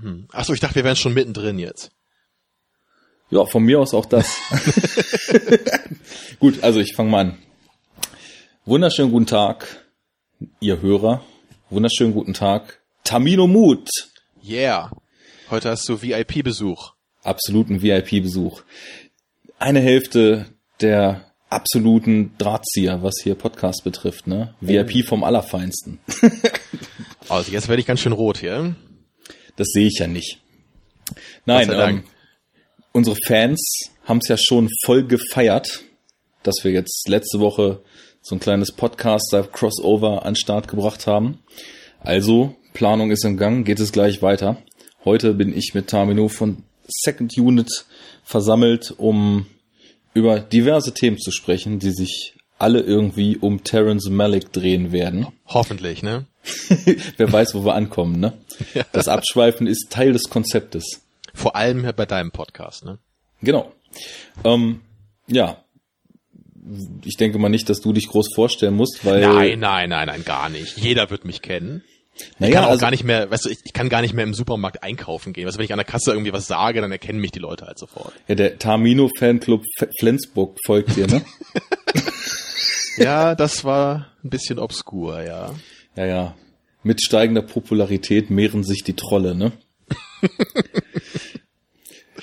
Hm. Achso, ich dachte, wir wären schon mittendrin jetzt. Ja, von mir aus auch das. Gut, also ich fange mal an. Wunderschönen guten Tag, ihr Hörer. Wunderschönen guten Tag, Tamino Mut. Yeah. Heute hast du VIP-Besuch. Absoluten VIP-Besuch. Eine Hälfte der absoluten Drahtzieher, was hier Podcast betrifft, ne? VIP vom Allerfeinsten. Also jetzt werde ich ganz schön rot hier. Das sehe ich ja nicht. Nein, ähm, unsere Fans haben es ja schon voll gefeiert, dass wir jetzt letzte Woche so ein kleines Podcaster-Crossover an Start gebracht haben. Also, Planung ist im Gang, geht es gleich weiter. Heute bin ich mit Tamino von Second Unit versammelt, um über diverse Themen zu sprechen, die sich alle irgendwie um Terrence Malick drehen werden. Hoffentlich, ne? Wer weiß, wo wir ankommen, ne? Das Abschweifen ist Teil des Konzeptes. Vor allem bei deinem Podcast, ne? Genau. Ähm, ja. Ich denke mal nicht, dass du dich groß vorstellen musst, weil. Nein, nein, nein, nein, gar nicht. Jeder wird mich kennen. Ich naja, kann auch also, gar nicht mehr, weißt du, ich, ich kann gar nicht mehr im Supermarkt einkaufen gehen. Weißt du, wenn ich an der Kasse irgendwie was sage, dann erkennen mich die Leute halt sofort. ja, der Tamino Fanclub F- Flensburg folgt dir, ne? Ja, das war ein bisschen obskur, ja. Ja, ja. Mit steigender Popularität mehren sich die Trolle, ne?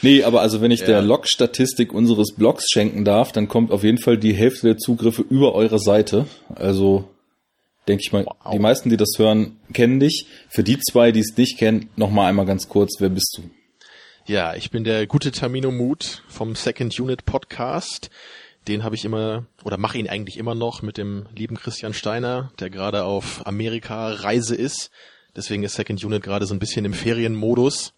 nee, aber also wenn ich der Ja. Log-Statistik unseres Blogs schenken darf, dann kommt auf jeden Fall die Hälfte der Zugriffe über eure Seite. Also denke ich mal, Wow. die meisten, die das hören, kennen dich. Für die zwei, die es nicht kennen, noch mal einmal ganz kurz, wer bist du? Ja, ich bin der gute Tamino Mut vom Second Unit Podcast. Den habe ich immer oder mache ihn eigentlich immer noch mit dem lieben Christian Steiner, der gerade auf Amerika-Reise ist. Deswegen ist Second Unit gerade so ein bisschen im Ferienmodus.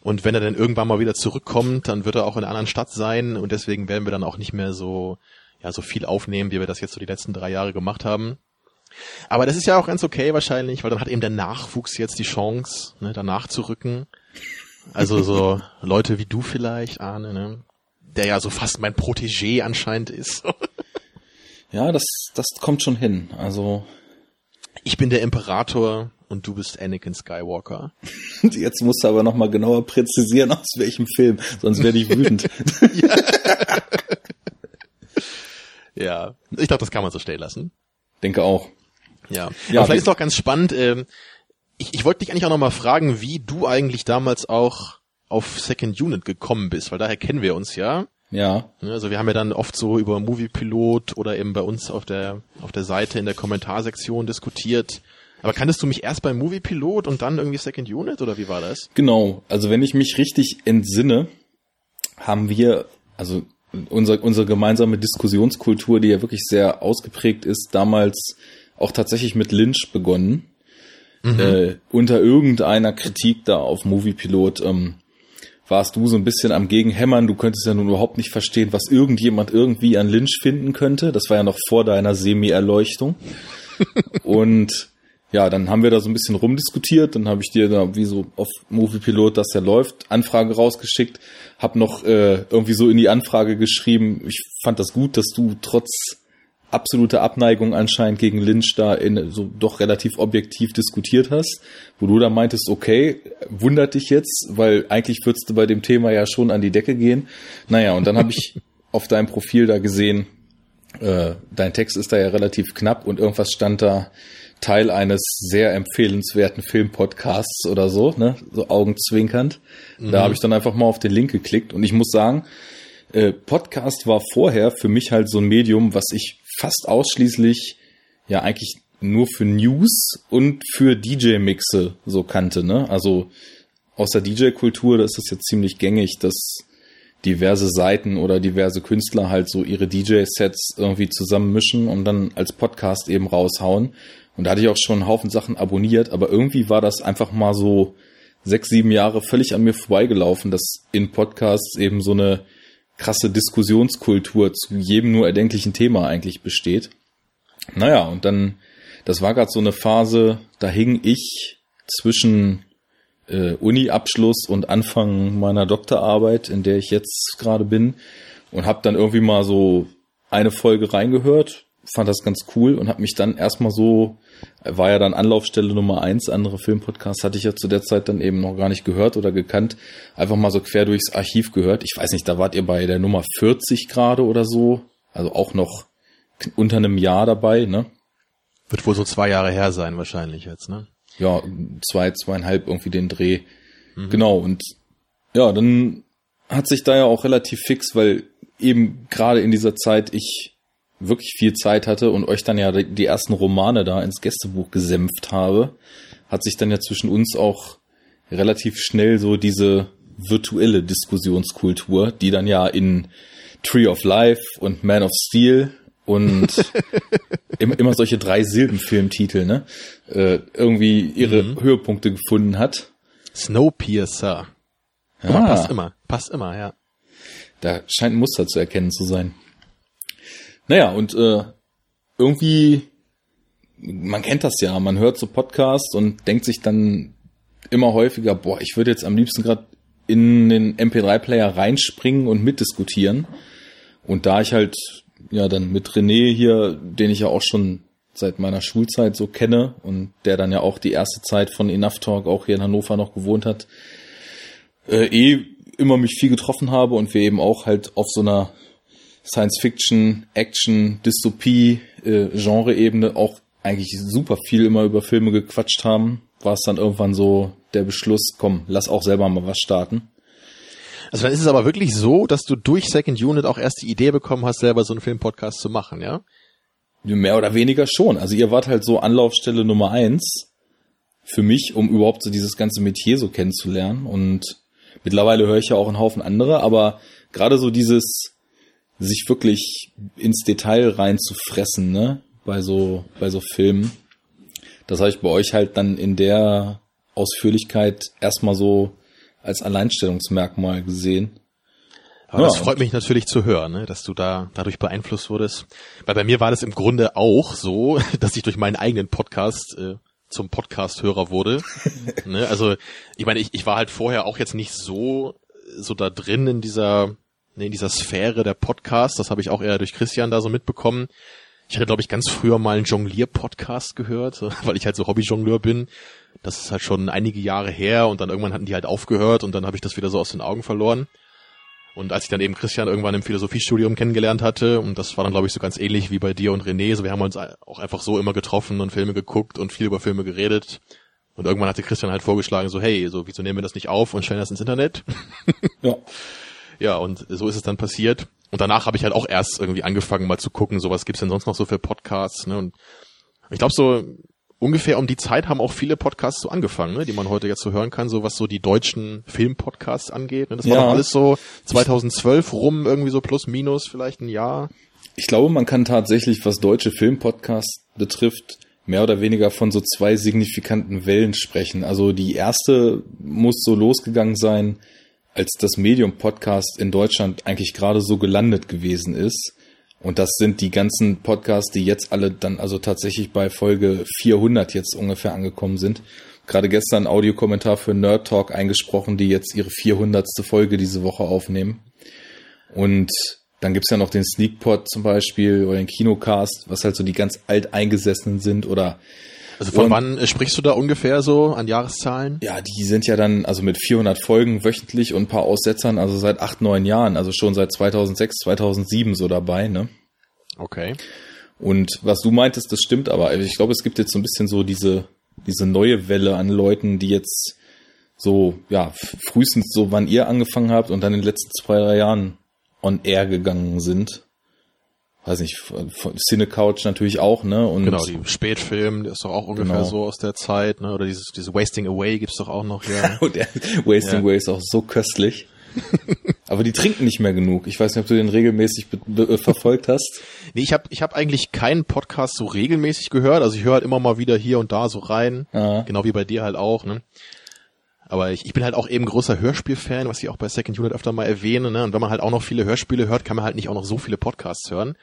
Und wenn er dann irgendwann mal wieder zurückkommt, dann wird er auch in einer anderen Stadt sein und deswegen werden wir dann auch nicht mehr so, ja, so viel aufnehmen, wie wir das jetzt so die letzten drei Jahre gemacht haben. Aber das ist ja auch ganz okay wahrscheinlich, weil dann hat eben der Nachwuchs jetzt die Chance, ne, danach zu rücken. Also so Leute wie du vielleicht, Arne, ne? Der ja so fast mein Protégé anscheinend ist. Ja, das, das kommt schon hin. Also Ich bin der Imperator und du bist Anakin Skywalker. jetzt musst du aber noch mal genauer präzisieren, aus welchem Film, sonst werde ich wütend. Ja. Ich dachte, das kann man so stehen lassen. Denke auch. Ja. Ja, Aber vielleicht ist doch ganz spannend, ähm, ich, ich wollte dich eigentlich auch noch mal fragen, wie du eigentlich damals auch auf Second Unit gekommen bist, weil daher kennen wir uns ja. Ja. Ne, Also wir haben ja dann oft so über Moviepilot oder eben bei uns auf der auf der Seite in der Kommentarsektion diskutiert. Aber kanntest du mich erst bei Moviepilot und dann irgendwie Second Unit oder wie war das? Genau, also wenn ich mich richtig entsinne, haben wir, also unser, unsere gemeinsame Diskussionskultur, die ja wirklich sehr ausgeprägt ist, damals auch tatsächlich mit Lynch begonnen. Äh, unter irgendeiner Kritik da auf Moviepilot ähm, warst du so ein bisschen am Gegenhämmern. Du könntest ja nun überhaupt nicht verstehen, was irgendjemand irgendwie an Lynch finden könnte. Das war ja noch vor deiner Semi-Erleuchtung. Und ja, dann haben wir da so ein bisschen rumdiskutiert, dann habe ich dir da wie so auf Moviepilot, dass der läuft, Anfrage rausgeschickt, hab noch äh, irgendwie so in die Anfrage geschrieben, ich fand das gut, dass du trotz absoluter Abneigung anscheinend gegen Lynch da in so doch relativ objektiv diskutiert hast, wo du da meintest, okay, wundert dich jetzt, weil eigentlich würdest du bei dem Thema ja schon an die Decke gehen. Naja, und dann habe ich auf deinem Profil da gesehen, äh, dein Text ist da ja relativ knapp und irgendwas stand da Teil eines sehr empfehlenswerten Filmpodcasts oder so, ne, so augenzwinkernd. Da habe ich dann einfach mal auf den Link geklickt und ich muss sagen, äh, Podcast war vorher für mich halt so ein Medium, was ich fast ausschließlich ja eigentlich nur für News und für DJ-Mixe so kannte, ne? Also aus der DJ-Kultur, da ist es jetzt ziemlich gängig, dass diverse Seiten oder diverse Künstler halt so ihre DJ-Sets irgendwie zusammenmischen und dann als Podcast eben raushauen. Und da hatte ich auch schon einen Haufen Sachen abonniert, aber irgendwie war das einfach mal so sechs, sieben Jahre völlig an mir vorbeigelaufen, dass in Podcasts eben so eine krasse Diskussionskultur zu jedem nur erdenklichen Thema eigentlich besteht. Naja, und dann, das war gerade so eine Phase, da hing ich zwischen äh, Uni-Abschluss und Anfang meiner Doktorarbeit, in der ich jetzt gerade bin, und habe dann irgendwie mal so eine Folge reingehört, fand das ganz cool und habe mich dann erstmal so, war ja dann Anlaufstelle Nummer eins, andere Filmpodcasts hatte ich ja zu der Zeit dann eben noch gar nicht gehört oder gekannt, einfach mal so quer durchs Archiv gehört. Ich weiß nicht, da wart ihr bei der Nummer 40 gerade oder so, also auch noch unter einem Jahr dabei, ne? Wird wohl so zwei Jahre her sein wahrscheinlich jetzt, ne? Ja, zwei, zweieinhalb irgendwie den Dreh. Mhm. Genau, und ja, dann hat sich da ja auch relativ fix, weil eben gerade in dieser Zeit ich wirklich viel Zeit hatte und euch dann ja die ersten Romane da ins Gästebuch gesämpft habe, hat sich dann ja zwischen uns auch relativ schnell so diese virtuelle Diskussionskultur, die dann ja in Tree of Life und Man of Steel und immer solche drei Silbenfilmtitel, ne, äh, irgendwie ihre mhm. Höhepunkte gefunden hat. Snowpiercer. Ja. Aber passt immer, passt immer, ja. Da scheint ein Muster zu erkennen zu sein. Naja, und äh, irgendwie, man kennt das ja, man hört so Podcasts und denkt sich dann immer häufiger, boah, ich würde jetzt am liebsten gerade in den MP3-Player reinspringen und mitdiskutieren. Und da ich halt ja dann mit René hier, den ich ja auch schon seit meiner Schulzeit so kenne und der dann ja auch die erste Zeit von Enough Talk auch hier in Hannover noch gewohnt hat, äh, eh immer mich viel getroffen habe und wir eben auch halt auf so einer Science-Fiction, Action, Dystopie, äh, Genre-Ebene auch eigentlich super viel immer über Filme gequatscht haben, war es dann irgendwann so der Beschluss, komm, lass auch selber mal was starten. Also dann ist es aber wirklich so, dass du durch Second Unit auch erst die Idee bekommen hast, selber so einen Filmpodcast zu machen, ja? Mehr oder weniger schon. Also ihr wart halt so Anlaufstelle Nummer eins für mich, um überhaupt so dieses ganze Metier so kennenzulernen. Und mittlerweile höre ich ja auch einen Haufen andere, aber gerade so dieses sich wirklich ins Detail reinzufressen, ne, bei so, bei so Filmen. Das habe ich bei euch halt dann in der Ausführlichkeit erstmal so als Alleinstellungsmerkmal gesehen. Aber ja. das freut mich natürlich zu hören, ne, dass du da dadurch beeinflusst wurdest. Weil bei mir war das im Grunde auch so, dass ich durch meinen eigenen Podcast äh, zum Podcast-Hörer wurde. ne, also ich meine, ich, ich war halt vorher auch jetzt nicht so so da drin in dieser in dieser Sphäre der Podcasts. Das habe ich auch eher durch Christian da so mitbekommen. Ich hatte, glaube ich, ganz früher mal einen Jonglier-Podcast gehört, weil ich halt so Hobby-Jongleur bin. Das ist halt schon einige Jahre her und dann irgendwann hatten die halt aufgehört und dann habe ich das wieder so aus den Augen verloren. Und als ich dann eben Christian irgendwann im Philosophiestudium kennengelernt hatte, und das war dann, glaube ich, so ganz ähnlich wie bei dir und René, so wir haben uns auch einfach so immer getroffen und Filme geguckt und viel über Filme geredet. Und irgendwann hatte Christian halt vorgeschlagen, so, hey, so, wieso nehmen wir das nicht auf und stellen das ins Internet? ja. Ja, und so ist es dann passiert. Und danach habe ich halt auch erst irgendwie angefangen, mal zu gucken, so was gibt's denn sonst noch so für Podcasts. Ne? Und ich glaube, so ungefähr um die Zeit haben auch viele Podcasts so angefangen, ne? die man heute jetzt so hören kann, so was so die deutschen Filmpodcasts angeht. Ne? Das war ja. doch alles so 2012 rum, irgendwie so plus minus vielleicht ein Jahr. Ich glaube, man kann tatsächlich, was deutsche Filmpodcasts betrifft, mehr oder weniger von so zwei signifikanten Wellen sprechen. Also die erste muss so losgegangen sein, als das Medium Podcast in Deutschland eigentlich gerade so gelandet gewesen ist. Und das sind die ganzen Podcasts, die jetzt alle dann also tatsächlich bei Folge 400 jetzt ungefähr angekommen sind. Gerade gestern Audiokommentar für Nerd Talk eingesprochen, die jetzt ihre 400. Folge diese Woche aufnehmen. Und dann gibt's ja noch den Sneakpot zum Beispiel oder den Kinocast, was halt so die ganz alteingesessenen sind oder also von und, wann äh, sprichst du da ungefähr so an Jahreszahlen? Ja, die sind ja dann also mit 400 Folgen wöchentlich und ein paar Aussetzern, also seit acht, neun Jahren, also schon seit 2006, 2007 so dabei, ne? Okay. Und was du meintest, das stimmt, aber ich glaube, es gibt jetzt so ein bisschen so diese, diese neue Welle an Leuten, die jetzt so, ja, frühestens so, wann ihr angefangen habt und dann in den letzten zwei, drei Jahren on air gegangen sind weiß nicht, Cine Couch natürlich auch, ne? Und genau, die Spätfilm, der ist doch auch ungefähr genau. so aus der Zeit, ne? Oder dieses, diese Wasting Away gibt's doch auch noch, ja. Und der Wasting ja. Away ist auch so köstlich. Aber die trinken nicht mehr genug. Ich weiß nicht, ob du den regelmäßig äh, verfolgt hast. nee, ich habe ich hab eigentlich keinen Podcast so regelmäßig gehört. Also ich höre halt immer mal wieder hier und da so rein. Ah. Genau wie bei dir halt auch, ne? Aber ich, ich bin halt auch eben großer Hörspielfan, was ich auch bei Second Unit öfter mal erwähne. Ne? Und wenn man halt auch noch viele Hörspiele hört, kann man halt nicht auch noch so viele Podcasts hören.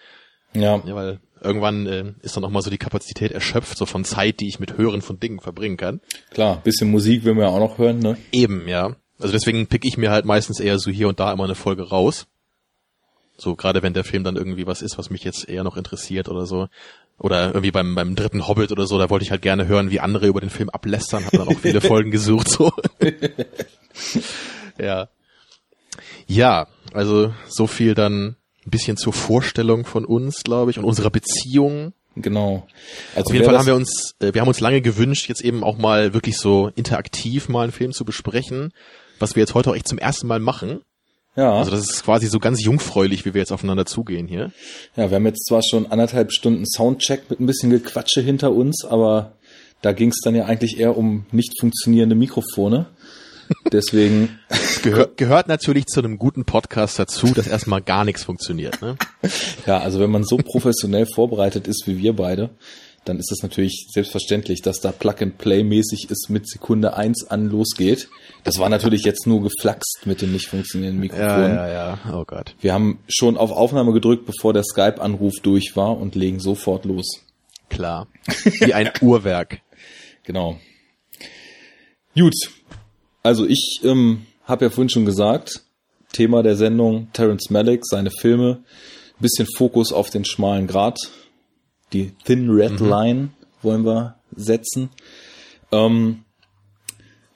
Ja. ja weil irgendwann äh, ist dann auch mal so die Kapazität erschöpft, so von Zeit, die ich mit Hören von Dingen verbringen kann. Klar, bisschen Musik will man ja auch noch hören, ne? Eben, ja. Also deswegen pick ich mir halt meistens eher so hier und da immer eine Folge raus. So gerade wenn der Film dann irgendwie was ist, was mich jetzt eher noch interessiert oder so. Oder irgendwie beim, beim dritten Hobbit oder so, da wollte ich halt gerne hören, wie andere über den Film ablästern, habe dann auch viele Folgen gesucht, so. ja. Ja, also so viel dann ein bisschen zur Vorstellung von uns, glaube ich, und unserer Beziehung. Genau. Also Auf jeden Fall haben wir uns, äh, wir haben uns lange gewünscht, jetzt eben auch mal wirklich so interaktiv mal einen Film zu besprechen, was wir jetzt heute auch echt zum ersten Mal machen. Ja. Also das ist quasi so ganz jungfräulich, wie wir jetzt aufeinander zugehen hier. Ja, wir haben jetzt zwar schon anderthalb Stunden Soundcheck mit ein bisschen Gequatsche hinter uns, aber da ging es dann ja eigentlich eher um nicht funktionierende Mikrofone. Deswegen. Gehör, gehört natürlich zu einem guten Podcast dazu, dass erstmal gar nichts funktioniert. Ne? Ja, also wenn man so professionell vorbereitet ist wie wir beide, dann ist es natürlich selbstverständlich, dass da Plug-and-Play-mäßig ist mit Sekunde eins an losgeht. Das war natürlich jetzt nur geflaxt mit dem nicht funktionierenden Mikrofon. Ja, ja, ja. Oh Gott. Wir haben schon auf Aufnahme gedrückt, bevor der Skype-Anruf durch war und legen sofort los. Klar. Wie ein Uhrwerk. Genau. Gut. Also ich ähm, habe ja vorhin schon gesagt, Thema der Sendung Terence Malick, seine Filme, bisschen Fokus auf den schmalen Grat die Thin Red mhm. Line wollen wir setzen. Ähm,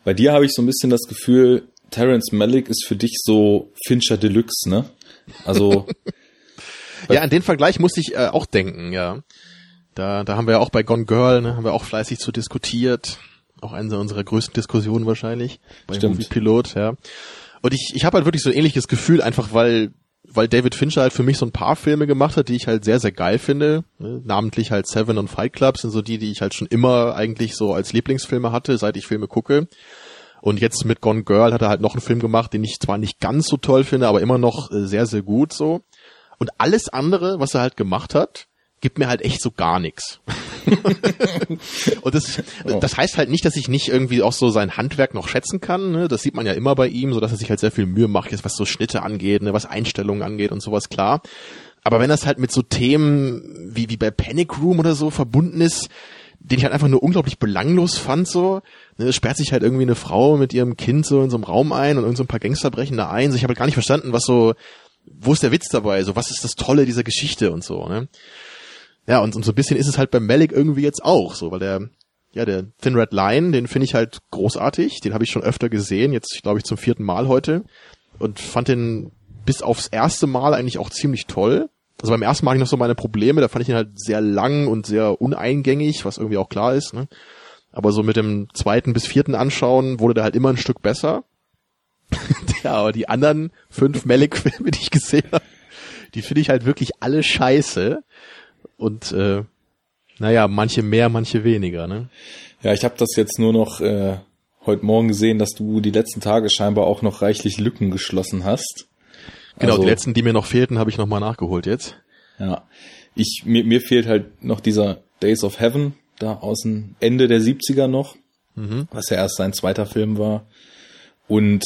bei dir habe ich so ein bisschen das Gefühl, Terence Malick ist für dich so Fincher Deluxe, ne? Also. ja, an den Vergleich musste ich äh, auch denken, ja. Da, da haben wir ja auch bei Gone Girl, ne, haben wir auch fleißig zu diskutiert. Auch eine unserer größten Diskussionen wahrscheinlich. Bei Stimmt. Movie Pilot, ja. Und ich, ich habe halt wirklich so ein ähnliches Gefühl, einfach weil weil David Fincher halt für mich so ein paar Filme gemacht hat, die ich halt sehr, sehr geil finde. Ne? Namentlich halt Seven und Fight Club sind so die, die ich halt schon immer eigentlich so als Lieblingsfilme hatte, seit ich Filme gucke. Und jetzt mit Gone Girl hat er halt noch einen Film gemacht, den ich zwar nicht ganz so toll finde, aber immer noch äh, sehr, sehr gut so. Und alles andere, was er halt gemacht hat, gibt mir halt echt so gar nichts. und das, oh. das heißt halt nicht, dass ich nicht irgendwie auch so sein Handwerk noch schätzen kann. Ne? Das sieht man ja immer bei ihm, so dass er sich halt sehr viel Mühe macht, jetzt was so Schnitte angeht, ne? was Einstellungen angeht und sowas, klar. Aber wenn das halt mit so Themen wie, wie bei Panic Room oder so verbunden ist, den ich halt einfach nur unglaublich belanglos fand, so, ne, sperrt sich halt irgendwie eine Frau mit ihrem Kind so in so einem Raum ein und irgend so ein paar Gangster brechen da ein. So, ich habe halt gar nicht verstanden, was so, wo ist der Witz dabei? So, was ist das Tolle dieser Geschichte und so, ne? Ja, und, und so ein bisschen ist es halt beim Malik irgendwie jetzt auch so, weil der, ja, der Thin Red Line, den finde ich halt großartig. Den habe ich schon öfter gesehen, jetzt glaube ich zum vierten Mal heute. Und fand den bis aufs erste Mal eigentlich auch ziemlich toll. Also beim ersten Mal hatte ich noch so meine Probleme, da fand ich ihn halt sehr lang und sehr uneingängig, was irgendwie auch klar ist. Ne? Aber so mit dem zweiten bis vierten Anschauen wurde der halt immer ein Stück besser. ja, aber die anderen fünf Malik-Filme, die ich gesehen habe, die finde ich halt wirklich alle scheiße. Und äh, naja, manche mehr, manche weniger, ne? Ja, ich habe das jetzt nur noch äh, heute Morgen gesehen, dass du die letzten Tage scheinbar auch noch reichlich Lücken geschlossen hast. Genau, also, die letzten, die mir noch fehlten, habe ich nochmal nachgeholt jetzt. Ja. Ich, mir, mir fehlt halt noch dieser Days of Heaven, da aus dem Ende der 70er noch, mhm. was ja erst sein zweiter Film war. Und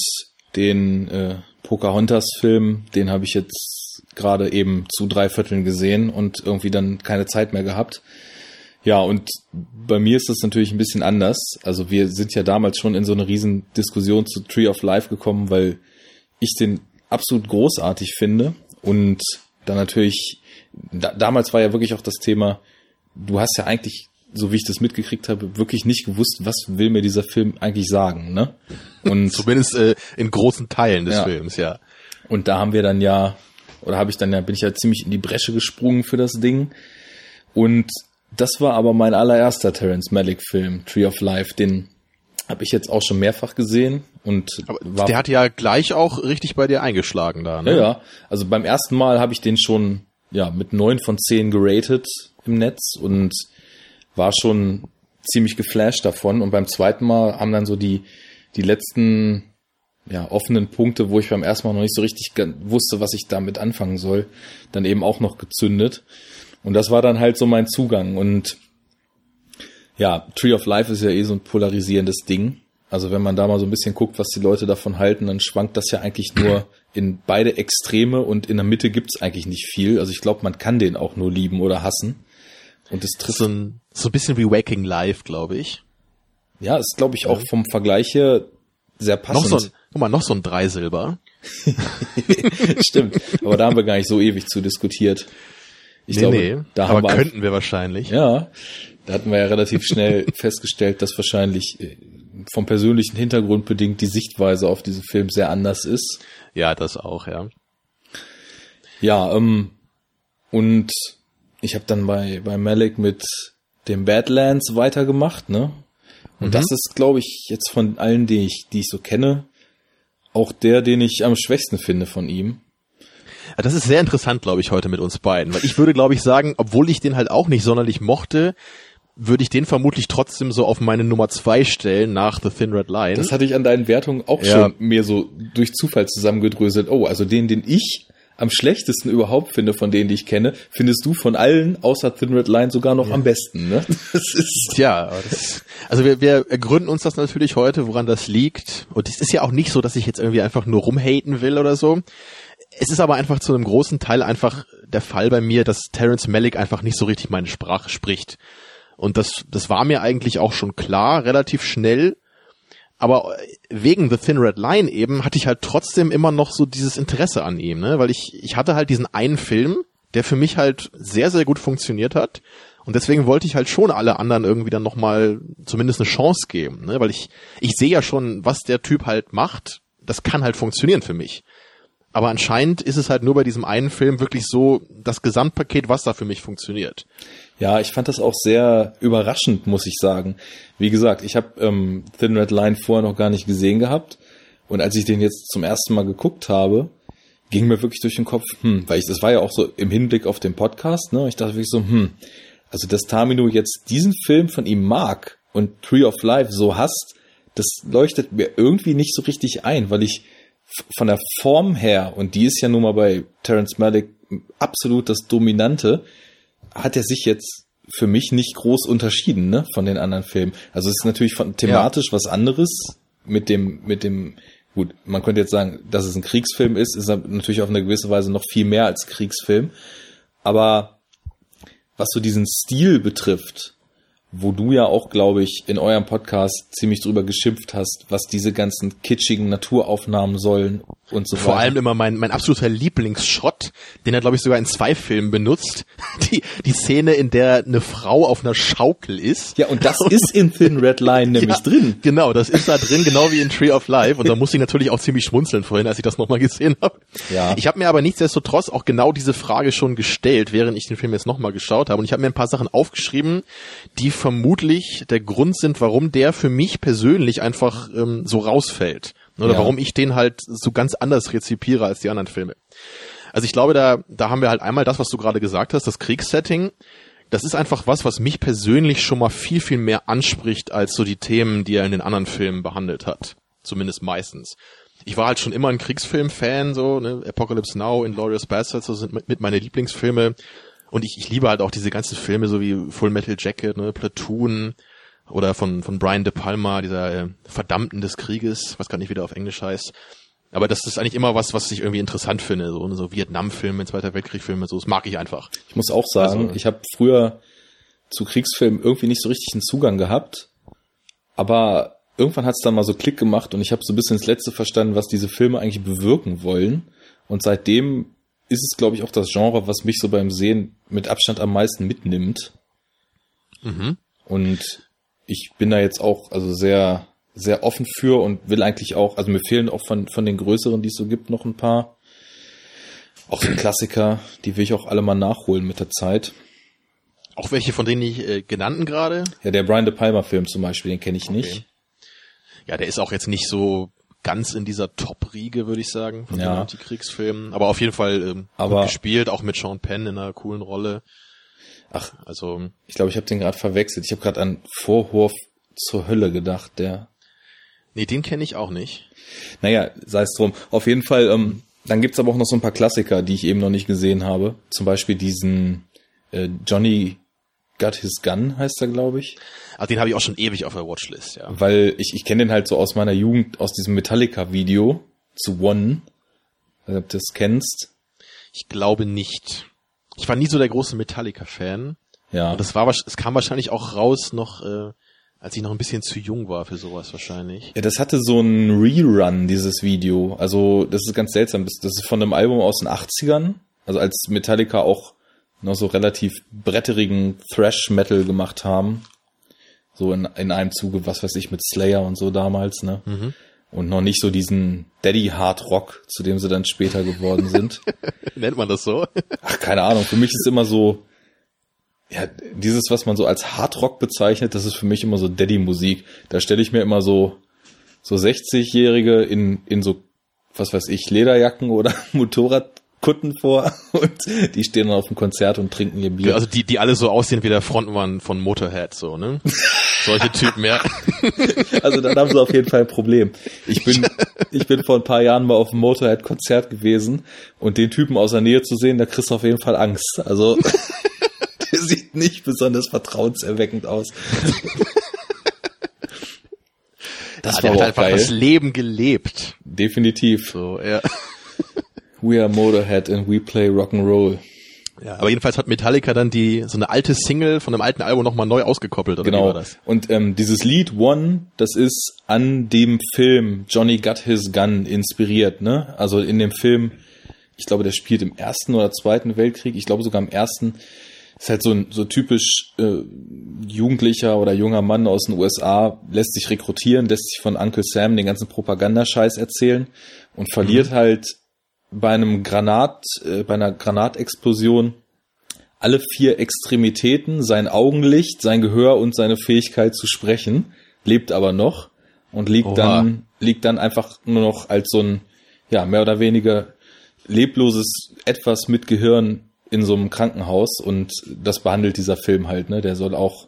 den äh, Pocahontas-Film, den habe ich jetzt gerade eben zu drei Vierteln gesehen und irgendwie dann keine Zeit mehr gehabt. Ja, und bei mir ist das natürlich ein bisschen anders. Also wir sind ja damals schon in so eine riesen Diskussion zu Tree of Life gekommen, weil ich den absolut großartig finde und dann natürlich, da, damals war ja wirklich auch das Thema, du hast ja eigentlich, so wie ich das mitgekriegt habe, wirklich nicht gewusst, was will mir dieser Film eigentlich sagen, ne? Und zumindest äh, in großen Teilen des ja. Films, ja. Und da haben wir dann ja oder habe ich dann ja, bin ich ja ziemlich in die Bresche gesprungen für das Ding. Und das war aber mein allererster Terence Malick Film, Tree of Life, den habe ich jetzt auch schon mehrfach gesehen und aber der hat ja gleich auch richtig bei dir eingeschlagen da. Ne? Ja, ja. Also beim ersten Mal habe ich den schon ja mit neun von zehn geratet im Netz und war schon ziemlich geflasht davon. Und beim zweiten Mal haben dann so die die letzten ja, offenen Punkte, wo ich beim ersten Mal noch nicht so richtig wusste, was ich damit anfangen soll, dann eben auch noch gezündet. Und das war dann halt so mein Zugang. Und ja, Tree of Life ist ja eh so ein polarisierendes Ding. Also wenn man da mal so ein bisschen guckt, was die Leute davon halten, dann schwankt das ja eigentlich nur in beide Extreme und in der Mitte gibt's eigentlich nicht viel. Also ich glaube, man kann den auch nur lieben oder hassen. Und es trifft so ein, so ein bisschen wie Waking Life, glaube ich. Ja, ist glaube ich auch vom Vergleich her sehr passend. Noch so ein, guck mal, noch so ein Dreisilber. Stimmt, aber da haben wir gar nicht so ewig zu diskutiert. Ich nee, glaube, nee, da aber wir könnten wir wahrscheinlich. Ja, da hatten wir ja relativ schnell festgestellt, dass wahrscheinlich äh, vom persönlichen Hintergrund bedingt die Sichtweise auf diesen Film sehr anders ist. Ja, das auch, ja. Ja, ähm, und ich habe dann bei, bei Malik mit dem Badlands weitergemacht, ne? Und mhm. das ist, glaube ich, jetzt von allen, die ich, die ich so kenne, auch der, den ich am schwächsten finde von ihm. Das ist sehr interessant, glaube ich, heute mit uns beiden. Weil ich würde, glaube ich, sagen, obwohl ich den halt auch nicht sonderlich mochte, würde ich den vermutlich trotzdem so auf meine Nummer zwei stellen nach The Thin Red Line. Das hatte ich an deinen Wertungen auch ja. schon mehr so durch Zufall zusammengedröselt. Oh, also den, den ich am schlechtesten überhaupt finde von denen, die ich kenne, findest du von allen außer Thin Red Line sogar noch ja. am besten, ne? Das ist ja, das, also wir, wir gründen uns das natürlich heute, woran das liegt. Und es ist ja auch nicht so, dass ich jetzt irgendwie einfach nur rumhaten will oder so. Es ist aber einfach zu einem großen Teil einfach der Fall bei mir, dass Terence Malick einfach nicht so richtig meine Sprache spricht. Und das, das war mir eigentlich auch schon klar, relativ schnell. Aber wegen The Thin Red Line eben hatte ich halt trotzdem immer noch so dieses Interesse an ihm, ne? Weil ich, ich hatte halt diesen einen Film, der für mich halt sehr, sehr gut funktioniert hat. Und deswegen wollte ich halt schon alle anderen irgendwie dann nochmal zumindest eine Chance geben, ne? Weil ich, ich sehe ja schon, was der Typ halt macht. Das kann halt funktionieren für mich. Aber anscheinend ist es halt nur bei diesem einen Film wirklich so das Gesamtpaket, was da für mich funktioniert. Ja, ich fand das auch sehr überraschend, muss ich sagen. Wie gesagt, ich habe ähm, Thin Red Line vorher noch gar nicht gesehen gehabt. Und als ich den jetzt zum ersten Mal geguckt habe, ging mir wirklich durch den Kopf, hm, weil ich, das war ja auch so im Hinblick auf den Podcast, ne? Ich dachte wirklich so, hm, also dass Tamino jetzt diesen Film von ihm mag und Tree of Life so hasst, das leuchtet mir irgendwie nicht so richtig ein, weil ich von der Form her, und die ist ja nun mal bei Terence Malick absolut das Dominante, hat er sich jetzt für mich nicht groß unterschieden, ne, von den anderen Filmen. Also es ist natürlich von thematisch ja. was anderes mit dem, mit dem, gut, man könnte jetzt sagen, dass es ein Kriegsfilm ist, ist natürlich auf eine gewisse Weise noch viel mehr als Kriegsfilm. Aber was so diesen Stil betrifft, wo du ja auch, glaube ich, in eurem Podcast ziemlich drüber geschimpft hast, was diese ganzen kitschigen Naturaufnahmen sollen und so Vor weiter. allem immer mein, mein absoluter Lieblingsshot, den er, glaube ich, sogar in zwei Filmen benutzt. Die, die Szene, in der eine Frau auf einer Schaukel ist. Ja, und das ist in Thin Red Line nämlich ja, drin. Genau, das ist da drin, genau wie in Tree of Life. Und da musste ich natürlich auch ziemlich schmunzeln vorhin, als ich das nochmal gesehen habe. Ja. Ich habe mir aber nichtsdestotrotz auch genau diese Frage schon gestellt, während ich den Film jetzt nochmal geschaut habe. Und ich habe mir ein paar Sachen aufgeschrieben, die vermutlich der Grund sind, warum der für mich persönlich einfach ähm, so rausfällt. Oder ja. warum ich den halt so ganz anders rezipiere als die anderen Filme. Also ich glaube, da, da haben wir halt einmal das, was du gerade gesagt hast, das Kriegssetting. Das ist einfach was, was mich persönlich schon mal viel, viel mehr anspricht als so die Themen, die er in den anderen Filmen behandelt hat. Zumindest meistens. Ich war halt schon immer ein Kriegsfilm-Fan, so, ne? Apocalypse Now, Inglourious Bastards, so sind mit, mit meine Lieblingsfilme. Und ich, ich liebe halt auch diese ganzen Filme, so wie Full Metal Jacket, ne, Platoon, oder von, von Brian De Palma, dieser äh, Verdammten des Krieges, was gar nicht wieder auf Englisch heißt. Aber das ist eigentlich immer was, was ich irgendwie interessant finde. So, so Vietnam-Filme, Zweiter Weltkrieg-Filme, so, das mag ich einfach. Ich muss auch sagen, also, ich habe früher zu Kriegsfilmen irgendwie nicht so richtig einen Zugang gehabt. Aber irgendwann hat es dann mal so Klick gemacht und ich habe so ein bisschen ins Letzte verstanden, was diese Filme eigentlich bewirken wollen. Und seitdem ist es, glaube ich, auch das Genre, was mich so beim Sehen mit Abstand am meisten mitnimmt. Mhm. Und ich bin da jetzt auch also sehr sehr offen für und will eigentlich auch, also mir fehlen auch von von den größeren, die es so gibt, noch ein paar. Auch so Klassiker, die will ich auch alle mal nachholen mit der Zeit. Auch welche von denen ich äh, genannten gerade? Ja, der Brian De Palma Film zum Beispiel, den kenne ich okay. nicht. Ja, der ist auch jetzt nicht so ganz in dieser Top-Riege, würde ich sagen, von ja. den Antikriegsfilmen. Aber auf jeden Fall ähm, Aber gespielt, auch mit Sean Penn in einer coolen Rolle. Ach, also ich glaube, ich habe den gerade verwechselt. Ich habe gerade an Vorwurf zur Hölle gedacht, der. Nee, den kenne ich auch nicht. Naja, sei es drum. Auf jeden Fall, ähm, dann gibt's aber auch noch so ein paar Klassiker, die ich eben noch nicht gesehen habe. Zum Beispiel diesen äh, Johnny Got His Gun heißt er, glaube ich. Ah, den habe ich auch schon ewig auf der Watchlist, ja. Weil ich, ich kenne den halt so aus meiner Jugend, aus diesem Metallica-Video zu One. Also, ob du das kennst. Ich glaube nicht ich war nie so der große Metallica-Fan. Ja. Und das war, es kam wahrscheinlich auch raus noch äh, Als ich noch ein bisschen zu jung war für sowas wahrscheinlich. Ja, das hatte so einen Rerun, dieses Video. Also, das ist ganz seltsam. Das, das ist von einem Album aus den 80ern. Also, als Metallica auch noch so relativ bretterigen Thrash-Metal gemacht haben. So in, in einem Zuge, was weiß ich, mit Slayer und so damals, ne? Mhm. Und noch nicht so diesen Daddy Hard Rock, zu dem sie dann später geworden sind. Nennt man das so? Ach, keine Ahnung. Für mich ist immer so, ja, dieses, was man so als Hardrock bezeichnet, das ist für mich immer so Daddy-Musik. Da stelle ich mir immer so, so 60-Jährige in, in so, was weiß ich, Lederjacken oder Motorradkutten vor und die stehen dann auf dem Konzert und trinken ihr Bier. Also die, die alle so aussehen wie der Frontmann von Motorhead, so, ne? Solche Typen, ja. Also dann haben sie auf jeden Fall ein Problem. Ich bin, ich bin vor ein paar Jahren mal auf einem Motorhead-Konzert gewesen und den Typen aus der Nähe zu sehen, da kriegst du auf jeden Fall Angst. Also der sieht nicht besonders vertrauenserweckend aus. Das ja, war hat einfach geil. das Leben gelebt. Definitiv. So, ja. We are Motorhead and we play Rock'n'Roll. Ja, aber jedenfalls hat Metallica dann die so eine alte Single von einem alten Album nochmal neu ausgekoppelt, oder genau. wie war das? Und ähm, dieses Lied One, das ist an dem Film Johnny Got His Gun inspiriert, ne? Also in dem Film, ich glaube, der spielt im ersten oder zweiten Weltkrieg, ich glaube sogar im ersten, ist halt so ein so typisch äh, jugendlicher oder junger Mann aus den USA, lässt sich rekrutieren, lässt sich von Uncle Sam den ganzen Propagandascheiß erzählen und verliert mhm. halt bei einem Granat, äh, bei einer Granatexplosion alle vier Extremitäten, sein Augenlicht, sein Gehör und seine Fähigkeit zu sprechen, lebt aber noch und liegt Oha. dann, liegt dann einfach nur noch als so ein, ja, mehr oder weniger lebloses Etwas mit Gehirn in so einem Krankenhaus und das behandelt dieser Film halt, ne? Der soll auch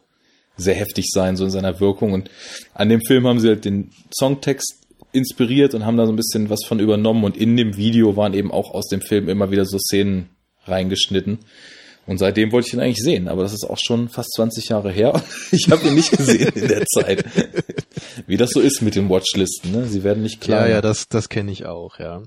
sehr heftig sein, so in seiner Wirkung. Und an dem Film haben sie halt den Songtext inspiriert und haben da so ein bisschen was von übernommen und in dem Video waren eben auch aus dem Film immer wieder so Szenen reingeschnitten. Und seitdem wollte ich ihn eigentlich sehen, aber das ist auch schon fast 20 Jahre her. Ich habe ihn nicht gesehen in der Zeit. Wie das so ist mit den Watchlisten, ne? Sie werden nicht klar. Ja, ja, das, das kenne ich auch, ja.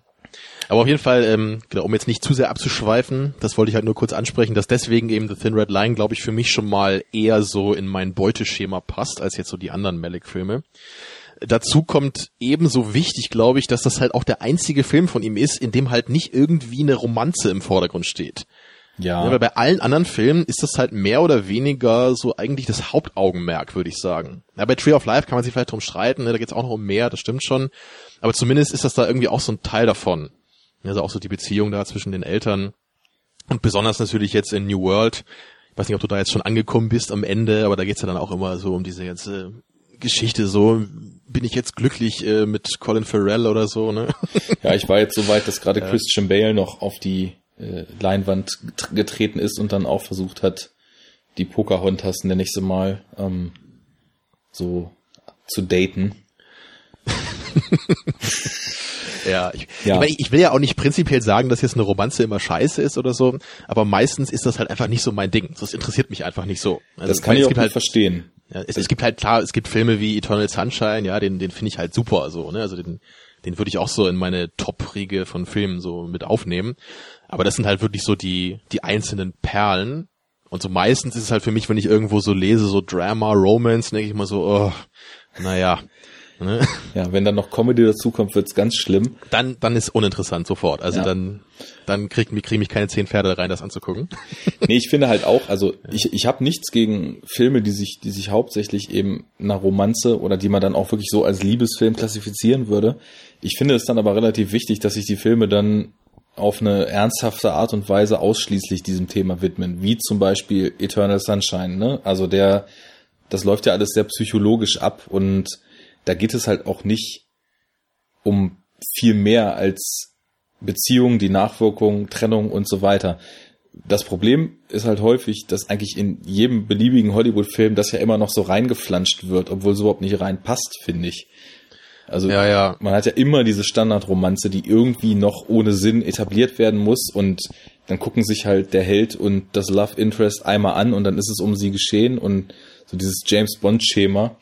Aber auf jeden Fall, ähm, genau, um jetzt nicht zu sehr abzuschweifen, das wollte ich halt nur kurz ansprechen, dass deswegen eben The Thin Red Line, glaube ich, für mich schon mal eher so in mein Beuteschema passt, als jetzt so die anderen Malik-Filme. Dazu kommt ebenso wichtig, glaube ich, dass das halt auch der einzige Film von ihm ist, in dem halt nicht irgendwie eine Romanze im Vordergrund steht. Ja. ja. weil bei allen anderen Filmen ist das halt mehr oder weniger so eigentlich das Hauptaugenmerk, würde ich sagen. Ja, bei Tree of Life kann man sich vielleicht drum streiten, ne, da geht es auch noch um mehr, das stimmt schon. Aber zumindest ist das da irgendwie auch so ein Teil davon. Also auch so die Beziehung da zwischen den Eltern. Und besonders natürlich jetzt in New World. Ich weiß nicht, ob du da jetzt schon angekommen bist am Ende, aber da geht's ja dann auch immer so um diese ganze Geschichte so, bin ich jetzt glücklich äh, mit Colin Farrell oder so, ne? Ja, ich war jetzt so weit, dass gerade ja. Christian Bale noch auf die äh, Leinwand getreten ist und dann auch versucht hat, die Pocahontas, nenne ich sie mal, ähm, so zu daten. Ja, ich, ja. Ich, mein, ich will ja auch nicht prinzipiell sagen, dass jetzt eine Romanze immer scheiße ist oder so, aber meistens ist das halt einfach nicht so mein Ding. Das interessiert mich einfach nicht so. Also, das kann ich, auch halt, verstehen. Ja, es, es gibt halt klar, es gibt Filme wie Eternal Sunshine, ja, den, den finde ich halt super so, ne? Also den, den würde ich auch so in meine Top-Riege von Filmen so mit aufnehmen. Aber das sind halt wirklich so die, die einzelnen Perlen. Und so meistens ist es halt für mich, wenn ich irgendwo so lese, so Drama, Romance, denke ich mal so, oh, naja, Ne? Ja, wenn dann noch Comedy dazukommt, wird's ganz schlimm. Dann, dann ist uninteressant sofort. Also ja. dann, dann krieg, krieg mich keine zehn Pferde rein, das anzugucken. Nee, ich finde halt auch, also ich, ich habe nichts gegen Filme, die sich, die sich hauptsächlich eben nach Romanze oder die man dann auch wirklich so als Liebesfilm klassifizieren würde. Ich finde es dann aber relativ wichtig, dass sich die Filme dann auf eine ernsthafte Art und Weise ausschließlich diesem Thema widmen, wie zum Beispiel Eternal Sunshine, ne? Also der, das läuft ja alles sehr psychologisch ab und da geht es halt auch nicht um viel mehr als Beziehungen, die Nachwirkungen, Trennung und so weiter. Das Problem ist halt häufig, dass eigentlich in jedem beliebigen Hollywood-Film das ja immer noch so reingeflanscht wird, obwohl es überhaupt nicht reinpasst, finde ich. Also ja, ja. man hat ja immer diese Standardromanze, die irgendwie noch ohne Sinn etabliert werden muss und dann gucken sich halt der Held und das Love Interest einmal an und dann ist es um sie geschehen und so dieses James Bond Schema.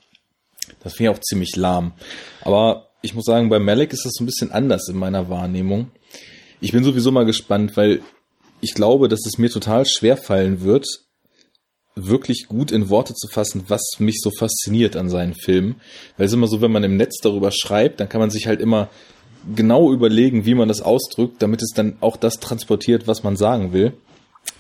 Das finde ich auch ziemlich lahm. Aber ich muss sagen, bei Malik ist das so ein bisschen anders in meiner Wahrnehmung. Ich bin sowieso mal gespannt, weil ich glaube, dass es mir total schwer fallen wird, wirklich gut in Worte zu fassen, was mich so fasziniert an seinen Filmen. Weil es immer so, wenn man im Netz darüber schreibt, dann kann man sich halt immer genau überlegen, wie man das ausdrückt, damit es dann auch das transportiert, was man sagen will.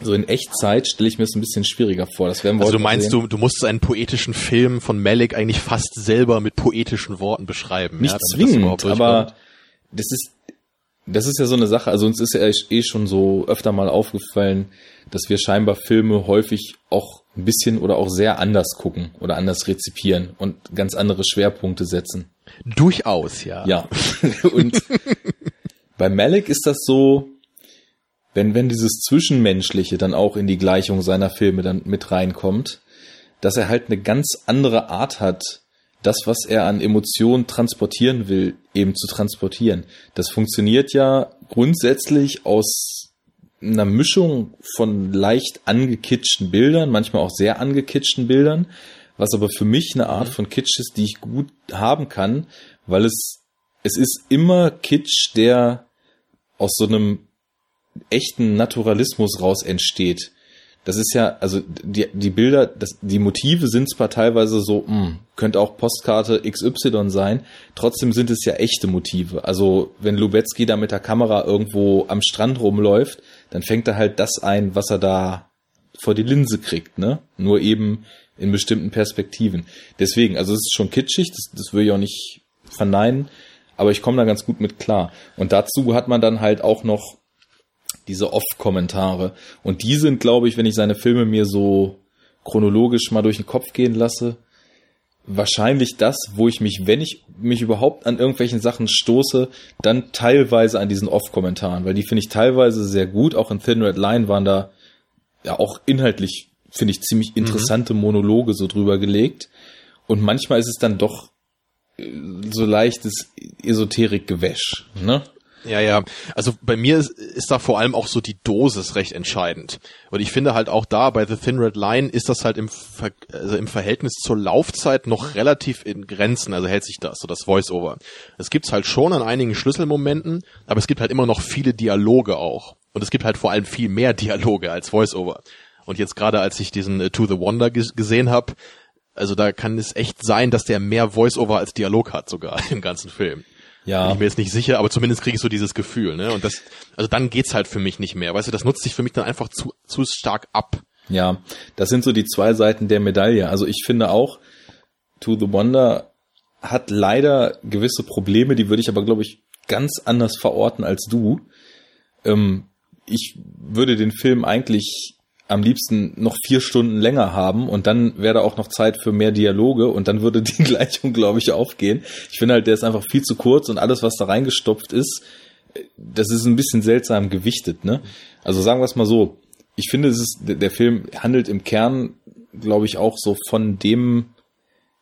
So in Echtzeit stelle ich mir es ein bisschen schwieriger vor. Das werden wir also du meinst, du, du musst einen poetischen Film von Malik eigentlich fast selber mit poetischen Worten beschreiben. Nicht ja, zwingend, das aber das ist, das ist ja so eine Sache. Also uns ist ja eh schon so öfter mal aufgefallen, dass wir scheinbar Filme häufig auch ein bisschen oder auch sehr anders gucken oder anders rezipieren und ganz andere Schwerpunkte setzen. Durchaus, ja. Ja. und bei Malik ist das so, wenn, wenn dieses Zwischenmenschliche dann auch in die Gleichung seiner Filme dann mit reinkommt, dass er halt eine ganz andere Art hat, das, was er an Emotionen transportieren will, eben zu transportieren. Das funktioniert ja grundsätzlich aus einer Mischung von leicht angekitschten Bildern, manchmal auch sehr angekitschten Bildern, was aber für mich eine Art von Kitsch ist, die ich gut haben kann, weil es, es ist immer Kitsch, der aus so einem echten Naturalismus raus entsteht. Das ist ja, also die, die Bilder, das, die Motive sind zwar teilweise so, mh, hm, könnte auch Postkarte XY sein, trotzdem sind es ja echte Motive. Also wenn Lubetzky da mit der Kamera irgendwo am Strand rumläuft, dann fängt er halt das ein, was er da vor die Linse kriegt, ne? Nur eben in bestimmten Perspektiven. Deswegen, also es ist schon kitschig, das, das will ich auch nicht verneinen, aber ich komme da ganz gut mit klar. Und dazu hat man dann halt auch noch diese Off-Kommentare. Und die sind, glaube ich, wenn ich seine Filme mir so chronologisch mal durch den Kopf gehen lasse, wahrscheinlich das, wo ich mich, wenn ich mich überhaupt an irgendwelchen Sachen stoße, dann teilweise an diesen Off-Kommentaren, weil die finde ich teilweise sehr gut. Auch in Thin Red Line waren da ja auch inhaltlich, finde ich, ziemlich mhm. interessante Monologe so drüber gelegt. Und manchmal ist es dann doch äh, so leichtes Esoterik-Gewäsch, ne? Ja, ja. Also bei mir ist, ist da vor allem auch so die Dosis recht entscheidend. Und ich finde halt auch da bei The Thin Red Line ist das halt im, Ver also im Verhältnis zur Laufzeit noch relativ in Grenzen. Also hält sich das, so das Voice-Over. Es gibt's halt schon an einigen Schlüsselmomenten, aber es gibt halt immer noch viele Dialoge auch. Und es gibt halt vor allem viel mehr Dialoge als Voice-Over. Und jetzt gerade als ich diesen uh, To the Wonder gesehen habe, also da kann es echt sein, dass der mehr Voice-Over als Dialog hat sogar im ganzen Film. Ja. Bin ich mir jetzt nicht sicher, aber zumindest kriege ich so dieses Gefühl, ne? Und das, also dann geht's halt für mich nicht mehr. Weißt du, das nutzt sich für mich dann einfach zu, zu stark ab. Ja, das sind so die zwei Seiten der Medaille. Also ich finde auch, To the Wonder hat leider gewisse Probleme, die würde ich aber, glaube ich, ganz anders verorten als du. Ähm, ich würde den Film eigentlich am liebsten noch vier Stunden länger haben und dann wäre auch noch Zeit für mehr Dialoge und dann würde die Gleichung, glaube ich, aufgehen. Ich finde halt, der ist einfach viel zu kurz und alles, was da reingestopft ist, das ist ein bisschen seltsam gewichtet, ne? Also sagen wir es mal so. Ich finde, es ist, der Film handelt im Kern, glaube ich, auch so von dem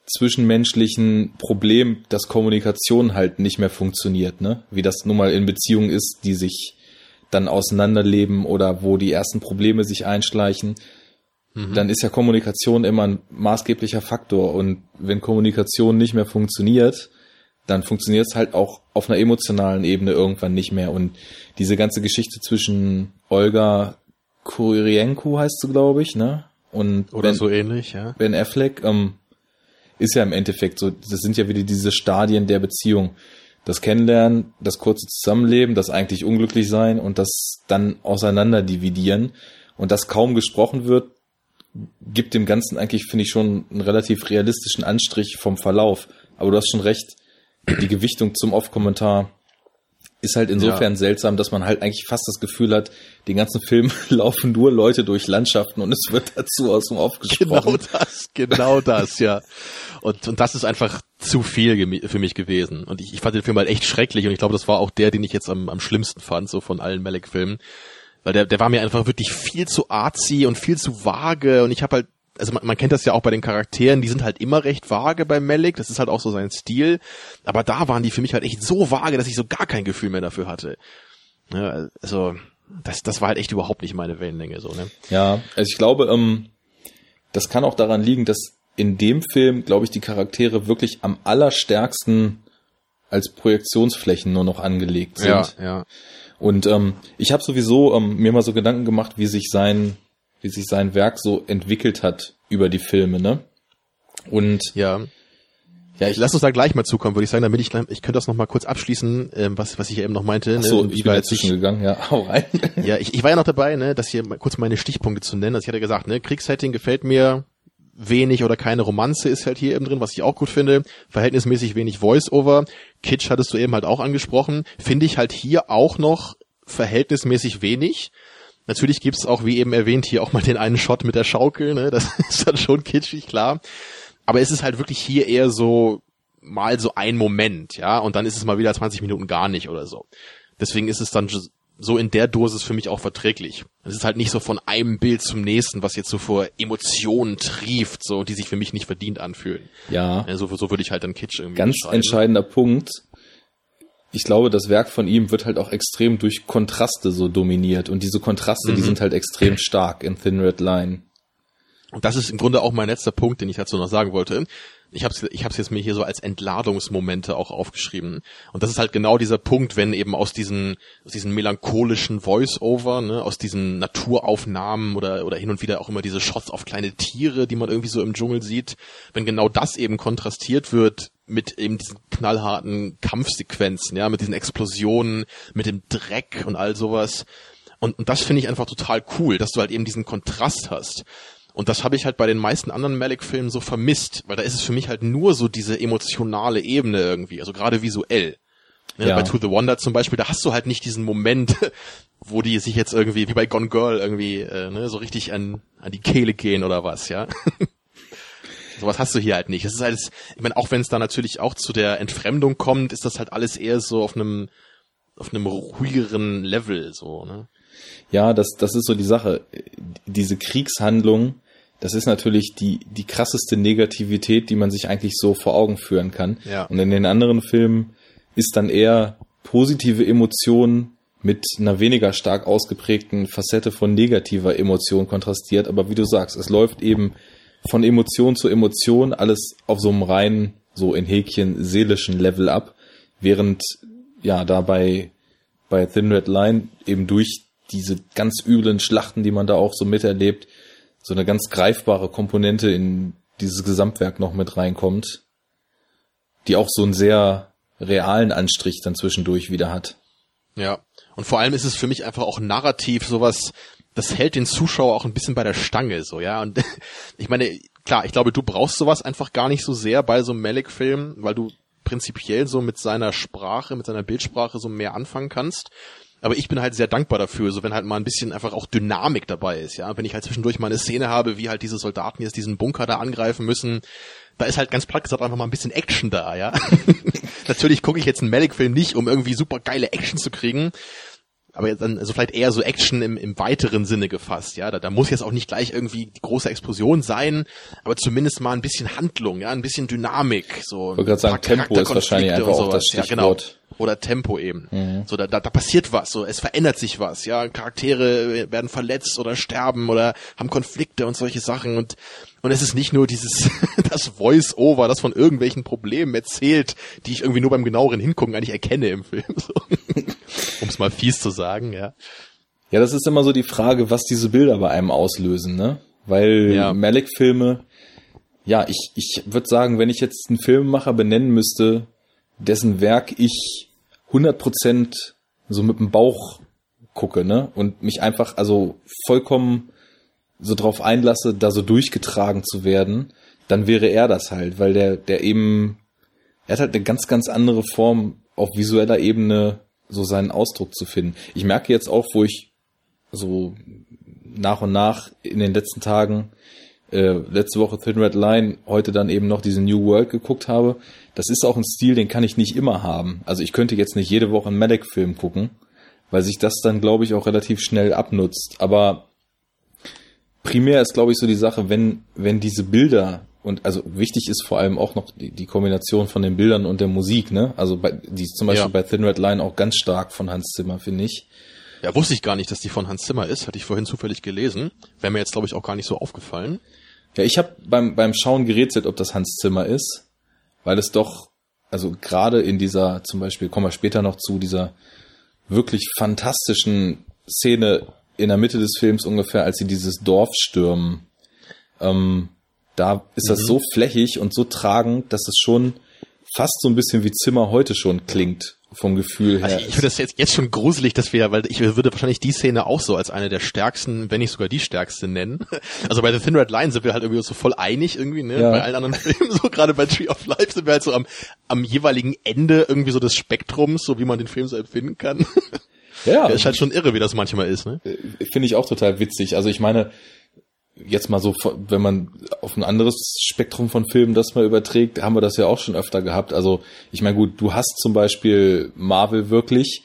zwischenmenschlichen Problem, dass Kommunikation halt nicht mehr funktioniert, ne? Wie das nun mal in Beziehungen ist, die sich dann auseinanderleben oder wo die ersten Probleme sich einschleichen, mhm. dann ist ja Kommunikation immer ein maßgeblicher Faktor. Und wenn Kommunikation nicht mehr funktioniert, dann funktioniert es halt auch auf einer emotionalen Ebene irgendwann nicht mehr. Und diese ganze Geschichte zwischen Olga Kurienko heißt sie, glaube ich, ne? Und Oder ben, so ähnlich, ja. Ben Affleck, ähm, ist ja im Endeffekt so, das sind ja wieder diese Stadien der Beziehung das Kennenlernen, das kurze Zusammenleben, das eigentlich unglücklich sein und das dann auseinander dividieren und das kaum gesprochen wird, gibt dem Ganzen eigentlich, finde ich, schon einen relativ realistischen Anstrich vom Verlauf. Aber du hast schon recht, die Gewichtung zum Off-Kommentar ist halt insofern ja. seltsam, dass man halt eigentlich fast das Gefühl hat, den ganzen Film laufen nur Leute durch Landschaften und es wird dazu aus dem Off gesprochen. Genau das, genau das, ja. Und, und das ist einfach zu viel für mich gewesen. Und ich, ich fand den Film halt echt schrecklich und ich glaube, das war auch der, den ich jetzt am, am schlimmsten fand, so von allen Malek-Filmen. Weil der, der war mir einfach wirklich viel zu arzi und viel zu vage und ich habe halt also man, man kennt das ja auch bei den Charakteren, die sind halt immer recht vage bei Malik, das ist halt auch so sein Stil, aber da waren die für mich halt echt so vage, dass ich so gar kein Gefühl mehr dafür hatte. Ja, also das, das war halt echt überhaupt nicht meine Wellenlänge so, ne? Ja, also ich glaube, ähm, das kann auch daran liegen, dass in dem Film, glaube ich, die Charaktere wirklich am allerstärksten als Projektionsflächen nur noch angelegt sind. Ja, ja. Und ähm, ich habe sowieso ähm, mir mal so Gedanken gemacht, wie sich sein wie sich sein Werk so entwickelt hat über die Filme, ne? Und ja. Ja, ich lass uns da gleich mal zukommen, würde ich sagen, damit ich, ich könnte das noch mal kurz abschließen, ähm, was, was ich eben noch meinte. Ach so, ne, ich bin dazwischen gegangen, ja, hau rein. ja, ich, ich war ja noch dabei, ne, das hier mal kurz meine Stichpunkte zu nennen. Also ich hatte gesagt, ne, Kriegssetting gefällt mir wenig oder keine Romanze ist halt hier eben drin, was ich auch gut finde. Verhältnismäßig wenig Voice-Over. Kitsch hattest du eben halt auch angesprochen. Finde ich halt hier auch noch verhältnismäßig wenig. Natürlich gibt's auch, wie eben erwähnt, hier auch mal den einen Shot mit der Schaukel, ne? Das ist dann schon kitschig, klar. Aber es ist halt wirklich hier eher so mal so ein Moment, ja, und dann ist es mal wieder 20 Minuten gar nicht oder so. Deswegen ist es dann so in der Dosis für mich auch verträglich. Es ist halt nicht so von einem Bild zum nächsten, was jetzt so vor Emotionen trieft, so, die sich für mich nicht verdient anfühlen. Ja. ja so, so würde ich halt dann Kitsch irgendwie Ganz entscheidender Punkt. Ich glaube, das Werk von ihm wird halt auch extrem durch Kontraste so dominiert. Und diese Kontraste, mhm. die sind halt extrem stark in Thin Red Line. Und das ist im Grunde auch mein letzter Punkt, den ich dazu noch sagen wollte. Ich habe es ich hab's jetzt mir hier so als Entladungsmomente auch aufgeschrieben. Und das ist halt genau dieser Punkt, wenn eben aus diesen, aus diesen melancholischen Voice-Over, ne, aus diesen Naturaufnahmen oder, oder hin und wieder auch immer diese Shots auf kleine Tiere, die man irgendwie so im Dschungel sieht, wenn genau das eben kontrastiert wird mit eben diesen knallharten Kampfsequenzen, ja, mit diesen Explosionen, mit dem Dreck und all sowas. Und, und das finde ich einfach total cool, dass du halt eben diesen Kontrast hast. Und das habe ich halt bei den meisten anderen Malik-Filmen so vermisst, weil da ist es für mich halt nur so diese emotionale Ebene irgendwie, also gerade visuell. Ne, ja. Bei To the Wonder zum Beispiel, da hast du halt nicht diesen Moment, wo die sich jetzt irgendwie, wie bei Gone Girl, irgendwie äh, ne, so richtig an, an die Kehle gehen oder was, ja. Sowas hast du hier halt nicht. Es ist halt, ich meine, auch wenn es da natürlich auch zu der Entfremdung kommt, ist das halt alles eher so auf einem auf einem ruhigeren Level, so, ne? Ja, das, das ist so die Sache. Diese Kriegshandlung, das ist natürlich die, die krasseste Negativität, die man sich eigentlich so vor Augen führen kann. Ja. Und in den anderen Filmen ist dann eher positive Emotionen mit einer weniger stark ausgeprägten Facette von negativer Emotion kontrastiert. Aber wie du sagst, es läuft eben von Emotion zu Emotion alles auf so einem reinen, so in Häkchen seelischen Level ab, während ja dabei bei Thin Red Line eben durch diese ganz üblen Schlachten, die man da auch so miterlebt, so eine ganz greifbare Komponente in dieses Gesamtwerk noch mit reinkommt, die auch so einen sehr realen Anstrich dann zwischendurch wieder hat. Ja, und vor allem ist es für mich einfach auch narrativ sowas, das hält den Zuschauer auch ein bisschen bei der Stange, so, ja, und ich meine, klar, ich glaube, du brauchst sowas einfach gar nicht so sehr bei so einem Malik-Film, weil du prinzipiell so mit seiner Sprache, mit seiner Bildsprache so mehr anfangen kannst. Aber ich bin halt sehr dankbar dafür, so wenn halt mal ein bisschen einfach auch Dynamik dabei ist, ja. Wenn ich halt zwischendurch mal eine Szene habe, wie halt diese Soldaten jetzt diesen Bunker da angreifen müssen, da ist halt ganz platt gesagt einfach mal ein bisschen Action da, ja. Natürlich gucke ich jetzt einen Malik-Film nicht, um irgendwie super geile Action zu kriegen, aber dann also vielleicht eher so Action im, im weiteren Sinne gefasst, ja. Da, da muss jetzt auch nicht gleich irgendwie die große Explosion sein, aber zumindest mal ein bisschen Handlung, ja, ein bisschen Dynamik. So ich wollte gerade sagen, Tempo ist wahrscheinlich einfach auch das Stichwort. Ja, genau. Oder Tempo eben. Mhm. So, da, da, da passiert was, so, es verändert sich was, ja. Charaktere werden verletzt oder sterben oder haben Konflikte und solche Sachen und und es ist nicht nur dieses, das Voice-Over, das von irgendwelchen Problemen erzählt, die ich irgendwie nur beim genaueren Hingucken eigentlich erkenne im Film. So. um es mal fies zu sagen, ja. Ja, das ist immer so die Frage, was diese Bilder bei einem auslösen, ne? Weil ja. Malik-Filme, ja, ich, ich würde sagen, wenn ich jetzt einen Filmemacher benennen müsste, dessen Werk ich 100% so mit dem Bauch gucke, ne? Und mich einfach, also vollkommen so drauf einlasse, da so durchgetragen zu werden, dann wäre er das halt, weil der, der eben, er hat halt eine ganz, ganz andere Form auf visueller Ebene so seinen Ausdruck zu finden. Ich merke jetzt auch, wo ich so nach und nach in den letzten Tagen, äh, letzte Woche Thin Red Line, heute dann eben noch diese New World geguckt habe, das ist auch ein Stil, den kann ich nicht immer haben. Also ich könnte jetzt nicht jede Woche einen Medic-Film gucken, weil sich das dann, glaube ich, auch relativ schnell abnutzt. Aber primär ist, glaube ich, so die Sache, wenn, wenn diese Bilder und also wichtig ist vor allem auch noch die, die Kombination von den Bildern und der Musik, ne? Also bei, die ist zum Beispiel ja. bei Thin Red Line auch ganz stark von Hans Zimmer, finde ich. Ja, wusste ich gar nicht, dass die von Hans Zimmer ist. Hatte ich vorhin zufällig gelesen. Wäre mir jetzt, glaube ich, auch gar nicht so aufgefallen. Ja, ich habe beim, beim Schauen gerätselt, ob das Hans Zimmer ist, weil es doch, also gerade in dieser, zum Beispiel, kommen wir später noch zu, dieser wirklich fantastischen Szene in der Mitte des Films ungefähr, als sie dieses Dorf stürmen. Ähm, da ist das Mhm. so flächig und so tragend, dass es schon fast so ein bisschen wie Zimmer heute schon klingt, vom Gefühl her. Also ich finde das jetzt, jetzt schon gruselig, dass wir, weil ich würde wahrscheinlich die Szene auch so als eine der stärksten, wenn nicht sogar die stärkste nennen. Also bei The Thin Red Line sind wir halt irgendwie so voll einig irgendwie, ne? Ja. Bei allen anderen Filmen, so gerade bei Tree of Life sind wir halt so am, am jeweiligen Ende irgendwie so des Spektrums, so wie man den Film so empfinden kann. ja, Ja, ist halt schon irre, wie das manchmal ist, ne? finde ich auch total witzig. Also ich meine, jetzt mal so, wenn man auf ein anderes Spektrum von Filmen das mal überträgt, haben wir das ja auch schon öfter gehabt. Also ich meine, gut, du hast zum Beispiel Marvel wirklich.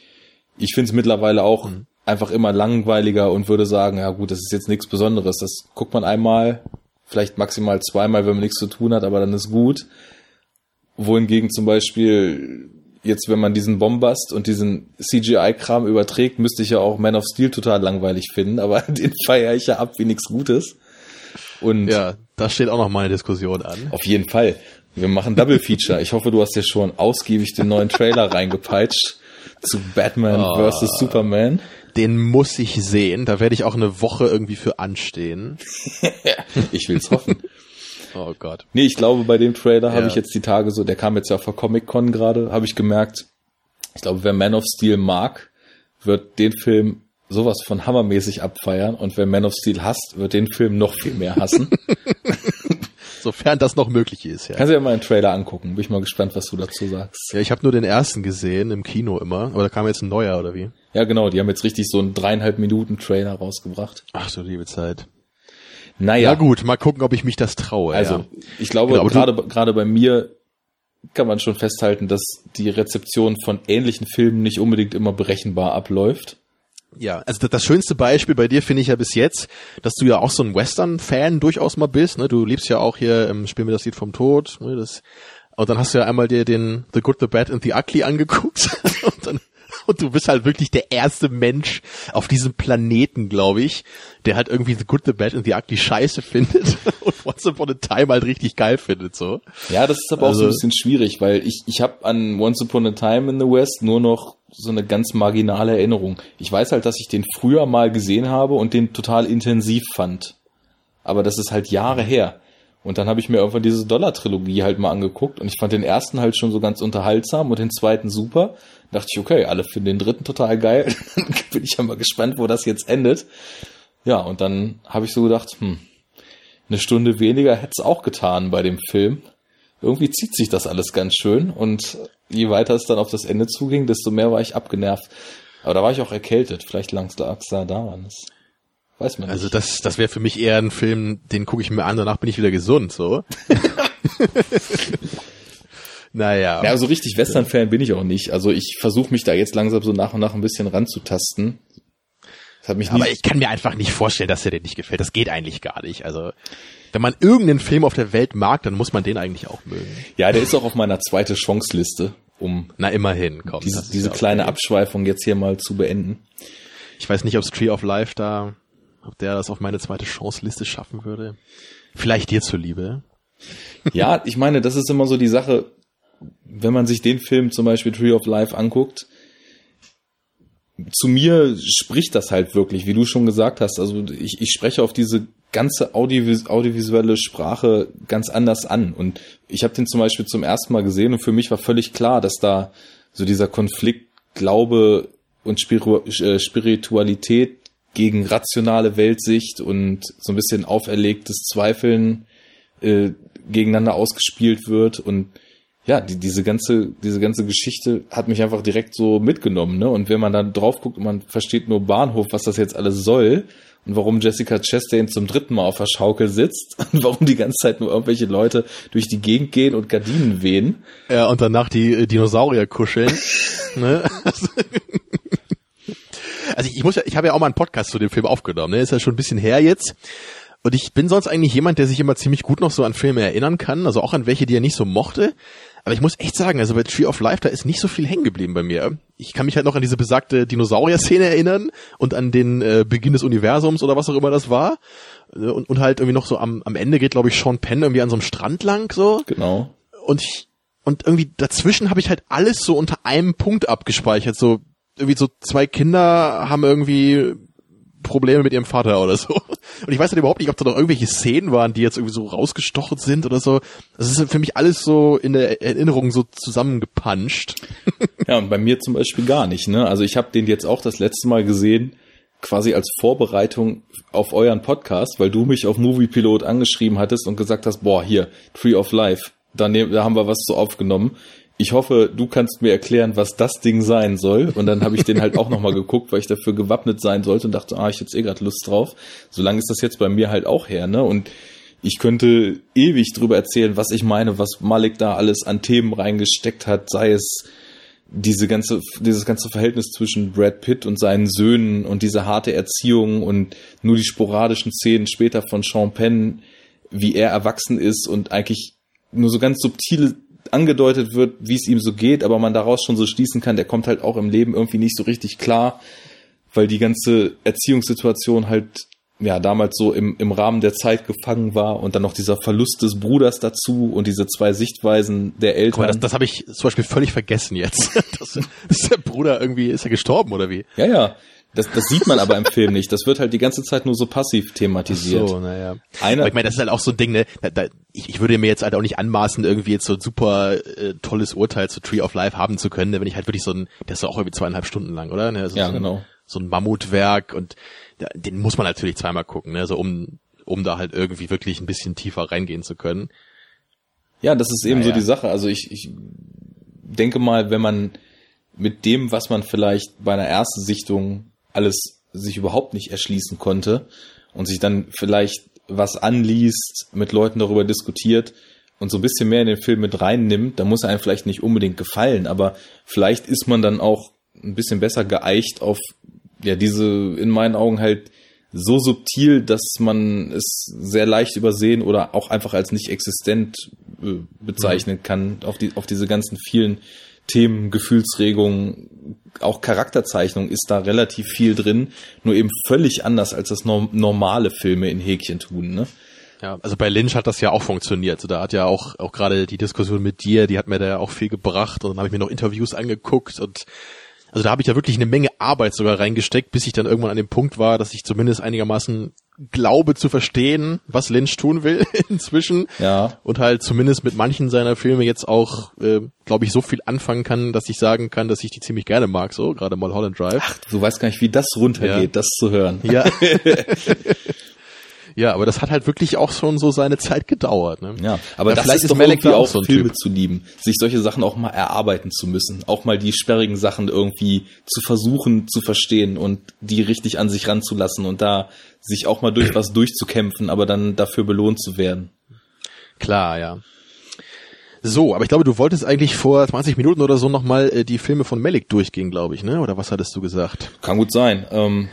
Ich finde es mittlerweile auch einfach immer langweiliger und würde sagen, ja gut, das ist jetzt nichts Besonderes. Das guckt man einmal, vielleicht maximal zweimal, wenn man nichts zu tun hat, aber dann ist gut. Wohingegen zum Beispiel jetzt, wenn man diesen Bombast und diesen CGI-Kram überträgt, müsste ich ja auch Man of Steel total langweilig finden, aber den feiere ich ja ab wie nichts Gutes. Und Ja, da steht auch noch mal eine Diskussion an. auf jeden Fall. Wir machen Double Feature. Ich hoffe, du hast ja schon ausgiebig den neuen Trailer reingepeitscht zu Batman Oh. vs. Superman. Den muss ich sehen. Da werde ich auch eine Woche irgendwie für anstehen. Ich will's hoffen. Oh Gott. Nee, ich glaube, bei dem Trailer habe Ja. ich jetzt die Tage so, der kam jetzt ja vor Comic-Con gerade, habe ich gemerkt, ich glaube, wer Man of Steel mag, wird den Film sowas von hammermäßig abfeiern und wer Man of Steel hasst, wird den Film noch viel mehr hassen. Sofern das noch möglich ist, ja. Kannst du ja mal einen Trailer angucken. Bin ich mal gespannt, was du dazu sagst. Ja, ich habe nur den ersten gesehen, im Kino immer. Aber da kam jetzt ein neuer, oder wie? Ja, genau, die haben jetzt richtig so einen dreieinhalb Minuten Trailer rausgebracht. Ach so, liebe Zeit. Naja, Ja gut, mal gucken, ob ich mich das traue. also ja. ich glaube, Genau, gerade gerade bei mir kann man schon festhalten, dass die Rezeption von ähnlichen Filmen nicht unbedingt immer berechenbar abläuft. Ja, also das- schönste Beispiel bei dir finde ich ja bis jetzt, dass du ja auch so ein Western-Fan durchaus mal bist. Ne? Du liebst ja auch hier im Spiel mir das Lied vom Tod. Ne? Das, und dann hast du ja einmal dir den The Good, The Bad and The Ugly angeguckt. und, dann, und du bist halt wirklich der erste Mensch auf diesem Planeten, glaube ich, der halt irgendwie The Good, The Bad and The Ugly scheiße findet und Once Upon a Time halt richtig geil findet. so. Ja, das ist aber auch so ein Also- bisschen schwierig, weil ich, ich habe an Once Upon a Time in the West nur noch so eine ganz marginale Erinnerung. Ich weiß halt, dass ich den früher mal gesehen habe und den total intensiv fand. Aber das ist halt Jahre her. Und dann habe ich mir irgendwann diese Dollar-Trilogie halt mal angeguckt und ich fand den ersten halt schon so ganz unterhaltsam und den zweiten super. Dachte ich, okay, alle finden den dritten total geil. Dann bin ich ja mal gespannt, wo das jetzt endet. Ja, und dann habe ich so gedacht, hm, eine Stunde weniger hätte es auch getan bei dem Film. Irgendwie zieht sich das alles ganz schön und je weiter es dann auf das Ende zuging, desto mehr war ich abgenervt. Aber da war ich auch erkältet. Vielleicht lag es da daran. Das weiß man Also nicht. das, das wäre für mich eher ein Film, den gucke ich mir an, danach bin ich wieder gesund. so. naja. Ja, so richtig Western-Fan bin ich auch nicht. Also ich versuche mich da jetzt langsam so nach und nach ein bisschen ranzutasten. Das hat mich Aber ich kann mir einfach nicht vorstellen, dass der dir nicht gefällt. Das geht eigentlich gar nicht. Also, wenn man irgendeinen Film auf der Welt mag, dann muss man den eigentlich auch mögen. ja, der ist auch auf meiner zweite Chance-Liste, um Na, immerhin, komm. diese, diese ja kleine okay. Abschweifung jetzt hier mal zu beenden. Ich weiß nicht, ob Tree of Life da, ob der das auf meine zweite Chance-Liste schaffen würde. Vielleicht dir zuliebe. Ja, ich meine, das ist immer so die Sache, wenn man sich den Film zum Beispiel Tree of Life anguckt, zu mir spricht das halt wirklich, wie du schon gesagt hast. Also ich, ich spreche auf diese ganze Audiovis audiovisuelle Sprache ganz anders an. Und ich habe den zum Beispiel zum ersten Mal gesehen und für mich war völlig klar, dass da so dieser Konflikt Glaube und äh, Spiritualität gegen rationale Weltsicht und so ein bisschen auferlegtes Zweifeln äh, gegeneinander ausgespielt wird und ja, die, diese ganze, diese ganze Geschichte hat mich einfach direkt so mitgenommen, ne? Und wenn man dann drauf guckt und man versteht nur Bahnhof, was das jetzt alles soll und warum Jessica Chastain zum dritten Mal auf der Schaukel sitzt und warum die ganze Zeit nur irgendwelche Leute durch die Gegend gehen und Gardinen wehen. Ja, und danach die äh, Dinosaurier kuscheln. ne? Also ich, ich muss ja, ich habe ja auch mal einen Podcast zu dem Film aufgenommen, ne? Ist ja schon ein bisschen her jetzt. Und ich bin sonst eigentlich jemand, der sich immer ziemlich gut noch so an Filme erinnern kann, also auch an welche, die er nicht so mochte. Aber ich muss echt sagen, also bei Tree of Life, da ist nicht so viel hängen geblieben bei mir. Ich kann mich halt noch an diese besagte Dinosaurier-Szene erinnern und an den äh, Beginn des Universums oder was auch immer das war. Äh, Und, und halt irgendwie noch so am, am Ende geht, glaube ich, Sean Penn irgendwie an so einem Strand lang so Genau. und ich, und irgendwie dazwischen habe ich halt alles so unter einem Punkt abgespeichert. So irgendwie so zwei Kinder haben irgendwie Probleme mit ihrem Vater oder so. Und ich weiß halt überhaupt nicht, ob da noch irgendwelche Szenen waren, die jetzt irgendwie so rausgestochen sind oder so. Das ist für mich alles so in der Erinnerung so zusammengepanscht. Ja, und bei mir zum Beispiel gar nicht. Ne? Also ich habe den jetzt auch das letzte Mal gesehen, quasi als Vorbereitung auf euren Podcast, weil du mich auf Moviepilot angeschrieben hattest und gesagt hast, boah, hier, Tree of Life, da, nehm, da haben wir was so aufgenommen. Ich hoffe, du kannst mir erklären, was das Ding sein soll. Und dann habe ich den halt auch nochmal geguckt, weil ich dafür gewappnet sein sollte und dachte, ah, ich hätte eh gerade Lust drauf. Solange ist das jetzt bei mir halt auch her, ne? Und ich könnte ewig drüber erzählen, was ich meine, was Malik da alles an Themen reingesteckt hat, sei es diese ganze, dieses ganze Verhältnis zwischen Brad Pitt und seinen Söhnen und diese harte Erziehung und nur die sporadischen Szenen später von Sean Penn, wie er erwachsen ist und eigentlich nur so ganz subtil angedeutet wird, wie es ihm so geht, aber man daraus schon so schließen kann, der kommt halt auch im Leben irgendwie nicht so richtig klar, weil die ganze Erziehungssituation halt ja damals so im, im Rahmen der Zeit gefangen war und dann noch dieser Verlust des Bruders dazu und diese zwei Sichtweisen der Eltern. Mal, das, das habe ich zum Beispiel völlig vergessen jetzt. das, ist der Bruder irgendwie, ist er gestorben oder wie? Ja, ja. Das, das sieht man aber im Film nicht. Das wird halt die ganze Zeit nur so passiv thematisiert. Ach so, naja. Einer, aber ich meine, das ist halt auch so ein Ding, ne? Da, da, ich, ich würde mir jetzt halt auch nicht anmaßen, irgendwie jetzt so ein super äh, tolles Urteil zu Tree of Life haben zu können, ne? wenn ich halt wirklich so ein, der ist auch irgendwie zweieinhalb Stunden lang, oder? Ne? ja, so genau. Ein, so ein Mammutwerk und den muss man natürlich zweimal gucken, ne? so um, um da halt irgendwie wirklich ein bisschen tiefer reingehen zu können. Ja, das ist eben naja. so die Sache. Also ich, ich denke mal, wenn man mit dem, was man vielleicht bei einer ersten Sichtung alles sich überhaupt nicht erschließen konnte und sich dann vielleicht was anliest, mit Leuten darüber diskutiert und so ein bisschen mehr in den Film mit reinnimmt, dann muss er einem vielleicht nicht unbedingt gefallen, aber vielleicht ist man dann auch ein bisschen besser geeicht auf ja diese in meinen Augen halt so subtil, dass man es sehr leicht übersehen oder auch einfach als nicht existent äh, bezeichnen kann auf die auf diese ganzen vielen Themen, Gefühlsregungen, auch Charakterzeichnung ist da relativ viel drin, nur eben völlig anders als das normale Filme in Häkchen tun, ne? Ja, also bei Lynch hat das ja auch funktioniert. Also da hat ja auch auch gerade die Diskussion mit dir, die hat mir da ja auch viel gebracht und dann habe ich mir noch Interviews angeguckt und also da habe ich ja wirklich eine Menge Arbeit sogar reingesteckt, bis ich dann irgendwann an dem Punkt war, dass ich zumindest einigermaßen glaube zu verstehen, was Lynch tun will inzwischen. Ja. Und halt zumindest mit manchen seiner Filme jetzt auch, äh, glaube ich, so viel anfangen kann, dass ich sagen kann, dass ich die ziemlich gerne mag, so, gerade mal Holland Drive. Ach, du weißt gar nicht, wie das runtergeht, ja. das zu hören. Ja. Ja, aber das hat halt wirklich auch schon so seine Zeit gedauert. Ne? Ja, aber ja, das vielleicht ist, doch irgendwie auch so Filme typ. zu lieben, sich solche Sachen auch mal erarbeiten zu müssen, auch mal die sperrigen Sachen irgendwie zu versuchen zu verstehen und die richtig an sich ranzulassen und da sich auch mal durch was durchzukämpfen, aber dann dafür belohnt zu werden. Klar, ja. So, aber ich glaube, du wolltest eigentlich vor 20 Minuten oder so nochmal äh, die Filme von Malik durchgehen, glaube ich, ne? Oder was hattest du gesagt? Kann gut sein. Ähm,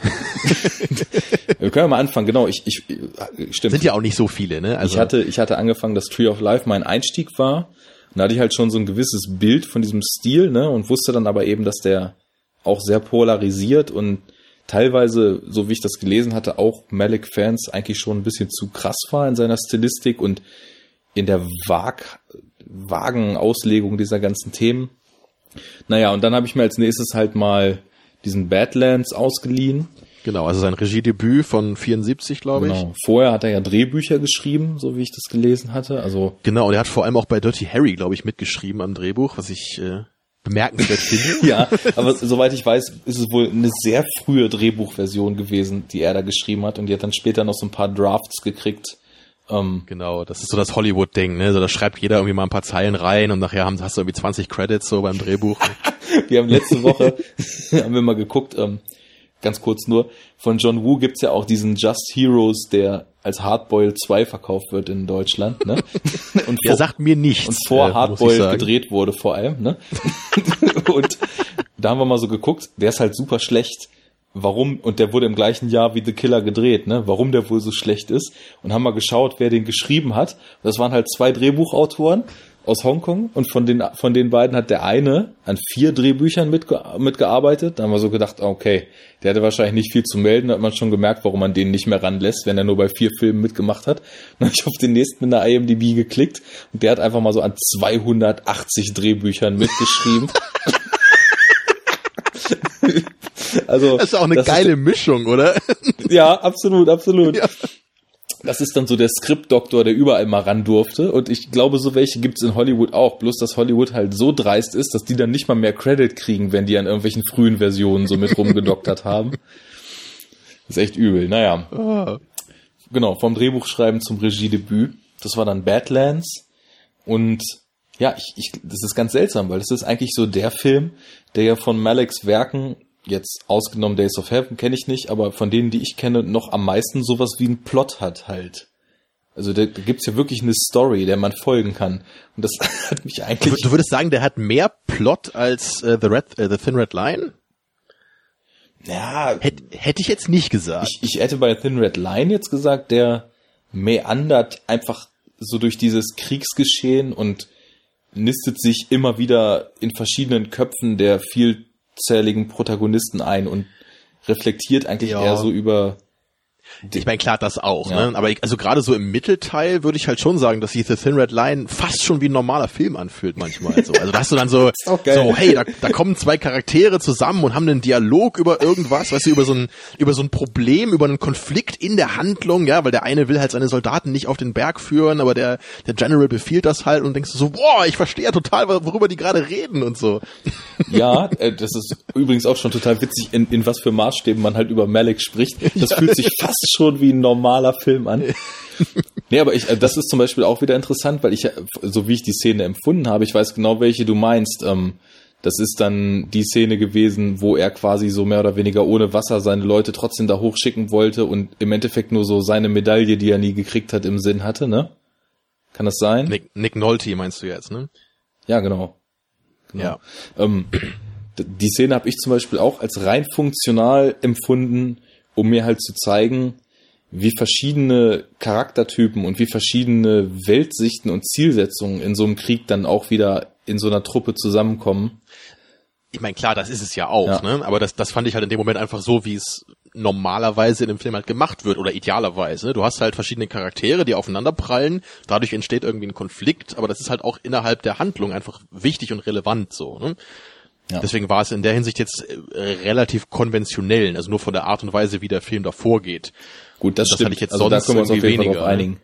wir können ja mal anfangen, genau. Ich, ich, äh, stimmt. Sind ja auch nicht so viele, ne? Also ich hatte, ich hatte angefangen, dass Tree of Life mein Einstieg war. Und da hatte ich halt schon so ein gewisses Bild von diesem Stil, ne? Und wusste dann aber eben, dass der auch sehr polarisiert und teilweise, so wie ich das gelesen hatte, auch Malik-Fans eigentlich schon ein bisschen zu krass war in seiner Stilistik und in der Wag vagen Auslegung dieser ganzen Themen. Naja, und dann habe ich mir als nächstes halt mal diesen Badlands ausgeliehen. Genau, also sein Regiedebüt von 74, glaube genau. ich. Vorher hat er ja Drehbücher geschrieben, so wie ich das gelesen hatte. Also genau, und er hat vor allem auch bei Dirty Harry, glaube ich, mitgeschrieben am Drehbuch, was ich äh, bemerkenswert finde. ja, aber soweit ich weiß, ist es wohl eine sehr frühe Drehbuchversion gewesen, die er da geschrieben hat, und die hat dann später noch so ein paar Drafts gekriegt ähm, genau, das ist so das Hollywood-Ding, ne? So, da schreibt jeder irgendwie mal ein paar Zeilen rein und nachher haben, hast du irgendwie 20 Credits so beim Drehbuch. wir haben letzte Woche, haben wir mal geguckt, ähm, ganz kurz nur, von John Woo gibt's ja auch diesen Just Heroes, der als Hardboiled 2 verkauft wird in Deutschland, ne? Und der vor, sagt mir nichts. Und vor äh, Hardboiled gedreht wurde vor allem, ne? und da haben wir mal so geguckt, der ist halt super schlecht warum, und der wurde im gleichen Jahr wie The Killer gedreht, ne, warum der wohl so schlecht ist. Und haben mal geschaut, wer den geschrieben hat. Das waren halt zwei Drehbuchautoren aus Hongkong und von den, von den beiden hat der eine an vier Drehbüchern mitge mitgearbeitet. Da haben wir so gedacht, okay, der hatte wahrscheinlich nicht viel zu melden, da hat man schon gemerkt, warum man den nicht mehr ranlässt, wenn er nur bei vier Filmen mitgemacht hat. Dann habe ich auf den nächsten mit einer IMDb geklickt und der hat einfach mal so an 280 Drehbüchern mitgeschrieben. Also, das ist auch eine geile ist, Mischung, oder? ja, absolut, absolut. Ja. Das ist dann so der Skriptdoktor, der überall mal ran durfte. Und ich glaube, so welche gibt's in Hollywood auch. Bloß, dass Hollywood halt so dreist ist, dass die dann nicht mal mehr Credit kriegen, wenn die an irgendwelchen frühen Versionen so mit rumgedoktert haben. Das ist echt übel. Naja. Ah. Genau, vom Drehbuchschreiben zum Regiedebüt. Das war dann Badlands. Und ja, ich, ich, das ist ganz seltsam, weil das ist eigentlich so der Film, der ja von Maleks Werken jetzt ausgenommen Days of Heaven kenne ich nicht, aber von denen, die ich kenne, noch am meisten sowas wie ein Plot hat halt. Also da, da gibt's ja wirklich eine Story, der man folgen kann. Und das hat mich eigentlich. Du würdest sagen, der hat mehr Plot als äh, The Red, äh, The Thin Red Line? Ja. Hätte hätt ich jetzt nicht gesagt. Ich, ich hätte bei Thin Red Line jetzt gesagt, der meandert einfach so durch dieses Kriegsgeschehen und nistet sich immer wieder in verschiedenen Köpfen der viel zähligen Protagonisten ein und reflektiert eigentlich ja. eher so über ich meine, klar, das auch, ja. ne? Aber ich, also gerade so im Mittelteil würde ich halt schon sagen, dass sich The Thin Red Line fast schon wie ein normaler Film anfühlt manchmal. So. Also da hast du dann so, so hey, da, da kommen zwei Charaktere zusammen und haben einen Dialog über irgendwas, weißt du, über so ein, über so ein Problem, über einen Konflikt in der Handlung, ja, weil der eine will halt seine Soldaten nicht auf den Berg führen, aber der, der General befiehlt das halt und denkst du so, boah, ich verstehe ja total, worüber die gerade reden und so. Ja, äh, das ist übrigens auch schon total witzig, in, in was für Maßstäben man halt über Malik spricht. Das ja. fühlt sich fast fast schon wie ein normaler Film an. nee, aber ich, äh, das ist zum Beispiel auch wieder interessant, weil ich, äh, so wie ich die Szene empfunden habe, ich weiß genau, welche du meinst. Ähm, das ist dann die Szene gewesen, wo er quasi so mehr oder weniger ohne Wasser seine Leute trotzdem da hochschicken wollte und im Endeffekt nur so seine Medaille, die er nie gekriegt hat, im Sinn hatte, ne? Kann das sein? Nick, Nick Nolte meinst du jetzt, ne? Ja, genau. genau. Ja. Ähm, die Szene habe ich zum Beispiel auch als rein funktional empfunden, um mir halt zu zeigen, wie verschiedene Charaktertypen und wie verschiedene Weltsichten und Zielsetzungen in so einem Krieg dann auch wieder in so einer Truppe zusammenkommen. Ich meine, klar, das ist es ja auch, ja. ne? Aber das, das fand ich halt in dem Moment einfach so, wie es normalerweise in dem Film halt gemacht wird oder idealerweise. Du hast halt verschiedene Charaktere, die aufeinander prallen, dadurch entsteht irgendwie ein Konflikt, aber das ist halt auch innerhalb der Handlung einfach wichtig und relevant so. Ne? Ja. Deswegen war es in der Hinsicht jetzt äh, relativ konventionell, also nur von der Art und Weise, wie der Film da vorgeht. Gut, das, das stimmt. Ich jetzt also sonst da können wir uns auf jeden weniger. Fall drauf einigen.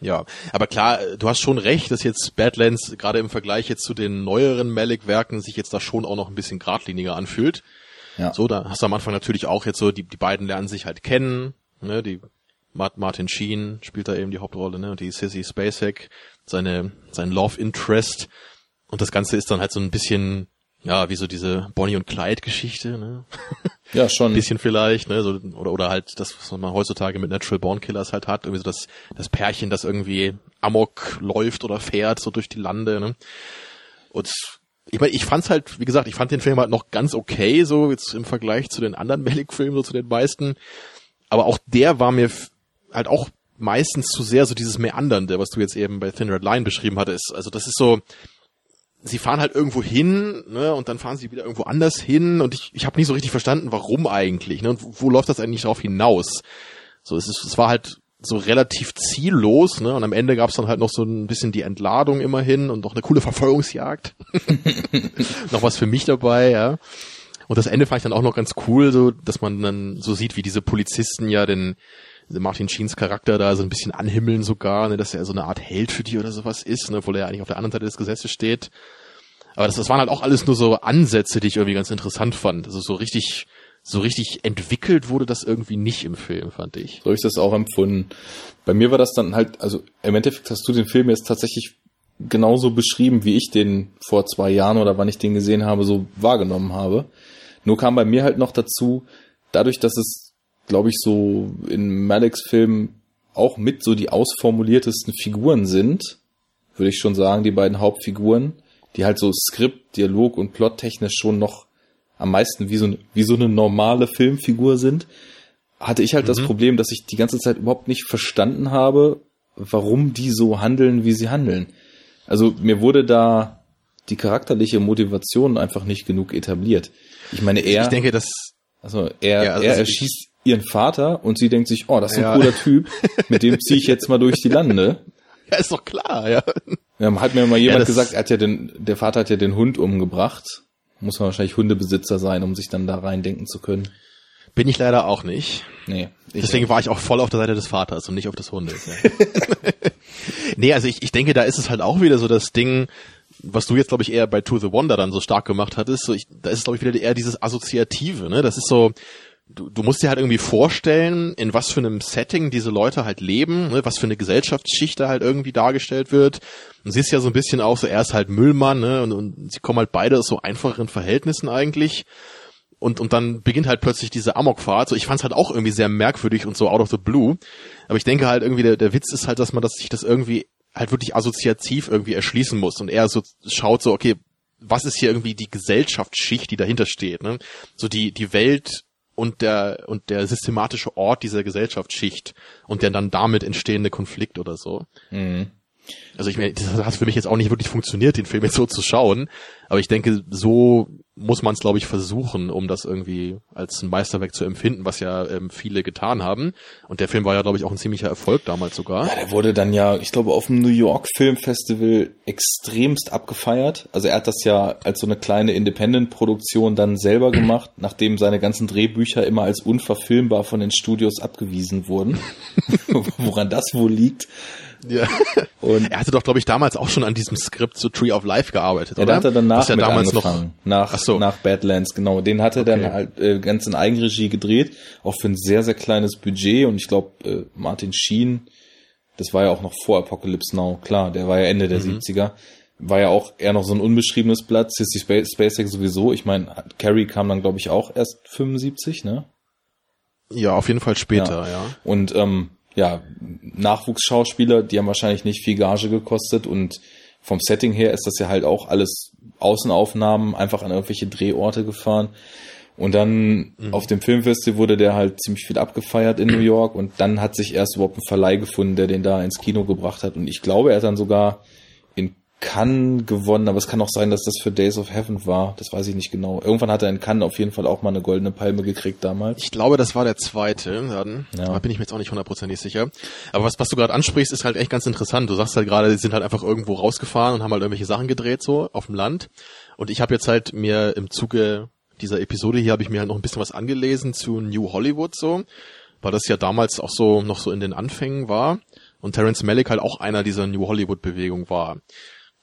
Ja, aber klar, du hast schon recht, dass jetzt Badlands gerade im Vergleich jetzt zu den neueren Malik-Werken sich jetzt da schon auch noch ein bisschen geradliniger anfühlt. Ja. So, da hast du am Anfang natürlich auch jetzt so, die, die beiden lernen sich halt kennen, ne, die Martin Sheen spielt da eben die Hauptrolle, ne, und die Sissy Spacek, seine, sein Love Interest, und das Ganze ist dann halt so ein bisschen, ja, wie so diese Bonnie und Clyde Geschichte, ne? Ja, schon. Ein bisschen vielleicht, ne? So, oder, oder halt das, was man heutzutage mit Natural Born Killers halt hat, irgendwie so das, das Pärchen, das irgendwie Amok läuft oder fährt, so durch die Lande, ne? Und ich meine, ich fand's halt, wie gesagt, ich fand den Film halt noch ganz okay, so jetzt im Vergleich zu den anderen Malik-Filmen, so zu den meisten. Aber auch der war mir halt auch meistens zu sehr so dieses Meandernde, was du jetzt eben bei Thin Red Line beschrieben hattest. Also das ist so, sie fahren halt irgendwo hin, ne, und dann fahren sie wieder irgendwo anders hin und ich, ich habe nicht so richtig verstanden, warum eigentlich, ne, und wo, wo läuft das eigentlich darauf hinaus? So, es ist, es war halt so relativ ziellos, ne, und am Ende gab's dann halt noch so ein bisschen die Entladung immerhin und noch eine coole Verfolgungsjagd. noch was für mich dabei, ja. Und das Ende fand ich dann auch noch ganz cool, so, dass man dann so sieht, wie diese Polizisten ja den, Martin Sheens Charakter da so ein bisschen anhimmeln sogar, ne, dass er so eine Art Held für die oder sowas ist, ne, obwohl er eigentlich auf der anderen Seite des Gesetzes steht. Aber das, das waren halt auch alles nur so Ansätze, die ich irgendwie ganz interessant fand. Also so richtig, so richtig entwickelt wurde das irgendwie nicht im Film, fand ich. So habe ich das auch empfunden. Bei mir war das dann halt, also im Endeffekt hast du den Film jetzt tatsächlich genauso beschrieben, wie ich den vor zwei Jahren oder wann ich den gesehen habe, so wahrgenommen habe. Nur kam bei mir halt noch dazu, dadurch, dass es glaube ich, so in Maliks Film auch mit so die ausformuliertesten Figuren sind, würde ich schon sagen, die beiden Hauptfiguren, die halt so Skript, Dialog und Plottechnisch schon noch am meisten wie so, wie so eine normale Filmfigur sind, hatte ich halt mhm. das Problem, dass ich die ganze Zeit überhaupt nicht verstanden habe, warum die so handeln, wie sie handeln. Also mir wurde da die charakterliche Motivation einfach nicht genug etabliert. Ich meine, er. Ich denke, dass. Also er, ja, also er erschießt, ihren Vater und sie denkt sich, oh, das ist ein ja. cooler Typ, mit dem ziehe ich jetzt mal durch die Lande. Ja, ist doch klar, ja. ja hat mir mal jemand ja, gesagt, er hat ja den, der Vater hat ja den Hund umgebracht. Muss man wahrscheinlich Hundebesitzer sein, um sich dann da reindenken zu können. Bin ich leider auch nicht. Nee. Deswegen war ich auch voll auf der Seite des Vaters und nicht auf des Hundes. Ja. nee, also ich, ich denke, da ist es halt auch wieder so das Ding, was du jetzt, glaube ich, eher bei To the Wonder dann so stark gemacht hattest, so ich, da ist es, glaube ich, wieder eher dieses Assoziative, ne? Das ist so, du, du musst dir halt irgendwie vorstellen, in was für einem Setting diese Leute halt leben, ne? was für eine Gesellschaftsschicht da halt irgendwie dargestellt wird. Und sie ist ja so ein bisschen auch so, er ist halt Müllmann, ne? Und, und sie kommen halt beide aus so einfacheren Verhältnissen eigentlich. Und, und dann beginnt halt plötzlich diese Amokfahrt. So, ich fand's halt auch irgendwie sehr merkwürdig und so out of the blue. Aber ich denke halt irgendwie, der, der Witz ist halt, dass man das, sich das irgendwie halt wirklich assoziativ irgendwie erschließen muss und er so schaut so, okay, was ist hier irgendwie die Gesellschaftsschicht, die dahinter steht, ne? So die, die Welt und der, und der systematische Ort dieser Gesellschaftsschicht und der dann damit entstehende Konflikt oder so. Mhm. Also ich meine, das hat für mich jetzt auch nicht wirklich funktioniert, den Film jetzt so zu schauen. Aber ich denke, so muss man es, glaube ich, versuchen, um das irgendwie als ein Meisterwerk zu empfinden, was ja ähm, viele getan haben. Und der Film war ja, glaube ich, auch ein ziemlicher Erfolg damals sogar. Ja, der wurde dann ja, ich glaube, auf dem New York Film Festival extremst abgefeiert. Also er hat das ja als so eine kleine Independent-Produktion dann selber gemacht, nachdem seine ganzen Drehbücher immer als unverfilmbar von den Studios abgewiesen wurden. Woran das wohl liegt. Ja. Und er hatte doch, glaube ich, damals auch schon an diesem Skript zu Tree of Life gearbeitet, ja, oder? Hat er danach ja damals angefangen. noch nach, Ach so. nach Badlands, genau. Den hat er Okay. dann halt äh, ganz in Eigenregie gedreht, auch für ein sehr, sehr kleines Budget. Und ich glaube, äh, Martin Sheen, das war ja auch noch vor Apocalypse Now, klar, der war ja Ende der Mhm. 70er. War ja auch eher noch so ein unbeschriebenes Blatt. Sissy Spa- Spacek sowieso. Ich meine, Carrie kam dann, glaube ich, auch erst 75, ne? Ja, auf jeden Fall später, ja. Und ähm, ja, Nachwuchsschauspieler, die haben wahrscheinlich nicht viel Gage gekostet und vom Setting her ist das ja halt auch alles Außenaufnahmen, einfach an irgendwelche Drehorte gefahren. Und dann auf dem Filmfestival wurde der halt ziemlich viel abgefeiert in New York und dann hat sich erst überhaupt ein Verleih gefunden, der den da ins Kino gebracht hat. Und ich glaube, er hat dann sogar Cannes gewonnen, aber es kann auch sein, dass das für Days of Heaven war. Das weiß ich nicht genau. Irgendwann hat er in Cannes auf jeden Fall auch mal eine goldene Palme gekriegt damals. Ich glaube, das war der zweite. Dann. Ja. Da bin ich mir jetzt auch nicht hundertprozentig sicher. Aber was, was du gerade ansprichst, ist halt echt ganz interessant. Du sagst halt gerade, die sind halt einfach irgendwo rausgefahren und haben halt irgendwelche Sachen gedreht, so auf dem Land. Und ich habe jetzt halt mir im Zuge dieser Episode hier habe ich mir halt noch ein bisschen was angelesen zu New Hollywood so, weil das ja damals auch so noch so in den Anfängen war und Terence Malick halt auch einer dieser New Hollywood Bewegung war.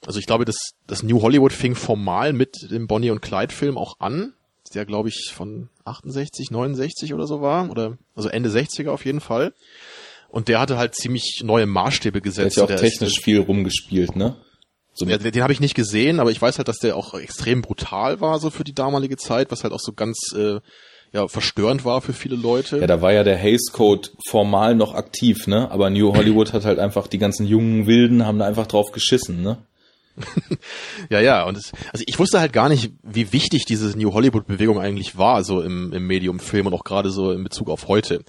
Also ich glaube, das, das New Hollywood fing formal mit dem Bonnie und Clyde Film auch an, der glaube ich von 68, 69 oder so war, oder also Ende 60er auf jeden Fall. Und der hatte halt ziemlich neue Maßstäbe Der gesetzt. ist ja auch Der technisch viel rumgespielt, ne? So ja, den habe ich nicht gesehen, aber ich weiß halt, dass der auch extrem brutal war so für die damalige Zeit, was halt auch so ganz äh, ja verstörend war für viele Leute. Ja, da war ja der Hays Code formal noch aktiv, ne? Aber New Hollywood hat halt einfach die ganzen jungen Wilden haben da einfach drauf geschissen, ne? Ja, ja, und es, also ich wusste halt gar nicht, wie wichtig diese New Hollywood Bewegung eigentlich war, so im, im Medium Film und auch gerade so in Bezug auf heute.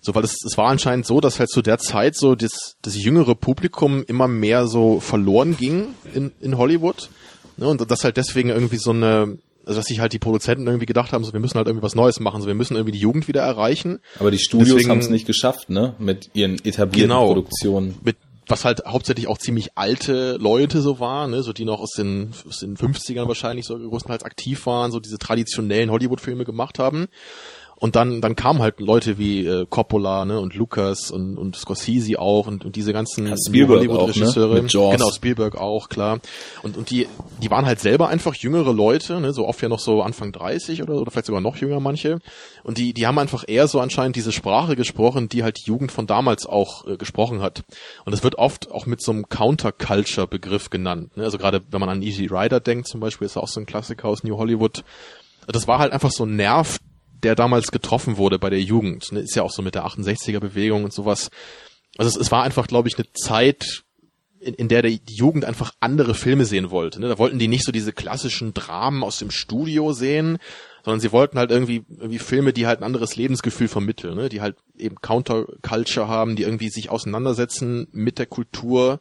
So, weil es, es war anscheinend so, dass halt zu der Zeit so das, das jüngere Publikum immer mehr so verloren ging in, in Hollywood. Ne, und dass halt deswegen irgendwie so eine, also dass sich halt die Produzenten irgendwie gedacht haben, so wir müssen halt irgendwie was Neues machen, so wir müssen irgendwie die Jugend wieder erreichen. Aber die Studios haben es nicht geschafft, ne? Mit ihren etablierten Genau. Produktionen. mit was halt hauptsächlich auch ziemlich alte Leute so waren, ne, so die noch aus den, aus den 50ern wahrscheinlich so größtenteils aktiv waren, so diese traditionellen Hollywood-Filme gemacht haben. Und dann, dann kamen halt Leute wie äh, Coppola ne, und Lucas und, und Scorsese auch und, und diese ganzen Ja, ne? Hollywood-Regisseure. Jaws. Genau, Spielberg auch, klar. Und, und die, die waren halt selber einfach jüngere Leute, ne, so oft ja noch so Anfang 30 oder, oder vielleicht sogar noch jünger manche. Und die, die haben einfach eher so anscheinend diese Sprache gesprochen, die halt die Jugend von damals auch äh, gesprochen hat. Und es wird oft auch mit so einem Counterculture-Begriff genannt. Ne? Also gerade wenn man an Easy Rider denkt zum Beispiel, ist auch so ein Klassiker aus New Hollywood. Das war halt einfach so ein Nerv, der damals getroffen wurde bei der Jugend. Ne? Ist ja auch so mit der 68er-Bewegung und sowas. Also es, es war einfach, glaube ich, eine Zeit, in, in der die Jugend einfach andere Filme sehen wollte. Ne? Da wollten die nicht so diese klassischen Dramen aus dem Studio sehen, sondern sie wollten halt irgendwie, irgendwie Filme, die halt ein anderes Lebensgefühl vermitteln, ne? die halt eben Counterculture haben, die irgendwie sich auseinandersetzen mit der Kultur,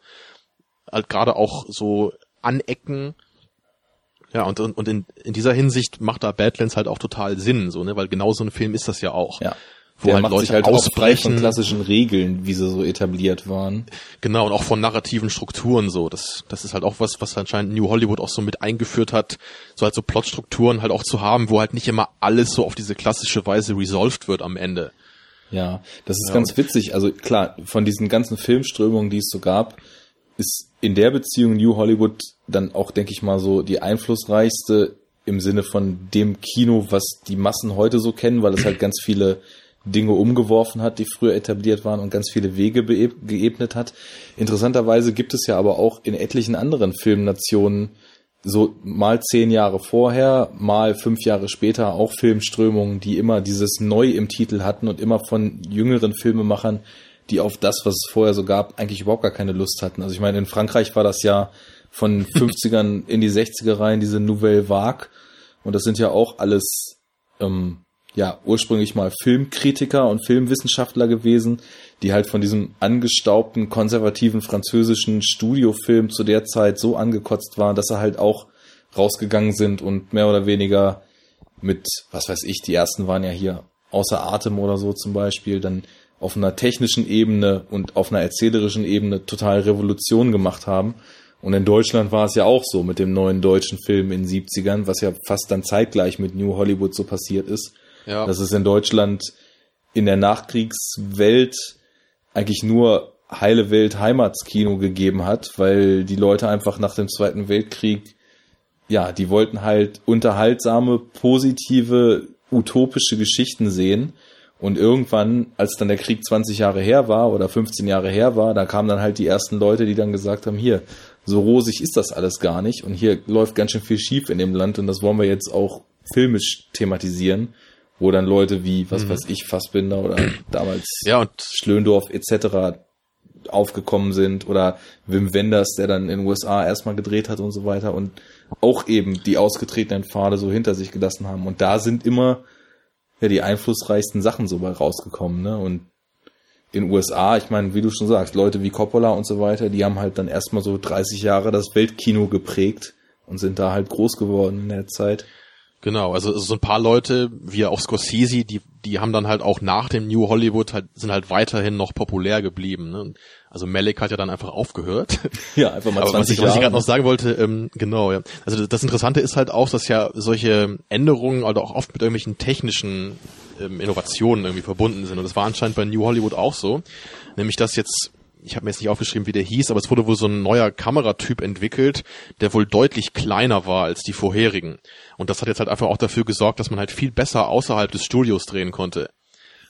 halt gerade auch so anecken. Ja, und, und in, in dieser Hinsicht macht da Badlands halt auch total Sinn, so, ne, weil genau so ein Film ist das ja auch. Ja. wo Der halt Leute halt ausbrechen. Von klassischen Regeln, wie sie so etabliert waren. Genau, und auch von narrativen Strukturen so. Das, das ist halt auch was, was anscheinend New Hollywood auch so mit eingeführt hat, so halt so Plotstrukturen halt auch zu haben, wo halt nicht immer alles so auf diese klassische Weise resolved wird am Ende. Ja, das ist ja, ganz witzig. Also klar, von diesen ganzen Filmströmungen, die es so gab, ist in der Beziehung New Hollywood dann auch, denke ich mal, so die einflussreichste im Sinne von dem Kino, was die Massen heute so kennen, weil es halt ganz viele Dinge umgeworfen hat, die früher etabliert waren und ganz viele Wege geebnet hat. Interessanterweise gibt es ja aber auch in etlichen anderen Filmnationen so mal zehn Jahre vorher, mal fünf Jahre später auch Filmströmungen, die immer dieses Neu im Titel hatten und immer von jüngeren Filmemachern, die auf das, was es vorher so gab, eigentlich überhaupt gar keine Lust hatten. Also ich meine, in Frankreich war das ja von 50ern in die 60er rein, diese Nouvelle Vague. Und das sind ja auch alles ähm, ja ursprünglich mal Filmkritiker und Filmwissenschaftler gewesen, die halt von diesem angestaubten konservativen französischen Studiofilm zu der Zeit so angekotzt waren, dass sie halt auch rausgegangen sind und mehr oder weniger mit, was weiß ich, die ersten waren ja hier außer Atem oder so zum Beispiel, dann auf einer technischen Ebene und auf einer erzählerischen Ebene total Revolution gemacht haben. Und in Deutschland war es ja auch so mit dem neuen deutschen Film in den 70ern, was ja fast dann zeitgleich mit New Hollywood so passiert ist ja. dass es in Deutschland in der Nachkriegswelt eigentlich nur heile Welt Heimatskino gegeben hat, weil die Leute einfach nach dem Zweiten Weltkrieg, ja, die wollten halt unterhaltsame, positive, utopische Geschichten sehen. Und irgendwann, als dann der Krieg 20 Jahre her war oder 15 Jahre her war, da kamen dann halt die ersten Leute, die dann gesagt haben, hier, so rosig ist das alles gar nicht und hier läuft ganz schön viel schief in dem Land und das wollen wir jetzt auch filmisch thematisieren wo dann Leute wie, was mhm. weiß ich, Fassbinder oder damals ja, und Schlöndorf etc. aufgekommen sind oder Wim Wenders, der dann in den USA erstmal gedreht hat und so weiter und auch eben die ausgetretenen Pfade so hinter sich gelassen haben. Und da sind immer ja die einflussreichsten Sachen so bei rausgekommen, ne? Und in USA, ich meine, wie du schon sagst, Leute wie Coppola und so weiter, die haben halt dann erstmal so 30 Jahre das Weltkino geprägt und sind da halt groß geworden in der Zeit. Genau, also so ein paar Leute, wie auch Scorsese, die, die haben dann halt auch nach dem New Hollywood halt, sind halt weiterhin noch populär geblieben. Ne? Also Malik hat ja dann einfach aufgehört. Ja, einfach mal 20 Aber was ich, Jahre. Was ich gerade noch sagen wollte, ähm, genau, ja. Also das Interessante ist halt auch, dass ja solche Änderungen also auch oft mit irgendwelchen technischen ähm, Innovationen irgendwie verbunden sind. Und das war anscheinend bei New Hollywood auch so. Nämlich, dass jetzt ich habe mir jetzt nicht aufgeschrieben, wie der hieß, aber es wurde wohl so ein neuer Kameratyp entwickelt, der wohl deutlich kleiner war als die vorherigen. Und das hat jetzt halt einfach auch dafür gesorgt, dass man halt viel besser außerhalb des Studios drehen konnte.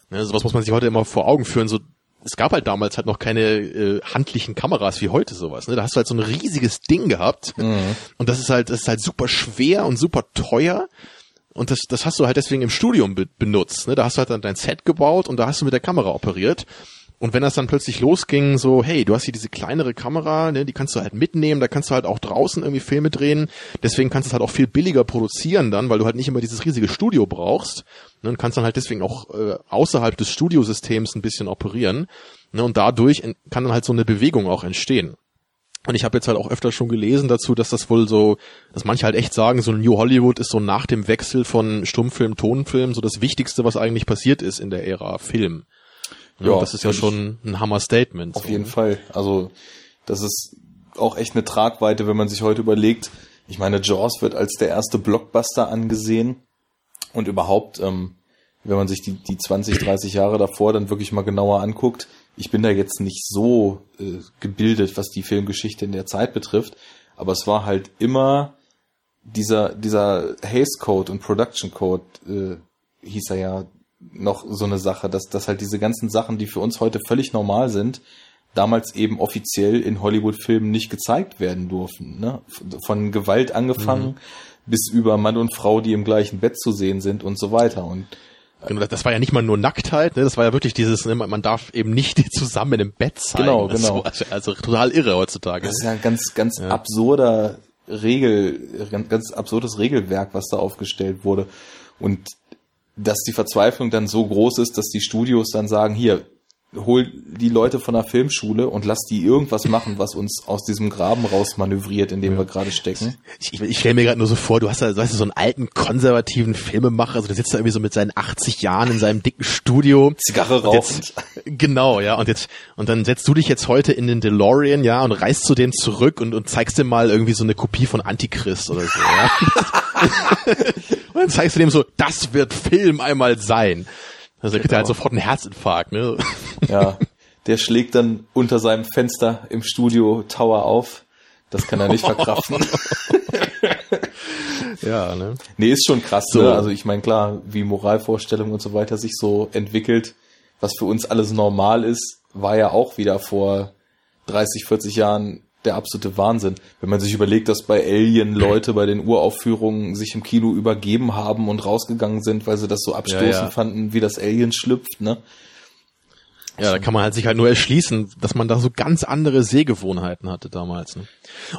Ne, sowas muss man sich heute immer vor Augen führen. So, es gab halt damals halt noch keine äh, handlichen Kameras wie heute sowas. Ne? Da hast du halt so ein riesiges Ding gehabt. Mhm. Und das ist halt, das ist halt super schwer und super teuer. Und das, das hast du halt deswegen im Studium be benutzt. Ne? Da hast du halt dann dein Set gebaut und da hast du mit der Kamera operiert. Und wenn das dann plötzlich losging, so, hey, du hast hier diese kleinere Kamera, ne, die kannst du halt mitnehmen, da kannst du halt auch draußen irgendwie Filme drehen. Deswegen kannst du es halt auch viel billiger produzieren dann, weil du halt nicht immer dieses riesige Studio brauchst. Ne, und kannst dann halt deswegen auch äh, außerhalb des Studiosystems ein bisschen operieren. Ne, und dadurch kann dann halt so eine Bewegung auch entstehen. Und ich habe jetzt halt auch öfter schon gelesen dazu, dass das wohl so, dass manche halt echt sagen, so New Hollywood ist so nach dem Wechsel von Stummfilm, Tonfilm so das Wichtigste, was eigentlich passiert ist in der Ära Film. Ja, das ist ja schon ein Hammer-Statement. Auf so, jeden ne? Fall. Also das ist auch echt eine Tragweite, wenn man sich heute überlegt. Ich meine, Jaws wird als der erste Blockbuster angesehen und überhaupt, ähm, wenn man sich die, die 20, 30 Jahre davor dann wirklich mal genauer anguckt, ich bin da jetzt nicht so äh, gebildet, was die Filmgeschichte in der Zeit betrifft, aber es war halt immer dieser, dieser Haze Code und Production Code, äh, hieß er ja, noch so eine Sache, dass, dass halt diese ganzen Sachen, die für uns heute völlig normal sind, damals eben offiziell in Hollywood-Filmen nicht gezeigt werden durften. Ne? Von Gewalt angefangen mhm. bis über Mann und Frau, die im gleichen Bett zu sehen sind und so weiter. Und Genau, das war ja nicht mal nur Nacktheit, ne? das war ja wirklich dieses, ne? man darf eben nicht zusammen im Bett sein. Genau, genau. Also, also total irre heutzutage. Das ist ja ein ganz, ganz ja. absurder Regel, ganz, ganz absurdes Regelwerk, was da aufgestellt wurde. Und dass die Verzweiflung dann so groß ist, dass die Studios dann sagen, hier, hol die Leute von der Filmschule und lass die irgendwas machen, was uns aus diesem Graben raus manövriert, in dem ja. wir gerade stecken. Ich, ich, ich stelle mir gerade nur so vor, du hast da weißt du, so einen alten konservativen Filmemacher, also der sitzt da irgendwie so mit seinen 80 Jahren in seinem dicken Studio. Zigarre rauchend. Genau, ja, und jetzt und dann setzt du dich jetzt heute in den DeLorean, ja, und reist zu dem zurück und, und zeigst dem mal irgendwie so eine Kopie von Antichrist oder so, ja. und dann zeigst du dem so, das wird Film einmal sein. Also er kriegt genau. halt sofort einen Herzinfarkt, ne? Ja, der schlägt dann unter seinem Fenster im Studio Tower auf. Das kann er nicht verkraften. ja, ne? Nee, ist schon krass, so. ne? Also ich meine, klar, wie Moralvorstellungen und so weiter sich so entwickelt, was für uns alles normal ist, war ja auch wieder vor 30, 40 Jahren der absolute Wahnsinn. Wenn man sich überlegt, dass bei Alien Leute bei den Uraufführungen sich im Kino übergeben haben und rausgegangen sind, weil sie das so abstoßend ja, ja. fanden, wie das Alien schlüpft, ne? Ja, da kann man halt sich halt nur erschließen, dass man da so ganz andere Sehgewohnheiten hatte damals. Ne?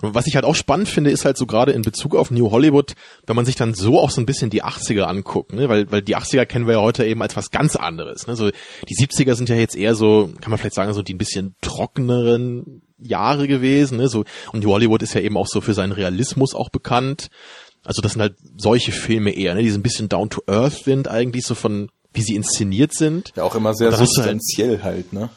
Und was ich halt auch spannend finde, ist halt so gerade in Bezug auf New Hollywood, wenn man sich dann so auch so ein bisschen die 80er anguckt, ne? weil, weil die 80er kennen wir ja heute eben als was ganz anderes. Ne? So die 70er sind ja jetzt eher so, kann man vielleicht sagen, so die ein bisschen trockeneren Jahre gewesen. Ne? So, und Hollywood ist ja eben auch so für seinen Realismus auch bekannt. Also das sind halt solche Filme eher, ne? die so ein bisschen down to earth sind eigentlich, so von wie sie inszeniert sind. Ja, auch immer sehr substanziell halt, halt, ne?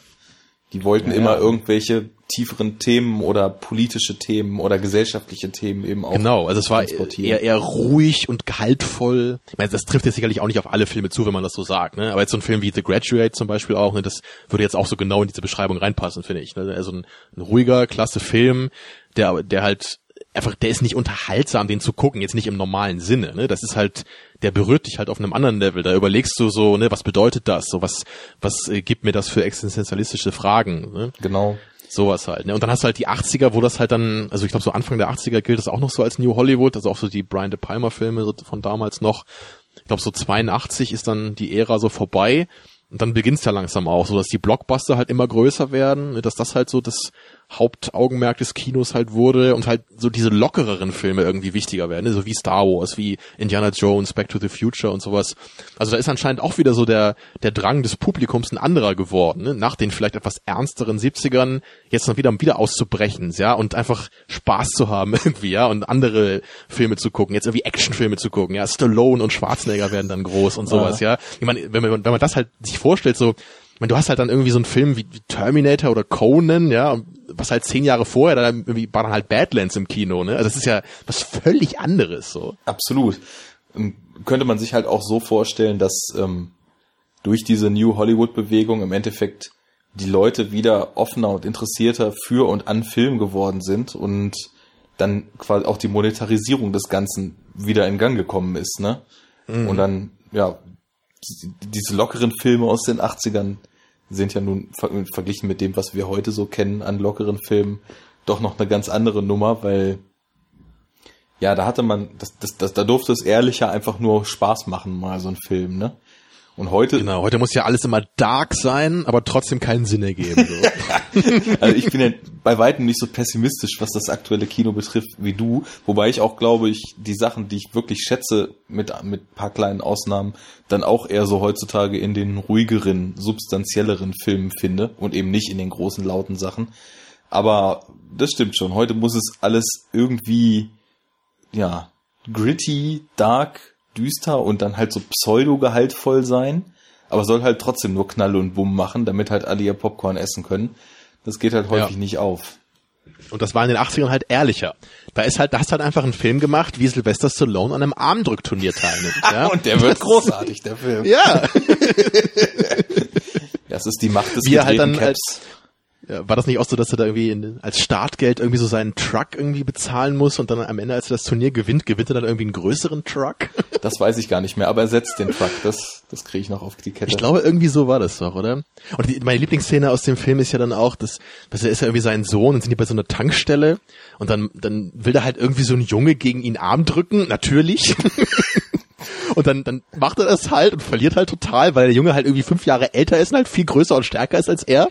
Die wollten ja, immer ja. irgendwelche tieferen Themen oder politische Themen oder gesellschaftliche Themen eben auch. Genau, also es war eher, eher ruhig und gehaltvoll. Ich meine, das trifft jetzt sicherlich auch nicht auf alle Filme zu, wenn man das so sagt, ne? Aber jetzt so ein Film wie The Graduate zum Beispiel auch, ne, das würde jetzt auch so genau in diese Beschreibung reinpassen, finde ich. Ne? Also ein, ein ruhiger, klasse Film, der, der halt einfach, der ist nicht unterhaltsam, den zu gucken, jetzt nicht im normalen Sinne. Ne? Das ist halt, der berührt dich halt auf einem anderen Level. Da überlegst du so, ne, was bedeutet das? So was, was äh, gibt mir das für existenzialistische Fragen? Ne? Genau. Sowas halt. Ne? Und dann hast du halt die 80er, wo das halt dann, also ich glaube so Anfang der 80er gilt das auch noch so als New Hollywood, also auch so die Brian De Palma Filme von damals noch. Ich glaube so 82 ist dann die Ära so vorbei. Und dann beginnt's ja langsam auch, so dass die Blockbuster halt immer größer werden, ne? dass das halt so das Hauptaugenmerk des Kinos halt wurde und halt so diese lockereren Filme irgendwie wichtiger werden, ne? so wie Star Wars, wie Indiana Jones, Back to the Future und sowas. Also da ist anscheinend auch wieder so der, der Drang des Publikums ein anderer geworden, ne? nach den vielleicht etwas ernsteren 70ern jetzt noch wieder, wieder auszubrechen, ja, und einfach Spaß zu haben irgendwie, ja, und andere Filme zu gucken, jetzt irgendwie Actionfilme zu gucken, ja, Stallone und Schwarzenegger werden dann groß und sowas, ja. ja. Ich meine, wenn man, wenn man das halt sich vorstellt, so, meine, du hast halt dann irgendwie so einen Film wie Terminator oder Conan, ja, was halt zehn Jahre vorher, da irgendwie war dann halt Badlands im Kino, ne? Also das ist ja was völlig anderes, so. Absolut. Ähm, könnte man sich halt auch so vorstellen, dass ähm, durch diese New Hollywood-Bewegung im Endeffekt die Leute wieder offener und interessierter für und an Film geworden sind und dann quasi auch die Monetarisierung des Ganzen wieder in Gang gekommen ist, ne? Mhm. Und dann, ja, diese lockeren Filme aus den 80ern sind ja nun verglichen mit dem, was wir heute so kennen an lockeren Filmen, doch noch eine ganz andere Nummer, weil ja, da hatte man, das, das, das, da durfte es ehrlicher einfach nur Spaß machen, mal so ein Film, ne? Und heute. Genau, heute muss ja alles immer dark sein, aber trotzdem keinen Sinn ergeben. So. also ich bin ja bei weitem nicht so pessimistisch, was das aktuelle Kino betrifft, wie du. Wobei ich auch glaube, ich die Sachen, die ich wirklich schätze, mit, mit paar kleinen Ausnahmen, dann auch eher so heutzutage in den ruhigeren, substanzielleren Filmen finde und eben nicht in den großen, lauten Sachen. Aber das stimmt schon. Heute muss es alles irgendwie, ja, gritty, dark, düster und dann halt so pseudo-gehaltvoll sein, aber soll halt trotzdem nur Knall und Bumm machen, damit halt alle ihr Popcorn essen können. Das geht halt häufig ja. nicht auf. Und das war in den 80ern halt ehrlicher. Da ist halt, da hast halt einfach einen Film gemacht, wie Sylvester Stallone an einem Armdrückturnier teilnimmt. Ja? und der wird großartig, der Film. Ja. das ist die Macht des wie halt dann Caps. Ja, war das nicht auch so, dass er da irgendwie in, als Startgeld irgendwie so seinen Truck irgendwie bezahlen muss und dann am Ende, als er das Turnier gewinnt, gewinnt er dann irgendwie einen größeren Truck? Das weiß ich gar nicht mehr, aber er setzt den Truck. Das, das kriege ich noch auf die Kette. Ich glaube, irgendwie so war das doch, oder? Und die, meine Lieblingsszene aus dem Film ist ja dann auch, dass, dass er ist ja irgendwie sein Sohn und sind die bei so einer Tankstelle und dann, dann will da halt irgendwie so ein Junge gegen ihn Arm drücken, natürlich. Und dann, dann macht er das halt und verliert halt total, weil der Junge halt irgendwie fünf Jahre älter ist und halt viel größer und stärker ist als er.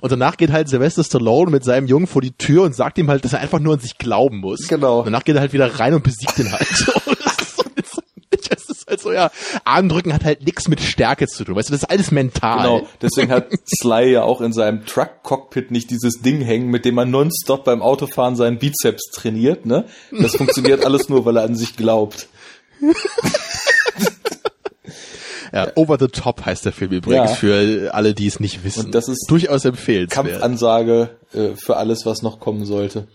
Und danach geht halt Sylvester Stallone mit seinem Jungen vor die Tür und sagt ihm halt, dass er einfach nur an sich glauben muss. Genau. Und danach geht er halt wieder rein und besiegt ihn halt. das, ist so, das ist halt so, ja, Armdrücken hat halt nichts mit Stärke zu tun, weißt du, das ist alles mental. Genau, deswegen hat Sly ja auch in seinem Truck-Cockpit nicht dieses Ding hängen, mit dem man nonstop beim Autofahren seinen Bizeps trainiert, ne? Das funktioniert alles nur, weil er an sich glaubt. Ja, Over the Top heißt der Film übrigens Ja. für alle, die es nicht wissen. Und das ist durchaus empfehlenswert. Kampfansage äh, für alles, was noch kommen sollte.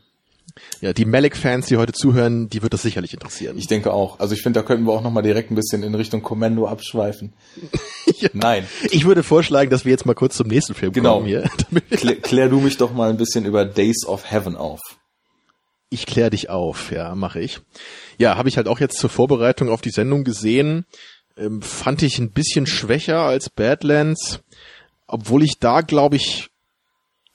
Ja, die Malik-Fans, die heute zuhören, die wird das sicherlich interessieren. Ich denke auch. Also ich finde, da könnten wir auch noch mal direkt ein bisschen in Richtung Kommando abschweifen. Ja. Nein. Ich würde vorschlagen, dass wir jetzt mal kurz zum nächsten Film Genau. kommen hier. Klär, klär du mich doch mal ein bisschen über Days of Heaven auf. Ich klär dich auf, ja, mache ich. Ja, habe ich halt auch jetzt zur Vorbereitung auf die Sendung gesehen. Ähm, fand ich ein bisschen schwächer als Badlands, obwohl ich da, glaube ich,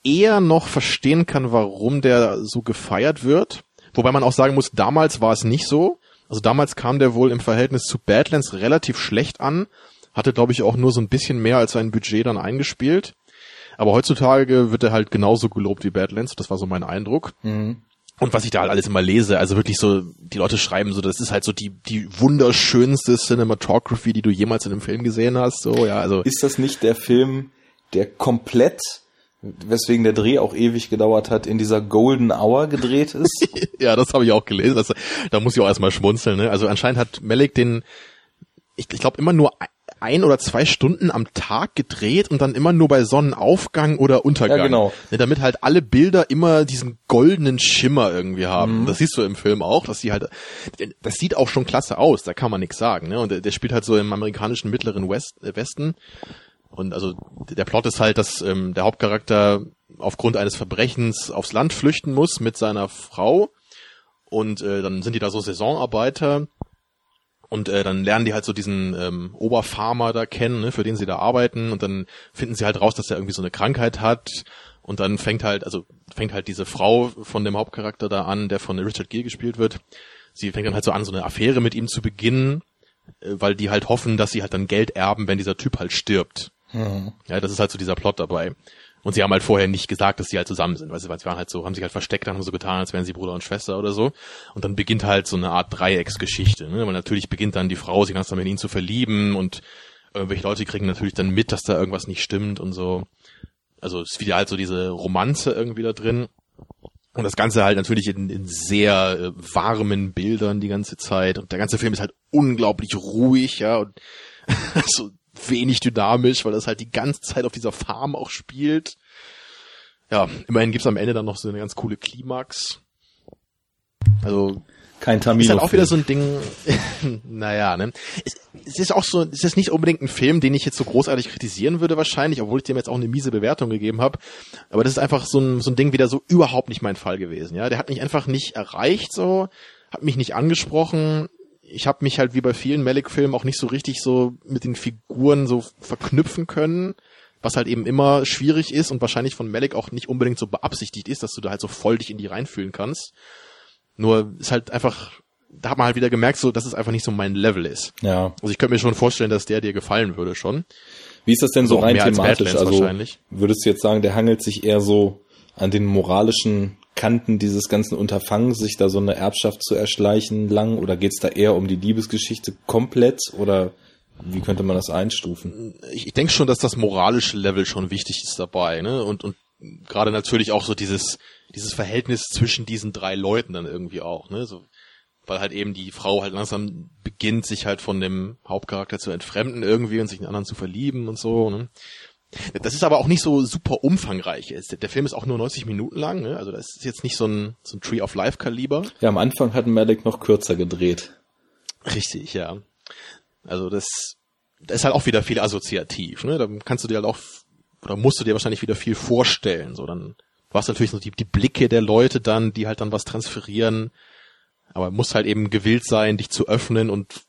eher noch verstehen kann, warum der so gefeiert wird. Wobei man auch sagen muss, damals war es nicht so. Also damals kam der wohl im Verhältnis zu Badlands relativ schlecht an, hatte, glaube ich, auch nur so ein bisschen mehr als sein Budget dann eingespielt. Aber heutzutage wird er halt genauso gelobt wie Badlands, das war so mein Eindruck. Und was ich da halt alles immer lese, also wirklich so, die Leute schreiben so, das ist halt so die, die wunderschönste Cinematography, die du jemals in einem Film gesehen hast, so, ja, also. Ist das nicht der Film, der komplett, weswegen der Dreh auch ewig gedauert hat, in dieser Golden Hour gedreht ist? ja, das habe ich auch gelesen, das, da muss ich auch erstmal schmunzeln, ne, also anscheinend hat Malik den, ich, ich glaube immer nur ein oder zwei Stunden am Tag gedreht und dann immer nur bei Sonnenaufgang oder Untergang. Ja, genau. Ne, damit halt alle Bilder immer diesen goldenen Schimmer irgendwie haben. Das siehst du im Film auch, dass die halt, das sieht auch schon klasse aus, da kann man nichts sagen. Ne? Und der, der spielt halt so im amerikanischen mittleren West, äh, Westen. Und also der Plot ist halt, dass ähm, der Hauptcharakter aufgrund eines Verbrechens aufs Land flüchten muss mit seiner Frau. Und äh, dann sind die da so Saisonarbeiter. Und äh, dann lernen die halt so diesen ähm, Oberfarmer da kennen, ne, für den sie da arbeiten. Und dann finden sie halt raus, dass er irgendwie so eine Krankheit hat. Und dann fängt halt, also fängt halt diese Frau von dem Hauptcharakter da an, der von Richard Gere gespielt wird. Sie fängt dann halt so an, so eine Affäre mit ihm zu beginnen, äh, weil die halt hoffen, dass sie halt dann Geld erben, wenn dieser Typ halt stirbt. Ja, das ist halt so dieser Plot dabei. Und sie haben halt vorher nicht gesagt, dass sie halt zusammen sind, weißt du, weil sie waren halt so, haben sich halt versteckt, dann haben so getan, als wären sie Bruder und Schwester oder so. Und dann beginnt halt so eine Art Dreiecksgeschichte, ne? Weil natürlich beginnt dann die Frau sich langsam in ihn zu verlieben und irgendwelche Leute kriegen natürlich dann mit, dass da irgendwas nicht stimmt und so. Also es ist wieder halt so diese Romanze irgendwie da drin. Und das Ganze halt natürlich in, in sehr äh, warmen Bildern die ganze Zeit. Und der ganze Film ist halt unglaublich ruhig, ja, und so wenig dynamisch, weil das halt die ganze Zeit auf dieser Farm auch spielt. Ja, immerhin gibt's am Ende dann noch so eine ganz coole Klimax. Also Kein Tamino. ist halt auch wieder so ein Ding, naja, ne. Es, es ist auch so, es ist nicht unbedingt ein Film, den ich jetzt so großartig kritisieren würde wahrscheinlich, obwohl ich dem jetzt auch eine miese Bewertung gegeben habe. Aber das ist einfach so ein, so ein Ding wieder so überhaupt nicht mein Fall gewesen, ja. Der hat mich einfach nicht erreicht so, hat mich nicht angesprochen. Ich habe mich halt wie bei vielen Malik-Filmen auch nicht so richtig so mit den Figuren so verknüpfen können was halt eben immer schwierig ist und wahrscheinlich von Malik auch nicht unbedingt so beabsichtigt ist, dass du da halt so voll dich in die reinfühlen kannst. Nur ist halt einfach, da hat man halt wieder gemerkt, so, dass es einfach nicht so mein Level ist. Ja. Also ich könnte mir schon vorstellen, dass der dir gefallen würde schon. Wie ist das denn so Also auch rein als thematisch? Badlands Also wahrscheinlich. würdest du jetzt sagen, der hangelt sich eher so an den moralischen Kanten dieses ganzen Unterfangens, sich da so eine Erbschaft zu erschleichen lang? Oder geht's da eher um die Liebesgeschichte komplett? Oder wie könnte man das einstufen? Ich, ich denke schon, dass das moralische Level schon wichtig ist dabei, ne? Und, und gerade natürlich auch so dieses, dieses Verhältnis zwischen diesen drei Leuten dann irgendwie auch, ne? So, weil halt eben die Frau halt langsam beginnt, sich halt von dem Hauptcharakter zu entfremden irgendwie und sich in anderen zu verlieben und so, ne? Das ist aber auch nicht so super umfangreich. Es- Der Film ist auch nur 90 Minuten lang, ne? also das ist jetzt nicht so ein, so ein Tree of Life Kaliber. Ja, am Anfang hat Malik noch kürzer gedreht. Richtig, ja. Also das, das ist halt auch wieder viel assoziativ, ne? Da kannst du dir halt auch, oder musst du dir wahrscheinlich wieder viel vorstellen. So, dann du hast natürlich so die, die Blicke der Leute dann, die halt dann was transferieren. Aber musst halt eben gewillt sein, dich zu öffnen und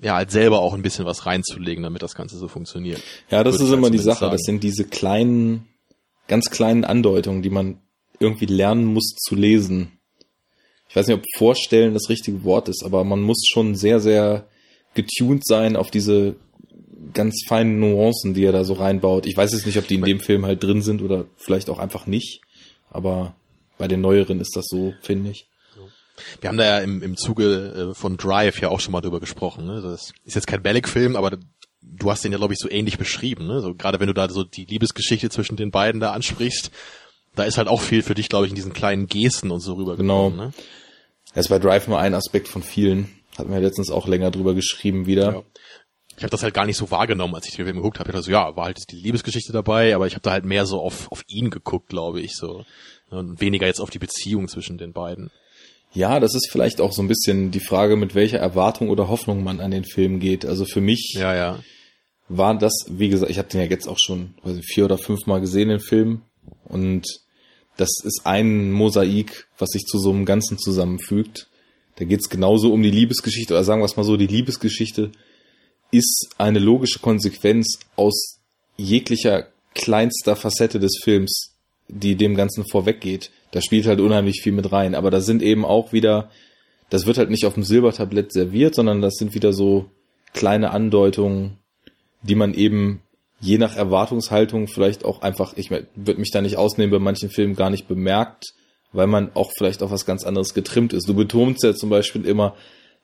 ja, halt selber auch ein bisschen was reinzulegen, damit das Ganze so funktioniert. Ja, das Würde ist ich immer halt die Sache. Das sagen. sind diese kleinen, ganz kleinen Andeutungen, die man irgendwie lernen muss zu lesen. Ich weiß nicht, ob vorstellen das richtige Wort ist, aber man muss schon sehr, sehr getuned sein auf diese ganz feinen Nuancen, die er da so reinbaut. Ich weiß jetzt nicht, ob die in dem Film halt drin sind oder vielleicht auch einfach nicht. Aber bei den neueren ist das so, finde ich. Wir haben da ja im, im Zuge äh, von Drive ja auch schon mal drüber gesprochen. Ne? Das ist jetzt kein Bellic-Film, aber du hast den ja, glaube ich, so ähnlich beschrieben. Ne? So, gerade wenn du da so die Liebesgeschichte zwischen den beiden da ansprichst, da ist halt auch viel für dich, glaube ich, in diesen kleinen Gesten und so rübergekommen. Genau. Ne? Ist bei Drive nur ein Aspekt von vielen. Hatten wir letztens auch länger drüber geschrieben wieder. Ja. Ich habe das halt gar nicht so wahrgenommen, als ich den Film geguckt habe. Ich dachte so, ja, war halt die Liebesgeschichte dabei, aber ich habe da halt mehr so auf, auf ihn geguckt, glaube ich, so. Und weniger jetzt auf die Beziehung zwischen den beiden. Ja, das ist vielleicht auch so ein bisschen die Frage, mit welcher Erwartung oder Hoffnung man an den Film geht. Also für mich ja, ja. war das, wie gesagt, ich habe den ja jetzt auch schon ich, vier oder fünf Mal gesehen, den Film. Und das ist ein Mosaik, was sich zu so einem Ganzen zusammenfügt. Da geht's genauso um die Liebesgeschichte, oder sagen wir es mal so, die Liebesgeschichte ist eine logische Konsequenz aus jeglicher kleinster Facette des Films, die dem Ganzen vorweggeht. Da spielt halt unheimlich viel mit rein. Aber da sind eben auch wieder, das wird halt nicht auf dem Silbertablett serviert, sondern das sind wieder so kleine Andeutungen, die man eben je nach Erwartungshaltung vielleicht auch einfach, ich würde mich da nicht ausnehmen, bei manchen Filmen gar nicht bemerkt, weil man auch vielleicht auf was ganz anderes getrimmt ist. Du betonst ja zum Beispiel immer,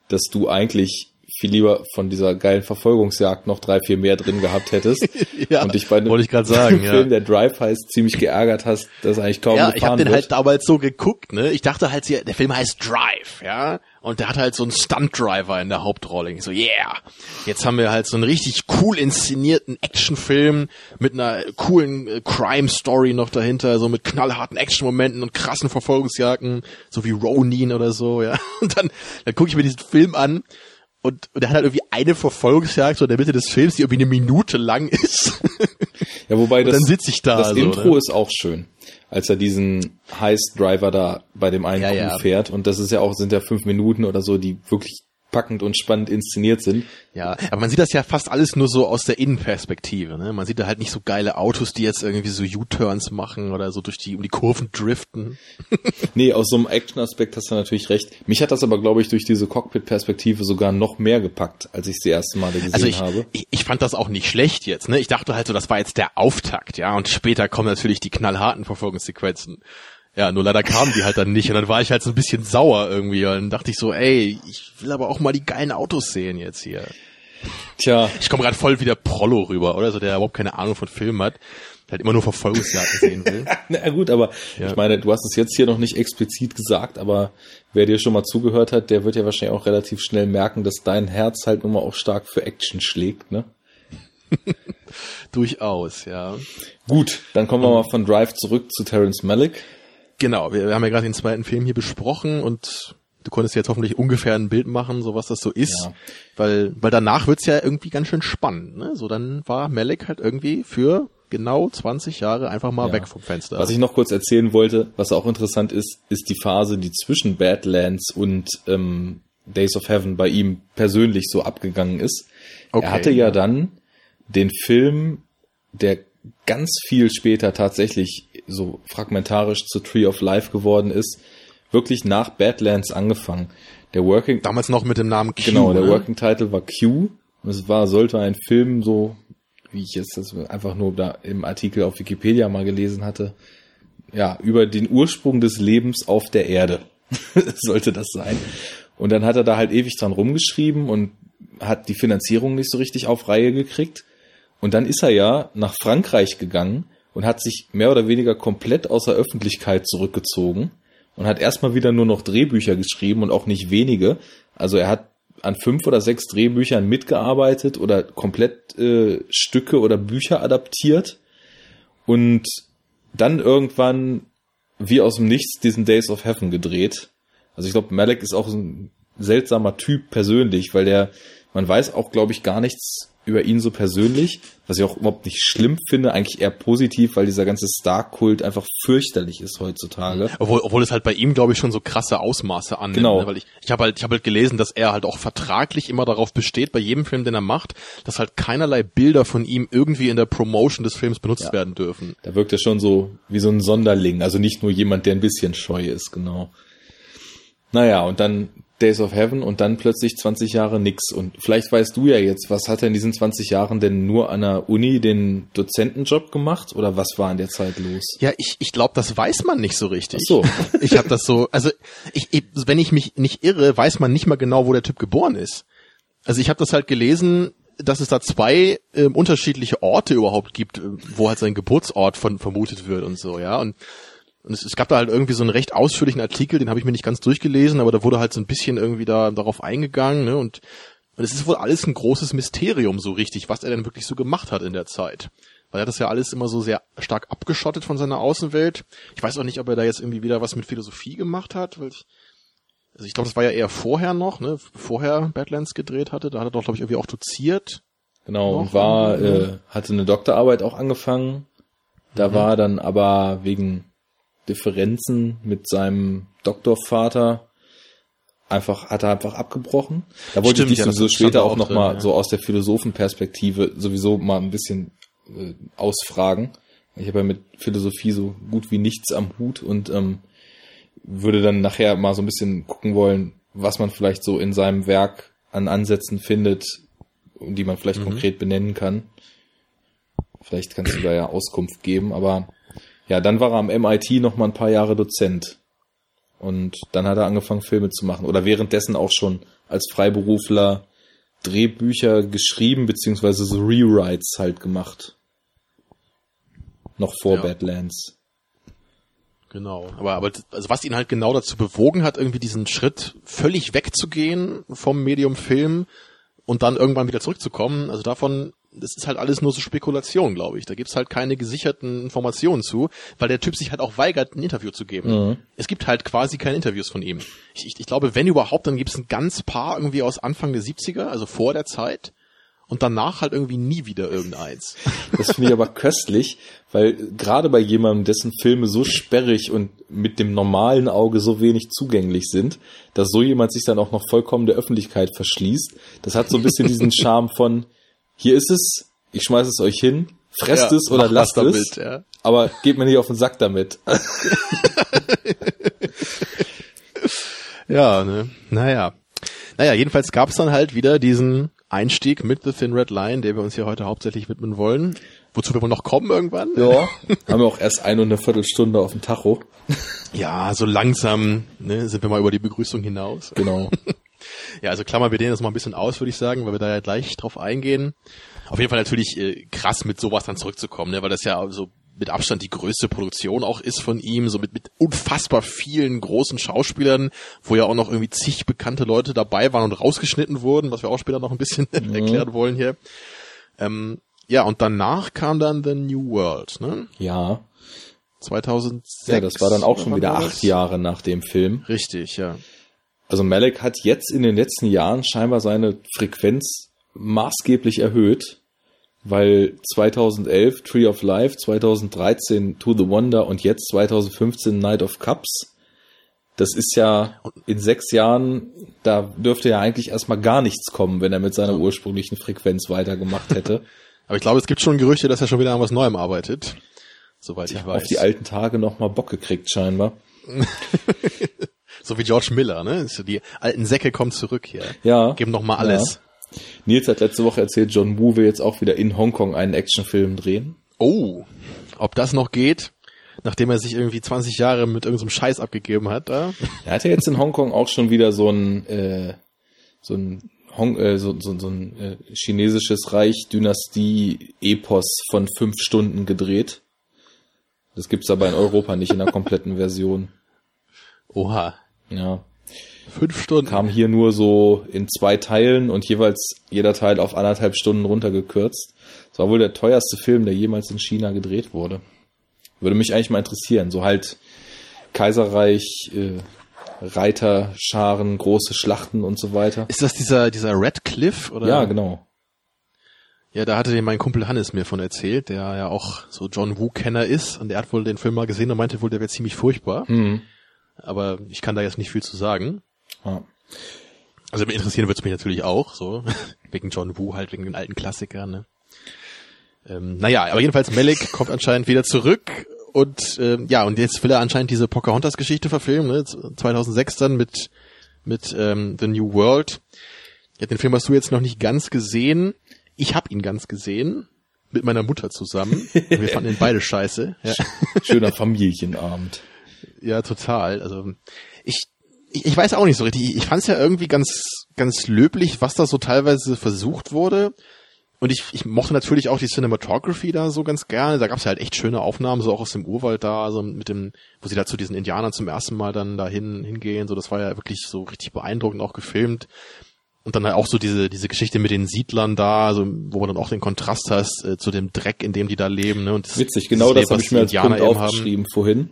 dass du eigentlich viel lieber von dieser geilen Verfolgungsjagd noch drei, vier mehr drin gehabt hättest. ja, und dich bei einem, wollte ich gerade sagen, Film, ja. der Drive heißt, ziemlich geärgert hast, dass eigentlich kaum Ja, ich habe den halt damals so geguckt, ne? Ich dachte halt, der Film heißt Drive, ja? Und der hat halt so einen Stunt-Driver in der Hauptrolle. Ich so, yeah! Jetzt haben wir halt so einen richtig cool inszenierten Actionfilm mit einer coolen äh, Crime-Story noch dahinter, so mit knallharten Action-Momenten und krassen Verfolgungsjagden, so wie Ronin oder so, ja. Und dann, dann gucke ich mir diesen Film an und, und er hat halt irgendwie eine Verfolgungsjagd so in der Mitte des Films, die irgendwie eine Minute lang ist. Ja, wobei das, dann sitze ich da. Das so, Intro ne? ist auch schön, als er diesen Heist-Driver da bei dem einen ja, ja. fährt. Und das ist ja auch, sind ja fünf Minuten oder so, die wirklich packend und spannend inszeniert sind. Ja, aber man sieht das ja fast alles nur so aus der Innenperspektive. Ne? Man sieht da halt nicht so geile Autos, die jetzt irgendwie so U-Turns machen oder so durch die um die Kurven driften. nee, aus so einem Action-Aspekt hast du natürlich recht. Mich hat das aber, glaube ich, durch diese Cockpit-Perspektive sogar noch mehr gepackt, als ich es die ersten Male gesehen also ich, habe. Ich, ich fand das auch nicht schlecht jetzt. Ne? Ich dachte halt so, das war jetzt der Auftakt, ja, und später kommen natürlich die knallharten Verfolgungssequenzen. Ja, nur leider kamen die halt dann nicht und dann war ich halt so ein bisschen sauer irgendwie und dann dachte ich so, ey, ich will aber auch mal die geilen Autos sehen jetzt hier. Tja. Ich komme gerade voll wie der Prollo rüber, oder? So der überhaupt keine Ahnung von Film hat, der halt immer nur Verfolgungsjagden sehen will. Na gut, aber ja. ich meine, du hast es jetzt hier noch nicht explizit gesagt, aber wer dir schon mal zugehört hat, der wird ja wahrscheinlich auch relativ schnell merken, dass dein Herz halt nun mal auch stark für Action schlägt, ne? Durchaus, ja. Gut, dann kommen wir mal von Drive zurück zu Terence Malick. Genau, wir, wir haben ja gerade den zweiten Film hier besprochen und du konntest jetzt hoffentlich ungefähr ein Bild machen, so was das so ist, ja. weil weil danach wird's ja irgendwie ganz schön spannend, ne? So dann war Malek halt irgendwie für genau 20 Jahre einfach mal ja. weg vom Fenster. Was ich noch kurz erzählen wollte, was auch interessant ist, ist die Phase, die zwischen Badlands und ähm, Days of Heaven bei ihm persönlich so abgegangen ist. Okay. Er hatte ja dann den Film, der ganz viel später tatsächlich so fragmentarisch zu Tree of Life geworden ist, wirklich nach Badlands angefangen. Der Working damals noch mit dem Namen Q. Genau, der ne? Working Title war Q. Es war sollte ein Film so, wie ich jetzt das einfach nur da im Artikel auf Wikipedia mal gelesen hatte, ja über den Ursprung des Lebens auf der Erde sollte das sein. Und dann hat er da halt ewig dran rumgeschrieben und hat die Finanzierung nicht so richtig auf Reihe gekriegt. Und dann ist er ja nach Frankreich gegangen und hat sich mehr oder weniger komplett außer Öffentlichkeit zurückgezogen und hat erstmal wieder nur noch Drehbücher geschrieben und auch nicht wenige. Also er hat an fünf oder sechs Drehbüchern mitgearbeitet oder komplett äh, Stücke oder Bücher adaptiert und dann irgendwann wie aus dem Nichts diesen Days of Heaven gedreht. Also ich glaube, Malek ist auch ein seltsamer Typ persönlich, weil der, man weiß auch, glaube ich, gar nichts über ihn so persönlich, was ich auch überhaupt nicht schlimm finde, eigentlich eher positiv, weil dieser ganze Star-Kult einfach fürchterlich ist heutzutage. Obwohl, obwohl es halt bei ihm, glaube ich, schon so krasse Ausmaße annimmt. Genau. Ne? Weil ich, ich habe halt, ich habe halt gelesen, dass er halt auch vertraglich immer darauf besteht, bei jedem Film, den er macht, dass halt keinerlei Bilder von ihm irgendwie in der Promotion des Films benutzt ja. werden dürfen. Da wirkt er schon so wie so ein Sonderling, also nicht nur jemand, der ein bisschen scheu ist, genau. Naja, und dann Days of Heaven und dann plötzlich 20 Jahre nix. Und vielleicht weißt du ja jetzt, was hat er in diesen 20 Jahren denn nur an der Uni den Dozentenjob gemacht oder was war in der Zeit los? Ja, ich, ich glaube, das weiß man nicht so richtig. Ach so. Ich habe das so, also ich, ich, wenn ich mich nicht irre, weiß man nicht mal genau, wo der Typ geboren ist. Also ich habe das halt gelesen, dass es da zwei äh, unterschiedliche Orte überhaupt gibt, äh, wo halt sein Geburtsort von vermutet wird und so, ja. Und, und es, es gab da halt irgendwie so einen recht ausführlichen Artikel, den habe ich mir nicht ganz durchgelesen, aber da wurde halt so ein bisschen irgendwie da darauf eingegangen, ne? Und, und es ist wohl alles ein großes Mysterium so richtig, was er denn wirklich so gemacht hat in der Zeit. Weil er hat das ja alles immer so sehr stark abgeschottet von seiner Außenwelt. Ich weiß auch nicht, ob er da jetzt irgendwie wieder was mit Philosophie gemacht hat, weil ich, also ich glaube, das war ja eher vorher noch, ne, vorher Badlands gedreht hatte. Da hat er doch, glaube ich, irgendwie auch doziert. Genau, Noch und war, äh, hatte eine Doktorarbeit auch angefangen. Da Mhm. war dann aber wegen Differenzen mit seinem Doktorvater einfach, hat er einfach abgebrochen. Da wollte Stimmt, ich dich ja, sowieso später auch auch noch drin, mal ja. so aus der Philosophenperspektive sowieso mal ein bisschen äh, ausfragen. Ich habe ja mit Philosophie so gut wie nichts am Hut und ähm, würde dann nachher mal so ein bisschen gucken wollen, was man vielleicht so in seinem Werk an Ansätzen findet, die man vielleicht konkret benennen kann. Vielleicht kannst du da ja Auskunft geben, aber ja, dann war er am MIT noch mal ein paar Jahre Dozent. Und dann hat er angefangen, Filme zu machen. Oder währenddessen auch schon als Freiberufler Drehbücher geschrieben, beziehungsweise so Rewrites halt gemacht. Noch vor Ja. Badlands. Genau. Aber, aber also was ihn halt genau dazu bewogen hat, irgendwie diesen Schritt völlig wegzugehen vom Medium Film und dann irgendwann wieder zurückzukommen, also davon, das ist halt alles nur so Spekulation, glaube ich. Da gibt's halt keine gesicherten Informationen zu, weil der Typ sich halt auch weigert, ein Interview zu geben. Mhm. Es gibt halt quasi keine Interviews von ihm. Ich, ich, ich glaube, wenn überhaupt, dann gibt's ein ganz paar irgendwie aus Anfang der 70er, also vor der Zeit. Und danach halt irgendwie nie wieder irgendeins. Das finde ich aber köstlich, weil gerade bei jemandem, dessen Filme so sperrig und mit dem normalen Auge so wenig zugänglich sind, dass so jemand sich dann auch noch vollkommen der Öffentlichkeit verschließt, das hat so ein bisschen diesen Charme von, hier ist es, ich schmeiß es euch hin, fresst Ja, es oder lasst es, damit, ja. aber geht mir nicht auf den Sack damit. Ja, ne? Naja. Naja, jedenfalls gab's dann halt wieder diesen Einstieg mit The Thin Red Line, der wir uns hier heute hauptsächlich widmen wollen. Wozu wir wohl noch kommen irgendwann? Ja. Haben wir auch erst eine und eine Viertelstunde auf dem Tacho. Ja, so langsam ne, sind wir mal über die Begrüßung hinaus. Genau. Ja, also klammern wir den jetzt mal ein bisschen aus, würde ich sagen, weil wir da ja gleich drauf eingehen. Auf jeden Fall natürlich äh, krass mit sowas dann zurückzukommen, ne, weil das ja so mit Abstand die größte Produktion auch ist von ihm, so mit, mit unfassbar vielen großen Schauspielern, wo ja auch noch irgendwie zig bekannte Leute dabei waren und rausgeschnitten wurden, was wir auch später noch ein bisschen erklären wollen hier. Ähm, ja, und danach kam dann The New World, ne? Ja. 2006. Ja, das war dann auch schon wieder acht das? Jahre nach dem Film. Richtig, ja. Also Malek hat jetzt in den letzten Jahren scheinbar seine Frequenz maßgeblich erhöht, weil 2011 Tree of Life, 2013 To the Wonder und jetzt 2015 Night of Cups. Das ist ja in sechs Jahren, da dürfte ja eigentlich erstmal gar nichts kommen, wenn er mit seiner ursprünglichen Frequenz weitergemacht hätte. Aber ich glaube, es gibt schon Gerüchte, dass er schon wieder an was Neuem arbeitet. Soweit ich weiß. Auf die alten Tage nochmal Bock gekriegt scheinbar. So wie George Miller, ne? So die alten Säcke kommen zurück hier. Ja. Geben noch mal alles. Nils hat letzte Woche erzählt, John Woo will jetzt auch wieder in Hongkong einen Actionfilm drehen. Oh, ob das noch geht, nachdem er sich irgendwie 20 Jahre mit irgendeinem Scheiß abgegeben hat, da? Er hat ja jetzt in Hongkong auch schon wieder so ein, äh, so ein, Hong, äh, so, so, so ein äh, chinesisches Reich Dynastie Epos von fünf Stunden gedreht. Das gibt's aber in Europa nicht in der kompletten Version. Oha. Ja. Fünf Stunden. Kam hier nur so in zwei Teilen und jeweils jeder Teil auf anderthalb Stunden runtergekürzt. Das war wohl der teuerste Film, der jemals in China gedreht wurde. Würde mich eigentlich mal interessieren. So halt Kaiserreich, äh, Reiterscharen, große Schlachten und so weiter. Ist das dieser, dieser Red Cliff, oder? Ja, genau. Ja, da hatte den mein Kumpel Hannes mir von erzählt, der ja auch so John Woo-Kenner ist und der hat wohl den Film mal gesehen und meinte wohl, der wäre ziemlich furchtbar. Mhm. Aber ich kann da jetzt nicht viel zu sagen. Ja. Also interessieren wird's mich natürlich auch, so. wegen John Woo, halt wegen den alten Klassikern, ne? Ähm, naja, aber jedenfalls Malik kommt anscheinend wieder zurück und ähm, ja, und jetzt will er anscheinend diese Pocahontas-Geschichte verfilmen, ne? 2006 dann mit mit ähm, The New World. Ja, den Film hast du jetzt noch nicht ganz gesehen. Ich habe ihn ganz gesehen mit meiner Mutter zusammen. Wir fanden ihn beide scheiße. Ja. Schöner Familienabend. Ja, total. Also ich, ich, ich weiß auch nicht so richtig. Ich fand es ja irgendwie ganz, ganz löblich, was da so teilweise versucht wurde. Und ich, ich mochte natürlich auch die Cinematography da so ganz gerne. Da gab es ja halt echt schöne Aufnahmen, so auch aus dem Urwald da, so mit dem, wo sie da zu diesen Indianern zum ersten Mal dann dahin hingehen. So, das war ja wirklich so richtig beeindruckend auch gefilmt. Und dann halt auch so diese, diese Geschichte mit den Siedlern da, also, wo man dann auch den Kontrast hast äh, zu dem Dreck, in dem die da leben. Ne? Und das, Witzig, genau das habe ich mir als Punkt aufgeschrieben haben. vorhin.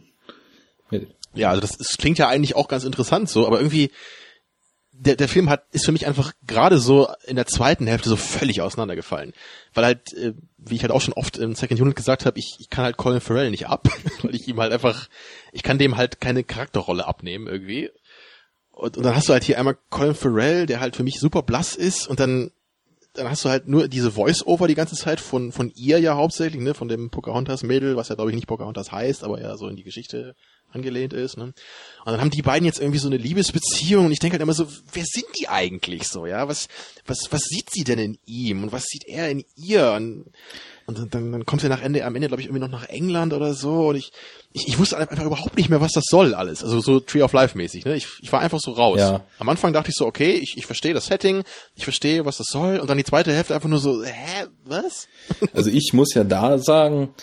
Ja, also das, das klingt ja eigentlich auch ganz interessant so, aber irgendwie der, der Film hat ist für mich einfach gerade so in der zweiten Hälfte so völlig auseinandergefallen, weil halt äh, wie ich halt auch schon oft im Second Unit gesagt habe, ich, ich kann halt Colin Farrell nicht ab, weil ich ihm halt einfach ich kann dem halt keine Charakterrolle abnehmen irgendwie. Und, und dann hast du halt hier einmal Colin Farrell, der halt für mich super blass ist und dann dann hast du halt nur diese Voice-Over die ganze Zeit von von ihr ja hauptsächlich, ne, von dem Pocahontas-Mädel, was ja glaube ich nicht Pocahontas heißt, aber ja so in die Geschichte angelehnt ist. Ne? Und dann haben die beiden jetzt irgendwie so eine Liebesbeziehung und ich denke halt immer so, wer sind die eigentlich so, ja? Was, was, was sieht sie denn in ihm und was sieht er in ihr? Und, und dann, dann kommt sie nach Ende, am Ende, glaube ich, irgendwie noch nach England oder so und ich, ich, ich wusste einfach überhaupt nicht mehr, was das soll alles. Also so Tree of Life mäßig. Ne? Ich, ich war einfach so raus. Ja. Am Anfang dachte ich so, okay, ich, ich verstehe das Setting, ich verstehe, was das soll. Und dann die zweite Hälfte einfach nur so, hä, was? Also ich muss ja da sagen,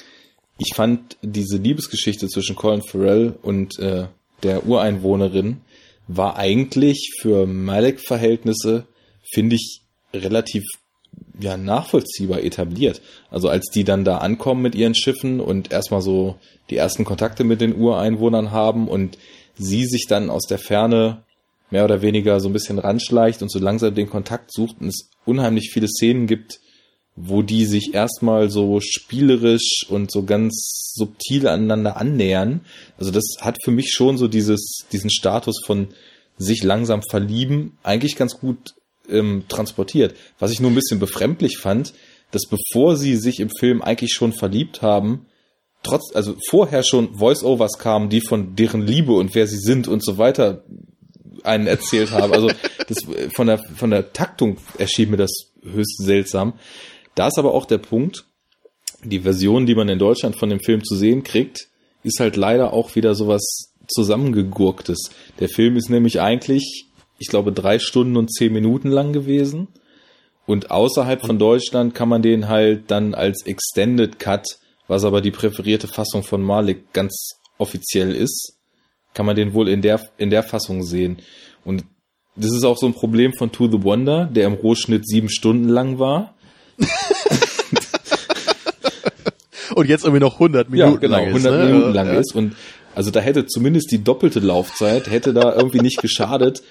ich fand diese Liebesgeschichte zwischen Colin Farrell und äh, der Ureinwohnerin war eigentlich für Malek-Verhältnisse, finde ich, relativ ja, nachvollziehbar etabliert. Also als die dann da ankommen mit ihren Schiffen und erstmal so die ersten Kontakte mit den Ureinwohnern haben und sie sich dann aus der Ferne mehr oder weniger so ein bisschen ranschleicht und so langsam den Kontakt sucht und es unheimlich viele Szenen gibt, wo die sich erstmal so spielerisch und so ganz subtil aneinander annähern. Also das hat für mich schon so dieses, diesen Status von sich langsam verlieben eigentlich ganz gut ähm, transportiert. Was ich nur ein bisschen befremdlich fand, dass bevor sie sich im Film eigentlich schon verliebt haben, trotz, also vorher schon Voice-Overs kamen, die von deren Liebe und wer sie sind und so weiter einen erzählt haben. Also das, von der, von der Taktung erschien mir das höchst seltsam. Da ist aber auch der Punkt, die Version, die man in Deutschland von dem Film zu sehen kriegt, ist halt leider auch wieder sowas zusammengegurktes. Der Film ist nämlich eigentlich ich glaube, drei Stunden und zehn Minuten lang gewesen. Und außerhalb von Deutschland kann man den halt dann als Extended Cut, was aber die präferierte Fassung von Malik ganz offiziell ist, kann man den wohl in der, in der Fassung sehen. Und das ist auch so ein Problem von To the Wonder, der im Rohschnitt sieben Stunden lang war. und jetzt irgendwie noch 100 Minuten ja, genau, lang 100 ist. Ne? Minuten lang ja. ist. Und also da hätte zumindest die doppelte Laufzeit, hätte da irgendwie nicht geschadet.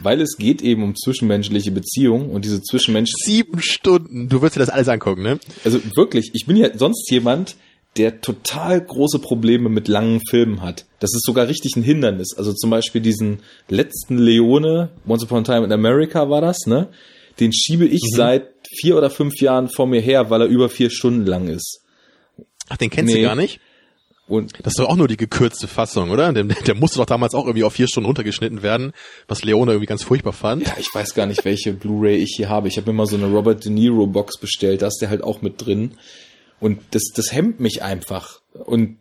Weil es geht eben um zwischenmenschliche Beziehungen und diese zwischenmenschlichen... Sieben Stunden, du wirst dir das alles angucken, ne? Also wirklich, ich bin ja sonst jemand, der total große Probleme mit langen Filmen hat. Das ist sogar richtig ein Hindernis. Also zum Beispiel diesen letzten Leone, Once Upon a Time in America war das, ne? Den schiebe ich mhm. seit vier oder fünf Jahren vor mir her, weil er über vier Stunden lang ist. Ach, den kennst nee. du gar nicht? Und das ist doch auch nur die gekürzte Fassung, oder? Der, der musste doch damals auch irgendwie auf vier Stunden runtergeschnitten werden, was Leone irgendwie ganz furchtbar fand. Ja, ich weiß gar nicht, welche Blu-ray ich hier habe. Ich habe mir mal so eine Robert De Niro Box bestellt, da ist der halt auch mit drin. Und das, das hemmt mich einfach. Und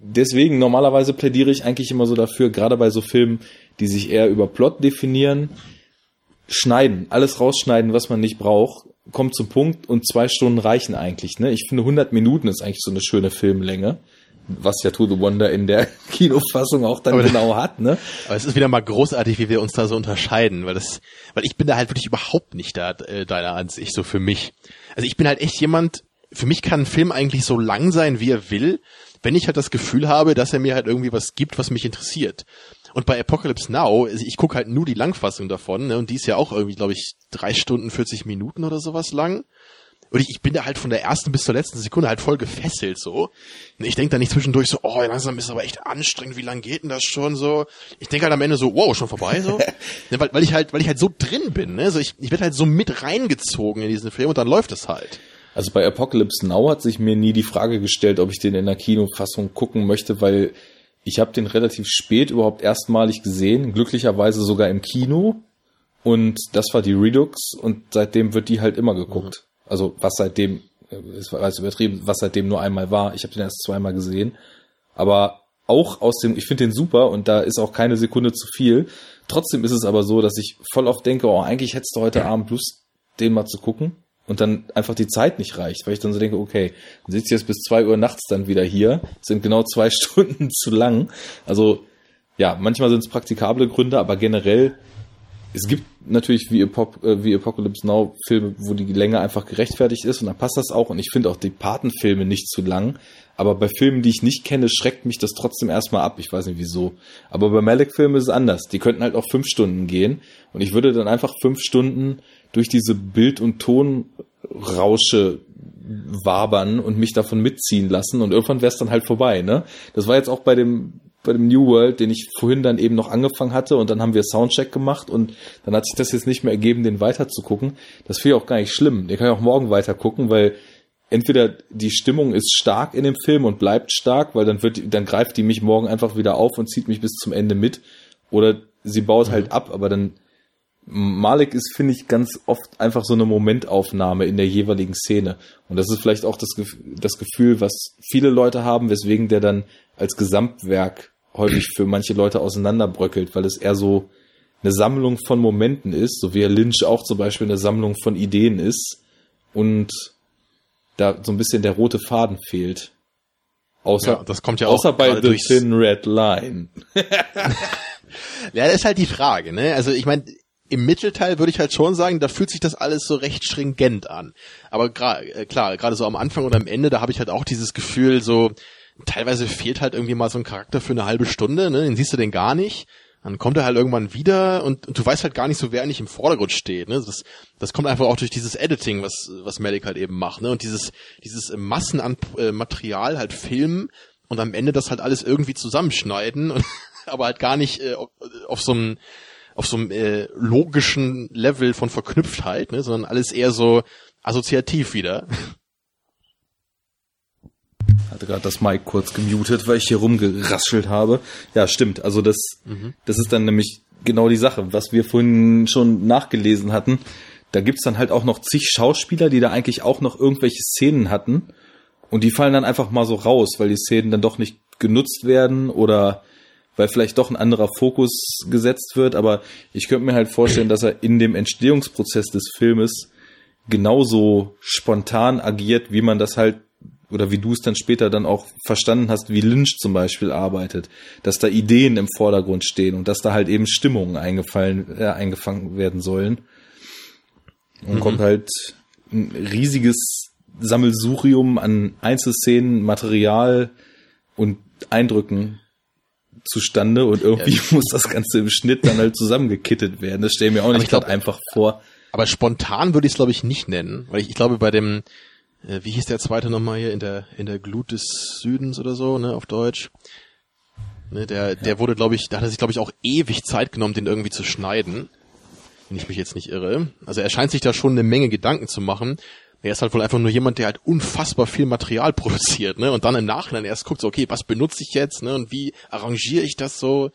deswegen, normalerweise plädiere ich eigentlich immer so dafür, gerade bei so Filmen, die sich eher über Plot definieren, schneiden, alles rausschneiden, was man nicht braucht, kommt zum Punkt und zwei Stunden reichen eigentlich. Ne? Ich finde 100 Minuten ist eigentlich so eine schöne Filmlänge was ja To the Wonder in der Kinofassung auch dann aber genau hat, ne? Aber es ist wieder mal großartig, wie wir uns da so unterscheiden, weil das, weil ich bin da halt wirklich überhaupt nicht da äh, deiner Ansicht so für mich. Also ich bin halt echt jemand, für mich kann ein Film eigentlich so lang sein, wie er will, wenn ich halt das Gefühl habe, dass er mir halt irgendwie was gibt, was mich interessiert. Und bei Apocalypse Now, ich gucke halt nur die Langfassung davon, ne, und die ist ja auch irgendwie, glaube ich, drei Stunden 40 Minuten oder sowas lang. Und ich, ich bin da halt von der ersten bis zur letzten Sekunde halt voll gefesselt so. Und ich denke da nicht zwischendurch so, oh, langsam ist aber echt anstrengend, wie lang geht denn das schon so? Ich denke halt am Ende so, wow, schon vorbei so. ja, weil, weil ich halt, weil ich halt so drin bin, ne? So ich, ich werde halt so mit reingezogen in diesen Film und dann läuft es halt. Also bei Apocalypse Now hat sich mir nie die Frage gestellt, ob ich den in der Kinofassung gucken möchte, weil Ich habe den relativ spät überhaupt erstmalig gesehen, glücklicherweise sogar im Kino. Und das war die Redux und seitdem wird die halt immer geguckt. Mhm. Also was seitdem, ist weiß übertrieben, was seitdem nur einmal war. Ich habe den erst zweimal gesehen. Aber auch aus dem, ich finde den super und da ist auch keine Sekunde zu viel. Trotzdem ist es aber so, dass ich voll oft denke, oh, eigentlich hättest du heute Abend Lust, den mal zu gucken und dann einfach die Zeit nicht reicht, weil ich dann so denke, okay, dann sitze ich jetzt bis zwei Uhr nachts dann wieder hier, sind genau zwei Stunden zu lang. Also ja, manchmal sind es praktikable Gründe, aber generell es gibt natürlich wie, Epop äh, wie Apocalypse Now Filme, wo die Länge einfach gerechtfertigt ist und dann passt das auch und ich finde auch die Patenfilme nicht zu lang, aber bei Filmen, die ich nicht kenne, schreckt mich das trotzdem erstmal ab. Ich weiß nicht wieso. Aber bei Malek-Filmen ist es anders. Die könnten halt auch fünf Stunden gehen und ich würde dann einfach fünf Stunden durch diese Bild- und Tonrausche wabern und mich davon mitziehen lassen und irgendwann wäre es dann halt vorbei, ne? Das war jetzt auch bei dem bei dem New World, den ich vorhin dann eben noch angefangen hatte und dann haben wir Soundcheck gemacht und dann hat sich das jetzt nicht mehr ergeben, den weiter zu gucken. Das finde ich auch gar nicht schlimm. Den kann ich auch morgen weiter gucken, weil entweder die Stimmung ist stark in dem Film und bleibt stark, weil dann wird, dann greift die mich morgen einfach wieder auf und zieht mich bis zum Ende mit oder sie baut halt mhm. ab, aber dann Malik ist, finde ich, ganz oft einfach so eine Momentaufnahme in der jeweiligen Szene. Und das ist vielleicht auch das, das Gefühl, was viele Leute haben, weswegen der dann als Gesamtwerk häufig für manche Leute auseinanderbröckelt, weil es eher so eine Sammlung von Momenten ist, so wie Lynch auch zum Beispiel eine Sammlung von Ideen ist und da so ein bisschen der rote Faden fehlt. Außer, ja, das kommt ja außer auch bei The Thin Red Line. ja, das ist halt die Frage, ne? Also ich meine, im Mittelteil würde ich halt schon sagen, da fühlt sich das alles so recht stringent an. Aber äh, klar, gerade so am Anfang und am Ende, da habe ich halt auch dieses Gefühl, so teilweise fehlt halt irgendwie mal so ein Charakter für eine halbe Stunde, ne? Den siehst du denn gar nicht. Dann kommt er halt irgendwann wieder und, und du weißt halt gar nicht so, wer eigentlich im Vordergrund steht. Ne? Das, das kommt einfach auch durch dieses Editing, was, was Malik halt eben macht. Ne? Und dieses, dieses Massen an äh, Material halt filmen und am Ende das halt alles irgendwie zusammenschneiden, und, aber halt gar nicht äh, auf, auf so einem auf so einem äh, logischen Level von Verknüpftheit, ne? sondern alles eher so assoziativ wieder hatte gerade das Mic kurz gemutet, weil ich hier rumgeraschelt habe. Ja, stimmt. Also das, mhm. das ist dann nämlich genau die Sache, was wir vorhin schon nachgelesen hatten. Da gibt's dann halt auch noch zig Schauspieler, die da eigentlich auch noch irgendwelche Szenen hatten. Und die fallen dann einfach mal so raus, weil die Szenen dann doch nicht genutzt werden oder weil vielleicht doch ein anderer Fokus gesetzt wird. Aber ich könnte mir halt vorstellen, dass er in dem Entstehungsprozess des Filmes genauso spontan agiert, wie man das halt oder wie du es dann später dann auch verstanden hast, wie Lynch zum Beispiel arbeitet, dass da Ideen im Vordergrund stehen und dass da halt eben Stimmungen eingefallen, äh, eingefangen werden sollen. Und mhm. kommt halt ein riesiges Sammelsurium an Einzelszenen, Material und Eindrücken zustande und irgendwie ja. muss das Ganze im Schnitt dann halt zusammengekittet werden. Das stellen wir auch nicht gerade einfach vor. Aber spontan würde ich es glaube ich nicht nennen, weil ich, ich glaube bei dem äh, wie hieß der zweite nochmal hier, in der, in der Glut des Südens oder so, ne, auf Deutsch. Ne, der, der wurde, glaube ich, da hat er sich, glaube ich, auch ewig Zeit genommen, den irgendwie zu schneiden. Wenn ich mich jetzt nicht irre. Also er scheint sich da schon eine Menge Gedanken zu machen. Er ist halt wohl einfach nur jemand, der halt unfassbar viel Material produziert, ne? Und dann im Nachhinein erst guckt, so, okay, was benutze ich jetzt, ne? Und wie arrangiere ich das so?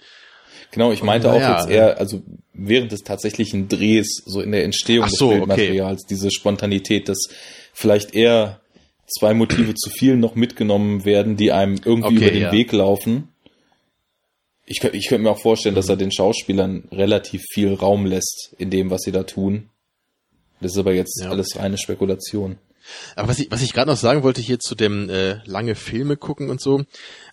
Genau, ich meinte auch ja, jetzt eher, also während des tatsächlichen Drehs, so in der Entstehung so, des Bildmaterials, okay. diese Spontanität, das vielleicht eher zwei Motive zu viel noch mitgenommen werden, die einem irgendwie okay, über den ja. Weg laufen. Ich, ich könnte mir auch vorstellen, dass er den Schauspielern relativ viel Raum lässt in dem, was sie da tun. Das ist aber jetzt ja. alles reine Spekulation. Aber was ich, was ich gerade noch sagen wollte hier zu dem äh, lange Filme gucken und so.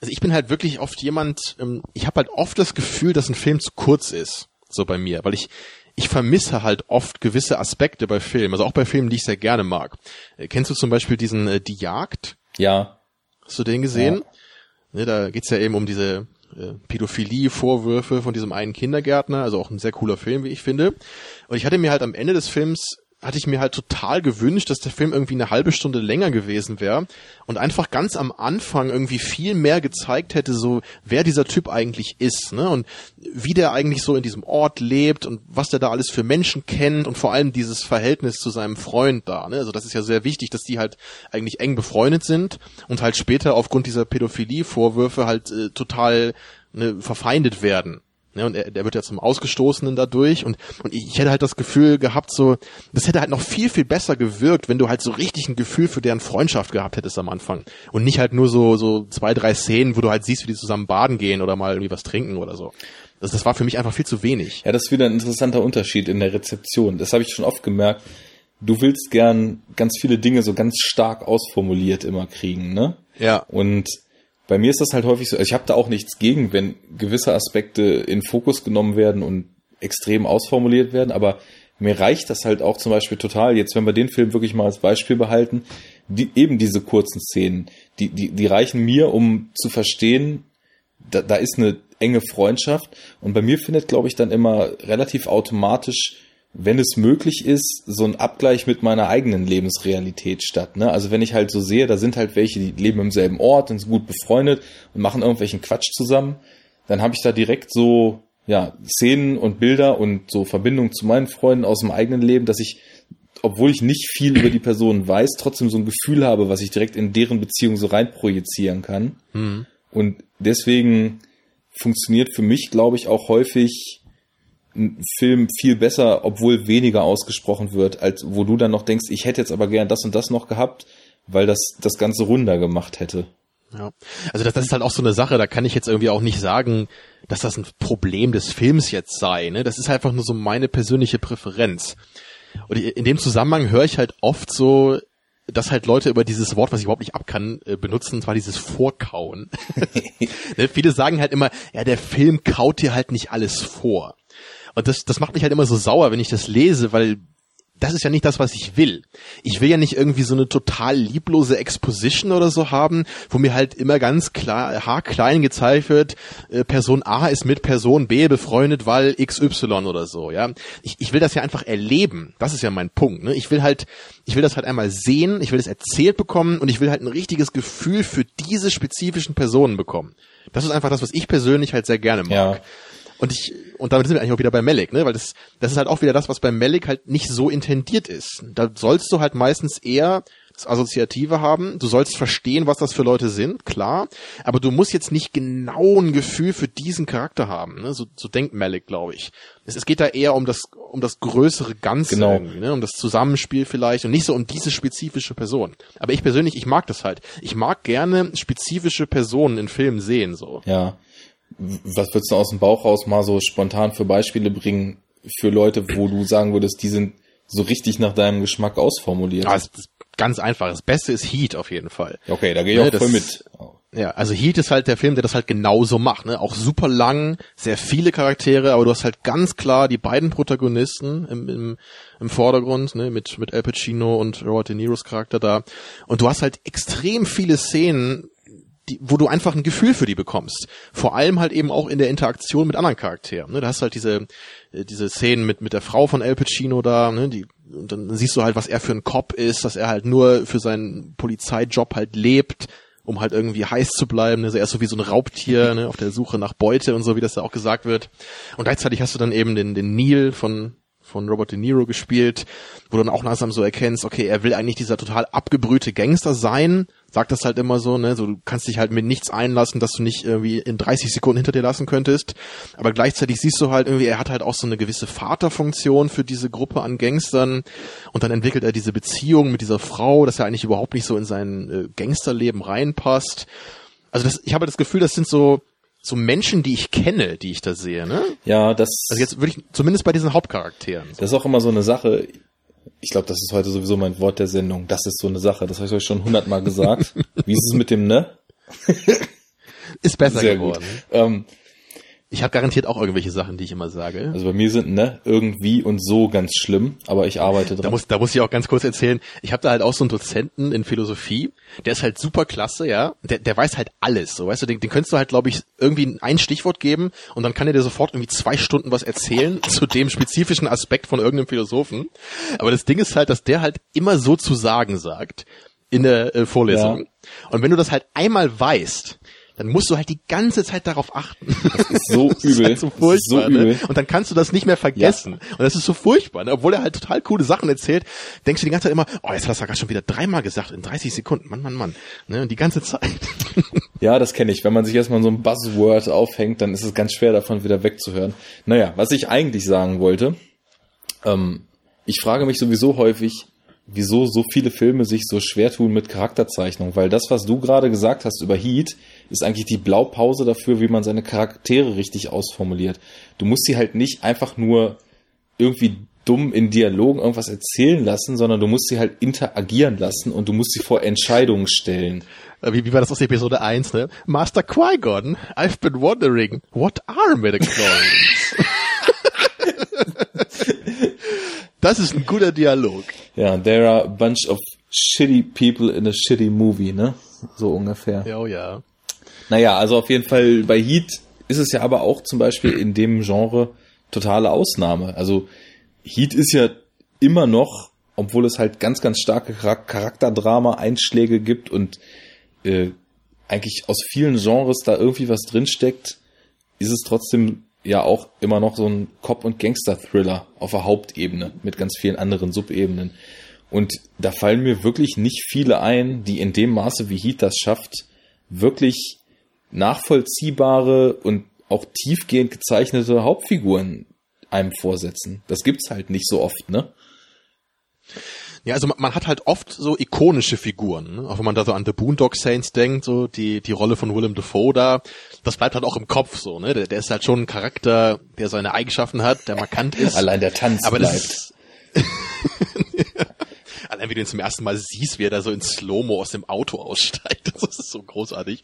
Also ich bin halt wirklich oft jemand, ähm, ich habe halt oft das Gefühl, dass ein Film zu kurz ist. So bei mir. Weil ich, ich vermisse halt oft gewisse Aspekte bei Filmen, also auch bei Filmen, die ich sehr gerne mag. Äh, kennst du zum Beispiel diesen äh, Die Jagd? Ja. Hast du den gesehen? Ja. Ne, da geht's ja eben um diese äh, Pädophilie-Vorwürfe von diesem einen Kindergärtner, also auch ein sehr cooler Film, wie ich finde. Und ich hatte mir halt am Ende des Films hatte ich mir halt total gewünscht, dass der Film irgendwie eine halbe Stunde länger gewesen wäre und einfach ganz am Anfang irgendwie viel mehr gezeigt hätte, so wer dieser Typ eigentlich ist, ne? Und wie der eigentlich so in diesem Ort lebt und was der da alles für Menschen kennt und vor allem dieses Verhältnis zu seinem Freund da, ne? Also das ist ja sehr wichtig, dass die halt eigentlich eng befreundet sind und halt später aufgrund dieser Pädophilie-Vorwürfe halt äh, total ne, verfeindet werden. Ne, und er, der wird ja zum Ausgestoßenen dadurch und, und ich hätte halt das Gefühl gehabt, so, das hätte halt noch viel, viel besser gewirkt, wenn du halt so richtig ein Gefühl für deren Freundschaft gehabt hättest am Anfang. Und nicht halt nur so, so zwei, drei Szenen, wo du halt siehst, wie die zusammen baden gehen oder mal irgendwie was trinken oder so. Das, das war für mich einfach viel zu wenig. Ja, das ist wieder ein interessanter Unterschied in der Rezeption. Das habe ich schon oft gemerkt. Du willst gern ganz viele Dinge so ganz stark ausformuliert immer kriegen, ne? Ja. Und bei mir ist das halt häufig so, also ich habe da auch nichts gegen, wenn gewisse Aspekte in Fokus genommen werden und extrem ausformuliert werden, aber mir reicht das halt auch zum Beispiel total, jetzt wenn wir den Film wirklich mal als Beispiel behalten, die, eben diese kurzen Szenen, die, die, die reichen mir, um zu verstehen, da, da ist eine enge Freundschaft. Und bei mir findet, glaube ich, dann immer relativ automatisch wenn es möglich ist, so ein Abgleich mit meiner eigenen Lebensrealität statt. Ne? Also wenn ich halt so sehe, da sind halt welche, die leben im selben Ort und sind gut befreundet und machen irgendwelchen Quatsch zusammen, dann habe ich da direkt so ja Szenen und Bilder und so Verbindungen zu meinen Freunden aus dem eigenen Leben, dass ich, obwohl ich nicht viel über die Person weiß, trotzdem so ein Gefühl habe, was ich direkt in deren Beziehung so rein projizieren kann. Mhm. Und deswegen funktioniert für mich, glaube ich, auch häufig Film viel besser, obwohl weniger ausgesprochen wird, als wo du dann noch denkst, ich hätte jetzt aber gern das und das noch gehabt, weil das das Ganze runder gemacht hätte. Ja, also das, das ist halt auch so eine Sache, da kann ich jetzt irgendwie auch nicht sagen, dass das ein Problem des Films jetzt sei. Ne? Das ist einfach nur so meine persönliche Präferenz. Und in dem Zusammenhang höre ich halt oft so, dass halt Leute über dieses Wort, was ich überhaupt nicht abkann, äh, benutzen, und zwar dieses Vorkauen. ne? Viele sagen halt immer, ja, der Film kaut dir halt nicht alles vor. Und das, das macht mich halt immer so sauer, wenn ich das lese, weil das ist ja nicht das, was ich will. Ich will ja nicht irgendwie so eine total lieblose Exposition oder so haben, wo mir halt immer ganz klar, haarklein gezeigt wird, äh, Person A ist mit Person B befreundet, weil XY oder so, ja. Ich, ich will das ja einfach erleben. Das ist ja mein Punkt, ne? Ich will halt, ich will das halt einmal sehen, ich will es erzählt bekommen und ich will halt ein richtiges Gefühl für diese spezifischen Personen bekommen. Das ist einfach das, was ich persönlich halt sehr gerne mag. Ja. Und ich, und damit sind wir eigentlich auch wieder bei Malik, ne? Weil das, das ist halt auch wieder das, was bei Malik halt nicht so intendiert ist. Da sollst du halt meistens eher das Assoziative haben. Du sollst verstehen, was das für Leute sind, klar. Aber du musst jetzt nicht genau ein Gefühl für diesen Charakter haben. Ne? So, so denkt Malik, glaube ich. Es, es geht da eher um das, um das größere Ganze genau. ne? um das Zusammenspiel vielleicht und nicht so um diese spezifische Person. Aber ich persönlich, ich mag das halt. Ich mag gerne spezifische Personen in Filmen sehen, so. Ja was würdest du aus dem Bauch raus mal so spontan für Beispiele bringen für Leute, wo du sagen würdest, die sind so richtig nach deinem Geschmack ausformuliert? Ah, ganz einfach. Das Beste ist Heat auf jeden Fall. Okay, da gehe ich ne, auch voll mit. Ja, also Heat ist halt der Film, der das halt genauso macht. Ne? Auch super lang, sehr viele Charaktere, aber du hast halt ganz klar die beiden Protagonisten im, im, im Vordergrund, ne? mit, mit Al Pacino und Robert De Niros Charakter da. Und du hast halt extrem viele Szenen, die, wo du einfach ein Gefühl für die bekommst. Vor allem halt eben auch in der Interaktion mit anderen Charakteren. Ne? Da hast du halt diese, äh, diese Szenen mit, mit der Frau von El Pacino da, ne? die, und dann siehst du halt, was er für ein Cop ist, dass er halt nur für seinen Polizeijob halt lebt, um halt irgendwie heiß zu bleiben. Also er ist so wie so ein Raubtier ne? auf der Suche nach Beute und so, wie das da auch gesagt wird. Und gleichzeitig hast du dann eben den, den Neil von von Robert De Niro gespielt, wo du dann auch langsam so erkennst, okay, er will eigentlich dieser total abgebrühte Gangster sein, sagt das halt immer so, ne, so du kannst dich halt mit nichts einlassen, dass du nicht irgendwie in 30 Sekunden hinter dir lassen könntest, aber gleichzeitig siehst du halt irgendwie, er hat halt auch so eine gewisse Vaterfunktion für diese Gruppe an Gangstern und dann entwickelt er diese Beziehung mit dieser Frau, dass er eigentlich überhaupt nicht so in sein äh, Gangsterleben reinpasst. Also das, ich habe das Gefühl, das sind so so Menschen, die ich kenne, die ich da sehe, ne? Ja, das. Also jetzt würde ich zumindest bei diesen Hauptcharakteren. So. Das ist auch immer so eine Sache ich glaube, das ist heute sowieso mein Wort der Sendung. Das ist so eine Sache. Das habe ich euch schon hundertmal gesagt. Wie ist es mit dem Ne? ist besser Sehr geworden. Gut. Ähm, Ich habe garantiert auch irgendwelche Sachen, die ich immer sage. Also bei mir sind ne irgendwie und so ganz schlimm, aber ich arbeite dran. Da muss, da muss ich auch ganz kurz erzählen. Ich habe da halt auch so einen Dozenten in Philosophie, der ist halt super klasse, ja. Der, der weiß halt alles, so weißt du. Den, den könntest du halt, glaube ich, irgendwie ein Stichwort geben und dann kann er dir sofort irgendwie zwei Stunden was erzählen zu dem spezifischen Aspekt von irgendeinem Philosophen. Aber das Ding ist halt, dass der halt immer so zu sagen sagt in der äh, Vorlesung. Ja. Und wenn du das halt einmal weißt, dann musst du halt die ganze Zeit darauf achten. Das ist so das übel. Ist halt so furchtbar. So ne? Und dann kannst du das nicht mehr vergessen. Ja. Und das ist so furchtbar. Ne? Obwohl er halt total coole Sachen erzählt, denkst du die ganze Zeit immer, oh, jetzt hat er das gerade schon wieder dreimal gesagt in 30 Sekunden. Mann, Mann, Mann. Ne? Und die ganze Zeit. Ja, das kenne ich. Wenn man sich erstmal so ein Buzzword aufhängt, dann ist es ganz schwer davon wieder wegzuhören. Naja, was ich eigentlich sagen wollte, ähm, ich frage mich sowieso häufig, wieso so viele Filme sich so schwer tun mit Charakterzeichnung, weil das, was du gerade gesagt hast über Heat, ist eigentlich die Blaupause dafür, wie man seine Charaktere richtig ausformuliert. Du musst sie halt nicht einfach nur irgendwie dumm in Dialogen irgendwas erzählen lassen, sondern du musst sie halt interagieren lassen und du musst sie vor Entscheidungen stellen. Äh, wie, wie war das aus Episode 1, ne? Master Qui-Gon, I've been wondering, what are midichlorians? Das ist ein guter Dialog. Ja, there are a bunch of shitty people in a shitty movie, ne? So ungefähr. Ja, oh ja. Naja, also auf jeden Fall bei Heat ist es ja aber auch zum Beispiel in dem Genre totale Ausnahme. Also Heat ist ja immer noch, obwohl es halt ganz, ganz starke Charakterdrama-Einschläge gibt und äh, eigentlich aus vielen Genres da irgendwie was drinsteckt, ist es trotzdem ja auch immer noch so ein Cop- und Gangster-Thriller auf der Hauptebene mit ganz vielen anderen Subebenen. Und da fallen mir wirklich nicht viele ein, die in dem Maße, wie Heat das schafft, wirklich nachvollziehbare und auch tiefgehend gezeichnete Hauptfiguren einem vorsetzen. Das gibt's halt nicht so oft, ne? Ja, also man, man, hat halt oft so ikonische Figuren, ne? auch wenn man da so an The Boondock Saints denkt, so die die Rolle von Willem Dafoe da, das bleibt halt auch im Kopf so, ne? Der, der ist halt schon ein Charakter, der seine Eigenschaften hat, der markant ist. Allein der Tanz aber bleibt. Allein wie du ihn zum ersten Mal siehst, wie er da so in Slow-Mo aus dem Auto aussteigt, das ist so großartig.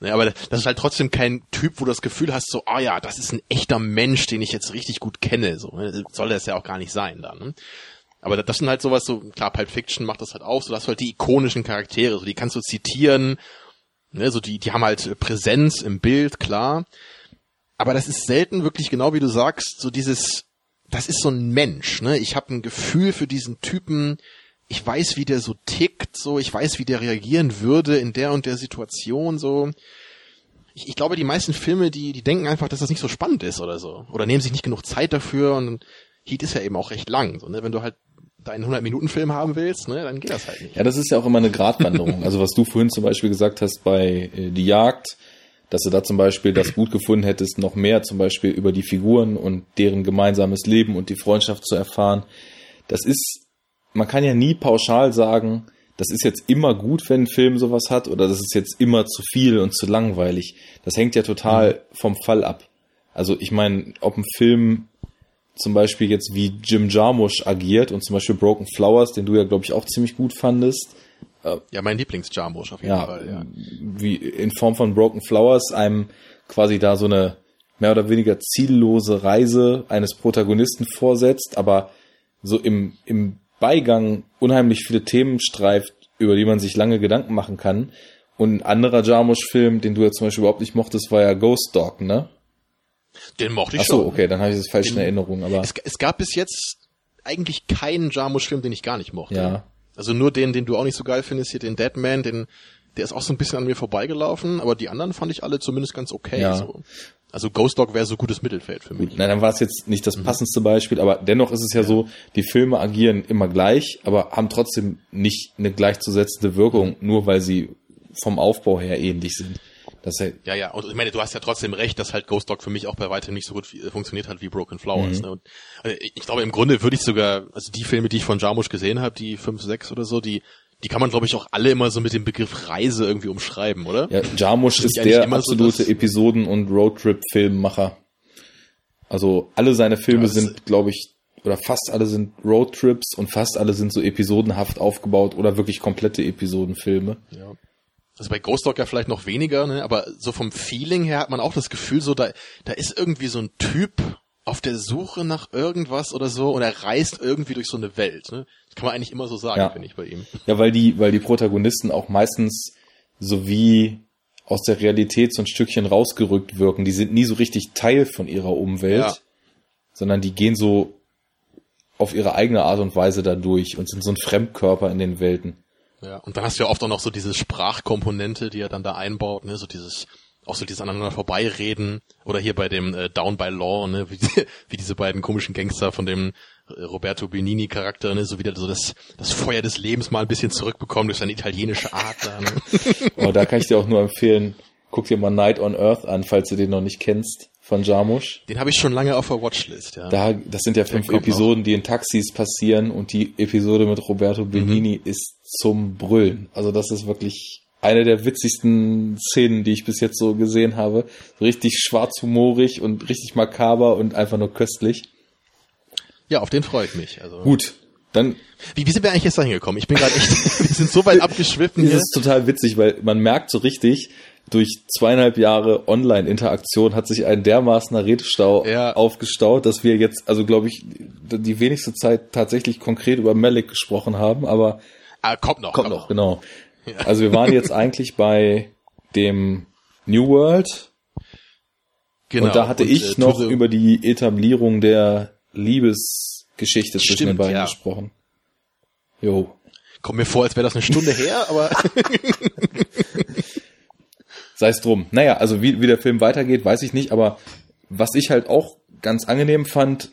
Ne, aber das ist halt trotzdem kein Typ, wo du das Gefühl hast, so, ah ja, das ist ein echter Mensch, den ich jetzt richtig gut kenne. So, ne? soll das ja auch gar nicht sein dann. Aber das sind halt sowas, so, klar, Pulp Fiction macht das halt auch, so dass halt die ikonischen Charaktere, so die kannst du zitieren, ne, so die, die haben halt Präsenz im Bild, klar. Aber das ist selten wirklich genau wie du sagst, so dieses, das ist so ein Mensch, ne? Ich habe ein Gefühl für diesen Typen, ich weiß, wie der so tickt, so, ich weiß, wie der reagieren würde in der und der Situation, so. Ich, ich glaube, die meisten Filme, die, die denken einfach, dass das nicht so spannend ist oder so. Oder nehmen sich nicht genug Zeit dafür und Heat ist ja eben auch recht lang, so, ne? Wenn du halt deinen 100-Minuten-Film haben willst, ne, dann geht das halt nicht. Ja, das ist ja auch immer eine Gratwanderung. also was du vorhin zum Beispiel gesagt hast bei äh, Die Jagd, dass du da zum Beispiel das gut gefunden hättest, noch mehr zum Beispiel über die Figuren und deren gemeinsames Leben und die Freundschaft zu erfahren. Das ist, man kann ja nie pauschal sagen, das ist jetzt immer gut, wenn ein Film sowas hat, oder das ist jetzt immer zu viel und zu langweilig. Das hängt ja total mhm. vom Fall ab. Also ich meine, ob ein Film zum Beispiel jetzt wie Jim Jarmusch agiert und zum Beispiel Broken Flowers, den du ja, glaube ich, auch ziemlich gut fandest. Ja, mein Lieblings-Jarmusch auf jeden ja, Fall, ja. Wie in Form von Broken Flowers einem quasi da so eine mehr oder weniger ziellose Reise eines Protagonisten vorsetzt, aber so im, im Beigang unheimlich viele Themen streift, über die man sich lange Gedanken machen kann. Und ein anderer Jarmusch-Film, den du ja zum Beispiel überhaupt nicht mochtest, war ja Ghost Dog, ne? Den mochte ich Ach so, schon. okay, dann habe ich das falsch den, in Erinnerung. Aber es, es, gab bis jetzt eigentlich keinen Jarmusch-Film, den ich gar nicht mochte. Ja. Also nur den, den du auch nicht so geil findest, hier den Deadman, den, der ist auch so ein bisschen an mir vorbeigelaufen, aber die anderen fand ich alle zumindest ganz okay. Ja. So. Also Ghost Dog wäre so gutes Mittelfeld für mich. Gut, nein, dann war es jetzt nicht das mhm. passendste Beispiel, aber dennoch ist es ja, ja, so, die Filme agieren immer gleich, aber haben trotzdem nicht eine gleichzusetzende Wirkung, nur weil sie vom Aufbau her ähnlich sind. Das heißt, ja, ja, und ich meine, du hast ja trotzdem recht, dass halt Ghost Dog für mich auch bei weitem nicht so gut funktioniert hat wie Broken Flowers. Mhm. Ne? Und, also ich glaube, im Grunde würde ich sogar, also die Filme, die ich von Jarmusch gesehen habe, die fünf, sechs oder so, die die kann man, glaube ich, auch alle immer so mit dem Begriff Reise irgendwie umschreiben, oder? Ja, Jarmusch ist der absolute so, Episoden- und Roadtrip-Filmmacher. Also alle seine Filme ja, sind, glaube ich, oder fast alle sind Roadtrips und fast alle sind so episodenhaft aufgebaut oder wirklich komplette Episodenfilme. Ja. Also bei Ghost Dog ja vielleicht noch weniger, ne? aber so vom Feeling her hat man auch das Gefühl, so da, da ist irgendwie so ein Typ auf der Suche nach irgendwas oder so und er reist irgendwie durch so eine Welt. Ne? Das kann man eigentlich immer so sagen, Ja. finde ich bei ihm. Ja, weil die, weil die Protagonisten auch meistens so wie aus der Realität so ein Stückchen rausgerückt wirken. Die sind nie so richtig Teil von ihrer Umwelt, Ja. sondern die gehen so auf ihre eigene Art und Weise da durch und sind so ein Fremdkörper in den Welten. Ja, und dann hast du ja oft auch noch so diese Sprachkomponente, die er dann da einbaut, ne, so dieses, auch so dieses aneinander vorbeireden, oder hier bei dem äh, Down by Law, ne, wie, wie diese beiden komischen Gangster von dem äh, Roberto Benini Charakter, ne, so wieder so das, das Feuer des Lebens mal ein bisschen zurückbekommen durch seine italienische Art da, ne. Aber da kann ich dir auch nur empfehlen, guck dir mal Night on Earth an, falls du den noch nicht kennst, von Jarmusch. Den habe ich schon lange auf der Watchlist, ja. Da, das sind ja fünf Episoden, die in Taxis passieren und die Episode mit Roberto Benini ist zum Brüllen. Also das ist wirklich eine der witzigsten Szenen, die ich bis jetzt so gesehen habe. Richtig schwarzhumorig und richtig makaber und einfach nur köstlich. ja, auf den freue ich mich. Also, Gut, dann Wie, wie sind wir eigentlich jetzt da hingekommen? Ich bin gerade echt, wir sind so weit abgeschwiffen ist hier. es total witzig, weil man merkt so richtig, durch zweieinhalb Jahre Online-Interaktion hat sich ein dermaßener Redestau Ja. aufgestaut, dass wir jetzt, also glaube ich, die wenigste Zeit tatsächlich konkret über Malik gesprochen haben, aber Ah, kommt noch. Kommt noch, genau. Also wir waren jetzt eigentlich bei dem New World Genau. und da hatte Und, ich äh, noch über die Etablierung der Liebesgeschichte zwischen den Stimmt, beiden ja. gesprochen. Jo. Kommt mir vor, als wäre das eine Stunde her, aber Sei es drum. Naja, also wie, wie der Film weitergeht, weiß ich nicht, aber was ich halt auch ganz angenehm fand,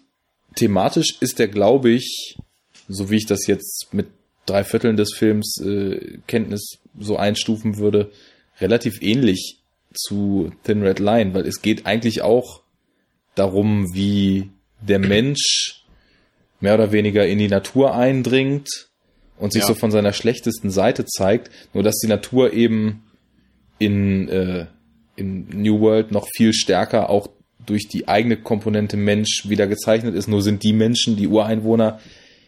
thematisch ist der, glaube ich, so wie ich das jetzt mit drei Vierteln des Films äh, Kenntnis so einstufen würde, relativ ähnlich zu Thin Red Line, weil es geht eigentlich auch darum, wie der Mensch mehr oder weniger in die Natur eindringt und sich Ja. so von seiner schlechtesten Seite zeigt, nur dass die Natur eben in, äh, in New World noch viel stärker auch durch die eigene Komponente Mensch wieder gezeichnet ist. Nur sind die Menschen, die Ureinwohner,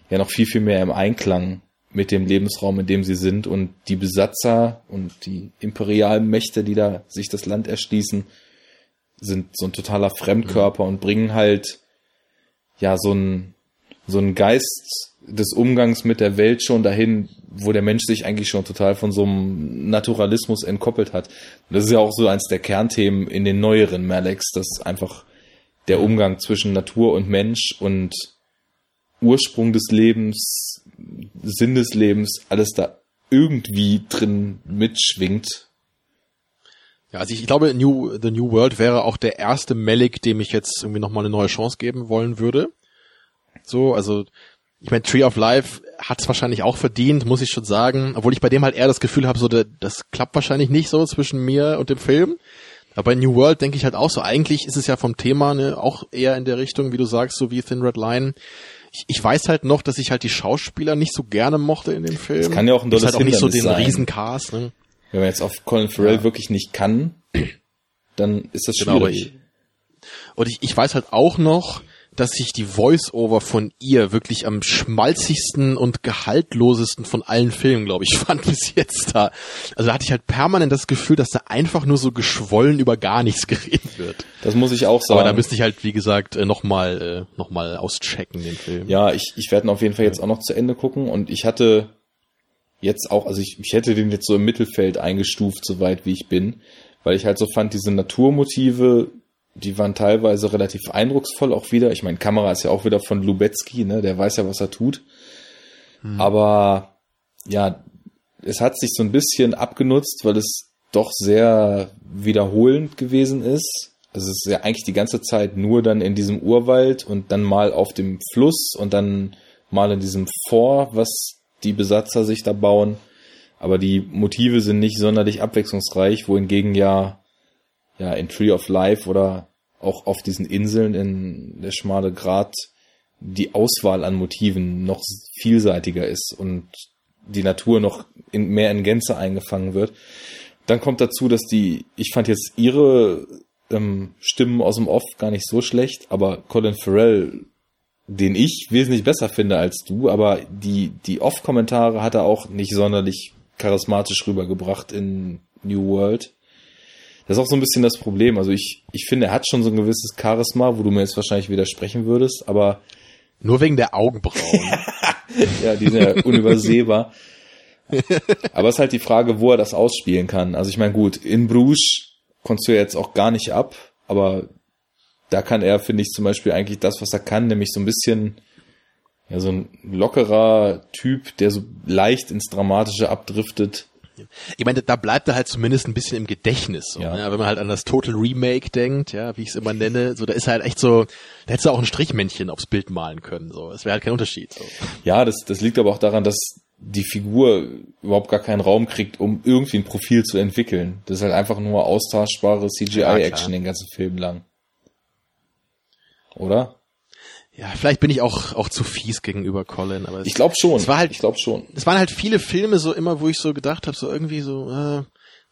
ja noch viel, viel mehr im Einklang mit dem Lebensraum, in dem sie sind. Und die Besatzer und die imperialen Mächte, die da sich das Land erschließen, sind so ein totaler Fremdkörper und bringen halt ja so ein so ein Geist des Umgangs mit der Welt schon dahin, wo der Mensch sich eigentlich schon total von so einem Naturalismus entkoppelt hat. Das ist ja auch so eins der Kernthemen in den neueren Malex, dass einfach der Umgang zwischen Natur und Mensch und Ursprung des Lebens, Sinn des Lebens, alles da irgendwie drin mitschwingt. Ja, also ich, glaube, New, The New World wäre auch der erste Malik, dem ich jetzt irgendwie nochmal eine neue Chance geben wollen würde. So, also ich meine, Tree of Life hat es wahrscheinlich auch verdient, muss ich schon sagen. Obwohl ich bei dem halt eher das Gefühl habe, so der, das klappt wahrscheinlich nicht so zwischen mir und dem Film. Aber bei New World denke ich halt auch so, eigentlich ist es ja vom Thema ne, auch eher in der Richtung, wie du sagst, so wie Thin Red Line. Ich, ich weiß halt noch, dass ich halt die Schauspieler nicht so gerne mochte in dem Film. Das kann ja auch ein dolles halt auch nicht so den sein. Riesencast. Ne? Wenn man jetzt auf Colin Farrell Ja. wirklich nicht kann, dann ist das Genau, schwierig. ich, und ich, ich weiß halt auch noch, dass ich die Voice-Over von ihr wirklich am schmalzigsten und gehaltlosesten von allen Filmen, glaube ich, fand bis jetzt da. Also da hatte ich halt permanent das Gefühl, dass da einfach nur so geschwollen über gar nichts geredet wird. Das muss ich auch sagen. Aber da müsste ich halt, wie gesagt, äh, nochmal äh, noch mal auschecken, den Film. Ja, ich, ich werde ihn auf jeden Fall jetzt auch noch zu Ende gucken und ich hatte jetzt auch, also ich, ich hätte den jetzt so im Mittelfeld eingestuft, soweit wie ich bin, weil ich halt so fand, diese Naturmotive, die waren teilweise relativ eindrucksvoll auch wieder. Ich meine, Kamera ist ja auch wieder von Lubetzky, ne, der weiß ja, was er tut. Aber ja, es hat sich so ein bisschen abgenutzt, weil es doch sehr wiederholend gewesen ist. Also es ist ja eigentlich die ganze Zeit nur dann in diesem Urwald und dann mal auf dem Fluss und dann mal in diesem Fort, was die Besatzer sich da bauen. Aber die Motive sind nicht sonderlich abwechslungsreich, wohingegen ja, ja in Tree of Life oder auch auf diesen Inseln in der schmale Grat die Auswahl an Motiven noch vielseitiger ist und die Natur noch in, mehr in Gänze eingefangen wird. Dann kommt dazu, dass die, ich fand jetzt ihre ähm, Stimmen aus dem Off gar nicht so schlecht, aber Colin Farrell, den ich wesentlich besser finde als du, aber die, die Off-Kommentare hat er auch nicht sonderlich charismatisch rübergebracht in New World. Das ist auch so ein bisschen das Problem. Also ich, ich finde, er hat schon so ein gewisses Charisma, wo du mir jetzt wahrscheinlich widersprechen würdest, aber. Nur wegen der Augenbrauen. ja, die sind ja unübersehbar. aber es ist halt die Frage, wo er das ausspielen kann. Also ich meine, gut, in Bruges konntest du jetzt auch gar nicht ab, aber da kann er, finde ich, zum Beispiel eigentlich das, was er kann, nämlich so ein bisschen, ja, so ein lockerer Typ, der so leicht ins Dramatische abdriftet. Ich meine, da bleibt er halt zumindest ein bisschen im Gedächtnis. So, ja. ne? Wenn man halt an das Total Remake denkt, ja, wie ich es immer nenne, so da ist halt echt so, da hättest du auch ein Strichmännchen aufs Bild malen können. So, es wäre halt kein Unterschied. So. Ja, das, das liegt aber auch daran, dass die Figur überhaupt gar keinen Raum kriegt, um irgendwie ein Profil zu entwickeln. Das ist halt einfach nur austauschbare CGI-Action ja, den ganzen Film lang. Oder? Ja, vielleicht bin ich auch auch zu fies gegenüber Colin, aber es, ich glaube schon. Es war halt, ich glaube schon. Es waren halt viele Filme so immer, wo ich so gedacht habe, so irgendwie so, äh,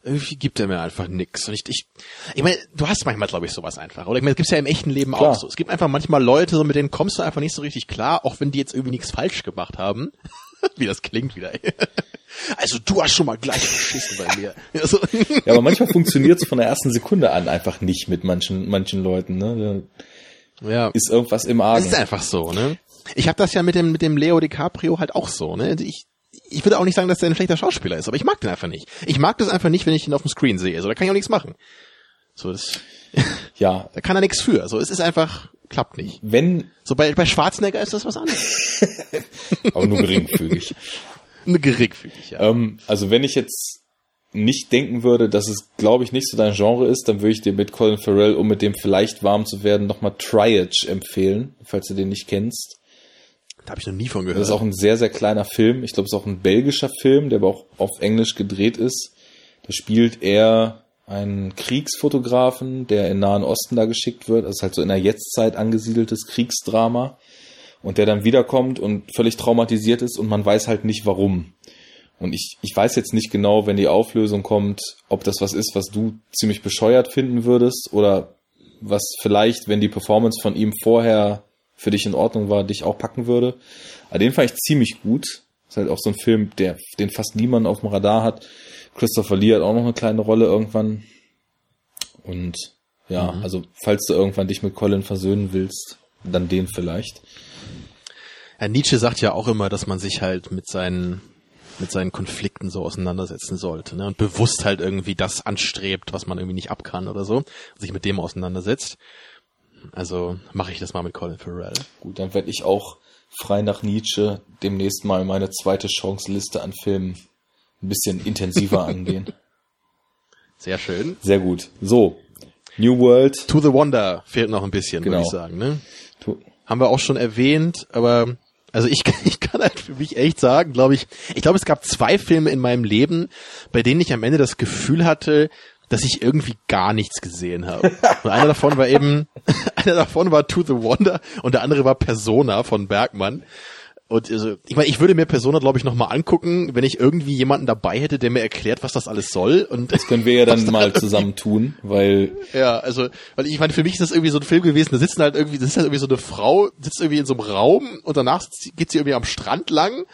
irgendwie gibt er mir einfach nix. Und ich, ich, ich meine, du hast manchmal, glaube ich, sowas einfach. Oder ich meine, es gibt's ja im echten Leben Klar. auch so. Es gibt einfach manchmal Leute, so mit denen kommst du einfach nicht so richtig klar, auch wenn die jetzt irgendwie nichts falsch gemacht haben. Wie das klingt wieder. Also du hast schon mal gleich verschissen bei mir. Also. Ja, aber manchmal funktioniert es von der ersten Sekunde an einfach nicht mit manchen manchen Leuten. Ne? Ja. Ist irgendwas im Argen. Das ist einfach so. Ne? Ich habe das ja mit dem mit dem Leo DiCaprio halt auch so. Ne? Ich ich würde auch nicht sagen, dass der ein schlechter Schauspieler ist, aber ich mag den einfach nicht. Ich mag das einfach nicht, wenn ich ihn auf dem Screen sehe. So, da kann ich auch nichts machen. So, das, ja, da kann er nichts für. So, es ist einfach, klappt nicht. Wenn, so bei, bei Schwarzenegger ist das was anderes. aber nur geringfügig. geringfügig, ja. Ähm, also wenn ich jetzt nicht denken würde, dass es, glaube ich, nicht so dein Genre ist, dann würde ich dir mit Colin Farrell, um mit dem vielleicht warm zu werden, nochmal Triage empfehlen, falls du den nicht kennst. Da habe ich noch nie von gehört. Das ist auch ein sehr, sehr kleiner Film. Ich glaube, es ist auch ein belgischer Film, der aber auch auf Englisch gedreht ist. Da spielt er einen Kriegsfotografen, der in Nahen Osten da geschickt wird. Das ist halt so in der Jetztzeit angesiedeltes Kriegsdrama. Und der dann wiederkommt und völlig traumatisiert ist und man weiß halt nicht warum. Und ich, ich weiß jetzt nicht genau, wenn die Auflösung kommt, ob das was ist, was du ziemlich bescheuert finden würdest oder was vielleicht, wenn die Performance von ihm vorher für dich in Ordnung war, dich auch packen würde. Aber den fand ich ziemlich gut. Ist halt auch so ein Film, der, den fast niemand auf dem Radar hat. Christopher Lee hat auch noch eine kleine Rolle irgendwann. Und ja, mhm. also falls du irgendwann dich mit Colin versöhnen willst, dann den vielleicht. Herr Nietzsche sagt ja auch immer, dass man sich halt mit seinen mit seinen Konflikten so auseinandersetzen sollte ne? und bewusst halt irgendwie das anstrebt, was man irgendwie nicht ab kann oder so, sich mit dem auseinandersetzt. Also mache ich das mal mit Colin Farrell. Gut, dann werde ich auch frei nach Nietzsche demnächst mal meine zweite Chance-Liste an Filmen ein bisschen intensiver angehen. Sehr schön. Sehr gut. So, New World. To the Wonder fehlt noch ein bisschen, genau. würde ich sagen. Ne? To Haben wir auch schon erwähnt, aber also ich, ich kann halt für mich echt sagen, glaube ich, ich glaube, es gab zwei Filme in meinem Leben, bei denen ich am Ende das Gefühl hatte, dass ich irgendwie gar nichts gesehen habe. Und einer davon war eben, einer davon war To the Wonder und der andere war Persona von Bergmann. Und also, ich meine, ich würde mir Persona, glaube ich, nochmal angucken, wenn ich irgendwie jemanden dabei hätte, der mir erklärt, was das alles soll. Und das können wir ja dann mal zusammen tun, weil. Ja, also, weil ich meine, für mich ist das irgendwie so ein Film gewesen, da sitzen halt irgendwie, das ist halt irgendwie so eine Frau, sitzt irgendwie in so einem Raum und danach geht sie irgendwie am Strand lang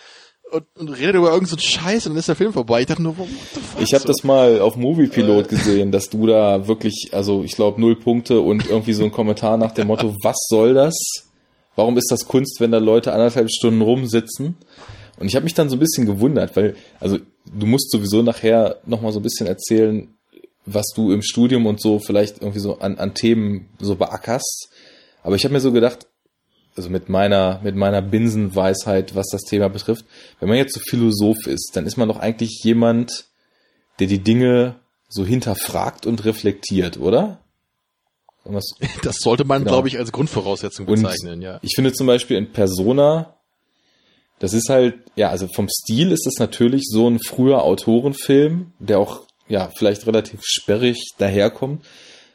und, und redet über irgendeinen so Scheiß und dann ist der Film vorbei. Ich dachte nur, what the fuck? Ich habe so. das mal auf Moviepilot äh. gesehen, dass du da wirklich, also ich glaube null Punkte und irgendwie so ein Kommentar nach dem Motto, was soll das? Warum ist das Kunst, wenn da Leute anderthalb Stunden rumsitzen? Und ich habe mich dann so ein bisschen gewundert, weil, also du musst sowieso nachher nochmal so ein bisschen erzählen, was du im Studium und so vielleicht irgendwie so an, an Themen so beackerst. Aber ich habe mir so gedacht, also mit meiner, mit meiner Binsenweisheit, was das Thema betrifft, wenn man jetzt so Philosoph ist, dann ist man doch eigentlich jemand, der die Dinge so hinterfragt und reflektiert, oder? Das sollte man, genau. glaube ich, als Grundvoraussetzung bezeichnen, und ja. Ich finde zum Beispiel in Persona, das ist halt, ja, also vom Stil ist es natürlich so ein früher Autorenfilm, der auch, ja, vielleicht relativ sperrig daherkommt.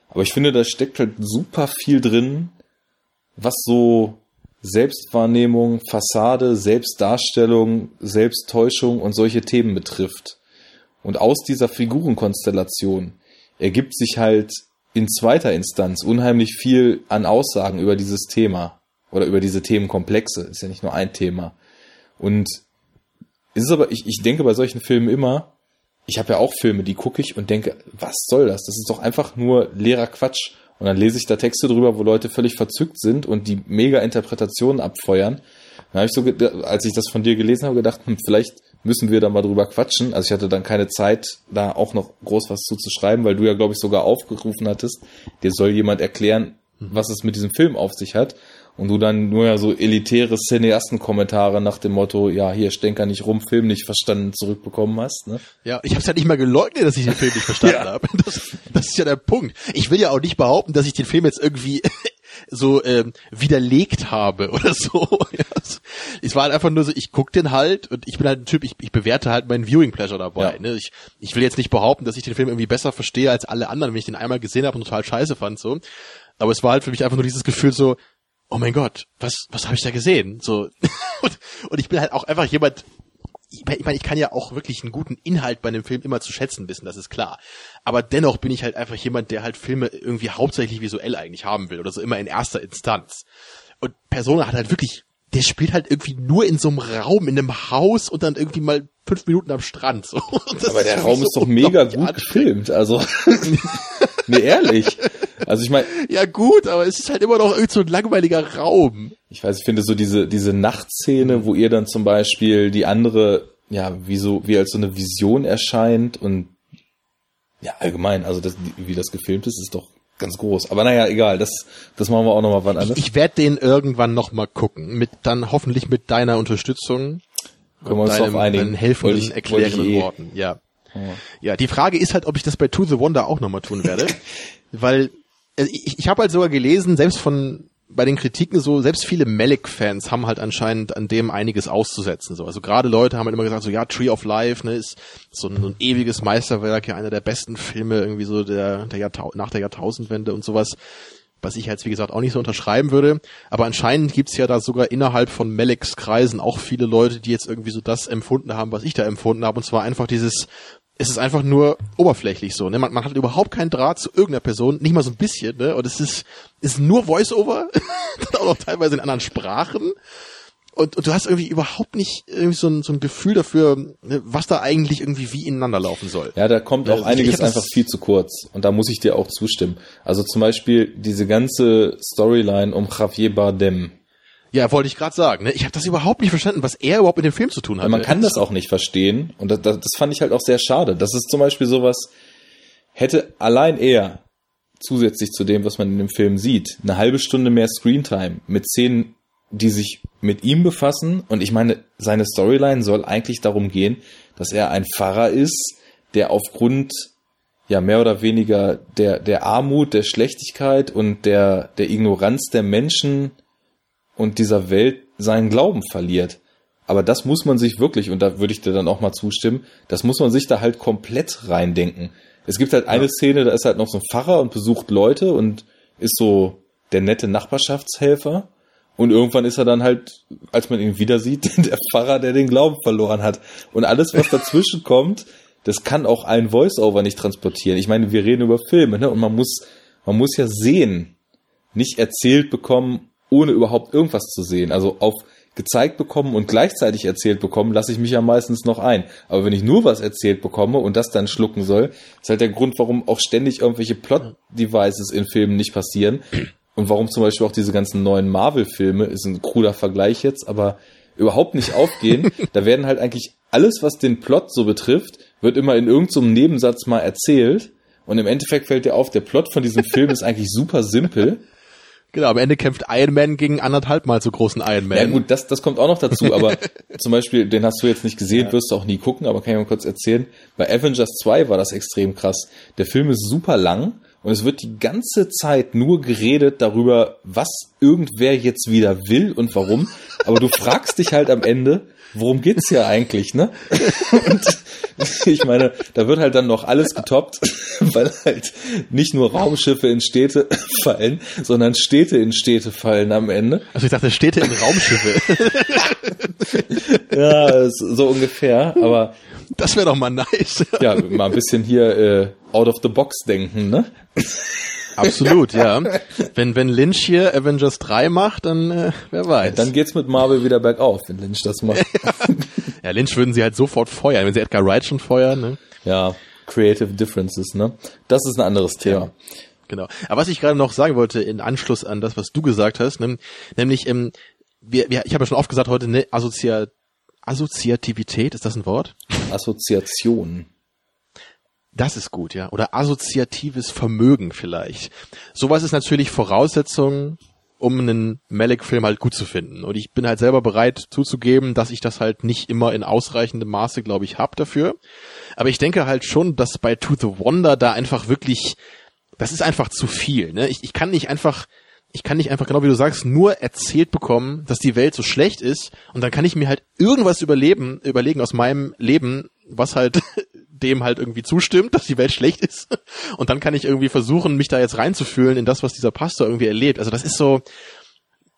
Aber ich finde, da steckt halt super viel drin, was so Selbstwahrnehmung, Fassade, Selbstdarstellung, Selbsttäuschung und solche Themen betrifft. Und aus dieser Figurenkonstellation ergibt sich halt in zweiter Instanz unheimlich viel an Aussagen über dieses Thema oder über diese Themenkomplexe. Ist ja nicht nur ein Thema. Und es ist aber, ich, ich denke bei solchen Filmen immer, ich habe ja auch Filme, die gucke ich und denke, was soll das? Das ist doch einfach nur leerer Quatsch. Und dann lese ich da Texte drüber, wo Leute völlig verzückt sind und die mega Interpretationen abfeuern. Dann habe ich so, als ich das von dir gelesen habe, gedacht, hm, vielleicht müssen wir da mal drüber quatschen. Also ich hatte dann keine Zeit, da auch noch groß was zu, zu schreiben, weil du ja, glaube ich, sogar aufgerufen hattest, dir soll jemand erklären, was es mit diesem Film auf sich hat. Und du dann nur ja so elitäre Cineasten-Kommentare nach dem Motto, ja, hier Stenker nicht rum, Film nicht verstanden zurückbekommen hast. Ne? Ja, ich habe es ja nicht mal geleugnet, dass ich den Film nicht verstanden ja. habe. Das, das ist ja der Punkt. Ich will ja auch nicht behaupten, dass ich den Film jetzt irgendwie so ähm, widerlegt habe oder so. es war halt einfach nur so, ich guck den halt und ich bin halt ein Typ, ich, ich bewerte halt meinen Viewing Pleasure dabei. Ja. Ne? Ich, ich will jetzt nicht behaupten, dass ich den Film irgendwie besser verstehe als alle anderen, wenn ich den einmal gesehen habe und total scheiße fand. so. Aber es war halt für mich einfach nur dieses Gefühl so, oh mein Gott, was, was habe ich da gesehen? So und, und ich bin halt auch einfach jemand, ich meine, ich kann ja auch wirklich einen guten Inhalt bei einem Film immer zu schätzen wissen, das ist klar. Aber dennoch bin ich halt einfach jemand, der halt Filme irgendwie hauptsächlich visuell eigentlich haben will oder so immer in erster Instanz. Und Persona hat halt wirklich, der spielt halt irgendwie nur in so einem Raum, in einem Haus und dann irgendwie mal fünf Minuten am Strand. So. Aber der Raum so ist doch mega gut gefilmt, also. nee, ehrlich. Also ich meine. Ja gut, aber es ist halt immer noch irgendwie so ein langweiliger Raum. Ich weiß, ich finde so diese, diese Nachtszene, wo ihr dann zum Beispiel die andere, ja, wie so, wie als so eine Vision erscheint und ja, allgemein, also das, wie das gefilmt ist, ist doch ganz groß. Aber naja, egal, das, das machen wir auch nochmal wann anders. Ich, ich werde den irgendwann nochmal gucken, mit dann hoffentlich mit deiner Unterstützung. Können wir uns deinem, auf einigen. helfenden, erklärenden eh. Worten, ja. Oh. Ja, die Frage ist halt, ob ich das bei To the Wonder auch nochmal tun werde. weil also ich, ich habe halt sogar gelesen, selbst von bei den Kritiken so, selbst viele Malik-Fans haben halt anscheinend an dem einiges auszusetzen. So. Also gerade Leute haben halt immer gesagt, so ja, Tree of Life, ne, ist so ein, ein ewiges Meisterwerk, ja, einer der besten Filme irgendwie so der, der Jahrtau nach der Jahrtausendwende und sowas. Was ich jetzt, wie gesagt, auch nicht so unterschreiben würde. Aber anscheinend gibt's ja da sogar innerhalb von Maliks Kreisen auch viele Leute, die jetzt irgendwie so das empfunden haben, was ich da empfunden habe. Und zwar einfach dieses es ist einfach nur oberflächlich so. Ne? Man, man hat überhaupt keinen Draht zu irgendeiner Person, nicht mal so ein bisschen. Ne? Und es ist, ist nur Voice-Over, auch noch teilweise in anderen Sprachen. Und, und du hast irgendwie überhaupt nicht irgendwie so ein, so ein Gefühl dafür, ne, was da eigentlich irgendwie wie ineinander laufen soll. Ja, da kommt auch also einiges einfach viel zu kurz. Und da muss ich dir auch zustimmen. Also zum Beispiel diese ganze Storyline um Javier Bardem ja, wollte ich gerade sagen. Ne? Ich habe das überhaupt nicht verstanden, was er überhaupt mit dem Film zu tun hat. Man kann das auch nicht verstehen und das, das, das fand ich halt auch sehr schade. Das ist zum Beispiel sowas, hätte allein er zusätzlich zu dem, was man in dem Film sieht, eine halbe Stunde mehr Screentime mit Szenen, die sich mit ihm befassen. Und ich meine, seine Storyline soll eigentlich darum gehen, dass er ein Pfarrer ist, der aufgrund ja mehr oder weniger der der Armut, der Schlechtigkeit und der der Ignoranz der Menschen und dieser Welt seinen Glauben verliert. Aber das muss man sich wirklich, und da würde ich dir dann auch mal zustimmen, das muss man sich da halt komplett reindenken. Es gibt halt eine Szene, da ist halt noch so ein Pfarrer und besucht Leute und ist so der nette Nachbarschaftshelfer. Und irgendwann ist er dann halt, als man ihn wieder sieht, der Pfarrer, der den Glauben verloren hat. Und alles, was dazwischen kommt, das kann auch ein Voice-Over nicht transportieren. Ich meine, wir reden über Filme, ne? Und man muss, man muss ja sehen, nicht erzählt bekommen, ohne überhaupt irgendwas zu sehen. Also auf gezeigt bekommen und gleichzeitig erzählt bekommen, lasse ich mich ja meistens noch ein. Aber wenn ich nur was erzählt bekomme und das dann schlucken soll, ist halt der Grund, warum auch ständig irgendwelche Plot-Devices in Filmen nicht passieren. Und warum zum Beispiel auch diese ganzen neuen Marvel-Filme, ist ein kruder Vergleich jetzt, aber überhaupt nicht aufgehen. da werden halt eigentlich alles, was den Plot so betrifft, wird immer in irgendeinem so Nebensatz mal erzählt. Und im Endeffekt fällt dir auf, der Plot von diesem Film ist eigentlich super simpel. Genau, am Ende kämpft Iron Man gegen anderthalb Mal so großen Iron Man. Ja gut, das, das kommt auch noch dazu, aber zum Beispiel, den hast du jetzt nicht gesehen, ja. wirst du auch nie gucken, aber kann ich mal kurz erzählen. Bei Avengers 2 war das extrem krass. Der Film ist super lang und es wird die ganze Zeit nur geredet darüber, was irgendwer jetzt wieder will und warum. Aber du fragst dich halt am Ende, worum geht's hier eigentlich, ne? Und ich meine, da wird halt dann noch alles getoppt, weil halt nicht nur Raumschiffe in Städte fallen, sondern Städte in Städte fallen am Ende. Also ich dachte Städte in Raumschiffe. ja, so ungefähr, aber das wäre doch mal nice. ja, mal ein bisschen hier äh, out of the box denken, ne? Absolut, ja. Wenn, wenn Lynch hier Avengers 3 macht, dann äh, wer weiß. Dann geht's mit Marvel wieder bergauf, wenn Lynch das macht. ja, Lynch würden sie halt sofort feuern, wenn sie Edgar Wright schon feuern. Ne? Ja, Creative Differences, ne? Das ist ein anderes Thema. Ja, genau. Aber was ich gerade noch sagen wollte, in Anschluss an das, was du gesagt hast, ne, nämlich, ähm, wir, wir, ich habe ja schon oft gesagt heute, ne, Assoziat Assoziativität, ist das ein Wort? Assoziation. Das ist gut, ja. Oder assoziatives Vermögen vielleicht. Sowas ist natürlich Voraussetzung, um einen Malik-Film halt gut zu finden. Und ich bin halt selber bereit zuzugeben, dass ich das halt nicht immer in ausreichendem Maße, glaube ich, hab dafür. Aber ich denke halt schon, dass bei To the Wonder da einfach wirklich, das ist einfach zu viel. Ne? Ich, ich kann nicht einfach, ich kann nicht einfach, genau wie du sagst, nur erzählt bekommen, dass die Welt so schlecht ist und dann kann ich mir halt irgendwas überleben, überlegen aus meinem Leben, was halt dem halt irgendwie zustimmt, dass die Welt schlecht ist. Und dann kann ich irgendwie versuchen, mich da jetzt reinzufühlen in das, was dieser Pastor irgendwie erlebt. Also das ist so,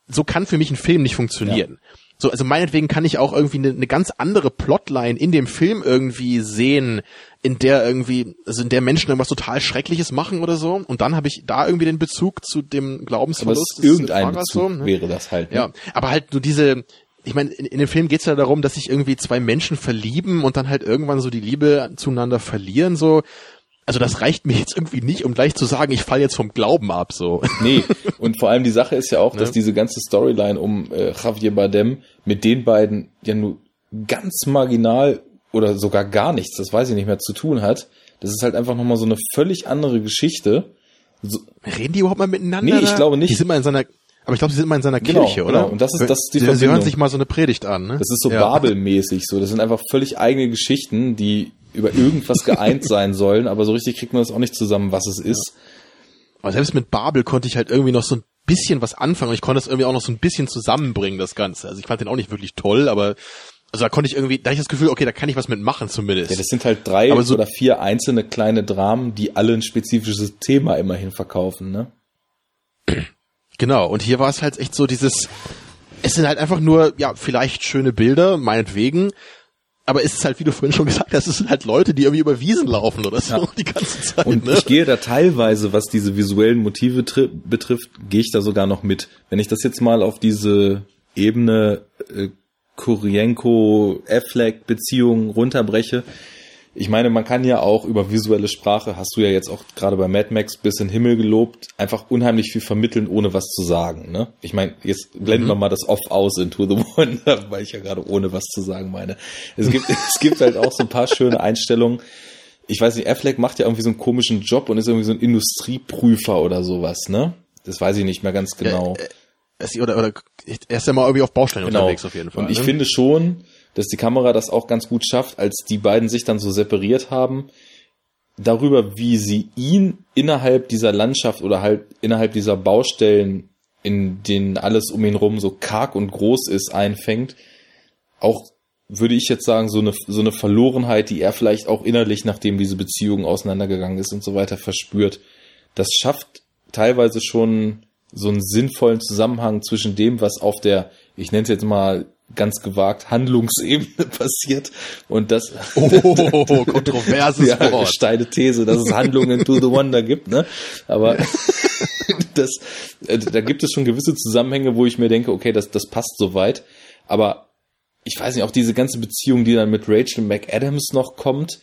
so kann für mich ein Film nicht funktionieren. Ja. So, also meinetwegen kann ich auch irgendwie eine, eine ganz andere Plotline in dem Film irgendwie sehen, in der irgendwie, also in der Menschen irgendwas total Schreckliches machen oder so. Und dann habe ich da irgendwie den Bezug zu dem Glaubensverlust. Aber irgendein Bezug so, ne? wäre das halt. Ne? Ja, aber halt nur diese, ich meine, in, in, dem Film geht's ja darum, dass sich irgendwie zwei Menschen verlieben und dann halt irgendwann so die Liebe zueinander verlieren, so. Also das reicht mir jetzt irgendwie nicht, um gleich zu sagen, ich falle jetzt vom Glauben ab, so. Nee, und vor allem die Sache ist ja auch, dass ne? diese ganze Storyline um äh, Javier Bardem mit den beiden ja nur ganz marginal oder sogar gar nichts, das weiß ich nicht mehr, zu tun hat. Das ist halt einfach nochmal so eine völlig andere Geschichte. So, Reden die überhaupt mal miteinander? Nee, ich glaube nicht. Die sind mal in seiner aber ich glaube, sie sind mal in seiner genau, Kirche, oder? Genau. Und das ist das ist die sie, Verbindung. Sie hören sich mal so eine Predigt an, ne? Das ist so ja. Babelmäßig so. Das sind einfach völlig eigene Geschichten, die über irgendwas geeint sein sollen, aber so richtig kriegt man das auch nicht zusammen, was es ist. Aber selbst mit Babel konnte ich halt irgendwie noch so ein bisschen was anfangen und ich konnte das irgendwie auch noch so ein bisschen zusammenbringen, das Ganze. Also ich fand den auch nicht wirklich toll, aber also da konnte ich irgendwie, da hatte ich das Gefühl, okay, da kann ich was mitmachen zumindest. Ja, das sind halt drei so, oder vier einzelne kleine Dramen, die alle ein spezifisches Thema immerhin verkaufen, ne? Genau, und hier war es halt echt so dieses, es sind halt einfach nur, ja, vielleicht schöne Bilder, meinetwegen, aber es ist halt, wie du vorhin schon gesagt hast, es sind halt Leute, die irgendwie über Wiesen laufen oder so ja. die ganze Zeit. Und ne? ich gehe da teilweise, was diese visuellen Motive betrifft, gehe ich da sogar noch mit. Wenn ich das jetzt mal auf diese Ebene äh, Kurienko-Affleck-Beziehung runterbreche, ich meine, man kann ja auch über visuelle Sprache, hast du ja jetzt auch gerade bei Mad Max bis in den Himmel gelobt, einfach unheimlich viel vermitteln, ohne was zu sagen. Ne? Ich meine, jetzt blenden mhm. wir mal das Off aus in To the Wonder, weil ich ja gerade ohne was zu sagen meine. Es gibt, es gibt halt auch so ein paar schöne Einstellungen. Ich weiß nicht, Affleck macht ja irgendwie so einen komischen Job und ist irgendwie so ein Industrieprüfer oder sowas, ne? Das weiß ich nicht mehr ganz genau. Ja, äh, oder, oder er ist ja mal irgendwie auf Baustellen genau. unterwegs auf jeden Fall. Und ich ne? finde schon, dass die Kamera das auch ganz gut schafft, als die beiden sich dann so separiert haben, darüber, wie sie ihn innerhalb dieser Landschaft oder halt innerhalb dieser Baustellen, in denen alles um ihn rum so karg und groß ist, einfängt, auch würde ich jetzt sagen, so eine, so eine Verlorenheit, die er vielleicht auch innerlich, nachdem diese Beziehung auseinandergegangen ist und so weiter, verspürt. Das schafft teilweise schon so einen sinnvollen Zusammenhang zwischen dem, was auf der, ich nenne es jetzt mal ganz gewagt Handlungsebene passiert und das oh, kontroverses ja, Wort. steile These, dass es Handlungen to the Wonder gibt, ne? Aber das äh, da gibt es schon gewisse Zusammenhänge, wo ich mir denke, okay, das das passt soweit, aber ich weiß nicht, auch diese ganze Beziehung, die dann mit Rachel McAdams noch kommt,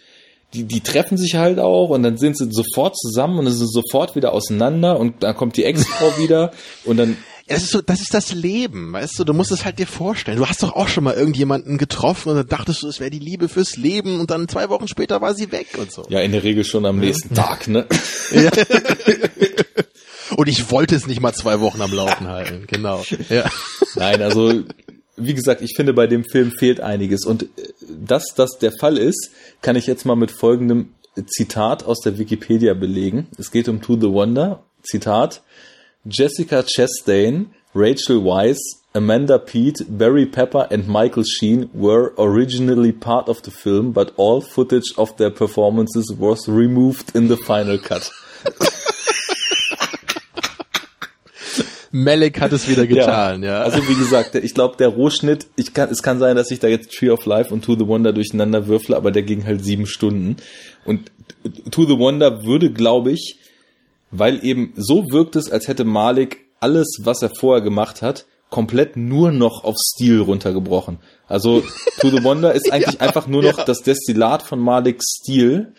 die, die treffen sich halt auch und dann sind sie sofort zusammen und sind sofort wieder auseinander und dann kommt die Ex-Frau wieder und dann das ist so, das ist das Leben, weißt du, du musst es halt dir vorstellen. Du hast doch auch schon mal irgendjemanden getroffen und dann dachtest du, es wäre die Liebe fürs Leben und dann zwei Wochen später war sie weg und so. Ja, in der Regel schon am nächsten Tag, ne? Ja. und ich wollte es nicht mal zwei Wochen am Laufen halten, genau. Ja. Nein, also wie gesagt, ich finde, bei dem Film fehlt einiges. Und äh, dass das der Fall ist, kann ich jetzt mal mit folgendem Zitat aus der Wikipedia belegen. Es geht um To the Wonder. Zitat. Jessica Chastain, Rachel Weisz, Amanda Peet, Barry Pepper and Michael Sheen were originally part of the film, but all footage of their performances was removed in the final cut. Malik hat es wieder getan, ja. ja. Also wie gesagt, ich glaube, der Rohschnitt, ich kann, es kann sein, dass ich da jetzt Tree of Life und To the Wonder durcheinander würfle, aber der ging halt sieben Stunden. Und To the Wonder würde, glaube ich, weil eben so wirkt es, als hätte Malik alles, was er vorher gemacht hat, komplett nur noch auf Stil runtergebrochen. Also To the Wonder ist eigentlich ja, einfach nur noch ja. das Destillat von Maliks Stil,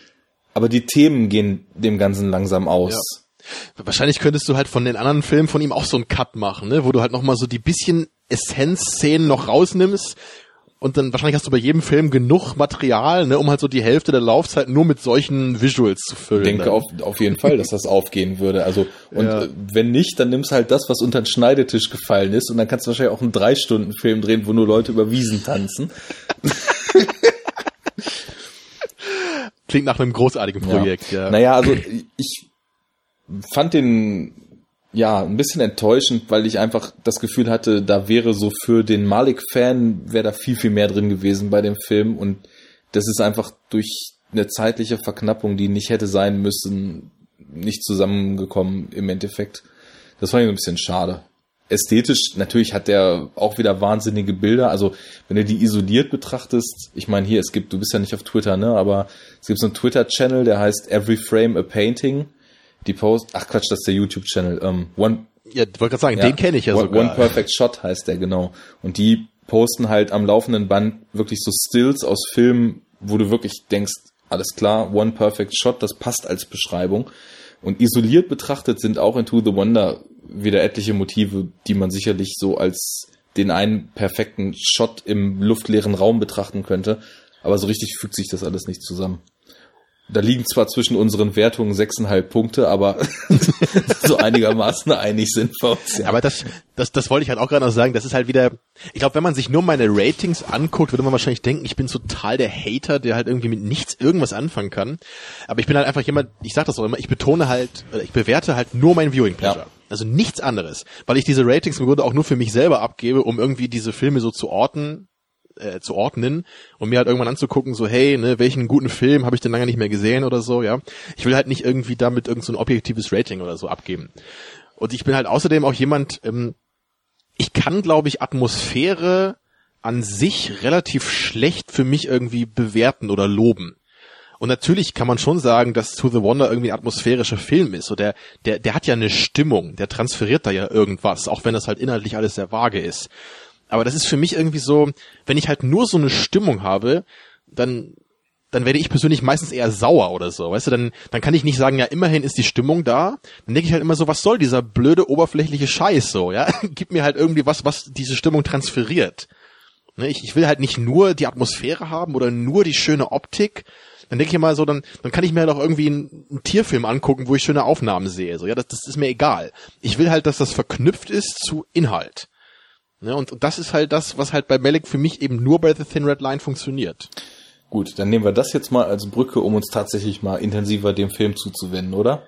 aber die Themen gehen dem Ganzen langsam aus. Ja. Wahrscheinlich könntest du halt von den anderen Filmen von ihm auch so einen Cut machen, ne? wo du halt nochmal so die bisschen Essenz-Szenen noch rausnimmst und dann wahrscheinlich hast du bei jedem Film genug Material, ne, um halt so die Hälfte der Laufzeit nur mit solchen Visuals zu füllen. Ich denke auf, auf jeden Fall, dass das aufgehen würde. Also und ja. wenn nicht, dann nimmst halt das, was unter den Schneidetisch gefallen ist und dann kannst du wahrscheinlich auch einen drei Stunden Film drehen, wo nur Leute über Wiesen tanzen. Klingt nach einem großartigen Projekt, ja. ja. Naja, also ich fand den ja, ein bisschen enttäuschend, weil ich einfach das Gefühl hatte, da wäre so für den Malik-Fan, wäre da viel, viel mehr drin gewesen bei dem Film und das ist einfach durch eine zeitliche Verknappung, die nicht hätte sein müssen, nicht zusammengekommen im Endeffekt. Das war ein bisschen schade. Ästhetisch, natürlich hat der auch wieder wahnsinnige Bilder. Also, wenn du die isoliert betrachtest, ich meine, hier, es gibt, du bist ja nicht auf Twitter, ne, aber es gibt so einen Twitter-Channel, der heißt Every Frame a Painting die Post, ach Quatsch, das ist der YouTube-Channel. Um, One, ja, wollte gerade sagen, ja, den kenne ich ja One, sogar. One Perfect Shot heißt der genau. Und die posten halt am laufenden Band wirklich so Stills aus Filmen, wo du wirklich denkst, alles klar, One Perfect Shot, das passt als Beschreibung. Und isoliert betrachtet sind auch in To the Wonder wieder etliche Motive, die man sicherlich so als den einen perfekten Shot im luftleeren Raum betrachten könnte. Aber so richtig fügt sich das alles nicht zusammen da liegen zwar zwischen unseren Wertungen sechseinhalb Punkte, aber so einigermaßen einig sind wir uns. Ja. Aber das, das, das wollte ich halt auch gerade noch sagen. Das ist halt wieder, ich glaube, wenn man sich nur meine Ratings anguckt, würde man wahrscheinlich denken, ich bin total der Hater, der halt irgendwie mit nichts irgendwas anfangen kann. Aber ich bin halt einfach jemand, ich sag das auch immer, ich betone halt, ich bewerte halt nur mein Viewing Pleasure. Ja. Also nichts anderes. Weil ich diese Ratings im Grunde auch nur für mich selber abgebe, um irgendwie diese Filme so zu orten, äh, zu ordnen und mir halt irgendwann anzugucken, so hey, ne, welchen guten Film habe ich denn lange nicht mehr gesehen oder so, ja. Ich will halt nicht irgendwie damit irgend so ein objektives Rating oder so abgeben. Und ich bin halt außerdem auch jemand, ähm, ich kann, glaube ich, Atmosphäre an sich relativ schlecht für mich irgendwie bewerten oder loben. Und natürlich kann man schon sagen, dass To the Wonder irgendwie ein atmosphärischer Film ist. So der, der, der hat ja eine Stimmung, der transferiert da ja irgendwas, auch wenn das halt inhaltlich alles sehr vage ist. Aber das ist für mich irgendwie so, wenn ich halt nur so eine Stimmung habe, dann dann werde ich persönlich meistens eher sauer oder so, weißt du, dann, dann kann ich nicht sagen, ja, immerhin ist die Stimmung da. Dann denke ich halt immer so, was soll dieser blöde, oberflächliche Scheiß so, ja? Gib mir halt irgendwie was, was diese Stimmung transferiert. Ne, ich, ich will halt nicht nur die Atmosphäre haben oder nur die schöne Optik. Dann denke ich mal so, dann, dann kann ich mir halt auch irgendwie einen, einen Tierfilm angucken, wo ich schöne Aufnahmen sehe. So, ja, das, das ist mir egal. Ich will halt, dass das verknüpft ist zu Inhalt. Ne, und, und das ist halt das, was halt bei Malik für mich eben nur bei The Thin Red Line funktioniert. Gut, dann nehmen wir das jetzt mal als Brücke, um uns tatsächlich mal intensiver dem Film zuzuwenden, oder?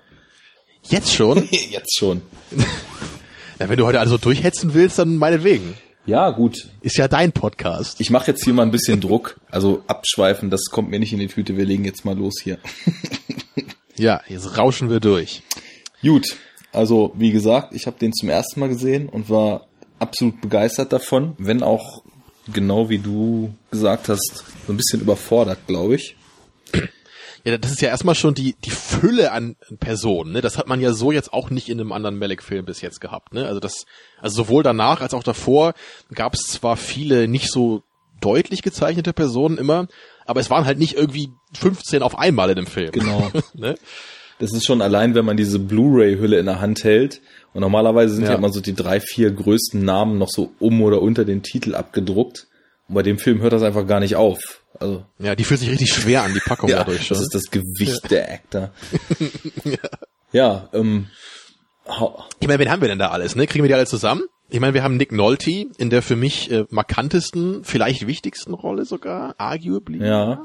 Jetzt schon? jetzt schon. ja, wenn du heute also durchhetzen willst, dann meinetwegen. Ja, gut. Ist ja dein Podcast. Ich mache jetzt hier mal ein bisschen Druck. Also abschweifen, das kommt mir nicht in die Tüte. Wir legen jetzt mal los hier. ja, jetzt rauschen wir durch. Gut. Also, wie gesagt, ich habe den zum ersten Mal gesehen und war absolut begeistert davon, wenn auch genau wie du gesagt hast, so ein bisschen überfordert, glaube ich. Ja, das ist ja erstmal schon die, die Fülle an Personen, ne? Das hat man ja so jetzt auch nicht in einem anderen Malik-Film bis jetzt gehabt, ne? Also das, also sowohl danach als auch davor gab es zwar viele nicht so deutlich gezeichnete Personen immer, aber es waren halt nicht irgendwie 15 auf einmal in dem Film. Genau. ne? Das ist schon allein, wenn man diese Blu-ray-Hülle in der Hand hält und normalerweise sind ja. ja immer so die drei, vier größten Namen noch so um oder unter den Titel abgedruckt. Und bei dem Film hört das einfach gar nicht auf. Also ja, die fühlt sich richtig schwer an, die Packung ja, dadurch schon. Das ist das Gewicht ja. der Actor. ja, ja ähm, ich meine, wen haben wir denn da alles? Ne? Kriegen wir die alle zusammen? Ich meine, wir haben Nick Nolte in der für mich äh, markantesten, vielleicht wichtigsten Rolle sogar, arguably. Ja,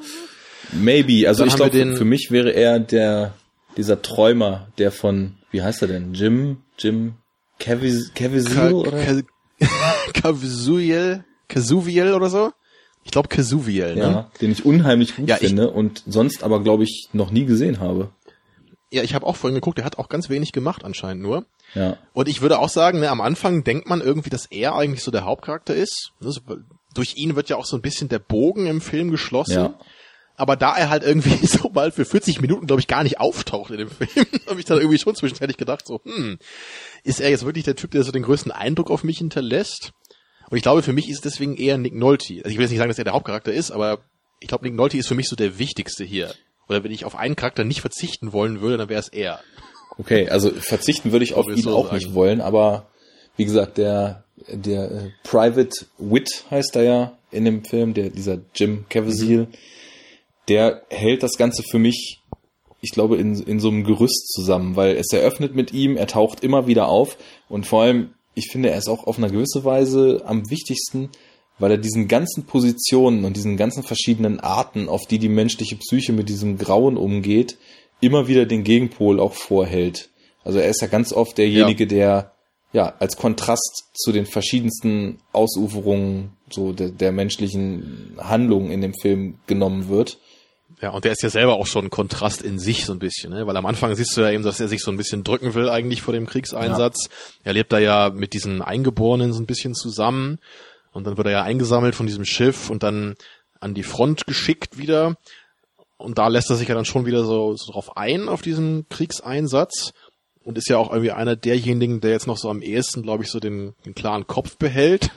maybe. Also Dann ich glaube, für mich wäre er der dieser Träumer, der von wie heißt er denn? Jim, Jim Caviezel oder? Caviezel, Casuviel oder so? Ich glaube Casuviel, ne? Ja, den ich unheimlich gut ja, finde ich, und sonst aber glaube ich noch nie gesehen habe. Ja, ich habe auch vorhin geguckt, der hat auch ganz wenig gemacht anscheinend nur. Ja. Und ich würde auch sagen, ne, am Anfang denkt man irgendwie, dass er eigentlich so der Hauptcharakter ist. Also, durch ihn wird ja auch so ein bisschen der Bogen im Film geschlossen. Ja. Aber da er halt irgendwie so mal für 40 Minuten, glaube ich, gar nicht auftaucht in dem Film, habe ich dann irgendwie schon zwischenzeitlich gedacht, so, hm, ist er jetzt wirklich der Typ, der so den größten Eindruck auf mich hinterlässt? Und ich glaube, für mich ist es deswegen eher Nick Nolte. Also ich will jetzt nicht sagen, dass er der Hauptcharakter ist, aber ich glaube, Nick Nolte ist für mich so der wichtigste hier. Oder wenn ich auf einen Charakter nicht verzichten wollen würde, dann wäre es er. Okay, also verzichten würde ich auf ihn so auch sagen. nicht wollen, aber wie gesagt, der der äh, Private Wit heißt er ja in dem Film, der dieser Jim Caviezel, mhm. Der hält das Ganze für mich, ich glaube, in, in so einem Gerüst zusammen, weil es eröffnet mit ihm, er taucht immer wieder auf und vor allem, ich finde, er ist auch auf eine gewisse Weise am wichtigsten, weil er diesen ganzen Positionen und diesen ganzen verschiedenen Arten, auf die die menschliche Psyche mit diesem Grauen umgeht, immer wieder den Gegenpol auch vorhält. Also er ist ja ganz oft derjenige, ja. der ja als Kontrast zu den verschiedensten Ausuferungen so der, der menschlichen Handlungen in dem Film genommen wird. Ja, und der ist ja selber auch schon ein Kontrast in sich so ein bisschen, ne? weil am Anfang siehst du ja eben, dass er sich so ein bisschen drücken will eigentlich vor dem Kriegseinsatz. Ja. Er lebt da ja mit diesen Eingeborenen so ein bisschen zusammen und dann wird er ja eingesammelt von diesem Schiff und dann an die Front geschickt wieder und da lässt er sich ja dann schon wieder so, so drauf ein, auf diesen Kriegseinsatz. Und ist ja auch irgendwie einer derjenigen, der jetzt noch so am ehesten, glaube ich, so den, den klaren Kopf behält.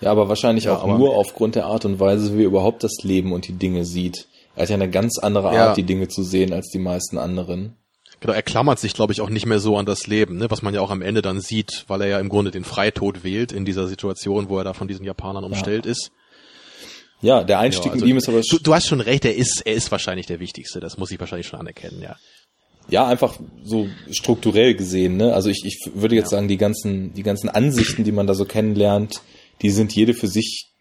Ja, aber wahrscheinlich ja, auch aber nur aufgrund der Art und Weise, wie er überhaupt das Leben und die Dinge sieht. Er hat ja eine ganz andere Art, ja. die Dinge zu sehen, als die meisten anderen. Genau, er klammert sich, glaube ich, auch nicht mehr so an das Leben, ne? was man ja auch am Ende dann sieht, weil er ja im Grunde den Freitod wählt in dieser Situation, wo er da von diesen Japanern umstellt ja. ist. Ja, der Einstieg ja, also, mit ihm ist aber. Du, du hast schon recht, er ist, er ist wahrscheinlich der Wichtigste. Das muss ich wahrscheinlich schon anerkennen, ja. Ja, einfach so strukturell gesehen, ne? Also ich, ich würde jetzt ja. sagen, die ganzen, die ganzen Ansichten, die man da so kennenlernt, die sind jede für sich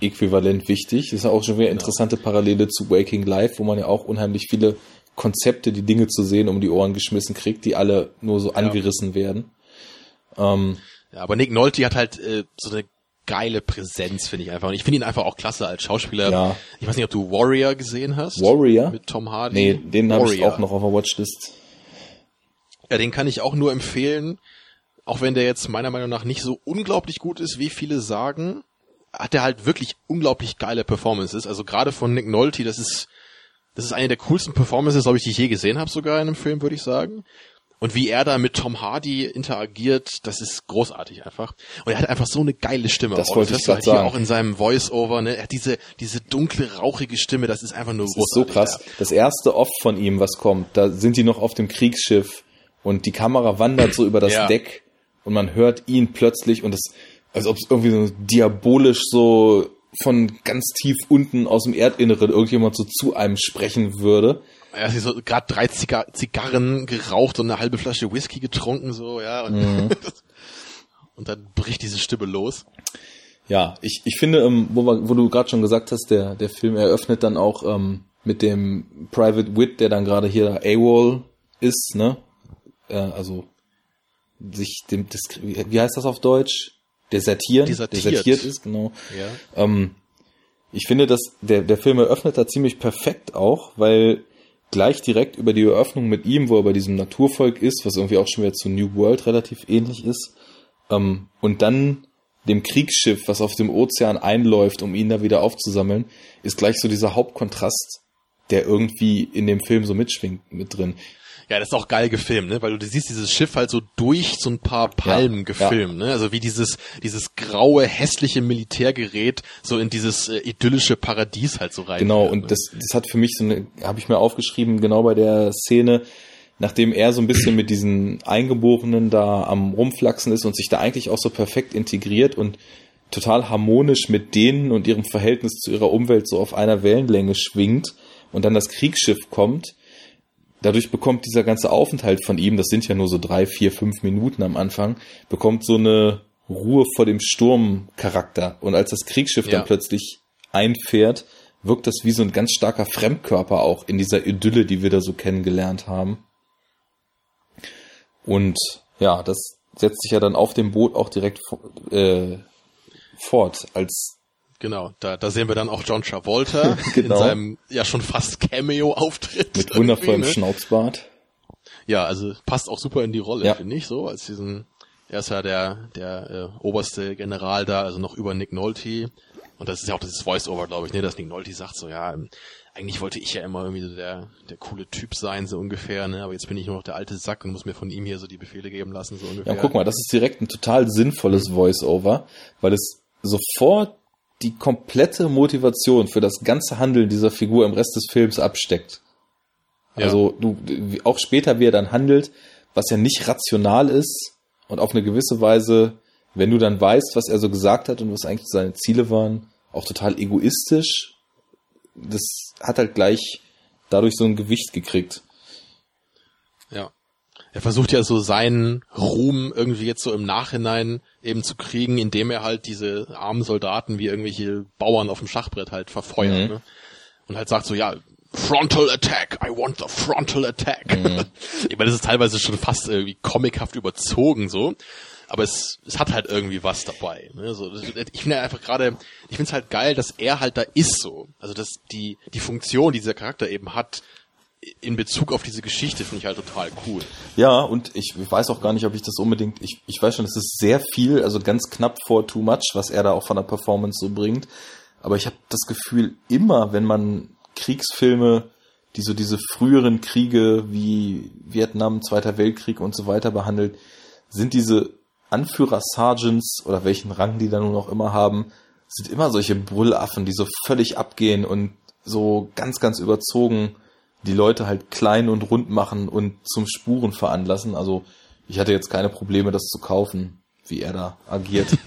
äquivalent wichtig. Das ist auch schon wieder interessante Parallele zu Waking Life, wo man ja auch unheimlich viele Konzepte, die Dinge zu sehen, um die Ohren geschmissen kriegt, die alle nur so angerissen werden. Ähm, ja, aber Nick Nolte hat halt äh, so eine geile Präsenz, finde ich einfach. Und ich finde ihn einfach auch klasse als Schauspieler. Ja. Ich weiß nicht, ob du Warrior gesehen hast. Warrior? Mit Tom Hardy. Nee, den habe ich auch noch auf der Watchlist. Ja, den kann ich auch nur empfehlen. Auch wenn der jetzt meiner Meinung nach nicht so unglaublich gut ist, wie viele sagen, hat er halt wirklich unglaublich geile Performances. Also gerade von Nick Nolte, das ist, das ist eine der coolsten Performances, glaube ich, die ich je gesehen habe, sogar in einem Film, würde ich sagen. Und wie er da mit Tom Hardy interagiert, das ist großartig einfach. Und er hat einfach so eine geile Stimme. Das wollte ich gerade sagen. Auch in seinem Voice-Over, ne? Er hat diese, diese dunkle, rauchige Stimme, das ist einfach nur das großartig. Ist so krass. Ja. Das erste Oft von ihm, was kommt, da sind die noch auf dem Kriegsschiff und die Kamera wandert so über das ja. Deck und man hört ihn plötzlich und das, als ob es irgendwie so diabolisch so von ganz tief unten aus dem Erdinneren irgendjemand so zu einem sprechen würde. Er hat so gerade drei Ziga Zigarren geraucht und eine halbe Flasche Whisky getrunken, so, ja. Und, mhm. und dann bricht diese Stimme los. Ja, ich, ich finde, ähm, wo, wo du gerade schon gesagt hast, der, der Film eröffnet dann auch ähm, mit dem Private Wit, der dann gerade hier AWOL ist, ne? Äh, also sich dem, das, wie heißt das auf Deutsch? Desertieren, desertiert, desertiert ist, genau. Ja. Ähm, ich finde, dass der, der Film eröffnet da ziemlich perfekt auch, weil gleich direkt über die Eröffnung mit ihm, wo er bei diesem Naturvolk ist, was irgendwie auch schon wieder zu New World relativ ähnlich ist, ähm, und dann dem Kriegsschiff, was auf dem Ozean einläuft, um ihn da wieder aufzusammeln, ist gleich so dieser Hauptkontrast, der irgendwie in dem Film so mitschwingt mit drin. Ja, das ist auch geil gefilmt, ne? Weil du siehst dieses Schiff halt so durch so ein paar Palmen ja, gefilmt, ja. ne? Also wie dieses dieses graue hässliche Militärgerät so in dieses äh, idyllische Paradies halt so rein. Genau und ne? das das hat für mich so eine habe ich mir aufgeschrieben genau bei der Szene nachdem er so ein bisschen mit diesen Eingeborenen da am rumflachsen ist und sich da eigentlich auch so perfekt integriert und total harmonisch mit denen und ihrem Verhältnis zu ihrer Umwelt so auf einer Wellenlänge schwingt und dann das Kriegsschiff kommt dadurch bekommt dieser ganze Aufenthalt von ihm, das sind ja nur so drei, vier, fünf Minuten am Anfang, bekommt so eine Ruhe vor dem Sturm Charakter. Und als das Kriegsschiff ja. dann plötzlich einfährt, wirkt das wie so ein ganz starker Fremdkörper auch in dieser Idylle, die wir da so kennengelernt haben. Und ja, das setzt sich ja dann auf dem Boot auch direkt äh, fort, als Genau, da, da sehen wir dann auch John Travolta genau. in seinem ja schon fast Cameo-Auftritt. Mit wundervollem ne? Schnauzbart. Ja, also passt auch super in die Rolle, ja. finde ich so, als diesen, er ist ja der, der äh, oberste General da, also noch über Nick Nolte. Und das ist ja auch dieses Voice-Over, glaube ich, ne, dass Nick Nolte sagt so, ja, eigentlich wollte ich ja immer irgendwie so der, der coole Typ sein, so ungefähr, ne? Aber jetzt bin ich nur noch der alte Sack und muss mir von ihm hier so die Befehle geben lassen, so ungefähr. Ja, guck mal, das ist direkt ein total sinnvolles Voice-Over, weil es sofort die komplette Motivation für das ganze Handeln dieser Figur im Rest des Films absteckt. Ja. Also du, auch später, wie er dann handelt, was ja nicht rational ist und auf eine gewisse Weise, wenn du dann weißt, was er so gesagt hat und was eigentlich seine Ziele waren, auch total egoistisch. Das hat halt gleich dadurch so ein Gewicht gekriegt. Er versucht ja so seinen Ruhm irgendwie jetzt so im Nachhinein eben zu kriegen, indem er halt diese armen Soldaten wie irgendwelche Bauern auf dem Schachbrett halt verfeuert. Mhm. Ne? Und halt sagt so, ja, Frontal Attack, I want the Frontal Attack. ich meine, das ist teilweise schon fast irgendwie comichaft überzogen so. Aber es, es hat halt irgendwie was dabei. Ne? So, ich finde einfach gerade, ich finde es halt geil, dass er halt da ist so. Also dass die, die Funktion, die dieser Charakter eben hat, in Bezug auf diese Geschichte finde ich halt total cool. Ja, und ich weiß auch gar nicht, ob ich das unbedingt, ich, ich weiß schon, es ist sehr viel, also ganz knapp vor Too Much, was er da auch von der Performance so bringt. Aber ich habe das Gefühl, immer, wenn man Kriegsfilme, die so diese früheren Kriege wie Vietnam, Zweiter Weltkrieg und so weiter behandelt, sind diese Anführer Sergeants oder welchen Rang die da nun auch immer haben, sind immer solche Brüllaffen, die so völlig abgehen und so ganz, ganz überzogen die Leute halt klein und rund machen und zum Spuren veranlassen. Also ich hatte jetzt keine Probleme, das zu kaufen, wie er da agiert.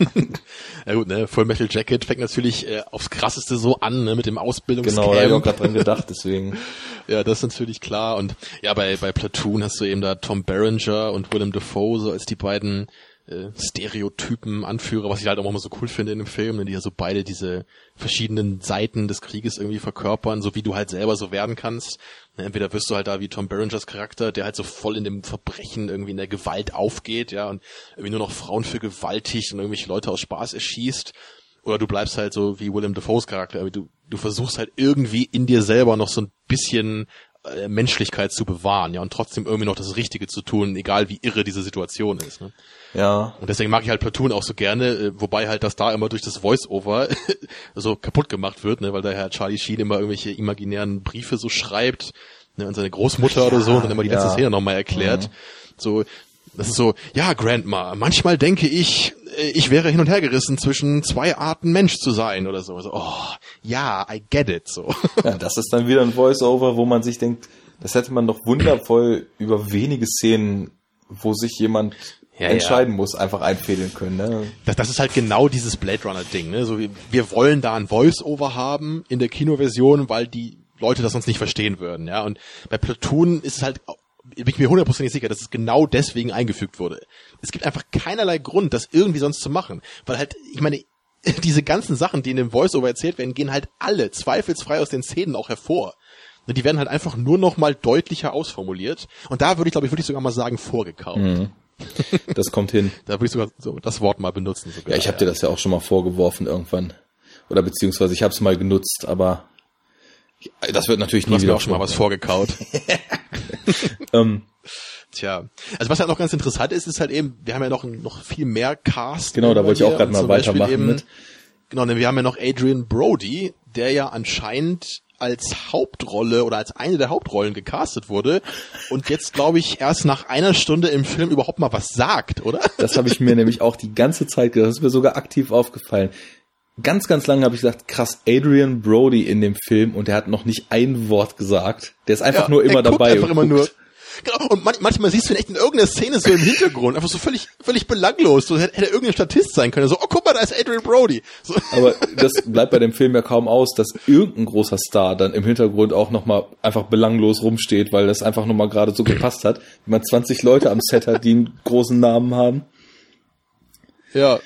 Ja gut, ne, Full Metal Jacket fängt natürlich äh, aufs krasseste so an, ne, mit dem Ausbildungscamp. genau, da hab ich auch gerade dran gedacht, deswegen. Ja, das ist natürlich klar. Und ja, bei, bei Platoon hast du eben da Tom Berenger und Willem Dafoe so als die beiden äh, Stereotypen, Anführer, was ich halt auch immer so cool finde in dem Film, ne, die ja so beide diese verschiedenen Seiten des Krieges irgendwie verkörpern, so wie du halt selber so werden kannst. Ne, entweder wirst du halt da wie Tom Berengers Charakter, der halt so voll in dem Verbrechen irgendwie in der Gewalt aufgeht, ja, und irgendwie nur noch Frauen vergewaltigt und irgendwelche Leute aus Spaß erschießt. Oder du bleibst halt so wie Willem Dafoes Charakter, aber du, du versuchst halt irgendwie in dir selber noch so ein bisschen äh, Menschlichkeit zu bewahren, ja, und trotzdem irgendwie noch das Richtige zu tun, egal wie irre diese Situation ist. Ne? Ja, Und deswegen mag ich halt Platoon auch so gerne, äh, wobei halt das da immer durch das Voice-Over so kaputt gemacht wird, ne, weil da Herr Charlie Sheen immer irgendwelche imaginären Briefe so schreibt, ne, an seine Großmutter oder so und dann immer die letzte ja. Szene nochmal erklärt. So, das ist so, ja, Grandma, manchmal denke ich, äh, ich wäre hin und her gerissen zwischen zwei Arten Mensch zu sein oder so. so oh, ja, I get it, so. ja, das ist dann wieder ein Voice-Over, wo man sich denkt, das hätte man doch wundervoll über wenige Szenen, wo sich jemand Ja, entscheiden muss, einfach einfädeln können. Ne? das, das ist halt genau dieses Blade Runner Ding, ne? So wie, wir wollen da ein Voice-Over haben in der Kinoversion, weil die Leute das sonst nicht verstehen würden, ja. Und bei Platoon ist es halt, bin ich mir hundertprozentig sicher, dass es genau deswegen eingefügt wurde. Es gibt einfach keinerlei Grund, das irgendwie sonst zu machen, weil halt, ich meine, diese ganzen Sachen, die in dem Voice-Over erzählt werden, gehen halt alle zweifelsfrei aus den Szenen auch hervor. Ne, Die werden halt einfach nur noch mal deutlicher ausformuliert. Und da würde ich, glaube ich, würde ich sogar mal sagen, vorgekauft. Das kommt hin. Da würde ich sogar so das Wort mal benutzen. Sogar, Ja, ich habe dir das ja auch schon mal vorgeworfen irgendwann. Oder beziehungsweise ich habe es mal genutzt, aber das wird natürlich Du nie hast mir wieder auch schon mal was vorgekaut. Ähm, Tja. Also was halt noch ganz interessant ist, ist halt eben, wir haben ja noch, noch viel mehr Cast. Genau, da wollte ich auch grad mal weitermachen mit. Genau, denn wir haben ja noch Adrian Brody, der ja anscheinend als Hauptrolle oder als eine der Hauptrollen gecastet wurde und jetzt, glaube ich, erst nach einer Stunde im Film überhaupt mal was sagt, oder? das habe ich mir nämlich auch die ganze Zeit gedacht. Das ist mir sogar aktiv aufgefallen. Ganz, ganz lange habe ich gesagt, krass, Adrian Brody in dem Film und der hat noch nicht ein Wort gesagt. Der ist einfach Ja, nur er immer dabei. Einfach und immer guckt. nur. Genau, und man, manchmal siehst du ihn echt in irgendeiner Szene so im Hintergrund, einfach so völlig, völlig belanglos. So hätte, hätte irgendein Statist sein können. So, oh, guck mal, da ist Adrian Brody. So. Aber das bleibt bei dem Film ja kaum aus, dass irgendein großer Star dann im Hintergrund auch nochmal einfach belanglos rumsteht, weil das einfach nochmal gerade so gepasst hat. Wenn man 20 Leute am Set hat, die einen großen Namen haben. Ja.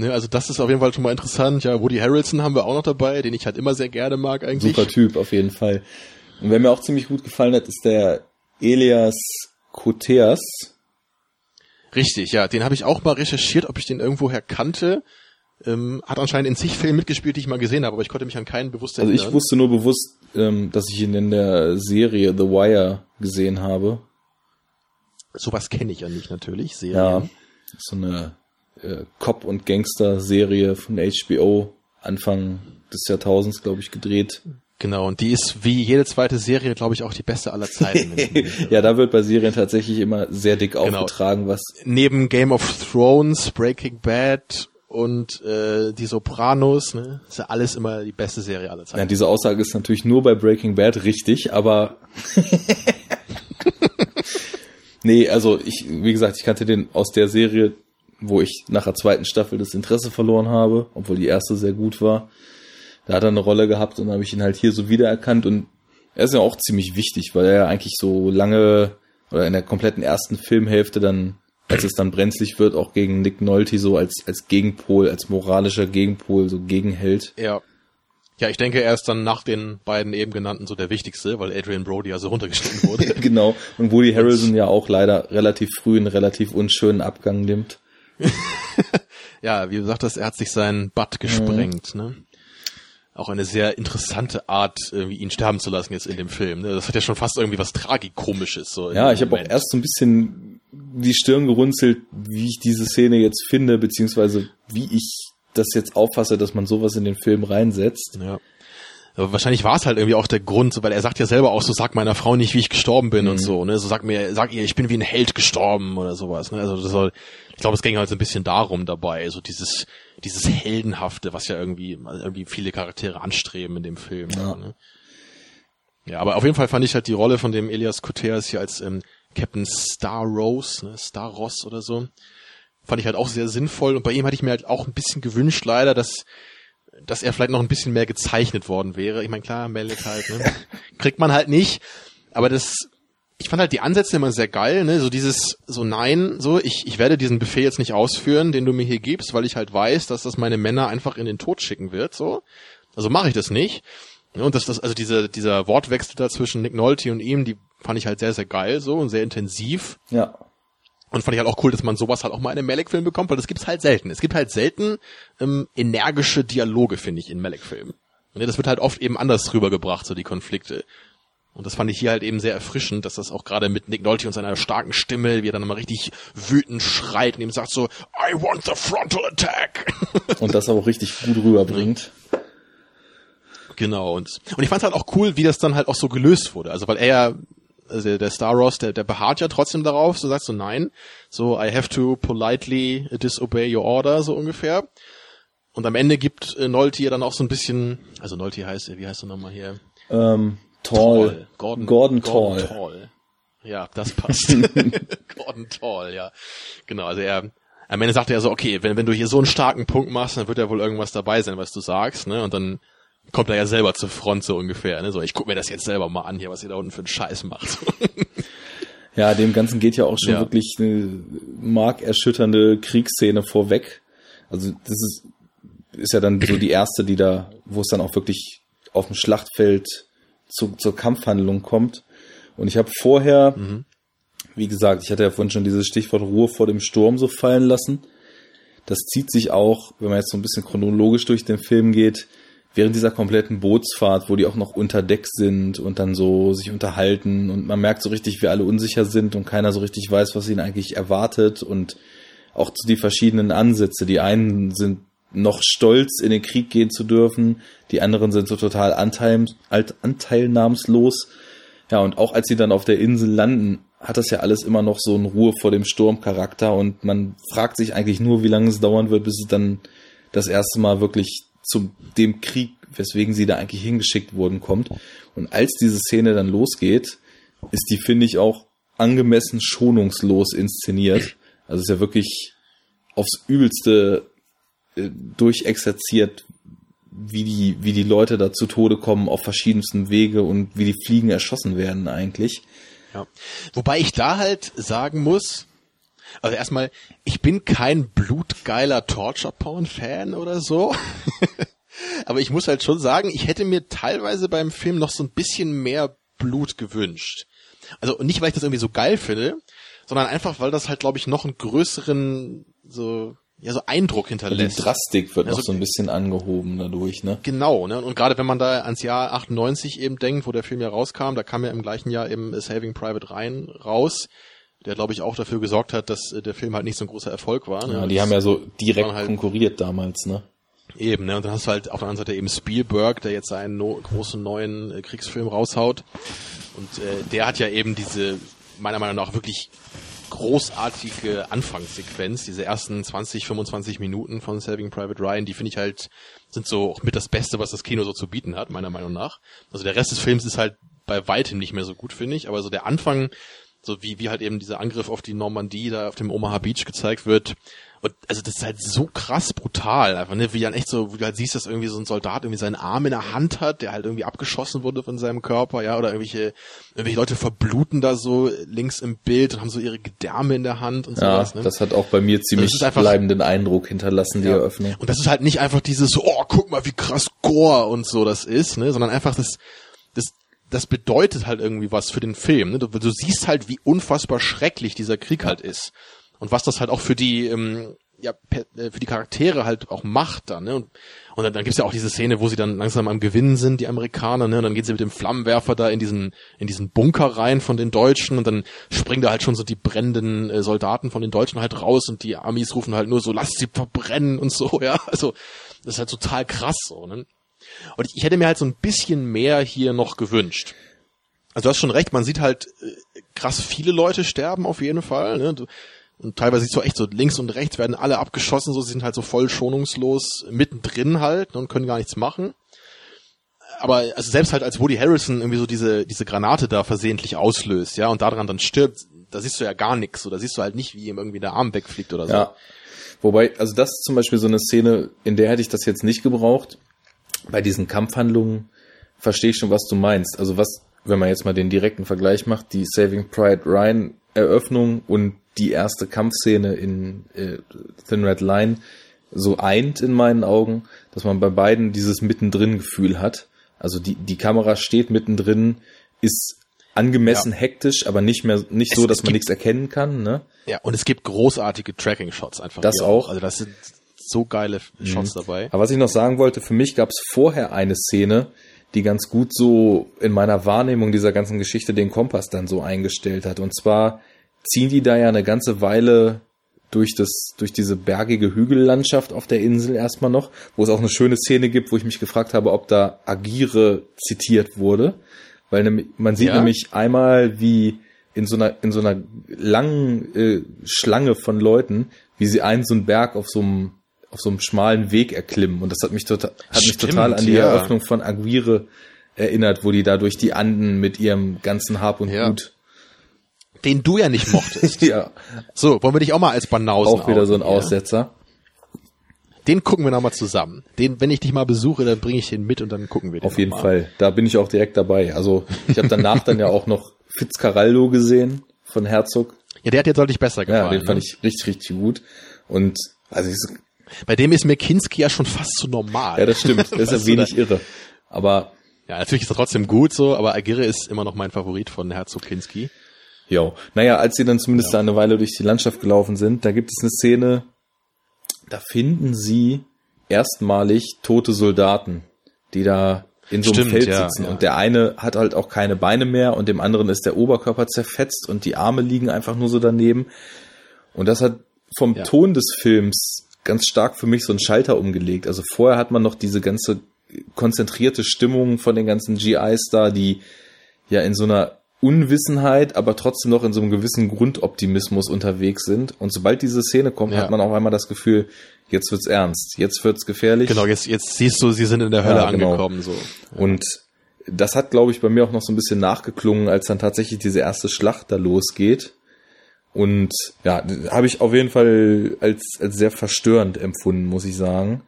Ne, also das ist auf jeden Fall schon mal interessant. Ja, Woody Harrelson haben wir auch noch dabei, den ich halt immer sehr gerne mag eigentlich. Super Typ, auf jeden Fall. Und wer mir auch ziemlich gut gefallen hat, ist der Elias Koteas. Richtig, ja, den habe ich auch mal recherchiert, ob ich den irgendwoher kannte. Ähm, hat anscheinend in zig Filmen mitgespielt, die ich mal gesehen habe, aber ich konnte mich an keinen bewusst Also erinnern. ich wusste nur bewusst, ähm, dass ich ihn in der Serie The Wire gesehen habe. Sowas kenne ich ja nicht natürlich. Serien. Ja, so eine äh, Cop- und Gangster-Serie von HBO Anfang des Jahrtausends, glaube ich, gedreht. Genau, und die ist wie jede zweite Serie, glaube ich, auch die beste aller Zeiten. ja, da wird bei Serien tatsächlich immer sehr dick genau. aufgetragen, was. Neben Game of Thrones, Breaking Bad und äh, die Sopranos, ne, ist ja alles immer die beste Serie aller Zeiten. Ja, diese Aussage ist natürlich nur bei Breaking Bad richtig, aber nee, also ich, wie gesagt, ich kannte den aus der Serie, wo ich nach der zweiten Staffel das Interesse verloren habe, obwohl die erste sehr gut war da hat er eine Rolle gehabt und habe ich ihn halt hier so wiedererkannt und er ist ja auch ziemlich wichtig, weil er ja eigentlich so lange oder in der kompletten ersten Filmhälfte dann, als es dann brenzlig wird, auch gegen Nick Nolte so als, als Gegenpol, als moralischer Gegenpol so gegenhält. Ja. Ja, ich denke, er ist dann nach den beiden eben genannten so der wichtigste, weil Adrian Brody also runtergeschnitten wurde. genau. Und Woody Harrelson ja auch leider relativ früh einen relativ unschönen Abgang nimmt. ja, wie du sagtest, er hat sich seinen Butt gesprengt, mhm. ne? auch eine sehr interessante Art, irgendwie ihn sterben zu lassen jetzt in dem Film. Ne? Das hat ja schon fast irgendwie was Tragikomisches. So ja, ich habe auch erst so ein bisschen die Stirn gerunzelt, wie ich diese Szene jetzt finde, beziehungsweise wie ich das jetzt auffasse, dass man sowas in den Film reinsetzt. Ja. Aber wahrscheinlich war es halt irgendwie auch der Grund, weil er sagt ja selber auch so, sag meiner Frau nicht, wie ich gestorben bin mhm. und so, ne? So sag mir, sag ihr, ich bin wie ein Held gestorben oder sowas, ne? Also das soll, ich glaube, es ging halt so ein bisschen darum dabei, so dieses, dieses Heldenhafte, was ja irgendwie, irgendwie viele Charaktere anstreben in dem Film. Ja. Ne? ja, aber auf jeden Fall fand ich halt die Rolle von dem Elias Koteas hier als ähm, Captain Star Rose, ne? Star Ross oder so, fand ich halt auch sehr sinnvoll und bei ihm hatte ich mir halt auch ein bisschen gewünscht, leider, dass dass er vielleicht noch ein bisschen mehr gezeichnet worden wäre. Ich meine, klar, Malek halt, ne? Kriegt man halt nicht. Aber das, ich fand halt die Ansätze immer sehr geil, ne? So dieses, so nein, so, ich, ich werde diesen Befehl jetzt nicht ausführen, den du mir hier gibst, weil ich halt weiß, dass das meine Männer einfach in den Tod schicken wird, so. Also mache ich das nicht. Und das, das, also diese, dieser Wortwechsel da zwischen Nick Nolte und ihm, die fand ich halt sehr, sehr geil, so, und sehr intensiv. Ja. Und fand ich halt auch cool, dass man sowas halt auch mal in einem Malek-Film bekommt, weil das gibt's halt selten. Es gibt halt selten ähm, energische Dialoge, finde ich, in Malek-Filmen. Und das wird halt oft eben anders rübergebracht, so die Konflikte. Und das fand ich hier halt eben sehr erfrischend, dass das auch gerade mit Nick Nolte und seiner starken Stimme, wie er dann immer richtig wütend schreit und ihm sagt so, I want the frontal attack. Und das auch richtig gut rüberbringt. Genau, und, und ich fand halt auch cool, wie das dann halt auch so gelöst wurde. Also weil er ja also der Star Ross, der, der beharrt ja trotzdem darauf, so sagst du nein, so I have to politely disobey your order, so ungefähr. Und am Ende gibt äh, Nolte ja dann auch so ein bisschen, also Nolte heißt, wie heißt er nochmal hier? Ähm, Tall. Tall. Gordon, Gordon, Gordon Tall. Tall. Ja, das passt. Gordon Tall, ja. Genau, also er, am Ende sagt er so, okay, wenn, wenn du hier so einen starken Punkt machst, dann wird ja wohl irgendwas dabei sein, was du sagst, ne? Und dann kommt er ja selber zur Front so ungefähr. Ne? So, ich guck mir das jetzt selber mal an hier, was ihr da unten für einen Scheiß macht. ja, dem Ganzen geht ja auch schon ja. wirklich eine markerschütternde Kriegsszene vorweg. Also das ist, ist ja dann so die erste, die da, wo es dann auch wirklich auf dem Schlachtfeld zu, zur Kampfhandlung kommt. Und ich habe vorher, mhm. wie gesagt, ich hatte ja vorhin schon dieses Stichwort Ruhe vor dem Sturm so fallen lassen. Das zieht sich auch, wenn man jetzt so ein bisschen chronologisch durch den Film geht, während dieser kompletten Bootsfahrt, wo die auch noch unter Deck sind und dann so sich unterhalten und man merkt so richtig, wie alle unsicher sind und keiner so richtig weiß, was ihn eigentlich erwartet und auch die verschiedenen Ansätze. Die einen sind noch stolz, in den Krieg gehen zu dürfen, die anderen sind so total anteil, anteilnahmslos. Ja, und auch als sie dann auf der Insel landen, hat das ja alles immer noch so einen Ruhe vor dem Sturm Charakter und man fragt sich eigentlich nur, wie lange es dauern wird, bis es dann das erste Mal wirklich zu dem Krieg, weswegen sie da eigentlich hingeschickt wurden, kommt. Und als diese Szene dann losgeht, ist die, finde ich, auch angemessen schonungslos inszeniert. Also ist ja wirklich aufs Übelste durchexerziert, wie die, wie die Leute da zu Tode kommen auf verschiedensten Wege und wie die Fliegen erschossen werden eigentlich. Ja. Wobei ich da halt sagen muss, also erstmal, ich bin kein blutgeiler Torture-Porn-Fan oder so. Aber ich muss halt schon sagen, ich hätte mir teilweise beim Film noch so ein bisschen mehr Blut gewünscht. Also nicht, weil ich das irgendwie so geil finde, sondern einfach, weil das halt, glaube ich, noch einen größeren so ja so Eindruck hinterlässt. Die Drastik wird also, noch so ein bisschen angehoben dadurch, ne? Genau, ne? Und gerade wenn man da ans Jahr 98 eben denkt, wo der Film ja rauskam, da kam ja im gleichen Jahr eben Saving Private Ryan raus der glaube ich auch dafür gesorgt hat, dass äh, der Film halt nicht so ein großer Erfolg war. Ne? Ja, die das haben ja so direkt halt, konkurriert damals, ne? Eben, ne? Und dann hast du halt auf der anderen Seite eben Spielberg, der jetzt seinen no großen neuen äh, Kriegsfilm raushaut. Und äh, der hat ja eben diese, meiner Meinung nach, wirklich großartige Anfangssequenz, diese ersten 20, 25 Minuten von Saving Private Ryan, die finde ich halt, sind so auch mit das Beste, was das Kino so zu bieten hat, meiner Meinung nach. Also der Rest des Films ist halt bei weitem nicht mehr so gut, finde ich, aber so der Anfang, so wie, wie halt eben dieser Angriff auf die Normandie da auf dem Omaha Beach gezeigt wird, und also das ist halt so krass brutal, einfach, ne? Wie dann echt so, wie du halt siehst, dass irgendwie so ein Soldat irgendwie seinen Arm in der Hand hat, der halt irgendwie abgeschossen wurde von seinem Körper, ja, oder irgendwelche, irgendwelche Leute verbluten da so links im Bild und haben so ihre Gedärme in der Hand und Ja, sowas, ne? das hat auch bei mir ziemlich einfach- bleibenden Eindruck hinterlassen, die Ja. Eröffnung. Und das ist halt nicht einfach dieses, so, oh, guck mal, wie krass Gore und so das ist, ne, sondern einfach das, das, das bedeutet halt irgendwie was für den Film. Ne? Du, du siehst halt, wie unfassbar schrecklich dieser Krieg halt ist. Und was das halt auch für die, ähm, ja, äh, für die Charaktere halt auch macht dann, ne? Und, und dann, dann gibt's ja auch diese Szene, wo sie dann langsam am Gewinnen sind, die Amerikaner, ne? Und dann gehen sie mit dem Flammenwerfer da in diesen, in diesen Bunker rein von den Deutschen und dann springen da halt schon so die brennenden äh, Soldaten von den Deutschen halt raus und die Amis rufen halt nur so, lasst sie verbrennen und so, ja. Also, das ist halt total krass so, ne? Und ich, ich hätte mir halt so ein bisschen mehr hier noch gewünscht. Also du hast schon recht, man sieht halt äh, krass viele Leute sterben auf jeden Fall. Ne? Du- Und teilweise siehst du echt so links und rechts werden alle abgeschossen, so sie sind halt so voll schonungslos mittendrin halt ne, und können gar nichts machen. Aber also selbst halt als Woody Harrison irgendwie so diese diese Granate da versehentlich auslöst, ja, und daran dann stirbt, da siehst du ja gar nichts, so da siehst du halt nicht, wie ihm irgendwie der Arm wegfliegt oder so. Ja. Wobei, also das ist zum Beispiel so eine Szene, in der hätte ich das jetzt nicht gebraucht. Bei diesen Kampfhandlungen verstehe ich schon, was du meinst. Also was, wenn man jetzt mal den direkten Vergleich macht, die Saving Pride Ryan Eröffnung und die erste Kampfszene in äh, Thin Red Line so eint in meinen Augen, dass man bei beiden dieses mittendrin Gefühl hat. Also die, die Kamera steht mittendrin, ist angemessen Ja. hektisch, aber nicht mehr, nicht Es- so, dass man nichts erkennen kann, ne? Ja, und es gibt großartige Tracking-Shots einfach. Das auch. Also das sind so geile Shots dabei. Aber was ich noch sagen wollte, für mich gab es vorher eine Szene, die ganz gut so in meiner Wahrnehmung dieser ganzen Geschichte den Kompass dann so eingestellt hat. Und zwar ziehen die da ja eine ganze Weile durch das, durch diese bergige Hügellandschaft auf der Insel erstmal noch, wo es auch eine schöne Szene gibt, wo ich mich gefragt habe, ob da Agire zitiert wurde. Weil nämlich, man sieht Ja. nämlich einmal, wie in so einer, in so einer langen äh, Schlange von Leuten, wie sie einen so einen Berg auf so einem, auf so einem schmalen Weg erklimmen. Und das hat mich total, hat mich Stimmt, total an die ja. Eröffnung von Aguirre erinnert, wo die da durch die Anden mit ihrem ganzen Hab und Ja. Gut. Den du ja nicht mochtest. Ja, So, wollen wir dich auch mal als Banausen auch wieder so ein? Aussetzer. Den gucken wir nochmal zusammen. Den, wenn ich dich mal besuche, dann bringe ich den mit und dann gucken wir den Auf jeden mal. Fall. Da bin ich auch direkt dabei. Also ich habe danach dann ja auch noch Fitzcarraldo gesehen von Herzog. Ja, der hat jetzt deutlich besser gefallen. Ja, den fand ne? ich richtig, richtig gut. Und also Bei dem ist mir Kinski ja schon fast zu normal. ja, das stimmt. Das ist ja du, wenig irre. Aber Ja, natürlich ist er trotzdem gut so, aber Agirre ist immer noch mein Favorit von Herzog Kinski. Jo. Naja, als sie dann zumindest da eine Weile durch die Landschaft gelaufen sind, da gibt es eine Szene, da finden sie erstmalig tote Soldaten, die da in so einem Stimmt, Feld ja, sitzen. ja. Und der eine hat halt auch keine Beine mehr und dem anderen ist der Oberkörper zerfetzt und die Arme liegen einfach nur so daneben. Und das hat vom Ja. Ton des Films ganz stark für mich so einen Schalter umgelegt. Also vorher hat man noch diese ganze konzentrierte Stimmung von den ganzen GIs da, die ja in so einer Unwissenheit, aber trotzdem noch in so einem gewissen Grundoptimismus unterwegs sind. Und sobald diese Szene kommt, Ja. hat man auf einmal das Gefühl, jetzt wird's ernst, jetzt wird's gefährlich. Genau, jetzt, jetzt siehst du, sie sind in der Hölle Ja, genau. angekommen, so. Und das hat, glaube ich, bei mir auch noch so ein bisschen nachgeklungen, als dann tatsächlich diese erste Schlacht da losgeht. Und ja, habe ich auf jeden Fall als, als sehr verstörend empfunden, muss ich sagen.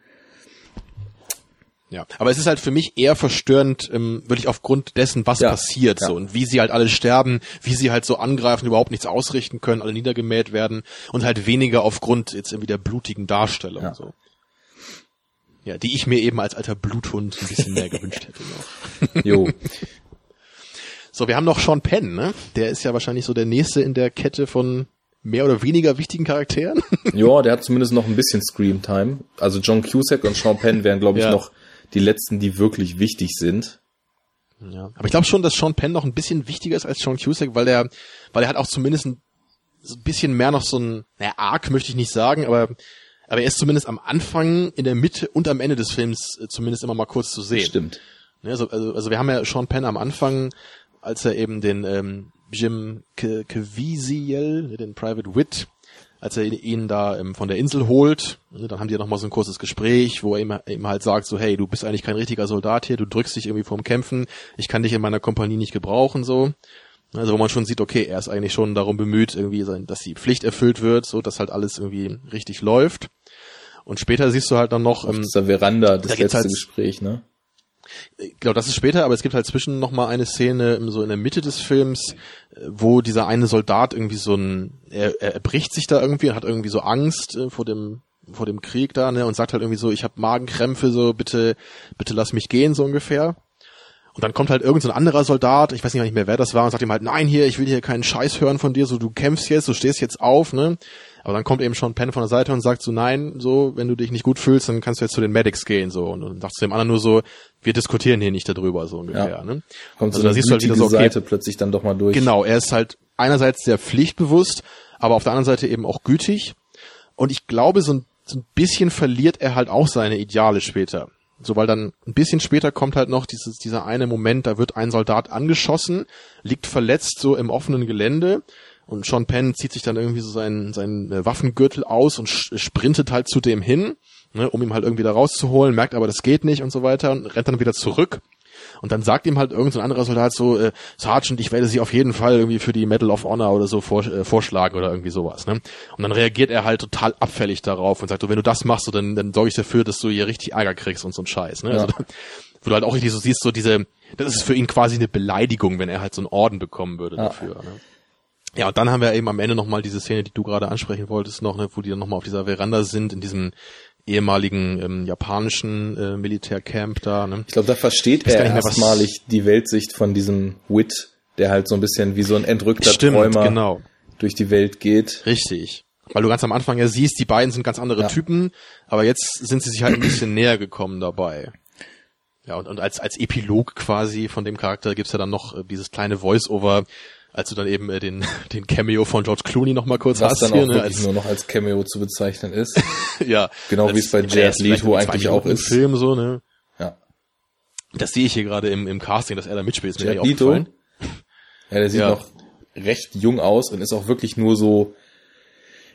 Ja, aber es ist halt für mich eher verstörend, ähm, wirklich aufgrund dessen, was Ja, passiert ja. so und wie sie halt alle sterben, wie sie halt so angreifen, überhaupt nichts ausrichten können, alle niedergemäht werden und halt weniger aufgrund jetzt irgendwie der blutigen Darstellung Ja. so. Ja, die ich mir eben als alter Bluthund ein bisschen mehr gewünscht hätte noch. Jo, So, wir haben noch Sean Penn, ne? Der ist ja wahrscheinlich so der nächste in der Kette von mehr oder weniger wichtigen Charakteren. ja, der hat zumindest noch ein bisschen Screamtime. Also John Cusack und Sean Penn wären, glaube ich, Ja. noch die letzten, die wirklich wichtig sind. Ja. Aber ich glaube schon, dass Sean Penn noch ein bisschen wichtiger ist als Sean Cusack, weil der, weil er hat auch zumindest ein, so ein bisschen mehr noch so ein, naja, Arc möchte ich nicht sagen, aber Aber er ist zumindest am Anfang, in der Mitte und am Ende des Films äh, zumindest immer mal kurz zu sehen. Stimmt. Also, also, also wir haben ja Sean Penn am Anfang, als er eben den ähm, Jim Caviezel, ne, den Private Wit, als er ihn da ähm, von der Insel holt, ne, dann haben die ja nochmal so ein kurzes Gespräch, wo er ihm, ihm halt sagt, so, hey, du bist eigentlich kein richtiger Soldat hier, du drückst dich irgendwie vorm Kämpfen, ich kann dich in meiner Kompanie nicht gebrauchen, so. Also wo man schon sieht, okay, er ist eigentlich schon darum bemüht, irgendwie, dass die Pflicht erfüllt wird, so dass halt alles irgendwie richtig läuft. Und später siehst du halt dann noch Auf dieser Veranda, das da letzte halt- Gespräch, ne? Genau, das ist später, aber es gibt halt zwischen noch mal eine Szene so in der Mitte des Films, äh, wo dieser eine Soldat irgendwie so ein, er, er bricht sich da irgendwie, hat irgendwie so Angst äh, vor dem vor dem Krieg da, ne, und sagt halt irgendwie so, ich habe Magenkrämpfe, so bitte bitte lass mich gehen, so ungefähr. Und dann kommt halt irgend so ein anderer Soldat, ich weiß nicht mehr, wer das war, und sagt ihm halt, nein, hier, ich will hier keinen Scheiß hören von dir, so du kämpfst jetzt, du stehst jetzt auf, ne? Aber dann kommt eben schon Penn von der Seite und sagt so, nein, so, wenn du dich nicht gut fühlst, dann kannst du jetzt zu den Medics gehen, so. Und dann sagt zu dem anderen nur so, wir diskutieren hier nicht darüber, so ungefähr, Ja. ne? Kommt Also so da siehst du halt wieder so, okay, Seite plötzlich dann doch mal durch. Genau, er ist halt einerseits sehr pflichtbewusst, aber auf der anderen Seite eben auch gütig. Und ich glaube, so ein, so ein bisschen verliert er halt auch seine Ideale später. So, weil dann ein bisschen später kommt halt noch dieses, dieser eine Moment, da wird ein Soldat angeschossen, liegt verletzt so im offenen Gelände und Sean Penn zieht sich dann irgendwie so seinen, seinen äh, Waffengürtel aus und sprintet halt zu dem hin, ne, um ihm halt irgendwie da rauszuholen, merkt aber, das geht nicht und so weiter und rennt dann wieder zurück. Und dann sagt ihm halt irgendein so ein anderer Soldat so, äh, Sergeant, ich werde sie auf jeden Fall irgendwie für die Medal of Honor oder so vor, äh, vorschlagen oder irgendwie sowas. Ne? Und dann reagiert er halt total abfällig darauf und sagt, so, wenn du das machst, so, dann, dann sorge ich dafür, dass du hier richtig Ärger kriegst und so ein Scheiß. Ne? Also, Ja. wo du halt auch richtig so siehst, so diese, das ist für ihn quasi eine Beleidigung, wenn er halt so einen Orden bekommen würde Ja. dafür. Ne? Ja, und dann haben wir eben am Ende nochmal diese Szene, die du gerade ansprechen wolltest, noch, ne, wo die dann nochmal auf dieser Veranda sind, in diesem ehemaligen ähm, japanischen äh, Militärcamp da. Ne? Ich glaube, da versteht er was- erstmalig die Weltsicht von diesem Wit, der halt so ein bisschen wie so ein entrückter Stimmt, Träumer genau. durch die Welt geht. Richtig. Weil du ganz am Anfang ja siehst, die beiden sind ganz andere Ja. Typen, aber jetzt sind sie sich halt ein bisschen näher gekommen dabei. Ja, und, und als, als Epilog quasi von dem Charakter gibt's ja dann noch äh, dieses kleine Voice-Over, als du dann eben äh, den, den Cameo von George Clooney noch mal kurz Was hast dann hier, auch ne, als, nur noch als Cameo zu bezeichnen ist. ja. genau wie es bei Jared Leto eigentlich auch im ist. Film so, ne. Ja. Das sehe ich hier gerade im, im Casting, dass er da mitspielt, ist Jared Leto, ja, der sieht Ja. noch recht jung aus und ist auch wirklich nur so,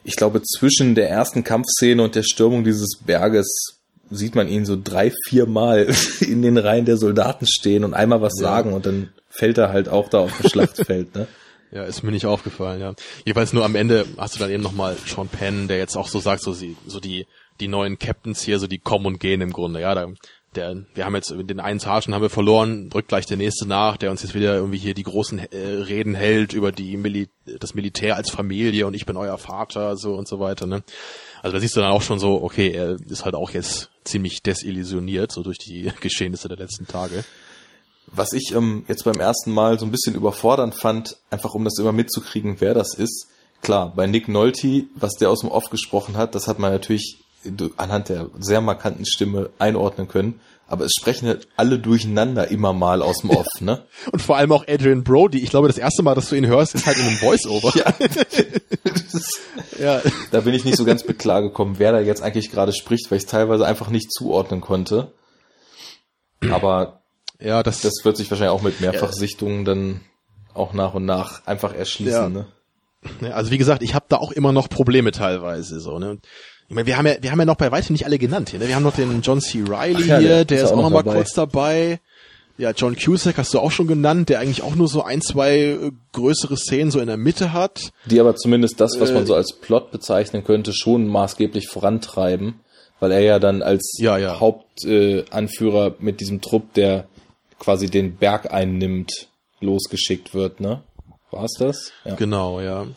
ich glaube, zwischen der ersten Kampfszene und der Stürmung dieses Berges sieht man ihn so drei, vier Mal in den Reihen der Soldaten stehen und einmal was sagen und dann fällt er halt auch da auf dem Schlachtfeld, ne? Ja, ist mir nicht aufgefallen, ja. Jeweils nur am Ende hast du dann eben nochmal Sean Penn, der jetzt auch so sagt, so, sie, so die, die neuen Captains hier, so die kommen und gehen im Grunde, ja. Da, der, wir haben jetzt den einen Sergeant haben wir verloren, drückt gleich der nächste nach, der uns jetzt wieder irgendwie hier die großen äh, Reden hält über die Mili das Militär als Familie und ich bin euer Vater, so und so weiter, ne. Also da siehst du dann auch schon so, okay, er ist halt auch jetzt ziemlich desillusioniert, so durch die Geschehnisse der letzten Tage. Was ich ähm, jetzt beim ersten Mal so ein bisschen überfordernd fand, einfach um das immer mitzukriegen, wer das ist. Klar, bei Nick Nolte, was der aus dem Off gesprochen hat, das hat man natürlich anhand der sehr markanten Stimme einordnen können. Aber es sprechen halt alle durcheinander immer mal aus dem Off, ne? Und vor allem auch Adrian Brody. Ich glaube, das erste Mal, dass du ihn hörst, ist halt in einem Voice-Over. Ja. ja. Da bin ich nicht so ganz mit klargekommen, wer da jetzt eigentlich gerade spricht, weil ich es teilweise einfach nicht zuordnen konnte. Aber Ja, das, das wird sich wahrscheinlich auch mit Mehrfachsichtungen dann auch nach und nach einfach erschließen, Ja. ne? Ja, also wie gesagt, ich habe da auch immer noch Probleme teilweise so, ne? Ich meine, wir haben ja, wir haben ja noch bei weitem nicht alle genannt hier, ne? Wir haben noch den John C. Ach ja, hier, der ist ist auch auch noch noch mal dabei. kurz dabei. Ja, John Cusack hast du auch schon genannt, der eigentlich auch nur so ein, zwei äh, größere Szenen so in der Mitte hat. Die aber zumindest das, was man Äh, so als Plot bezeichnen könnte, schon maßgeblich vorantreiben, weil er ja dann als Ja, ja. Hauptanführer äh, mit diesem Trupp, der quasi den Berg einnimmt, losgeschickt wird, ne? War's das? Ja. Genau, ja.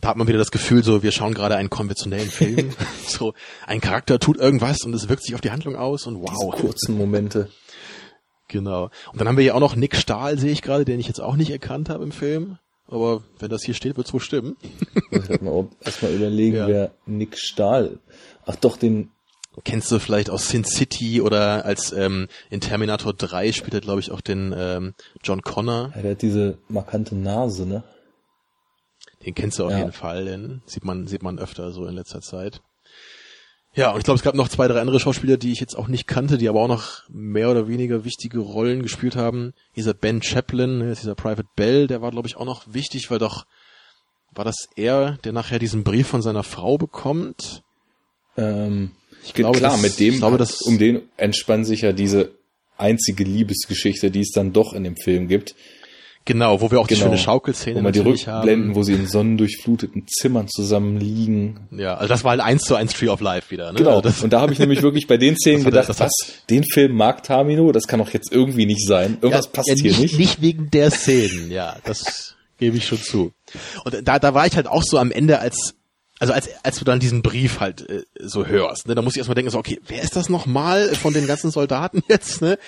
Da hat man wieder das Gefühl, so wir schauen gerade einen konventionellen Film. so ein Charakter tut irgendwas und es wirkt sich auf die Handlung aus und wow. Kurzen Momente. Genau. Und dann haben wir hier auch noch Nick Stahl, sehe ich gerade, den ich jetzt auch nicht erkannt habe im Film. Aber wenn das hier steht, wird es wohl stimmen. Muss ich mal erstmal überlegen, Ja. wer Nick Stahl. Ach doch, den Kennst du vielleicht aus Sin City oder als ähm, in Terminator 3 spielt er, glaube ich, auch den ähm, John Connor. ja, der hat diese markante Nase, ne? Den kennst du auf Ja. jeden Fall, den sieht man, sieht man öfter so in letzter Zeit. Ja, und ich glaube, es gab noch zwei, drei andere Schauspieler, die ich jetzt auch nicht kannte, die aber auch noch mehr oder weniger wichtige Rollen gespielt haben. Dieser Ben Chaplin, dieser Private Bell, der war, glaube ich, auch noch wichtig, weil doch, war das er, der nachher diesen Brief von seiner Frau bekommt? Ähm, ich glaube, klar, das, mit dem, glaube, das, um den entspannt sich ja diese einzige Liebesgeschichte, die es dann doch in dem Film gibt. Genau, wo wir auch genau. die schöne Schaukelszene wo man die Rückblenden, haben. wo sie in sonnendurchfluteten Zimmern zusammen liegen. Ja, also das war halt eins zu eins Tree of Life wieder. Ne? Genau. Das, und da habe ich nämlich wirklich bei den Szenen gedacht, das was? Den Film mag Tamino, das kann doch jetzt irgendwie nicht sein. Irgendwas ja, passt ja, hier nicht. Nicht wegen der Szenen, ja, das gebe ich schon zu. Und da, da war ich halt auch so am Ende als also als, als du dann diesen Brief halt äh, so hörst, ne, da muss ich erstmal denken, so, okay, wer ist das nochmal von den ganzen Soldaten jetzt, ne?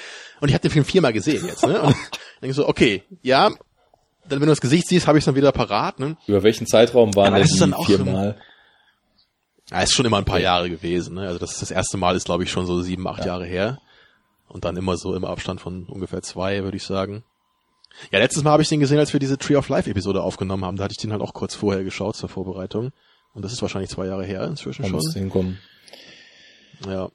Und ich habe den Film viermal gesehen jetzt, ne? Und denke so, okay, ja, dann wenn du das Gesicht siehst, habe ich es dann wieder parat, ne? Über welchen Zeitraum waren das dann viermal? Ja, ist schon immer ein paar Jahre gewesen, ne? Also das, das erste Mal ist, glaube ich, schon so sieben, acht ja. Jahre her. Und dann immer so im Abstand von ungefähr zwei, würde ich sagen. Ja, letztes Mal habe ich den gesehen, als wir diese Tree of Life Episode aufgenommen haben. Da hatte ich den halt auch kurz vorher geschaut zur Vorbereitung. Und das ist wahrscheinlich zwei Jahre her inzwischen schon. Hinkommen. Ja.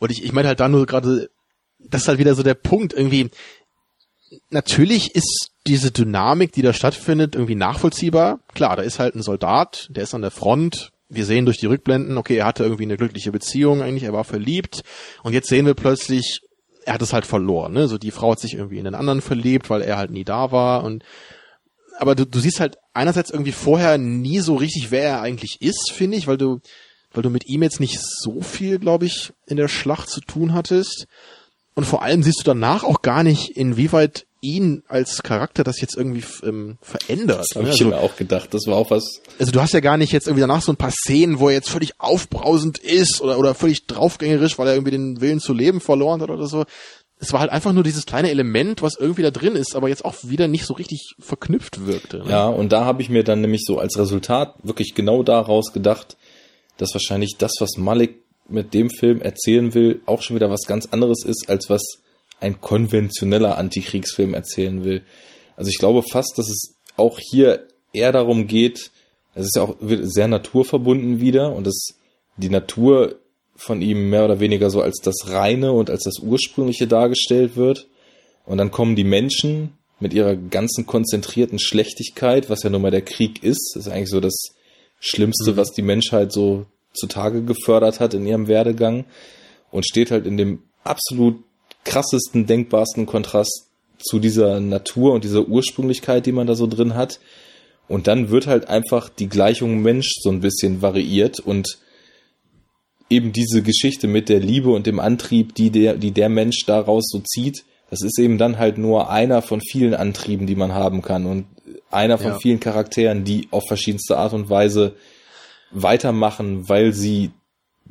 Und ich, ich meine halt da nur gerade, das ist halt wieder so der Punkt irgendwie. Natürlich ist diese Dynamik, die da stattfindet, irgendwie nachvollziehbar. Klar, da ist halt ein Soldat, der ist an der Front. Wir sehen durch die Rückblenden, okay, er hatte irgendwie eine glückliche Beziehung eigentlich, er war verliebt. Und jetzt sehen wir plötzlich, er hat es halt verloren. Ne? So die Frau hat sich irgendwie in den anderen verliebt, weil er halt nie da war. Und aber du, du siehst halt einerseits irgendwie vorher nie so richtig, wer er eigentlich ist, finde ich, weil du, weil du mit ihm jetzt nicht so viel, glaube ich, in der Schlacht zu tun hattest. Und vor allem siehst du danach auch gar nicht, inwieweit ihn als Charakter das jetzt irgendwie ähm, verändert. Das habe ne? ich also, mir auch gedacht. Das war auch was. Also du hast ja gar nicht jetzt irgendwie danach so ein paar Szenen, wo er jetzt völlig aufbrausend ist oder oder völlig draufgängerisch, weil er irgendwie den Willen zu leben verloren hat oder so es war halt einfach nur dieses kleine Element, was irgendwie da drin ist, aber jetzt auch wieder nicht so richtig verknüpft wirkte. Ne? Ja, und da habe ich mir dann nämlich so als Resultat wirklich genau daraus gedacht, dass wahrscheinlich das, was Malik mit dem Film erzählen will, auch schon wieder was ganz anderes ist, als was ein konventioneller Antikriegsfilm erzählen will. Also ich glaube fast, dass es auch hier eher darum geht, es ist ja auch sehr naturverbunden wieder und dass die Natur von ihm mehr oder weniger so als das Reine und als das Ursprüngliche dargestellt wird. Und dann kommen die Menschen mit ihrer ganzen konzentrierten Schlechtigkeit, was ja nun mal der Krieg ist. Das ist eigentlich so das Schlimmste, mhm. was die Menschheit so zutage gefördert hat in ihrem Werdegang. Und steht halt in dem absolut krassesten, denkbarsten Kontrast zu dieser Natur und dieser Ursprünglichkeit, die man da so drin hat. Und dann wird halt einfach die Gleichung Mensch so ein bisschen variiert und eben diese Geschichte mit der Liebe und dem Antrieb, die der, die der Mensch daraus so zieht, das ist eben dann halt nur einer von vielen Antrieben, die man haben kann und einer von ja. vielen Charakteren, die auf verschiedenste Art und Weise weitermachen, weil sie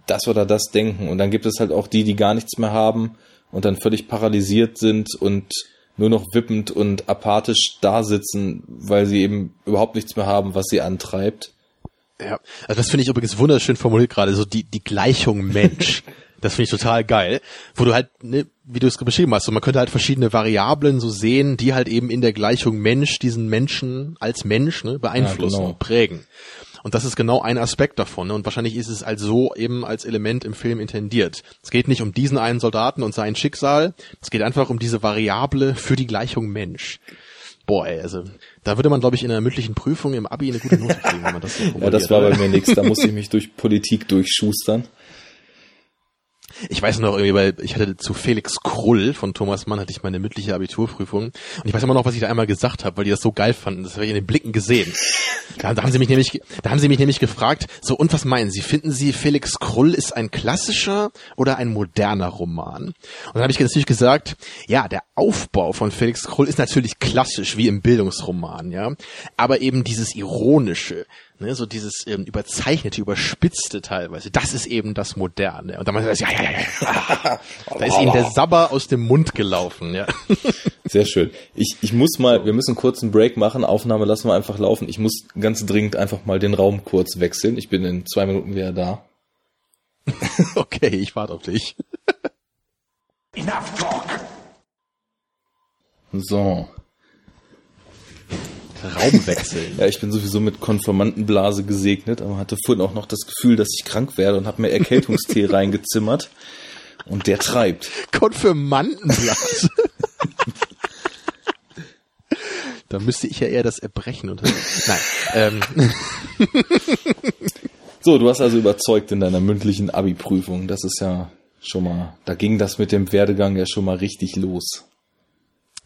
das oder das denken. Und dann gibt es halt auch die, die gar nichts mehr haben und dann völlig paralysiert sind und nur noch wippend und apathisch da sitzen, weil sie eben überhaupt nichts mehr haben, was sie antreibt. Ja, also das finde ich übrigens wunderschön formuliert gerade, so die, die Gleichung Mensch. Das finde ich total geil. Wo du halt, ne, wie du es beschrieben hast, so man könnte halt verschiedene Variablen so sehen, die halt eben in der Gleichung Mensch diesen Menschen als Mensch ne, beeinflussen ja, genau. und prägen. Und das ist genau ein Aspekt davon. Ne? Und wahrscheinlich ist es halt so eben als Element im Film intendiert. Es geht nicht um diesen einen Soldaten und sein Schicksal. Es geht einfach um diese Variable für die Gleichung Mensch. Boah, ey, also da würde man, glaube ich, in einer mündlichen Prüfung im Abi eine gute Note kriegen, wenn man das so formuliert. ja, das war bei mir nichts. Da musste ich mich durch Politik durchschustern. Ich weiß noch irgendwie, weil ich hatte zu Felix Krull von Thomas Mann hatte ich meine mündliche Abiturprüfung und ich weiß immer noch, was ich da einmal gesagt habe, weil die das so geil fanden. Das habe ich in den Blicken gesehen. Da, da haben sie mich nämlich, da haben sie mich nämlich gefragt, so und was meinen Sie? Finden Sie Felix Krull ist ein klassischer oder ein moderner Roman? Und dann habe ich natürlich gesagt, ja, der Aufbau von Felix Krull ist natürlich klassisch wie im Bildungsroman, ja, aber eben dieses ironische, Ne, so dieses ähm, überzeichnete, überspitzte teilweise, das ist eben das Moderne. Und dann man sagt, ja, ja, ja, ja. da ist ihm der Sabber aus dem Mund gelaufen, ja. Sehr schön. Ich, ich muss mal, wir müssen kurz einen Break machen, Aufnahme lassen wir einfach laufen. Ich muss ganz dringend einfach mal den Raum kurz wechseln. Ich bin in zwei Minuten wieder da. okay, ich warte auf dich. Enough talk. So. Raum wechseln. ja, ich bin sowieso mit Konformantenblase gesegnet, aber hatte vorhin auch noch das Gefühl, dass ich krank werde und habe mir Erkältungstee reingezimmert. Und der treibt. Konfirmandenblase. da müsste ich ja eher das Erbrechen unter. Nein. Ähm. so, du hast also überzeugt in deiner mündlichen Abi-Prüfung. Das ist ja schon mal, da ging das mit dem Werdegang ja schon mal richtig los.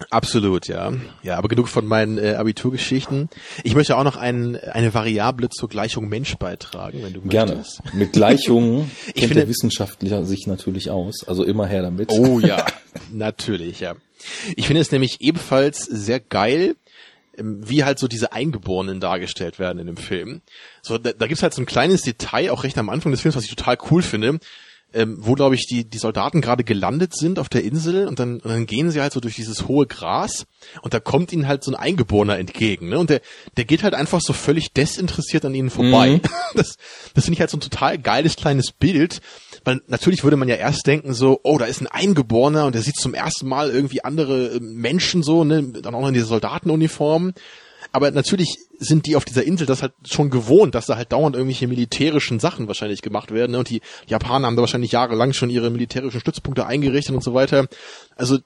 Absolut, ja. Ja, aber genug von meinen äh, Abiturgeschichten. Ich möchte auch noch ein, eine Variable zur Gleichung Mensch beitragen, wenn du Gerne. möchtest. Mit Gleichungen Ich kennt finde- der Wissenschaftler sich natürlich aus. Also immer her damit. Oh ja, natürlich, ja. Ich finde es nämlich ebenfalls sehr geil, ähm, wie halt so diese Eingeborenen dargestellt werden in dem Film. So, da, da gibt's halt so ein kleines Detail, auch recht am Anfang des Films, was ich total cool finde, ähm, wo, glaube ich, die, die Soldaten gerade gelandet sind auf der Insel und dann, und dann gehen sie halt so durch dieses hohe Gras und da kommt ihnen halt so ein Eingeborener entgegen. Ne? Und der, der geht halt einfach so völlig desinteressiert an ihnen vorbei. Mhm. Das, das finde ich halt so ein total geiles kleines Bild, weil natürlich würde man ja erst denken so, oh, da ist ein Eingeborener und der sieht zum ersten Mal irgendwie andere äh, Menschen so, ne, dann auch noch in dieser Soldatenuniform. Aber natürlich sind die auf dieser Insel das halt schon gewohnt, dass da halt dauernd irgendwelche militärischen Sachen wahrscheinlich gemacht werden. Ne? Und die Japaner haben da wahrscheinlich jahrelang schon ihre militärischen Stützpunkte eingerichtet und so weiter. Also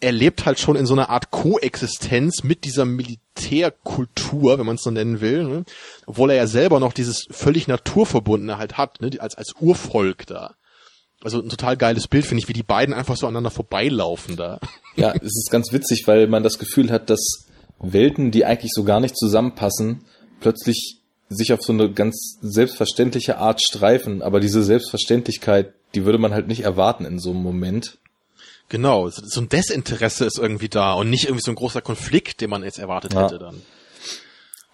er- lebt halt schon in so einer Art Koexistenz mit dieser Militärkultur, wenn man es so nennen will, ne? obwohl er ja selber noch dieses völlig Naturverbundene halt hat, ne? als, als Urvolk da. Also ein total geiles Bild, finde ich, wie die beiden einfach so aneinander vorbeilaufen da. Ja, es ist ganz witzig, weil man das Gefühl hat, dass Welten, die eigentlich so gar nicht zusammenpassen, plötzlich sich auf so eine ganz selbstverständliche Art streifen. Aber diese Selbstverständlichkeit, die würde man halt nicht erwarten in so einem Moment. Genau, so ein Desinteresse ist irgendwie da und nicht irgendwie so ein großer Konflikt, den man jetzt erwartet Ja. hätte dann.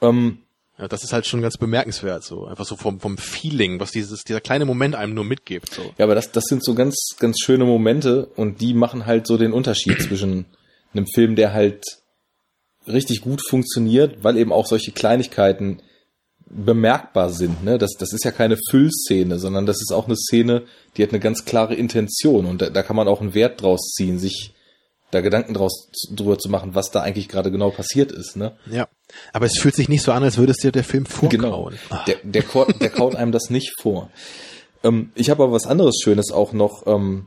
Ähm, Ja, das ist halt schon ganz bemerkenswert, so einfach so vom, vom Feeling, was dieses, dieser kleine Moment einem nur mitgibt. So. ja, aber das, das sind so ganz, ganz schöne Momente und die machen halt so den Unterschied zwischen einem Film, der halt richtig gut funktioniert, weil eben auch solche Kleinigkeiten bemerkbar sind. Ne? Das, das ist ja keine Füllszene, sondern das ist auch eine Szene, die hat eine ganz klare Intention und da, da kann man auch einen Wert draus ziehen, sich da Gedanken draus drüber zu machen, was da eigentlich gerade genau passiert ist. Ne? Ja, aber es fühlt sich nicht so an, als würde es dir der Film vorkauen. Ah, Der, der, kaut, der kaut einem das nicht vor. Ähm, ich habe aber was anderes Schönes auch noch ähm,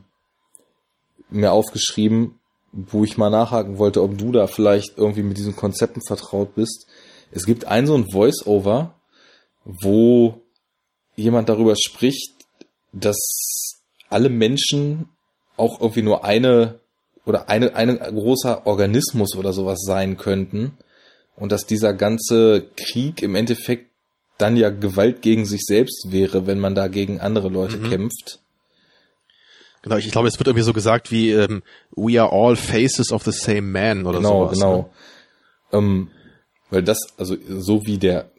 mir aufgeschrieben, wo ich mal nachhaken wollte, ob du da vielleicht irgendwie mit diesen Konzepten vertraut bist. Es gibt ein so ein Voice-Over, wo jemand darüber spricht, dass alle Menschen auch irgendwie nur eine oder eine, ein großer Organismus oder sowas sein könnten und dass dieser ganze Krieg im Endeffekt dann ja Gewalt gegen sich selbst wäre, wenn man da gegen andere Leute kämpft. Genau, ich, ich glaube, es wird irgendwie so gesagt wie ähm, We are all faces of the same man oder Genau, sowas. genau. Ne? Ähm, weil das, also so wie der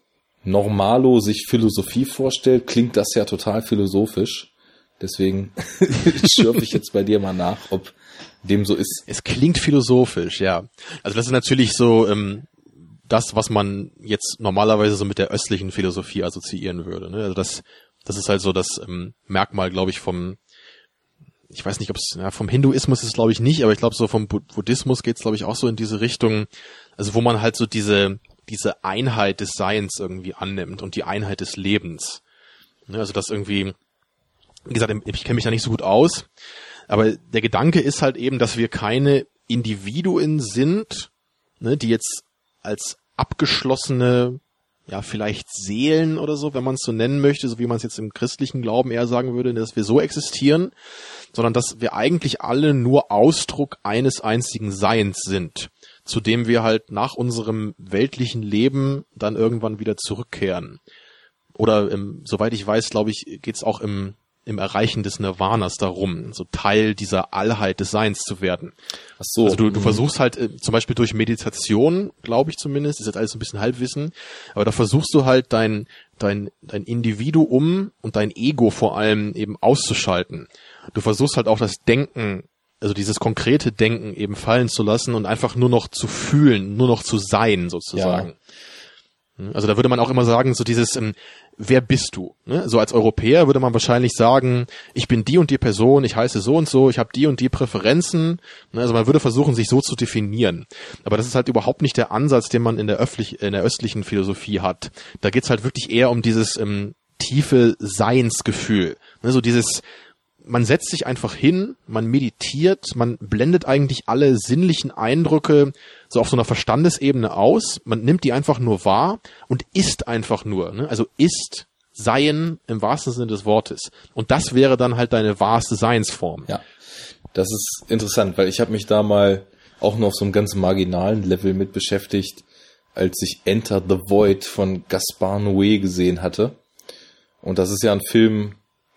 Normalo sich Philosophie vorstellt, klingt das ja total philosophisch. Deswegen schürfe ich jetzt bei dir mal nach, ob dem so ist. Es klingt philosophisch, ja. Also das ist natürlich so ähm, das, was man jetzt normalerweise so mit der östlichen Philosophie assoziieren würde. Ne? Also das, das ist halt so das ähm, Merkmal, glaube ich, vom ich weiß nicht, ob es ja, vom Hinduismus ist, glaube ich nicht, aber ich glaube so vom Bu- Buddhismus geht es, glaube ich, auch so in diese Richtung, also wo man halt so diese diese Einheit des Seins irgendwie annimmt und die Einheit des Lebens. Ne? Also das irgendwie, wie gesagt, ich kenne mich da nicht so gut aus, aber der Gedanke ist halt eben, dass wir keine Individuen sind, ne, die jetzt als abgeschlossene, ja, vielleicht Seelen oder so, wenn man es so nennen möchte, so wie man es jetzt im christlichen Glauben eher sagen würde, dass wir so existieren, sondern dass wir eigentlich alle nur Ausdruck eines einzigen Seins sind, zu dem wir halt nach unserem weltlichen Leben dann irgendwann wieder zurückkehren. Oder ähm, soweit ich weiß, glaube ich, geht es auch im, im Erreichen des Nirvanas darum, so Teil dieser Allheit des Seins zu werden. Ach so. Also du, du mhm. versuchst halt äh, zum Beispiel durch Meditation, glaube ich zumindest, ist jetzt alles ein bisschen Halbwissen, aber da versuchst du halt dein, dein, dein Individuum und dein Ego vor allem eben auszuschalten. Du versuchst halt auch das Denken, also dieses konkrete Denken eben fallen zu lassen und einfach nur noch zu fühlen, nur noch zu sein sozusagen. Also da würde man auch immer sagen, so dieses, ähm, wer bist du? Ne? So als Europäer würde man wahrscheinlich sagen, ich bin die und die Person, ich heiße so und so, ich habe die und die Präferenzen. Ne? Also man würde versuchen, sich so zu definieren. Aber das ist halt überhaupt nicht der Ansatz, den man in der, öffentlich, in der östlichen Philosophie hat. Da geht's halt wirklich eher um dieses ähm, tiefe Seinsgefühl. Ne? So dieses, man setzt sich einfach hin, man meditiert, man blendet eigentlich alle sinnlichen Eindrücke so auf so einer Verstandesebene aus, man nimmt die einfach nur wahr und ist einfach nur, ne? also ist Seien im wahrsten Sinne des Wortes. Und das wäre dann halt deine wahrste Seinsform. Ja, das ist interessant, weil ich habe mich da mal auch nur auf so einem ganz marginalen Level mit beschäftigt, als ich Enter the Void von Gaspar Noé gesehen hatte. Und das ist ja ein Film,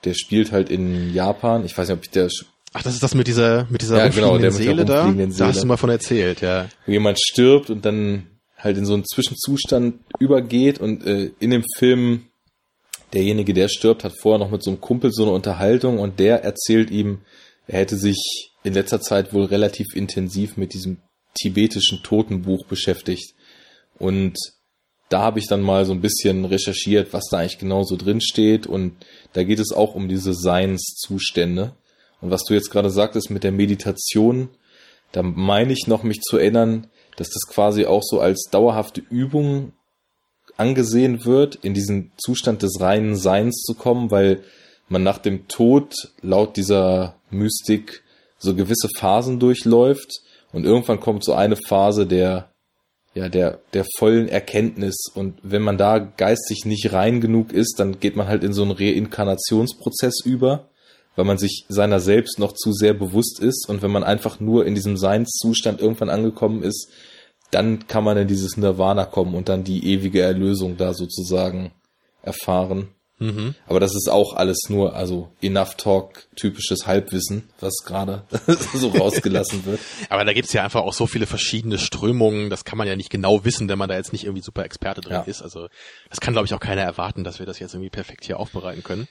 der spielt halt in Japan. Ich weiß nicht, ob ich der Ach, das ist das mit dieser mit dieser ja, genau, der Seele da. Seele. Da hast du mal von erzählt, ja. Wo jemand stirbt und dann halt in so einen Zwischenzustand übergeht und äh, in dem Film derjenige, der stirbt, hat vorher noch mit so einem Kumpel so eine Unterhaltung und der erzählt ihm, er hätte sich in letzter Zeit wohl relativ intensiv mit diesem tibetischen Totenbuch beschäftigt und da habe ich dann mal so ein bisschen recherchiert, was da eigentlich genau so drin steht und da geht es auch um diese Seinszustände. Und was du jetzt gerade sagtest mit der Meditation, da meine ich noch mich zu erinnern, dass das quasi auch so als dauerhafte Übung angesehen wird, in diesen Zustand des reinen Seins zu kommen, weil man nach dem Tod laut dieser Mystik so gewisse Phasen durchläuft und irgendwann kommt so eine Phase der ja, der, der vollen Erkenntnis. Und wenn man da geistig nicht rein genug ist, dann geht man halt in so einen Reinkarnationsprozess über, weil man sich seiner selbst noch zu sehr bewusst ist. Und wenn man einfach nur in diesem Seinszustand irgendwann angekommen ist, dann kann man in dieses Nirvana kommen und dann die ewige Erlösung da sozusagen erfahren. Mhm. Aber das ist auch alles nur, also Enough Talk, typisches Halbwissen, was gerade so rausgelassen wird. Aber da gibt's ja einfach auch so viele verschiedene Strömungen, das kann man ja nicht genau wissen, wenn man da jetzt nicht irgendwie super Experte drin ja. ist. Also das kann, glaube ich, auch keiner erwarten, dass wir das jetzt irgendwie perfekt hier aufbereiten können.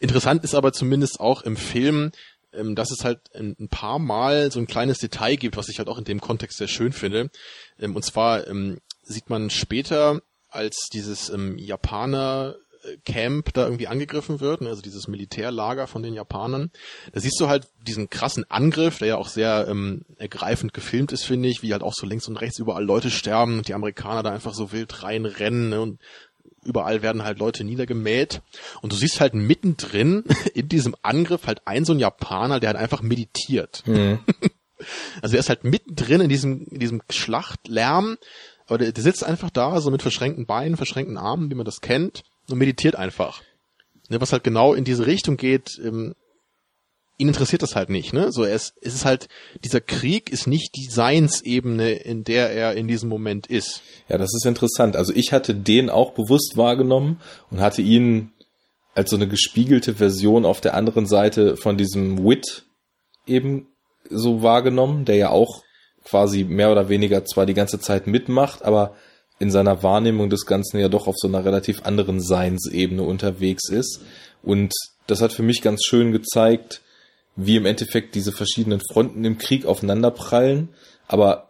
Interessant ist aber zumindest auch im Film, ähm, dass es halt ein paar Mal so ein kleines Detail gibt, was ich halt auch in dem Kontext sehr schön finde. Ähm, und zwar ähm, sieht man später, als dieses Japaner Camp da irgendwie angegriffen wird, ne, also dieses Militärlager von den Japanern. Da siehst du halt diesen krassen Angriff, der ja auch sehr ähm, ergreifend gefilmt ist, finde ich, wie halt auch so links und rechts überall Leute sterben und die Amerikaner da einfach so wild reinrennen ne, und überall werden halt Leute niedergemäht. Und du siehst halt mittendrin in diesem Angriff halt ein so ein Japaner, der halt einfach meditiert. Mhm. Also er ist halt mittendrin in diesem, in diesem Schlachtlärm, aber der, der sitzt einfach da, so mit verschränkten Beinen, verschränkten Armen, wie man das kennt und meditiert einfach. Ne, was halt genau in diese Richtung geht, ähm, ihn interessiert das halt nicht, ne? So, es, es ist halt, dieser Krieg ist nicht die Seinsebene, in der er in diesem Moment ist. Ja, das ist interessant. Also ich hatte den auch bewusst wahrgenommen und hatte ihn als so eine gespiegelte Version auf der anderen Seite von diesem Wit eben so wahrgenommen, der ja auch quasi mehr oder weniger zwar die ganze Zeit mitmacht, aber in seiner Wahrnehmung des Ganzen ja doch auf so einer relativ anderen Seinsebene unterwegs ist. Und das hat für mich ganz schön gezeigt, wie im Endeffekt diese verschiedenen Fronten im Krieg aufeinanderprallen. Aber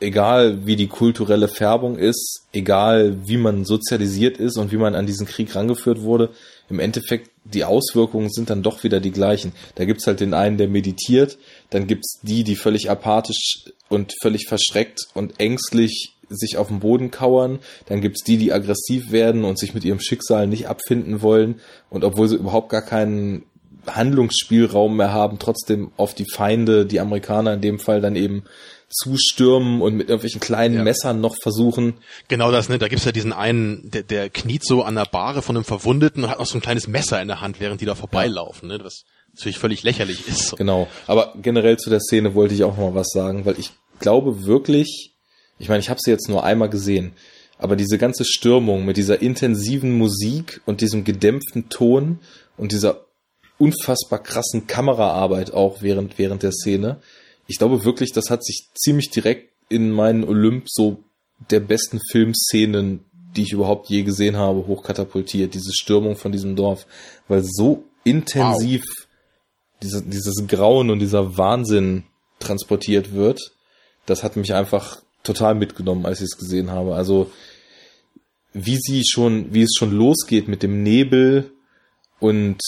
egal wie die kulturelle Färbung ist, egal wie man sozialisiert ist und wie man an diesen Krieg rangeführt wurde, im Endeffekt die Auswirkungen sind dann doch wieder die gleichen. Da gibt's halt den einen, der meditiert, dann gibt's die, die völlig apathisch und völlig verschreckt und ängstlich sich auf den Boden kauern, dann gibt's die, die aggressiv werden und sich mit ihrem Schicksal nicht abfinden wollen und obwohl sie überhaupt gar keinen Handlungsspielraum mehr haben, trotzdem auf die Feinde, die Amerikaner in dem Fall dann eben zustürmen und mit irgendwelchen kleinen ja. Messern noch versuchen. Genau das, ne? Da gibt's ja diesen einen, der, der kniet so an der Bahre von einem Verwundeten und hat auch so ein kleines Messer in der Hand, während die da vorbeilaufen, ne? Was natürlich völlig lächerlich ist. Genau. Aber generell zu der Szene wollte ich auch noch mal was sagen, weil ich glaube wirklich, ich meine, ich habe sie jetzt nur einmal gesehen, aber diese ganze Stürmung mit dieser intensiven Musik und diesem gedämpften Ton und dieser unfassbar krassen Kameraarbeit auch während, während der Szene, ich glaube wirklich, das hat sich ziemlich direkt in meinen Olymp so der besten Filmszenen, die ich überhaupt je gesehen habe, hochkatapultiert. Diese Stürmung von diesem Dorf, weil so intensiv wow. diese, dieses Grauen und dieser Wahnsinn transportiert wird, das hat mich einfach total mitgenommen, als ich es gesehen habe. Also wie sie schon, wie es schon losgeht mit dem Nebel und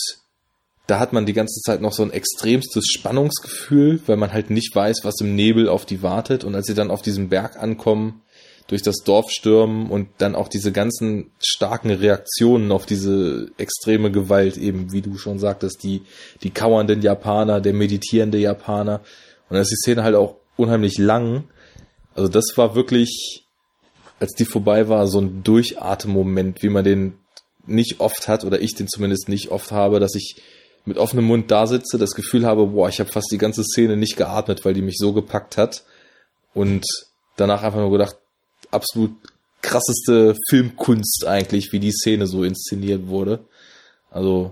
da hat man die ganze Zeit noch so ein extremstes Spannungsgefühl, weil man halt nicht weiß, was im Nebel auf die wartet. Und als sie dann auf diesem Berg ankommen, durch das Dorf stürmen und dann auch diese ganzen starken Reaktionen auf diese extreme Gewalt, eben wie du schon sagtest, die, die kauernden Japaner, der meditierende Japaner. Und dann ist die Szene halt auch unheimlich lang. Also das war wirklich, als die vorbei war, so ein Durchatmen-Moment, wie man den nicht oft hat, oder ich den zumindest nicht oft habe, dass ich mit offenem Mund da sitze, das Gefühl habe, boah, ich habe fast die ganze Szene nicht geatmet, weil die mich so gepackt hat. Und danach einfach nur gedacht, absolut krasseste Filmkunst eigentlich, wie die Szene so inszeniert wurde. Also.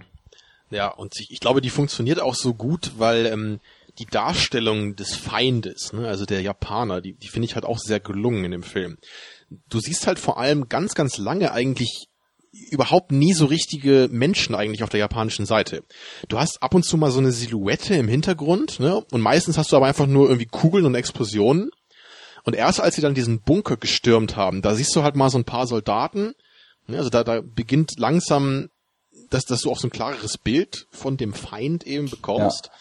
Ja, und ich, ich glaube, die funktioniert auch so gut, weil ähm, die Darstellung des Feindes, ne, also der Japaner, die, die finde ich halt auch sehr gelungen in dem Film. Du siehst halt vor allem ganz, ganz lange eigentlich überhaupt nie so richtige Menschen eigentlich auf der japanischen Seite. Du hast ab und zu mal so eine Silhouette im Hintergrund, ne? Und meistens hast du aber einfach nur irgendwie Kugeln und Explosionen. Und erst als sie dann diesen Bunker gestürmt haben, da siehst du halt mal so ein paar Soldaten. Ne? Also da, da beginnt langsam, dass, dass du auch so ein klareres Bild von dem Feind eben bekommst. Ja.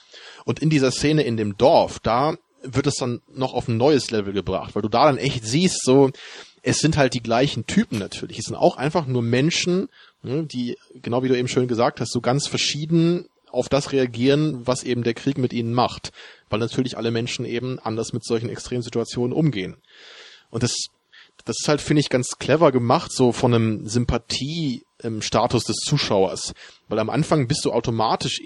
Und in dieser Szene in dem Dorf, da wird es dann noch auf ein neues Level gebracht, weil du da dann echt siehst, so, es sind halt die gleichen Typen natürlich. Es sind auch einfach nur Menschen, ne, die, genau wie du eben schön gesagt hast, so ganz verschieden auf das reagieren, was eben der Krieg mit ihnen macht. Weil natürlich alle Menschen eben anders mit solchen Extremsituationen umgehen. Und das, das ist halt, finde ich, ganz clever gemacht, so von einem Sympathie-Status des Zuschauers. Weil am Anfang bist du automatisch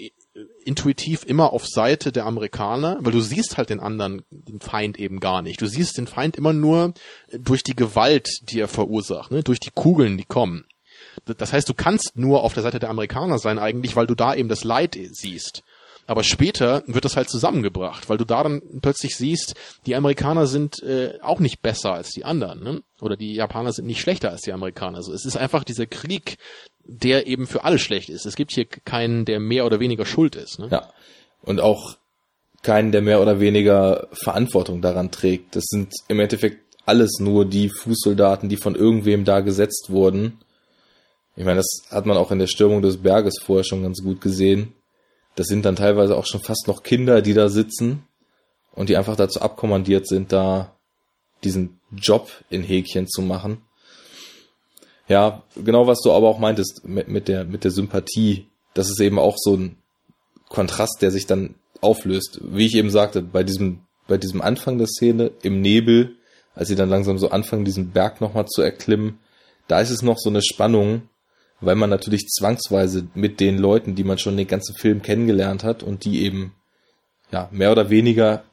intuitiv immer auf Seite der Amerikaner, weil du siehst halt den anderen, den Feind eben gar nicht. Du siehst den Feind immer nur durch die Gewalt, die er verursacht, ne? durch die Kugeln, die kommen. Das heißt, du kannst nur auf der Seite der Amerikaner sein eigentlich, weil du da eben das Leid siehst. Aber später wird das halt zusammengebracht, weil du da dann plötzlich siehst, die Amerikaner sind äh, auch nicht besser als die anderen, ne? Oder die Japaner sind nicht schlechter als die Amerikaner. Also es ist einfach dieser Krieg, der eben für alle schlecht ist. Es gibt hier keinen, der mehr oder weniger schuld ist. Ne? Ja. Und auch keinen, der mehr oder weniger Verantwortung daran trägt. Das sind im Endeffekt alles nur die Fußsoldaten, die von irgendwem da gesetzt wurden ich meine, das hat man auch in der Stürmung des Berges vorher schon ganz gut gesehen. Das sind dann teilweise auch schon fast noch Kinder, die da sitzen und die einfach dazu abkommandiert sind, da diesen Job in Häkchen zu machen. Ja, genau was du aber auch meintest mit, mit der, mit der Sympathie. Das ist eben auch so ein Kontrast, der sich dann auflöst. Wie ich eben sagte, bei diesem, bei diesem Anfang der Szene im Nebel, als sie dann langsam so anfangen, diesen Berg nochmal zu erklimmen, da ist es noch so eine Spannung, weil man natürlich zwangsweise mit den Leuten, die man schon den ganzen Film kennengelernt hat und die eben ja mehr oder weniger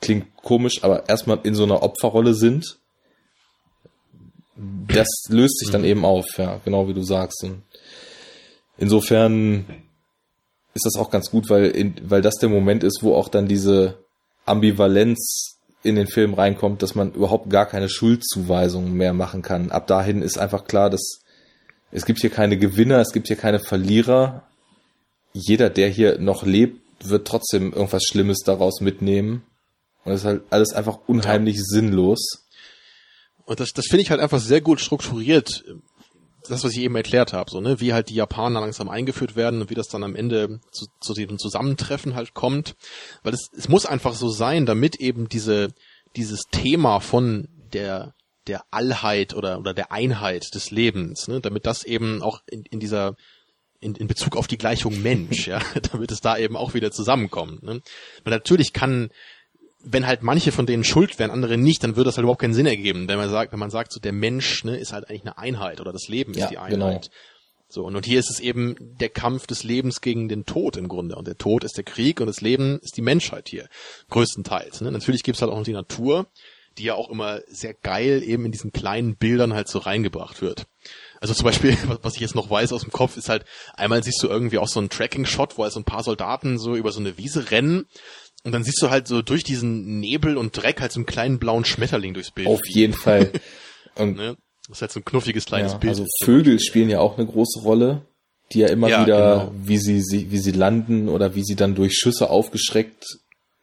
klingt komisch, aber erstmal in so einer Opferrolle sind. Das löst sich dann mhm. eben auf, ja, genau wie du sagst. Und insofern ist das auch ganz gut, weil, in, weil das der Moment ist, wo auch dann diese Ambivalenz in den Film reinkommt, dass man überhaupt gar keine Schuldzuweisungen mehr machen kann. Ab dahin ist einfach klar, dass es gibt hier keine Gewinner, es gibt hier keine Verlierer. Jeder, der hier noch lebt, wird trotzdem irgendwas Schlimmes daraus mitnehmen. Und es ist halt alles einfach unheimlich ja. sinnlos. Und das, das finde ich halt einfach sehr gut strukturiert. Das, was ich eben erklärt habe, so, ne, wie halt die Japaner langsam eingeführt werden und wie das dann am Ende zu, zu diesem Zusammentreffen halt kommt. Weil es, es muss einfach so sein, damit eben diese, dieses Thema von der der Allheit oder, oder der Einheit des Lebens, ne? damit das eben auch in, in dieser in, in Bezug auf die Gleichung Mensch, ja, damit es da eben auch wieder zusammenkommt. Ne? Weil natürlich kann, wenn halt manche von denen schuld wären, andere nicht, dann würde das halt überhaupt keinen Sinn ergeben. Wenn man sagt, wenn man sagt, so der Mensch ne, ist halt eigentlich eine Einheit oder das Leben ja, ist die Einheit. Genau. So, und, und hier ist es eben der Kampf des Lebens gegen den Tod im Grunde. Und der Tod ist der Krieg und das Leben ist die Menschheit hier. Größtenteils. Ne? Natürlich gibt's halt auch noch die Natur, die ja auch immer sehr geil eben in diesen kleinen Bildern halt so reingebracht wird. Also zum Beispiel, was ich jetzt noch weiß aus dem Kopf, ist halt, einmal siehst du irgendwie auch so einen Tracking-Shot, wo halt so ein paar Soldaten so über so eine Wiese rennen und dann siehst du halt so durch diesen Nebel und Dreck halt so einen kleinen blauen Schmetterling durchs Bild. Auf jeden Fall. Und ne? Das ist halt so ein knuffiges kleines ja, Bild. Also Vögel spielen ja auch eine große Rolle, die ja immer ja, wieder, genau. wie sie, wie sie landen oder wie sie dann durch Schüsse aufgeschreckt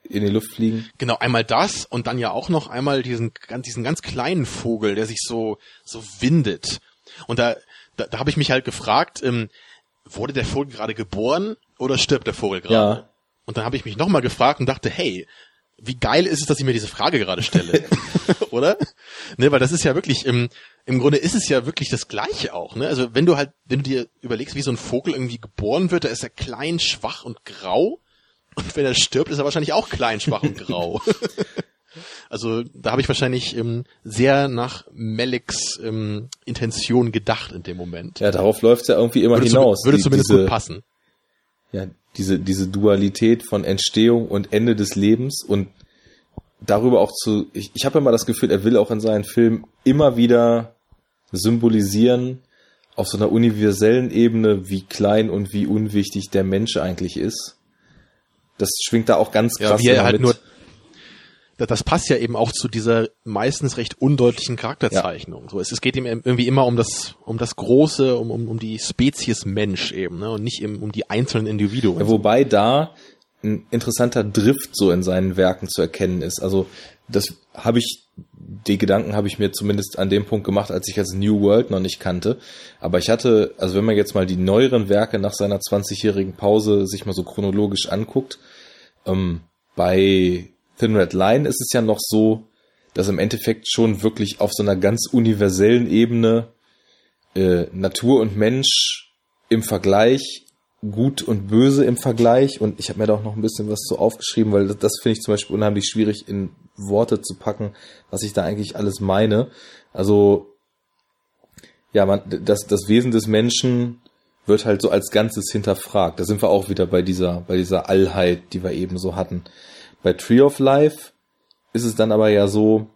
in die Luft fliegen. Genau, einmal das und dann ja auch noch einmal diesen, diesen ganz kleinen Vogel, der sich so, so windet. Und da, da, da habe ich mich halt gefragt, ähm, wurde der Vogel gerade geboren oder stirbt der Vogel gerade? Ja. Und dann habe ich mich nochmal gefragt und dachte, hey, wie geil ist es, dass ich mir diese Frage gerade stelle, oder? Ne, weil das ist ja wirklich im, im Grunde ist es ja wirklich das Gleiche auch. Ne? Also wenn du halt, wenn du dir überlegst, wie so ein Vogel irgendwie geboren wird, da ist er klein, schwach und grau. Und wenn er stirbt, ist er wahrscheinlich auch klein, schwach und grau. also da habe ich wahrscheinlich ähm, sehr nach Meliks ähm, Intention gedacht in dem Moment. Ja, darauf läuft es ja irgendwie immer würde hinaus. Zu, würde die, zumindest diese, gut passen. Ja, diese, diese Dualität von Entstehung und Ende des Lebens und darüber auch zu, ich, ich habe immer das Gefühl, er will auch in seinen Filmen immer wieder symbolisieren, auf so einer universellen Ebene, wie klein und wie unwichtig der Mensch eigentlich ist. Das schwingt da auch ganz krass ja, wie er halt mit. nur das passt ja eben auch zu dieser meistens recht undeutlichen Charakterzeichnung. Ja. So, es, es geht ihm irgendwie immer um das, um das Große, um, um, um die Spezies Mensch eben, ne, und nicht eben um die einzelnen Individuen. Ja, wobei da ein interessanter Drift so in seinen Werken zu erkennen ist. Also das habe ich, die Gedanken habe ich mir zumindest an dem Punkt gemacht, als ich als New World noch nicht kannte. Aber ich hatte, also wenn man jetzt mal die neueren Werke nach seiner 20-jährigen Pause sich mal so chronologisch anguckt, ähm, bei Thin Red Line ist es ja noch so, dass im Endeffekt schon wirklich auf so einer ganz universellen Ebene äh, Natur und Mensch im Vergleich, gut und böse im Vergleich und ich habe mir da auch noch ein bisschen was so aufgeschrieben, weil das, das finde ich zum Beispiel unheimlich schwierig in Worte zu packen, was ich da eigentlich alles meine. Also ja, man, das, das Wesen des Menschen wird halt so als Ganzes hinterfragt. Da sind wir auch wieder bei dieser, bei dieser Allheit, die wir eben so hatten. Bei Tree of Life ist es dann aber ja so,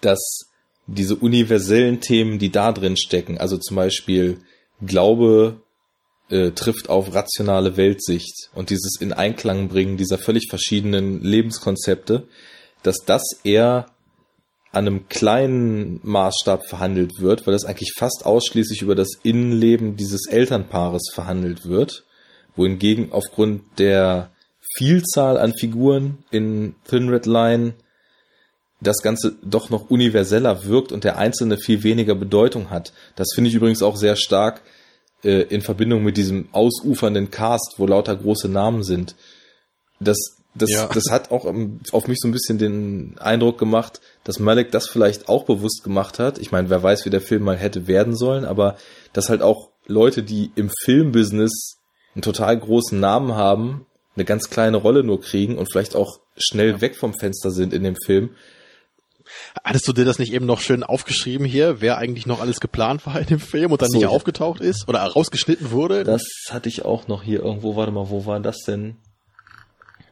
dass diese universellen Themen, die da drin stecken, also zum Beispiel Glaube äh, trifft auf rationale Weltsicht und dieses in Einklang bringen dieser völlig verschiedenen Lebenskonzepte, dass das eher an einem kleinen Maßstab verhandelt wird, weil das eigentlich fast ausschließlich über das Innenleben dieses Elternpaares verhandelt wird, wohingegen aufgrund der Vielzahl an Figuren in Thin Red Line das Ganze doch noch universeller wirkt und der Einzelne viel weniger Bedeutung hat. Das finde ich übrigens auch sehr stark äh, in Verbindung mit diesem ausufernden Cast, wo lauter große Namen sind. Das, das, ja. das hat auch auf mich so ein bisschen den Eindruck gemacht, dass Malek das vielleicht auch bewusst gemacht hat. Ich meine, wer weiß, wie der Film mal hätte werden sollen, aber dass halt auch Leute, die im Filmbusiness einen total großen Namen haben, eine ganz kleine Rolle nur kriegen und vielleicht auch schnell ja. weg vom Fenster sind in dem Film. Hattest du dir das nicht eben noch schön aufgeschrieben hier, wer eigentlich noch alles geplant war in dem Film und dann so, nicht aufgetaucht ist oder rausgeschnitten wurde? Das hatte ich auch noch hier irgendwo. Warte mal, wo war das denn?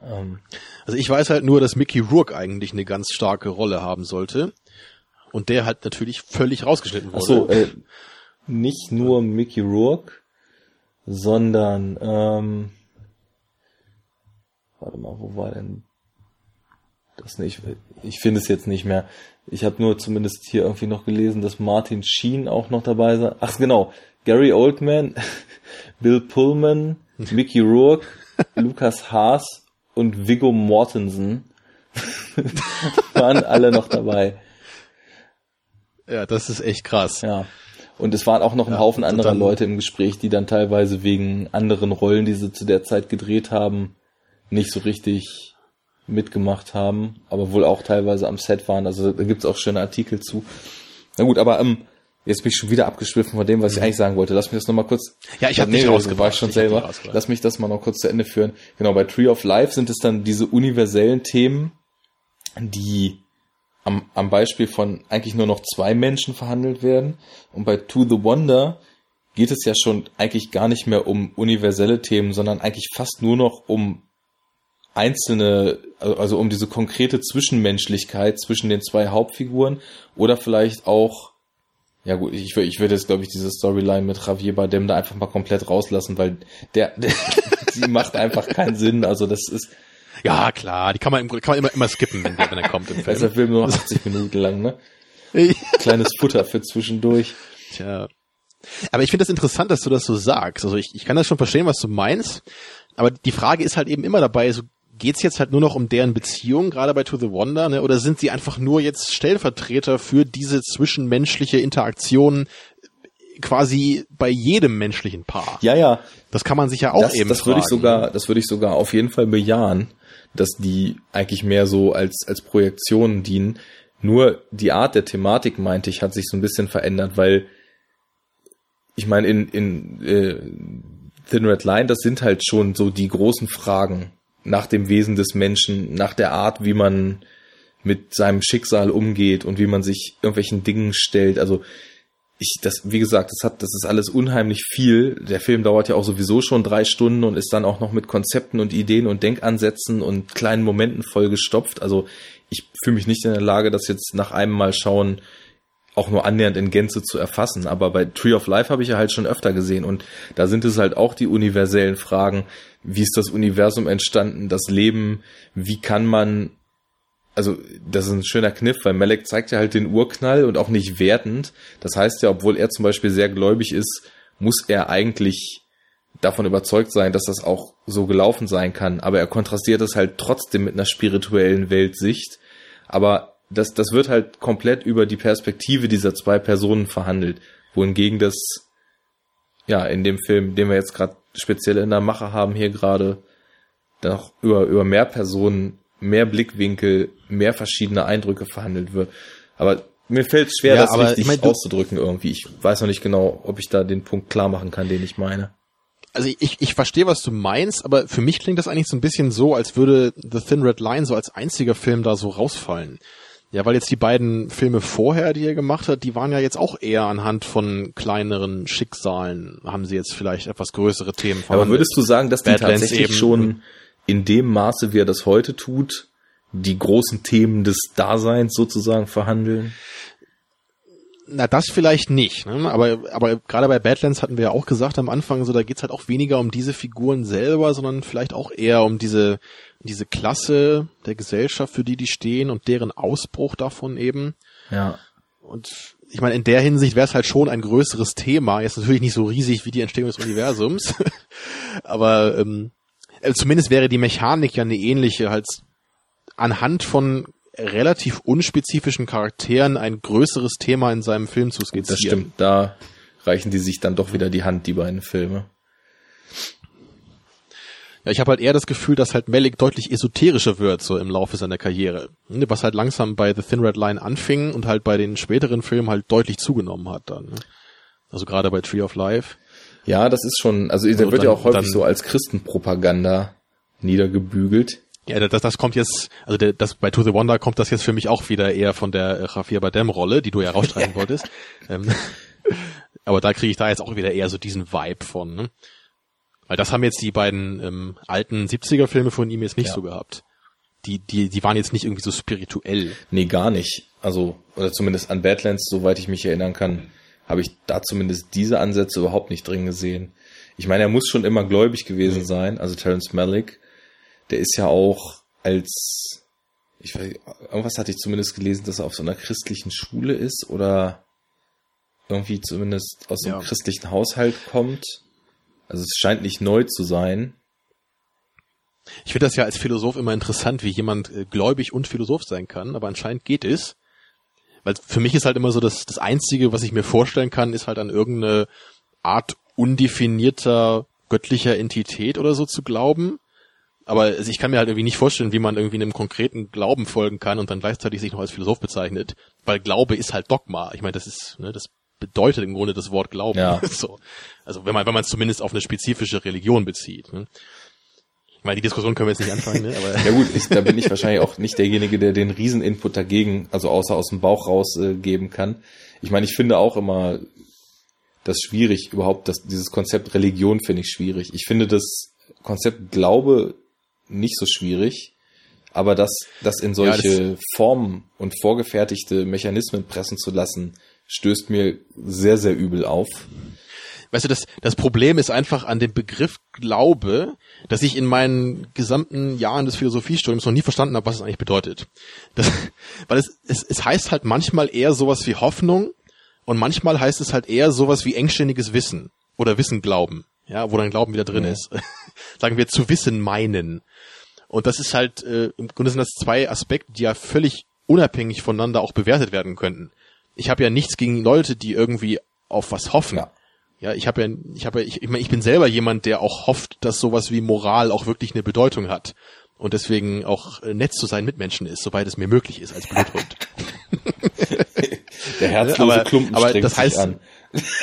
Ähm. Also ich weiß halt nur, dass Mickey Rourke eigentlich eine ganz starke Rolle haben sollte und der halt natürlich völlig rausgeschnitten wurde. Ach so, äh, nicht nur Mickey Rourke, sondern ähm, Warte mal, wo war denn das nicht? Ich finde es jetzt nicht mehr. Ich habe nur zumindest hier irgendwie noch gelesen, dass Martin Sheen auch noch dabei sei. Ach genau, Gary Oldman, Bill Pullman, Mickey Rourke, Lukas Haas und Viggo Mortensen waren alle noch dabei. Ja, das ist echt krass. Ja. Und es waren auch noch ein ja, Haufen anderer Leute im Gespräch, die dann teilweise wegen anderen Rollen, die sie zu der Zeit gedreht haben, nicht so richtig mitgemacht haben, aber wohl auch teilweise am Set waren. Also da gibt's auch schöne Artikel zu. Na gut, aber ähm, jetzt bin ich schon wieder abgeschwiffen von dem, was ich mhm. eigentlich sagen wollte. Lass mich das nochmal kurz. Ja, ich habe nee, nicht ich schon ich selber. Lass mich das mal noch kurz zu Ende führen. Genau, bei Tree of Life sind es dann diese universellen Themen, die am, am Beispiel von eigentlich nur noch zwei Menschen verhandelt werden. Und bei To the Wonder geht es ja schon eigentlich gar nicht mehr um universelle Themen, sondern eigentlich fast nur noch um einzelne, also um diese konkrete Zwischenmenschlichkeit zwischen den zwei Hauptfiguren oder vielleicht auch, ja gut, ich, ich würde jetzt glaube ich diese Storyline mit Javier Bardem da einfach mal komplett rauslassen, weil der, der die macht einfach keinen Sinn, also das ist, ja, klar, die kann man, kann man immer, immer skippen, wenn der, wenn er kommt im Film. Also der Film nur 80 Minuten lang, ne? Kleines Futter für zwischendurch. Tja. Aber ich finde das interessant, dass du das so sagst. Also ich, ich kann das schon verstehen, was du meinst. Aber die Frage ist halt eben immer dabei, so geht's jetzt halt nur noch um deren Beziehung, gerade bei To the Wonder, ne? oder sind sie einfach nur jetzt Stellvertreter für diese zwischenmenschliche Interaktion quasi bei jedem menschlichen Paar. Ja, ja. Das kann man sich ja auch das, eben Das würde ich sogar, das würde ich sogar auf jeden Fall bejahen, dass die eigentlich mehr so als, als Projektionen dienen. Nur die Art der Thematik, meinte ich, hat sich so ein bisschen verändert, weil ich meine, in, in äh, Thin Red Line, das sind halt schon so die großen Fragen nach dem Wesen des Menschen, nach der Art, wie man mit seinem Schicksal umgeht und wie man sich irgendwelchen Dingen stellt. Also ich, das, wie gesagt, das hat, das ist alles unheimlich viel. Der Film dauert ja auch sowieso schon drei Stunden und ist dann auch noch mit Konzepten und Ideen und Denkansätzen und kleinen Momenten vollgestopft. Also ich fühle mich nicht in der Lage, das jetzt nach einem Mal schauen auch nur annähernd in Gänze zu erfassen. Aber bei Tree of Life habe ich ja halt schon öfter gesehen und da sind es halt auch die universellen Fragen. Wie ist das Universum entstanden? Das Leben? Wie kann man also das ist ein schöner Kniff, weil Malek zeigt ja halt den Urknall und auch nicht wertend. Das heißt ja, obwohl er zum Beispiel sehr gläubig ist, muss er eigentlich davon überzeugt sein, dass das auch so gelaufen sein kann. Aber er kontrastiert das halt trotzdem mit einer spirituellen Weltsicht. Aber das, das wird halt komplett über die Perspektive dieser zwei Personen verhandelt. Wohingegen das, ja, in dem Film, den wir jetzt gerade speziell in der Mache haben, hier gerade, noch über, über mehr Personen mehr Blickwinkel, mehr verschiedene Eindrücke verhandelt wird. Aber mir fällt es schwer, ja, das richtig ich mein, auszudrücken irgendwie. Ich weiß noch nicht genau, ob ich da den Punkt klar machen kann, den ich meine. Also ich, ich verstehe, was du meinst, aber für mich klingt das eigentlich so ein bisschen so, als würde The Thin Red Line so als einziger Film da so rausfallen. Ja, weil jetzt die beiden Filme vorher, die er gemacht hat, die waren ja jetzt auch eher anhand von kleineren Schicksalen, haben sie jetzt vielleicht etwas größere Themen verhandelt. Aber würdest du sagen, dass die Badlands tatsächlich eben, schon in dem Maße, wie er das heute tut, die großen Themen des Daseins sozusagen verhandeln? Na, das vielleicht nicht, ne? aber, aber gerade bei Badlands hatten wir ja auch gesagt am Anfang, so da geht's halt auch weniger um diese Figuren selber, sondern vielleicht auch eher um diese, diese Klasse der Gesellschaft, für die die stehen und deren Ausbruch davon eben. Ja. Und ich meine, in der Hinsicht wäre es halt schon ein größeres Thema, jetzt natürlich nicht so riesig wie die Entstehung des Universums, aber ähm, äh, zumindest wäre die Mechanik ja eine ähnliche, halt anhand von relativ unspezifischen Charakteren ein größeres Thema in seinem Film zu skizzieren. Das stimmt, da reichen die sich dann doch wieder die Hand, die beiden Filme. Ja, ich habe halt eher das Gefühl, dass halt Malik deutlich esoterischer wird so im Laufe seiner Karriere. Ne, was halt langsam bei The Thin Red Line anfing und halt bei den späteren Filmen halt deutlich zugenommen hat dann. Ne? Also gerade bei Tree of Life. Ja, das ist schon, also der also wird dann, ja auch häufig so als Christenpropaganda niedergebügelt. Ja, das, das kommt jetzt, also der, das bei To the Wonder kommt das jetzt für mich auch wieder eher von der Javier Bardem-Rolle, die du ja rausstreichen wolltest. Ähm, aber da kriege ich da jetzt auch wieder eher so diesen Vibe von. Ne? Weil das haben jetzt die beiden ähm, alten 70er-Filme von ihm jetzt nicht ja. so gehabt. Die, die, die waren jetzt nicht irgendwie so spirituell. Nee, gar nicht. Also, oder zumindest an Badlands, soweit ich mich erinnern kann, habe ich da zumindest diese Ansätze überhaupt nicht drin gesehen. Ich meine, er muss schon immer gläubig gewesen mhm. sein, also Terence Malick. Der ist ja auch als, ich weiß, irgendwas hatte ich zumindest gelesen, dass er auf so einer christlichen Schule ist oder irgendwie zumindest aus einem ja. christlichen Haushalt kommt. Also es scheint nicht neu zu sein. Ich finde das ja als Philosoph immer interessant, wie jemand äh, gläubig und Philosoph sein kann, aber anscheinend geht es. Weil für mich ist halt immer so, dass das Einzige, was ich mir vorstellen kann, ist halt an irgendeine Art undefinierter göttlicher Entität oder so zu glauben. Aber ich kann mir halt irgendwie nicht vorstellen, wie man irgendwie einem konkreten Glauben folgen kann und dann gleichzeitig sich noch als Philosoph bezeichnet. Weil Glaube ist halt Dogma. Ich meine, das ist, ne, das bedeutet im Grunde das Wort Glauben. Ja. so. Also wenn man, wenn man es zumindest auf eine spezifische Religion bezieht. Ne? Ich meine, die Diskussion können wir jetzt nicht anfangen, ne? Aber ja gut, ich, da bin ich wahrscheinlich auch nicht derjenige, der den Rieseninput dagegen, also außer aus dem Bauch raus äh, geben kann. Ich meine, ich finde auch immer das schwierig, überhaupt das, dieses Konzept Religion finde ich schwierig. Ich finde das Konzept Glaube nicht so schwierig, aber das, das in solche ja, das Formen und vorgefertigte Mechanismen pressen zu lassen, stößt mir sehr, sehr übel auf. Weißt du, das, das Problem ist einfach an dem Begriff Glaube, dass ich in meinen gesamten Jahren des Philosophiestudiums noch nie verstanden habe, was es eigentlich bedeutet. Das, weil es, es, es heißt halt manchmal eher sowas wie Hoffnung und manchmal heißt es halt eher sowas wie engständiges Wissen oder Wissen glauben, ja, wo dann Glauben wieder drin ja. ist. Sagen wir zu wissen meinen. Und das ist halt, äh, im Grunde sind das zwei Aspekte, die ja völlig unabhängig voneinander auch bewertet werden könnten. Ich habe ja nichts gegen Leute, die irgendwie auf was hoffen. Ja. Ja, ich habe ja, ich habe ja, ich, ich, mein, ich bin selber jemand, der auch hofft, dass sowas wie Moral auch wirklich eine Bedeutung hat und deswegen auch äh, nett zu sein mit Menschen ist, soweit es mir möglich ist als Bluthund. Der herzlose aber, Klumpen aber das heißt, sich an.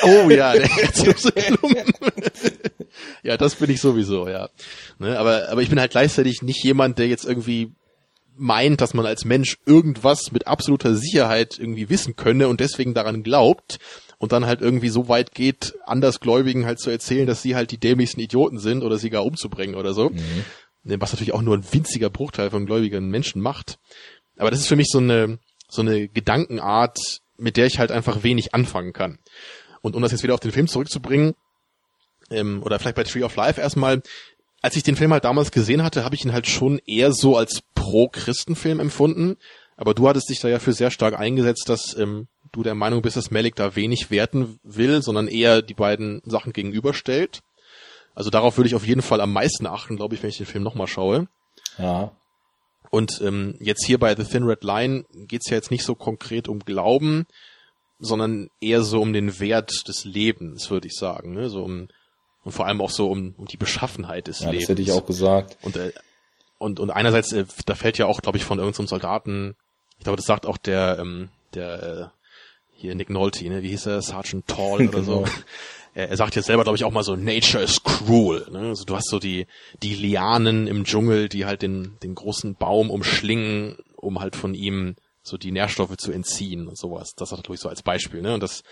Oh ja, der herzlose Klumpen. ja, das bin ich sowieso, ja. Ne, aber, aber ich bin halt gleichzeitig nicht jemand, der jetzt irgendwie meint, dass man als Mensch irgendwas mit absoluter Sicherheit irgendwie wissen könne und deswegen daran glaubt und dann halt irgendwie so weit geht, Andersgläubigen halt zu erzählen, dass sie halt die dämlichsten Idioten sind oder sie gar umzubringen oder so. Mhm. Was natürlich auch nur ein winziger Bruchteil von gläubigen Menschen macht. Aber das ist für mich so eine, so eine Gedankenart, mit der ich halt einfach wenig anfangen kann. Und um das jetzt wieder auf den Film zurückzubringen, ähm, oder vielleicht bei Tree of Life erstmal, als ich den Film halt damals gesehen hatte, habe ich ihn halt schon eher so als Pro-Christenfilm empfunden. Aber du hattest dich da ja für sehr stark eingesetzt, dass ähm, du der Meinung bist, dass Malik da wenig werten will, sondern eher die beiden Sachen gegenüberstellt. Also darauf würde ich auf jeden Fall am meisten achten, glaube ich, wenn ich den Film nochmal schaue. Ja. Und ähm, jetzt hier bei The Thin Red Line geht's ja jetzt nicht so konkret um Glauben, sondern eher so um den Wert des Lebens, würde ich sagen. Ne? So um, und vor allem auch so um, um die Beschaffenheit des ja, Lebens. Das hätte ich auch gesagt. Und, äh, und, und einerseits, äh, da fällt ja auch, glaube ich, von irgendeinem Soldaten, ich glaube, das sagt auch der, ähm, der äh, hier Nick Nolte, ne? wie hieß er, Sergeant Tall oder so. Genau. Er, er sagt jetzt selber, glaube ich, auch mal so, Nature is cruel. Ne? Also du hast so die, die Lianen im Dschungel, die halt den, den großen Baum umschlingen, um halt von ihm so die Nährstoffe zu entziehen und sowas. Das hat er, glaube ich, so als Beispiel. Ne? Und das,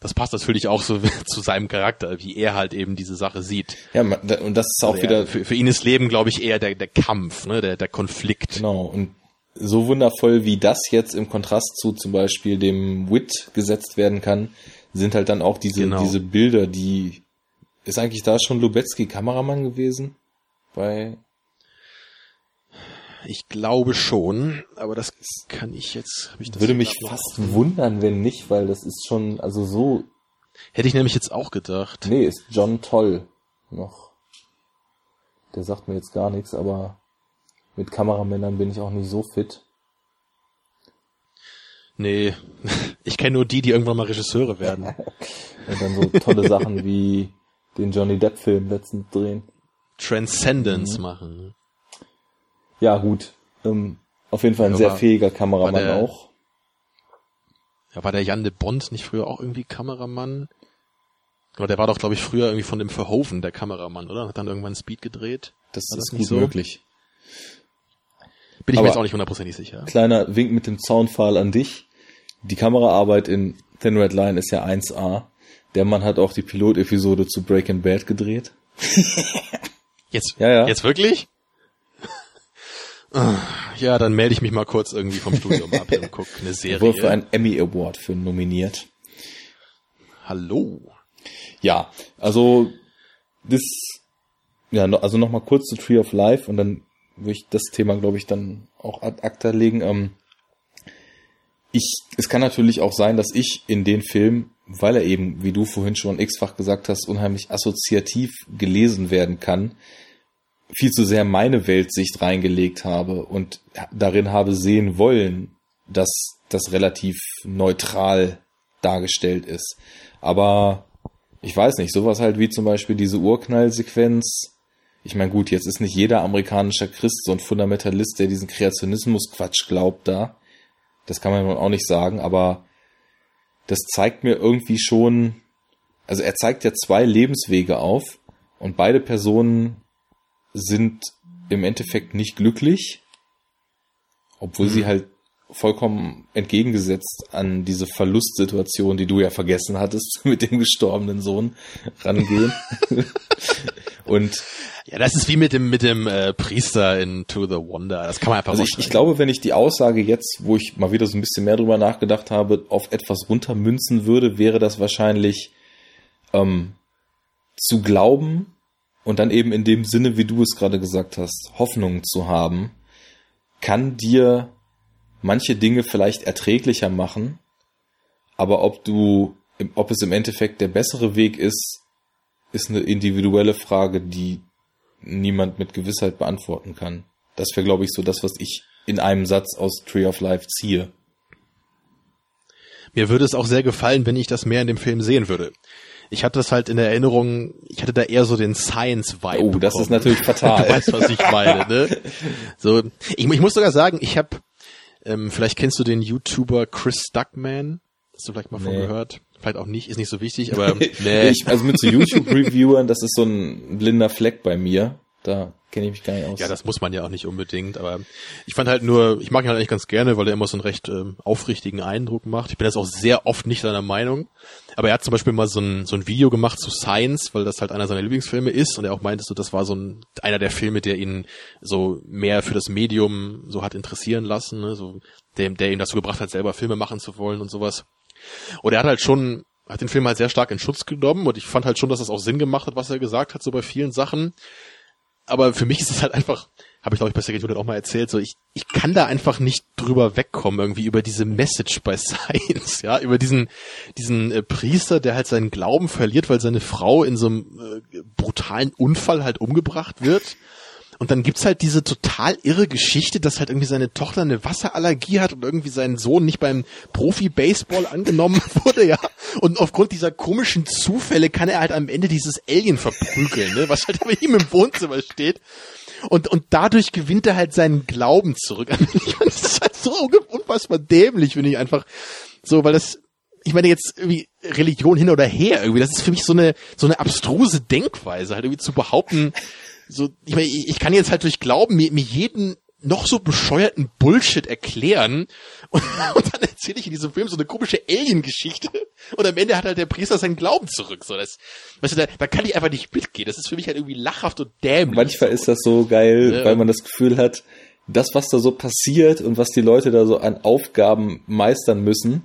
das passt natürlich auch so zu seinem Charakter, wie er halt eben diese Sache sieht. Ja, und das ist auch Also wieder er, für, für ihn ist Leben, glaube ich, eher der, der Kampf, ne? der, der Konflikt. Genau, und so wundervoll wie das jetzt im Kontrast zu zum Beispiel dem Wit gesetzt werden kann, sind halt dann auch diese, Genau. diese Bilder, die, ist eigentlich da schon Lubetzky Kameramann gewesen? Bei, Ich glaube schon, aber das kann ich jetzt. Ich das würde mich fast offen? wundern, wenn nicht, weil das ist schon, also so, Hätte ich nämlich jetzt auch gedacht. nee, ist John Toll noch. Der sagt mir jetzt gar nichts, aber mit Kameramännern bin ich auch nicht so fit. Nee, ich kenne nur die, die irgendwann mal Regisseure werden. Und dann so tolle Sachen wie den Johnny Depp Film letztens drehen. Transcendence Mhm. machen. Ja, gut. Ähm, auf jeden Fall ein Ja, sehr war- fähiger Kameramann war der- auch. Ja, war der Jan de Bond nicht früher auch irgendwie Kameramann? Oder der war doch, glaube ich, früher irgendwie von dem Verhoeven der Kameramann, oder? Hat dann irgendwann Speed gedreht. Das War ist das gut nicht so? möglich. Bin ich Aber- mir jetzt auch nicht hundertprozentig sicher. Kleiner Wink mit dem Zaunpfahl an dich. Die Kameraarbeit in Thin Red Line ist ja 1A. Der Mann hat auch die Pilotepisode zu Breaking Bad gedreht. Jetzt, Ja, ja. jetzt wirklich? Ah, Ja, dann melde ich mich mal kurz irgendwie vom Studium ab und guck eine Er wurde für Serie. einen Emmy Award für nominiert. Hallo. Ja, also das, ja, also nochmal kurz zu Tree of Life und dann würde ich das Thema, glaube ich, dann auch ad acta legen. Ähm, ich, es kann natürlich auch sein, dass ich in den Film, weil er eben, wie du vorhin schon x-fach gesagt hast, unheimlich assoziativ gelesen werden kann, viel zu sehr meine Weltsicht reingelegt habe und darin habe sehen wollen, dass das relativ neutral dargestellt ist. Aber ich weiß nicht, sowas halt wie zum Beispiel diese Urknallsequenz. Ich meine, gut, jetzt ist nicht jeder amerikanischer Christ so ein Fundamentalist, der diesen Kreationismus-Quatsch glaubt da. Das kann man auch nicht sagen, aber das zeigt mir irgendwie schon, also er zeigt ja zwei Lebenswege auf und beide Personen sind im Endeffekt nicht glücklich, obwohl sie halt vollkommen entgegengesetzt an diese Verlustsituation, die du ja vergessen hattest, mit dem gestorbenen Sohn rangehen. und Ja, das ist wie mit dem mit dem äh, Priester in To the Wonder. Das kann man einfach also ich, ich glaube, wenn ich die Aussage jetzt, wo ich mal wieder so ein bisschen mehr drüber nachgedacht habe, auf etwas runtermünzen würde, wäre das wahrscheinlich ähm, zu glauben und dann eben in dem Sinne, wie du es gerade gesagt hast, Hoffnung zu haben, kann dir manche Dinge vielleicht erträglicher machen, aber ob du, ob es im Endeffekt der bessere Weg ist, ist eine individuelle Frage, die niemand mit Gewissheit beantworten kann. Das wäre, glaube ich, so das, was ich in einem Satz aus Tree of Life ziehe. Mir würde es auch sehr gefallen, wenn ich das mehr in dem Film sehen würde. Ich hatte das halt in der Erinnerung, ich hatte da eher so den Science-Vibe. Oh, das ist natürlich fatal. du weißt, was ich meine, ne? So, ich, ich muss sogar sagen, ich habe, ähm, vielleicht kennst du den YouTuber Chris Duckman. Hast du vielleicht mal von Nee. gehört? Vielleicht auch nicht, ist nicht so wichtig, aber nee. ich, also mit so YouTube-Reviewern, das ist so ein blinder Fleck bei mir. Da kenne ich mich gar nicht aus. Ja, das muss man ja auch nicht unbedingt, aber ich fand halt nur, ich mag ihn halt eigentlich ganz gerne, weil er immer so einen recht ähm, aufrichtigen Eindruck macht. Ich bin jetzt auch sehr oft nicht seiner Meinung, aber er hat zum Beispiel mal so ein, so ein Video gemacht zu Science, weil das halt einer seiner Lieblingsfilme ist und er auch meinte, so, das war so ein, einer der Filme, der ihn so mehr für das Medium so hat interessieren lassen, ne? so, der, der ihn dazu gebracht hat, selber Filme machen zu wollen und sowas. Und er hat halt schon, hat den Film halt sehr stark in Schutz genommen und ich fand halt schon, dass das auch Sinn gemacht hat, was er gesagt hat, so bei vielen Sachen aber für mich ist es halt einfach, habe ich glaube ich bei Second Unit auch mal erzählt, so ich, ich kann da einfach nicht drüber wegkommen irgendwie über diese Message bei Science, ja, über diesen diesen äh, Priester, der halt seinen Glauben verliert, weil seine Frau in so einem äh, brutalen Unfall halt umgebracht wird. Und dann gibt's halt diese total irre Geschichte, dass halt irgendwie seine Tochter eine Wasserallergie hat und irgendwie sein Sohn nicht beim Profi-Baseball angenommen wurde, ja. Und aufgrund dieser komischen Zufälle kann er halt am Ende dieses Alien verprügeln, ne, was halt bei ihm im Wohnzimmer steht. Und, und dadurch gewinnt er halt seinen Glauben zurück. Das ist halt so unfassbar dämlich, finde ich einfach. So, weil das, ich meine jetzt irgendwie Religion hin oder her irgendwie, das ist für mich so eine, so eine abstruse Denkweise, halt irgendwie zu behaupten, so, ich meine, ich ich kann jetzt halt durch Glauben mir, mir jeden noch so bescheuerten Bullshit erklären und, und dann erzähle ich in diesem Film so eine komische Alien-Geschichte und am Ende hat halt der Priester seinen Glauben zurück. So, das, weißt du, da, da kann ich einfach nicht mitgehen. Das ist für mich halt irgendwie lachhaft und dämlich. Manchmal ist das so geil, Ja. weil man das Gefühl hat, das, was da so passiert und was die Leute da so an Aufgaben meistern müssen,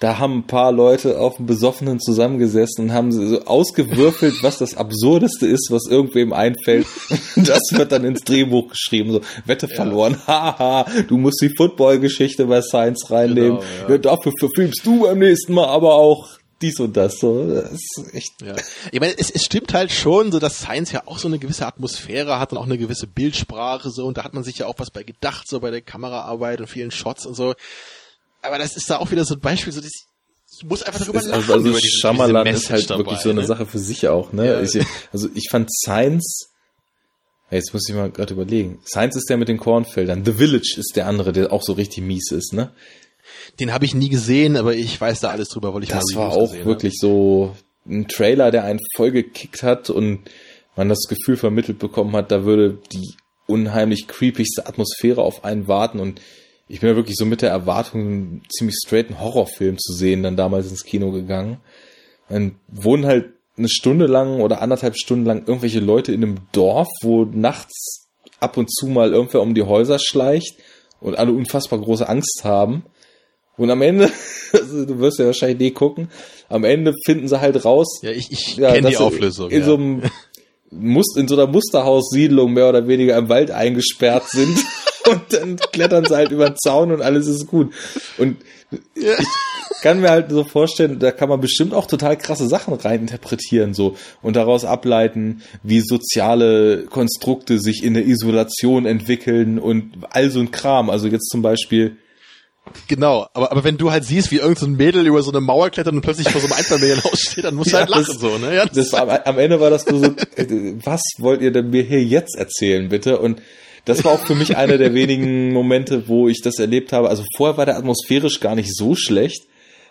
da haben ein paar Leute auf dem Besoffenen zusammengesessen und haben so ausgewürfelt, was das Absurdeste ist, was irgendwem einfällt. Das wird dann ins Drehbuch geschrieben, so Wette verloren, haha, du musst die Football-Geschichte bei Science reinnehmen. Genau, ja. ja. dafür verfilmst du beim nächsten Mal aber auch dies und das. So, das ist echt Ja. Ich meine, es, es stimmt halt schon, so dass Science ja auch so eine gewisse Atmosphäre hat und auch eine gewisse Bildsprache so und da hat man sich ja auch was bei gedacht, so bei der Kameraarbeit und vielen Shots und so. Aber das ist da auch wieder so ein Beispiel, so das, ich muss einfach darüber lachen. Also, also diese, diese ist halt Message wirklich dabei, so eine ne? Sache für sich auch, ne? Ja. Ich, also ich fand Science, jetzt muss ich mal gerade überlegen. Science ist der mit den Kornfeldern. The Village ist der andere, der auch so richtig mies ist, ne? Den habe ich nie gesehen, aber ich weiß da alles drüber, weil ich Das mal war auch gesehen wirklich so ein Trailer, der einen voll gekickt hat und man das Gefühl vermittelt bekommen hat, da würde die unheimlich creepigste Atmosphäre auf einen warten und ich bin ja wirklich so mit der Erwartung, einen ziemlich straighten Horrorfilm zu sehen, dann damals ins Kino gegangen. Dann wohnen halt eine Stunde lang oder anderthalb Stunden lang irgendwelche Leute in einem Dorf, wo nachts ab und zu mal irgendwer um die Häuser schleicht und alle unfassbar große Angst haben. Und am Ende, also du wirst ja wahrscheinlich nie gucken, am Ende finden sie halt raus, Ja, ich, ich ja, kenne die Auflösung. In ja. so einem Must, in so einer Musterhaussiedlung mehr oder weniger im Wald eingesperrt sind. und dann klettern sie halt über den Zaun und alles ist gut. Und Ja. ich kann mir halt so vorstellen, da kann man bestimmt auch total krasse Sachen reininterpretieren so und daraus ableiten, wie soziale Konstrukte sich in der Isolation entwickeln und all so ein Kram. Also jetzt zum Beispiel Genau, aber, aber wenn du halt siehst, wie irgendein so ein Mädel über so eine Mauer klettert und plötzlich vor so einem Einfamilienhaus steht, dann musst du Ja, halt lachen das- so, ne? Ja, Das am, am Ende war das nur so, äh, was wollt ihr denn mir hier jetzt erzählen, bitte? Und das war auch für mich einer der wenigen Momente, wo ich das erlebt habe. Also vorher war der atmosphärisch gar nicht so schlecht,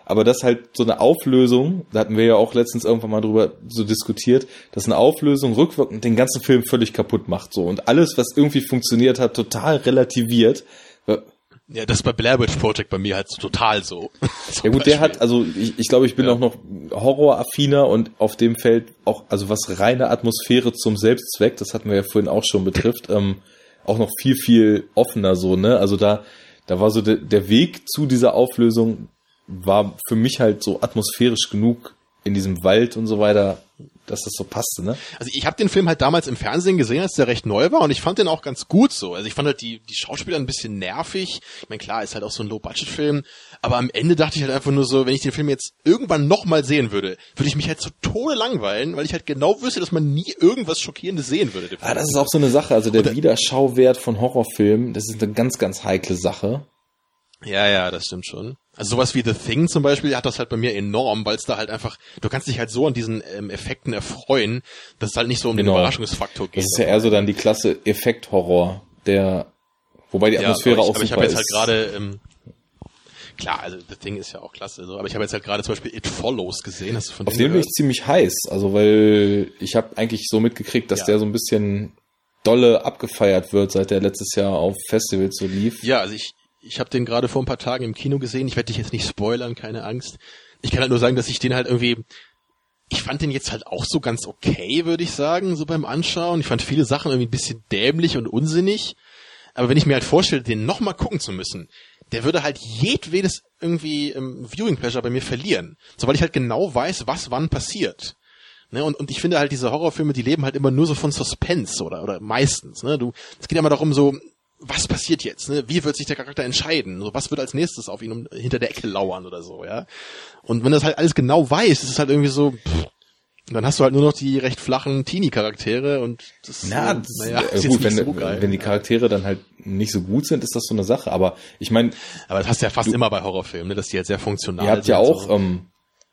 aber das halt so eine Auflösung, da hatten wir ja auch letztens irgendwann mal drüber so diskutiert, dass eine Auflösung rückwirkend den ganzen Film völlig kaputt macht, so. Und alles, was irgendwie funktioniert hat, total relativiert. ja, das ist bei Blair Witch Project bei mir halt total so. Ja gut, der Beispiel. hat, also ich, ich glaube, ich bin Ja. auch noch horroraffiner und auf dem Feld auch, also was reine Atmosphäre zum Selbstzweck, das hatten wir ja vorhin auch schon betrifft, ähm, auch noch viel, viel offener so, ne? Also da, da war so der, der Weg zu dieser Auflösung war für mich halt so atmosphärisch genug in diesem Wald und so weiter, dass das so passte, ne? Also ich habe den Film halt damals im Fernsehen gesehen, als der recht neu war und ich fand den auch ganz gut so. Also ich fand halt die, die Schauspieler ein bisschen nervig. Ich meine, klar, ist halt auch so ein Low-Budget-Film, aber am Ende dachte ich halt einfach nur so, wenn ich den Film jetzt irgendwann nochmal sehen würde, würde ich mich halt zu Tode langweilen, weil ich halt genau wüsste, dass man nie irgendwas Schockierendes sehen würde. Ah, das ist auch so eine Sache, also der der- Wiederschauwert von Horrorfilmen, das ist eine ganz, ganz heikle Sache. Ja, ja, das stimmt schon. Also sowas wie The Thing zum Beispiel hat das halt bei mir enorm, weil es da halt einfach, du kannst dich halt so an diesen ähm, Effekten erfreuen, dass es halt nicht so um Genau. den Überraschungsfaktor geht. Das ist ja eher so dann die Klasse Effekthorror, der, wobei die Ja, Atmosphäre aber ich, auch aber ich super habe jetzt halt ist. gerade, ähm, klar, also The Thing ist ja auch klasse, so, aber ich habe jetzt halt gerade zum Beispiel It Follows gesehen, hast du von Auf dem bin ich ziemlich heiß, also weil ich habe eigentlich so mitgekriegt, dass Ja. der so ein bisschen dolle abgefeiert wird, seit der letztes Jahr auf Festivals so lief. Ja, also ich, ich habe den gerade vor ein paar Tagen im Kino gesehen. Ich werde dich jetzt nicht spoilern, keine Angst. Ich kann halt nur sagen, dass ich den halt irgendwie, ich fand den jetzt halt auch so ganz okay, würde ich sagen, so beim Anschauen. Ich fand viele Sachen irgendwie ein bisschen dämlich und unsinnig. Aber wenn ich mir halt vorstelle, den nochmal gucken zu müssen, der würde halt jedwedes irgendwie ähm, Viewing Pleasure bei mir verlieren. So, weil ich halt genau weiß, was wann passiert. Ne, und, und ich finde halt diese Horrorfilme, die leben halt immer nur so von Suspense oder, oder meistens. Ne? Du, es geht ja immer darum, so, was passiert jetzt? Ne? Wie wird sich der Charakter entscheiden? So, was wird als nächstes auf ihn um, hinter der Ecke lauern oder so, ja? Und wenn das halt alles genau weiß, ist es halt irgendwie so, pff, dann hast du halt nur noch die recht flachen Teenie-Charaktere und das, Na, äh, das, naja, äh, ist gut, nicht wenn, so geil. wenn die Charaktere dann halt nicht so gut sind, ist das so eine Sache. Aber ich meine, Aber das hast du ja fast immer bei Horrorfilmen, ne? dass die halt sehr funktional ihr habt sind. ja auch, so. ähm,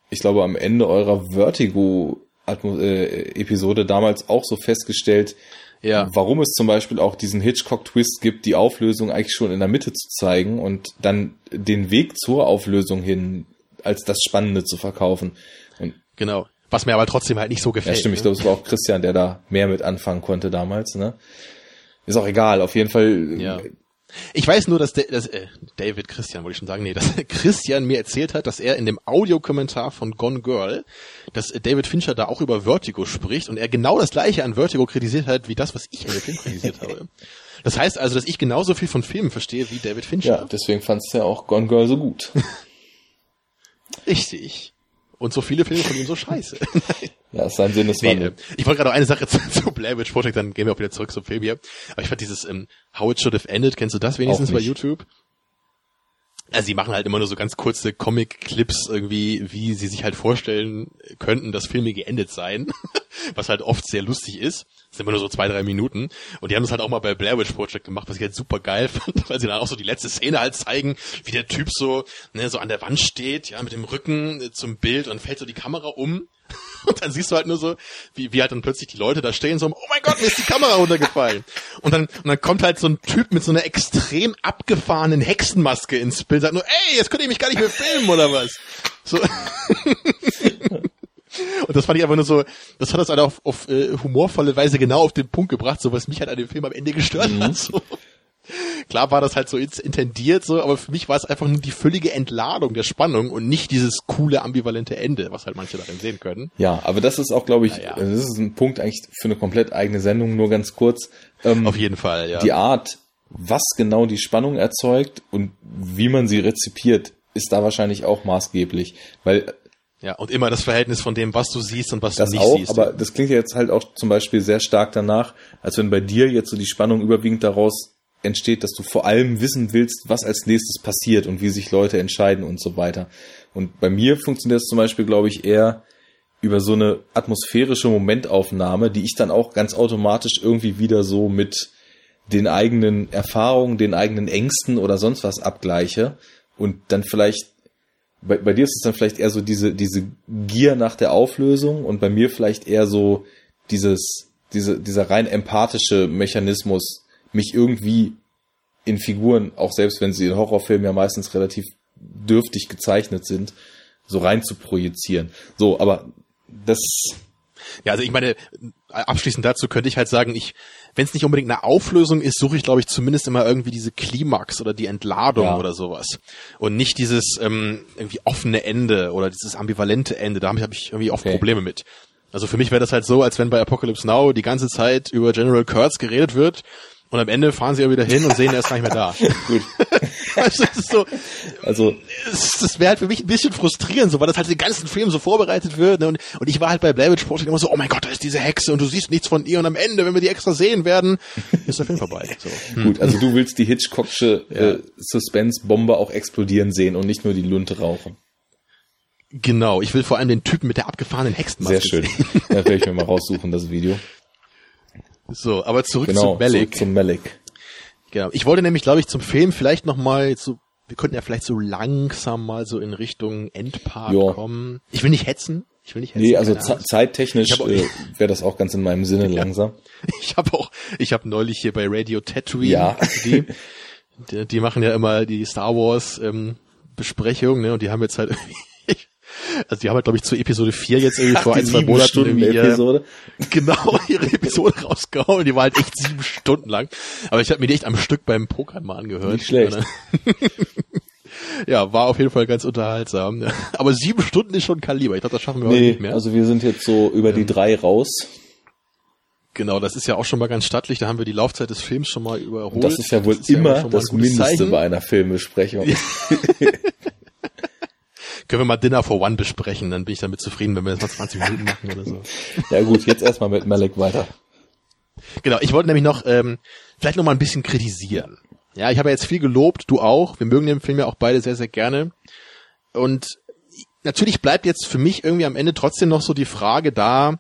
ich glaube, am Ende eurer Vertigo-Episode damals auch so festgestellt, ja. warum es zum Beispiel auch diesen Hitchcock-Twist gibt, die Auflösung eigentlich schon in der Mitte zu zeigen und dann den Weg zur Auflösung hin als das Spannende zu verkaufen. Und Genau. Was mir aber trotzdem halt nicht so ja, gefällt. stimmt, ich ne? glaube, es war auch Christian, der da mehr mit anfangen konnte damals, ne? Ist auch egal, auf jeden Fall. Ja. Ich weiß nur, dass, Da- dass äh, David Christian, wollte ich schon sagen, nee, dass Christian mir erzählt hat, dass er in dem Audiokommentar von Gone Girl, dass äh, David Fincher da auch über Vertigo spricht und er genau das gleiche an Vertigo kritisiert hat, wie das, was ich an dem Film kritisiert habe. Das heißt also, dass ich genauso viel von Filmen verstehe wie David Fincher. Ja, deswegen fandst du ja auch Gone Girl so gut. Richtig. Und so viele Filme von ihm so scheiße. Ja, ist sein Nee, Sinneswandel. äh, ich wollte gerade noch eine Sache zu, zu Blair Witch Project, dann gehen wir auch wieder zurück zum Film hier. Aber ich fand dieses ähm, How It Should Have Ended, kennst du das wenigstens bei. YouTube? Also sie machen halt immer nur so ganz kurze Comic-Clips irgendwie, wie sie sich halt vorstellen könnten, dass Filme geendet seien. Was halt oft sehr lustig ist. Das sind immer nur so zwei, drei Minuten. Und die haben das halt auch mal bei Blair Witch Project gemacht, was ich halt super geil fand, weil sie dann auch so die letzte Szene halt zeigen, wie der Typ so, ne, so an der Wand steht, ja, mit dem Rücken zum Bild und fällt so die Kamera um. Und dann siehst du halt nur so, wie, wie halt dann plötzlich die Leute da stehen, so, oh mein Gott, mir ist die Kamera runtergefallen. Und dann, und dann kommt halt so ein Typ mit so einer extrem abgefahrenen Hexenmaske ins Bild, sagt nur, ey, jetzt könnt ihr mich gar nicht mehr filmen, oder was? So. Und das fand ich einfach nur so, das hat das halt auf, auf äh, humorvolle Weise genau auf den Punkt gebracht, so was mich halt an dem Film am Ende gestört hat. So. Klar war das halt so intendiert, so, aber für mich war es einfach nur die völlige Entladung der Spannung und nicht dieses coole, ambivalente Ende, was halt manche darin sehen können. Ja, aber das ist auch, glaube ich, Ja, ja. das ist ein Punkt eigentlich für eine komplett eigene Sendung, nur ganz kurz. Ähm, Auf jeden Fall, ja. Die Art, was genau die Spannung erzeugt und wie man sie rezipiert, ist da wahrscheinlich auch maßgeblich. Weil ja, und immer das Verhältnis von dem, was du siehst und was das du nicht auch, siehst. aber das klingt ja jetzt halt auch zum Beispiel sehr stark danach, als wenn bei dir jetzt so die Spannung überwiegend daraus entsteht, dass du vor allem wissen willst, was als nächstes passiert und wie sich Leute entscheiden und so weiter. Und bei mir funktioniert das zum Beispiel, glaube ich, eher über so eine atmosphärische Momentaufnahme, die ich dann auch ganz automatisch irgendwie wieder so mit den eigenen Erfahrungen, den eigenen Ängsten oder sonst was abgleiche und dann vielleicht bei, bei dir ist es dann vielleicht eher so diese, diese Gier nach der Auflösung und bei mir vielleicht eher so dieses, diese, dieser rein empathische Mechanismus, mich irgendwie in Figuren, auch selbst wenn sie in Horrorfilmen ja meistens relativ dürftig gezeichnet sind, so rein zu projizieren. So, aber das, Ja, also ich meine, abschließend dazu könnte ich halt sagen, ich, wenn es nicht unbedingt eine Auflösung ist, suche ich, glaube ich, zumindest immer irgendwie diese Klimax oder die Entladung Ja. oder sowas. Und nicht dieses ähm, irgendwie offene Ende oder dieses ambivalente Ende. Da habe ich, hab ich irgendwie oft Okay. Probleme mit. Also für mich wäre das halt so, als wenn bei Apocalypse Now die ganze Zeit über General Kurtz geredet wird und am Ende fahren sie ja wieder hin und sehen, er ist gar nicht mehr da. gut, Weißt du, das ist so, also, das, das wäre halt für mich ein bisschen frustrierend, so weil das halt den ganzen Film so vorbereitet wird. Ne? Und, und ich war halt bei Blair Witch Project immer so, oh mein Gott, da ist diese Hexe und du siehst nichts von ihr und am Ende, wenn wir die extra sehen werden, ist der Film vorbei. So. gut, also du willst die Hitchcocksche äh, Suspense-Bombe auch explodieren sehen und nicht nur die Lunte rauchen. Genau, ich will vor allem den Typen mit der abgefahrenen Hexenmaske Sehr schön. Da werde ich mir mal raussuchen, das Video. So, aber zurück Genau, zu Malik. zurück zum Malik. Genau. Ich wollte nämlich, glaube ich, zum Film vielleicht noch mal jetzt so wir könnten ja vielleicht so langsam mal so in Richtung Endpart Ja. kommen. Ich will nicht hetzen. Ich will nicht hetzen. Nee, also zeittechnisch äh, wäre das auch ganz in meinem Sinne langsam. Ich habe auch, ich habe neulich hier bei Radio Tatooine, Ja. die, die, die machen ja immer die Star Wars ähm, Besprechung, ne? Und die haben jetzt halt irgendwie, also die haben halt glaube ich zu Episode 4 jetzt irgendwie vor die ein, zwei Monaten Stunden irgendwie, äh, Episode. genau ihre Episode rausgehauen. Die war halt echt sieben Stunden lang. Aber ich habe mir die echt am Stück beim Pokern mal angehört. Nicht schlecht. Ja, war auf jeden Fall ganz unterhaltsam. Aber sieben Stunden ist schon Kaliber. Ich glaube, das schaffen wir heute Nee, nicht mehr. also wir sind jetzt so über die drei raus. genau, das ist ja auch schon mal ganz stattlich. Da haben wir die Laufzeit des Films schon mal überholt. Und das ist ja wohl ist ja immer ein das Mindeste bei einer Filmbesprechung. Können wir mal Dinner for One besprechen, dann bin ich damit zufrieden, wenn wir das mal 20 Minuten machen oder so. Ja gut, jetzt erstmal mit Malek weiter. Genau, ich wollte nämlich noch ähm, vielleicht noch mal ein bisschen kritisieren. Ja, ich habe ja jetzt viel gelobt, du auch. Wir mögen den Film ja auch beide sehr, sehr gerne. Und natürlich bleibt jetzt für mich irgendwie am Ende trotzdem noch so die Frage da,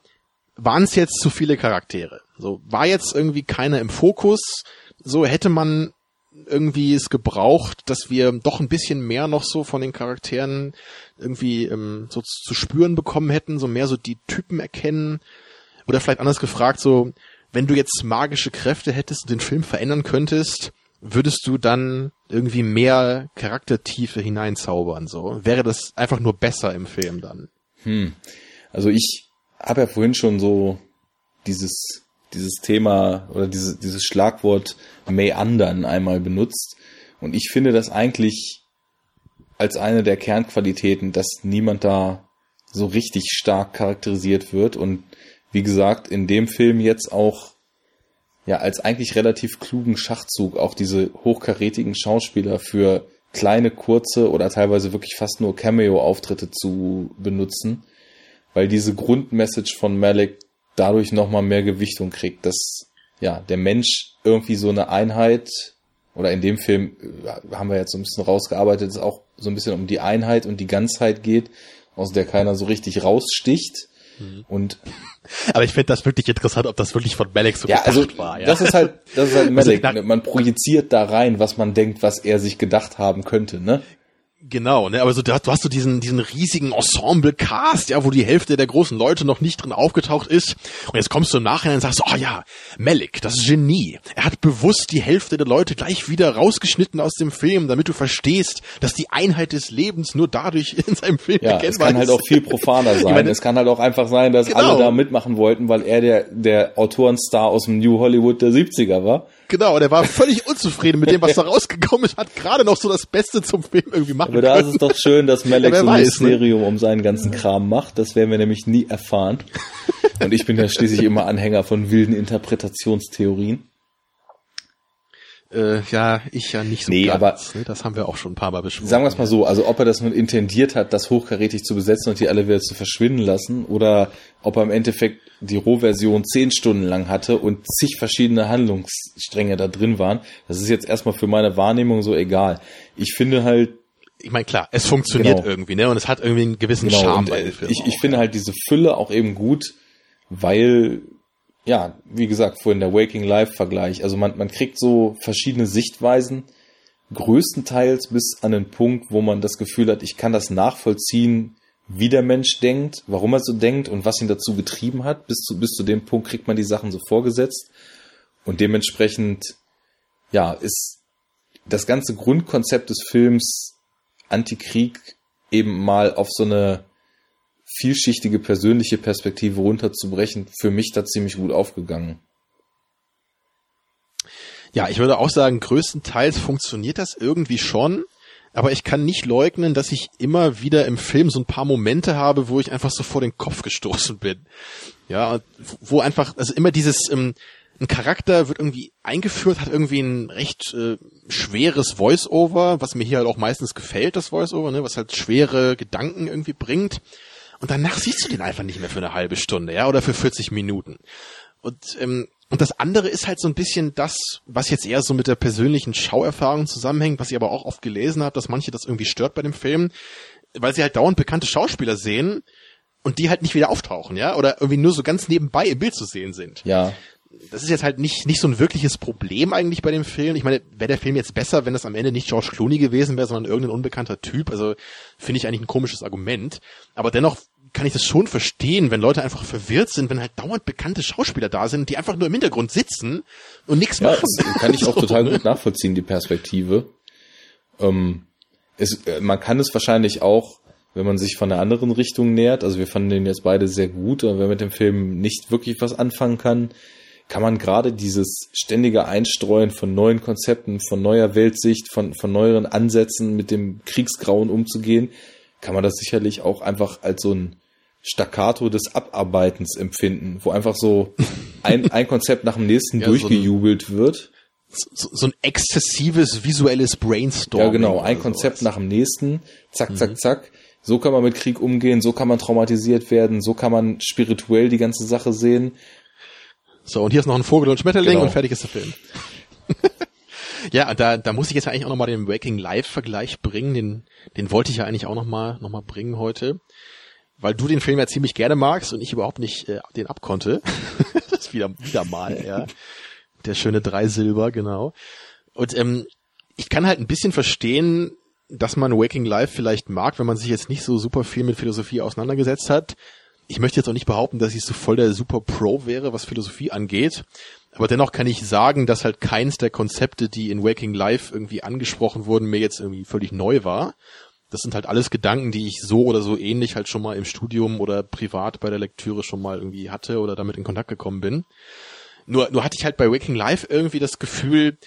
waren es jetzt zu viele Charaktere? So, war jetzt irgendwie keiner im Fokus? So hätte man irgendwie es gebraucht, dass wir doch ein bisschen mehr noch so von den Charakteren irgendwie ähm, so zu spüren bekommen hätten, so mehr so die Typen erkennen. Oder vielleicht anders gefragt, so, wenn du jetzt magische Kräfte hättest und den Film verändern könntest, würdest du dann irgendwie mehr Charaktertiefe hineinzaubern, so? Wäre das einfach nur besser im Film dann? Also ich habe ja vorhin schon so dieses dieses Thema oder dieses dieses Schlagwort meandern einmal benutzt. Und ich finde das eigentlich als eine der Kernqualitäten, dass niemand da so richtig stark charakterisiert wird. Und wie gesagt, in dem Film jetzt auch ja als eigentlich relativ klugen Schachzug auch diese hochkarätigen Schauspieler für kleine, kurze oder teilweise wirklich fast nur Cameo-Auftritte zu benutzen, weil diese Grundmessage von Malik dadurch nochmal mehr Gewichtung kriegt, dass ja der Mensch irgendwie so eine Einheit oder in dem Film äh, haben wir jetzt so ein bisschen rausgearbeitet, es auch so ein bisschen um die Einheit und die Ganzheit geht, aus der keiner so richtig raussticht. Und Aber ich finde das wirklich interessant, ob das wirklich von Malek so ja, gedacht also war. Ja? das ist halt, das ist halt Malik. nach- ne? Man projiziert da rein, was man denkt, was er sich gedacht haben könnte, ne? Genau, ne, aber so, hast, du hast so diesen, diesen riesigen Ensemble-Cast, ja, wo die Hälfte der großen Leute noch nicht drin aufgetaucht ist. Und jetzt kommst du im Nachhinein und sagst, oh ja, Malik, das Genie. Er hat bewusst die Hälfte der Leute gleich wieder rausgeschnitten aus dem Film, damit du verstehst, dass die Einheit des Lebens nur dadurch in seinem Film Ja, es erkennbar kann halt ist. auch viel profaner sein. meine- es kann halt auch einfach sein, dass Genau. alle da mitmachen wollten, weil er der, der Autorenstar aus dem New Hollywood der 70er war. Genau, der war völlig unzufrieden mit dem, was da rausgekommen ist, hat gerade noch so das Beste zum Film irgendwie machen Aber da können. ist es doch schön, dass Malek Ja, so ein ne? Mysterium um seinen ganzen Kram macht. Das werden wir nämlich nie erfahren. Und ich bin ja schließlich immer Anhänger von wilden Interpretationstheorien. Äh, ja, ich ja nicht so Nee, ganz, aber- ne? Das haben wir auch schon ein paar Mal besprochen. Sagen wir es mal so, also ob er das nun intendiert hat, das hochkarätig zu besetzen und die alle wieder zu verschwinden lassen, oder ob er im Endeffekt die Rohversion zehn Stunden lang hatte und zig verschiedene Handlungsstränge da drin waren, das ist jetzt erstmal für meine Wahrnehmung so egal. Ich finde halt, ich meine, klar, es funktioniert Genau. irgendwie, ne? Und es hat irgendwie einen gewissen genau, Charme und, bei äh, dem Film. ich, ich finde halt diese Fülle auch eben gut, weil, ja, wie gesagt, vorhin der Waking Life Vergleich, also man, man kriegt so verschiedene Sichtweisen, größtenteils bis an den Punkt, wo man das Gefühl hat, ich kann das nachvollziehen, wie der Mensch denkt, warum er so denkt und was ihn dazu getrieben hat. Bis zu, bis zu dem Punkt kriegt man die Sachen so vorgesetzt. Und dementsprechend, ja, ist das ganze Grundkonzept des Films Antikrieg eben mal auf so eine vielschichtige persönliche Perspektive runterzubrechen, für mich da ziemlich gut aufgegangen. Ja, ich würde auch sagen, größtenteils funktioniert das irgendwie schon. Aber ich kann nicht leugnen, dass ich immer wieder im Film so ein paar Momente habe, wo ich einfach so vor den Kopf gestoßen bin. Ja, wo einfach, also immer dieses, ähm, ein Charakter wird irgendwie eingeführt, hat irgendwie ein recht äh, schweres Voice-Over, was mir hier halt auch meistens gefällt, das Voice-Over, ne, was halt schwere Gedanken irgendwie bringt. Und danach siehst du den einfach nicht mehr für eine halbe Stunde, ja, oder für 40 Minuten. Und, ähm, und das andere ist halt so ein bisschen das, was jetzt eher so mit der persönlichen Schauerfahrung zusammenhängt, was ich aber auch oft gelesen habe, dass manche das irgendwie stört bei dem Film, weil sie halt dauernd bekannte Schauspieler sehen und die halt nicht wieder auftauchen, ja, oder irgendwie nur so ganz nebenbei im Bild zu sehen sind. Ja, das ist jetzt halt nicht, nicht so ein wirkliches Problem eigentlich bei dem Film. Ich meine, wäre der Film jetzt besser, wenn das am Ende nicht George Clooney gewesen wäre, sondern irgendein unbekannter Typ. Also finde ich eigentlich ein komisches Argument. Aber dennoch kann ich das schon verstehen, wenn Leute einfach verwirrt sind, wenn halt dauernd bekannte Schauspieler da sind, die einfach nur im Hintergrund sitzen und nichts ja, machen. Das kann ich auch so, total gut nachvollziehen, die Perspektive. Ähm, es, äh, man kann es wahrscheinlich auch, wenn man sich von der anderen Richtung nähert, also wir fanden den jetzt beide sehr gut, aber wer mit dem Film nicht wirklich was anfangen kann, kann man gerade dieses ständige Einstreuen von neuen Konzepten, von neuer Weltsicht, von, von neueren Ansätzen mit dem Kriegsgrauen umzugehen, kann man das sicherlich auch einfach als so ein Staccato des Abarbeitens empfinden, wo einfach so ein, ein Konzept nach dem nächsten ja, durchgejubelt so ein, wird. So, so, ein exzessives visuelles Brainstorming. Ja, genau, ein Konzept sowas. nach dem nächsten, zack, zack, mhm. zack. So kann man mit Krieg umgehen, so kann man traumatisiert werden, so kann man spirituell die ganze Sache sehen. So, und hier ist noch ein Vogel und Schmetterling genau. und fertig ist der Film. ja, da, da muss ich jetzt eigentlich auch nochmal den Waking Live Vergleich bringen, den, den wollte ich ja eigentlich auch nochmal noch mal bringen heute weil du den Film ja ziemlich gerne magst und ich überhaupt nicht äh, den abkonnte. das ist wieder, wieder mal, ja. Der schöne Dreisilber, genau. Und ähm, ich kann halt ein bisschen verstehen, dass man Waking Life vielleicht mag, wenn man sich jetzt nicht so super viel mit Philosophie auseinandergesetzt hat. Ich möchte jetzt auch nicht behaupten, dass ich so voll der Super Pro wäre, was Philosophie angeht. Aber dennoch kann ich sagen, dass halt keins der Konzepte, die in Waking Life irgendwie angesprochen wurden, mir jetzt irgendwie völlig neu war das sind halt alles Gedanken, die ich so oder so ähnlich halt schon mal im Studium oder privat bei der Lektüre schon mal irgendwie hatte oder damit in Kontakt gekommen bin. Nur, nur hatte ich halt bei Waking Life irgendwie das Gefühl,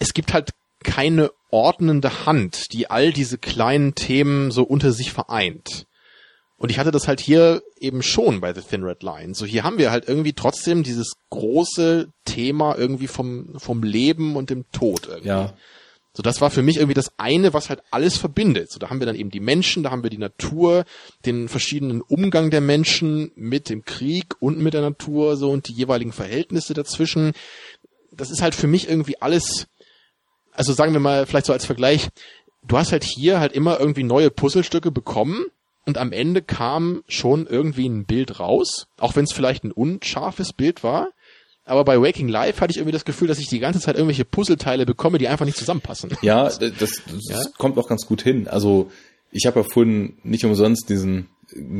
es gibt halt keine ordnende Hand, die all diese kleinen Themen so unter sich vereint. Und ich hatte das halt hier eben schon bei The Thin Red Line. So hier haben wir halt irgendwie trotzdem dieses große Thema irgendwie vom, vom Leben und dem Tod irgendwie. Ja. So, das war für mich irgendwie das eine, was halt alles verbindet. So, da haben wir dann eben die Menschen, da haben wir die Natur, den verschiedenen Umgang der Menschen mit dem Krieg und mit der Natur, so, und die jeweiligen Verhältnisse dazwischen. Das ist halt für mich irgendwie alles, also sagen wir mal, vielleicht so als Vergleich, du hast halt hier halt immer irgendwie neue Puzzlestücke bekommen, und am Ende kam schon irgendwie ein Bild raus, auch wenn es vielleicht ein unscharfes Bild war. Aber bei Waking Life hatte ich irgendwie das Gefühl, dass ich die ganze Zeit irgendwelche Puzzleteile bekomme, die einfach nicht zusammenpassen. Ja, das, das ja? kommt auch ganz gut hin. Also ich habe ja vorhin nicht umsonst diesen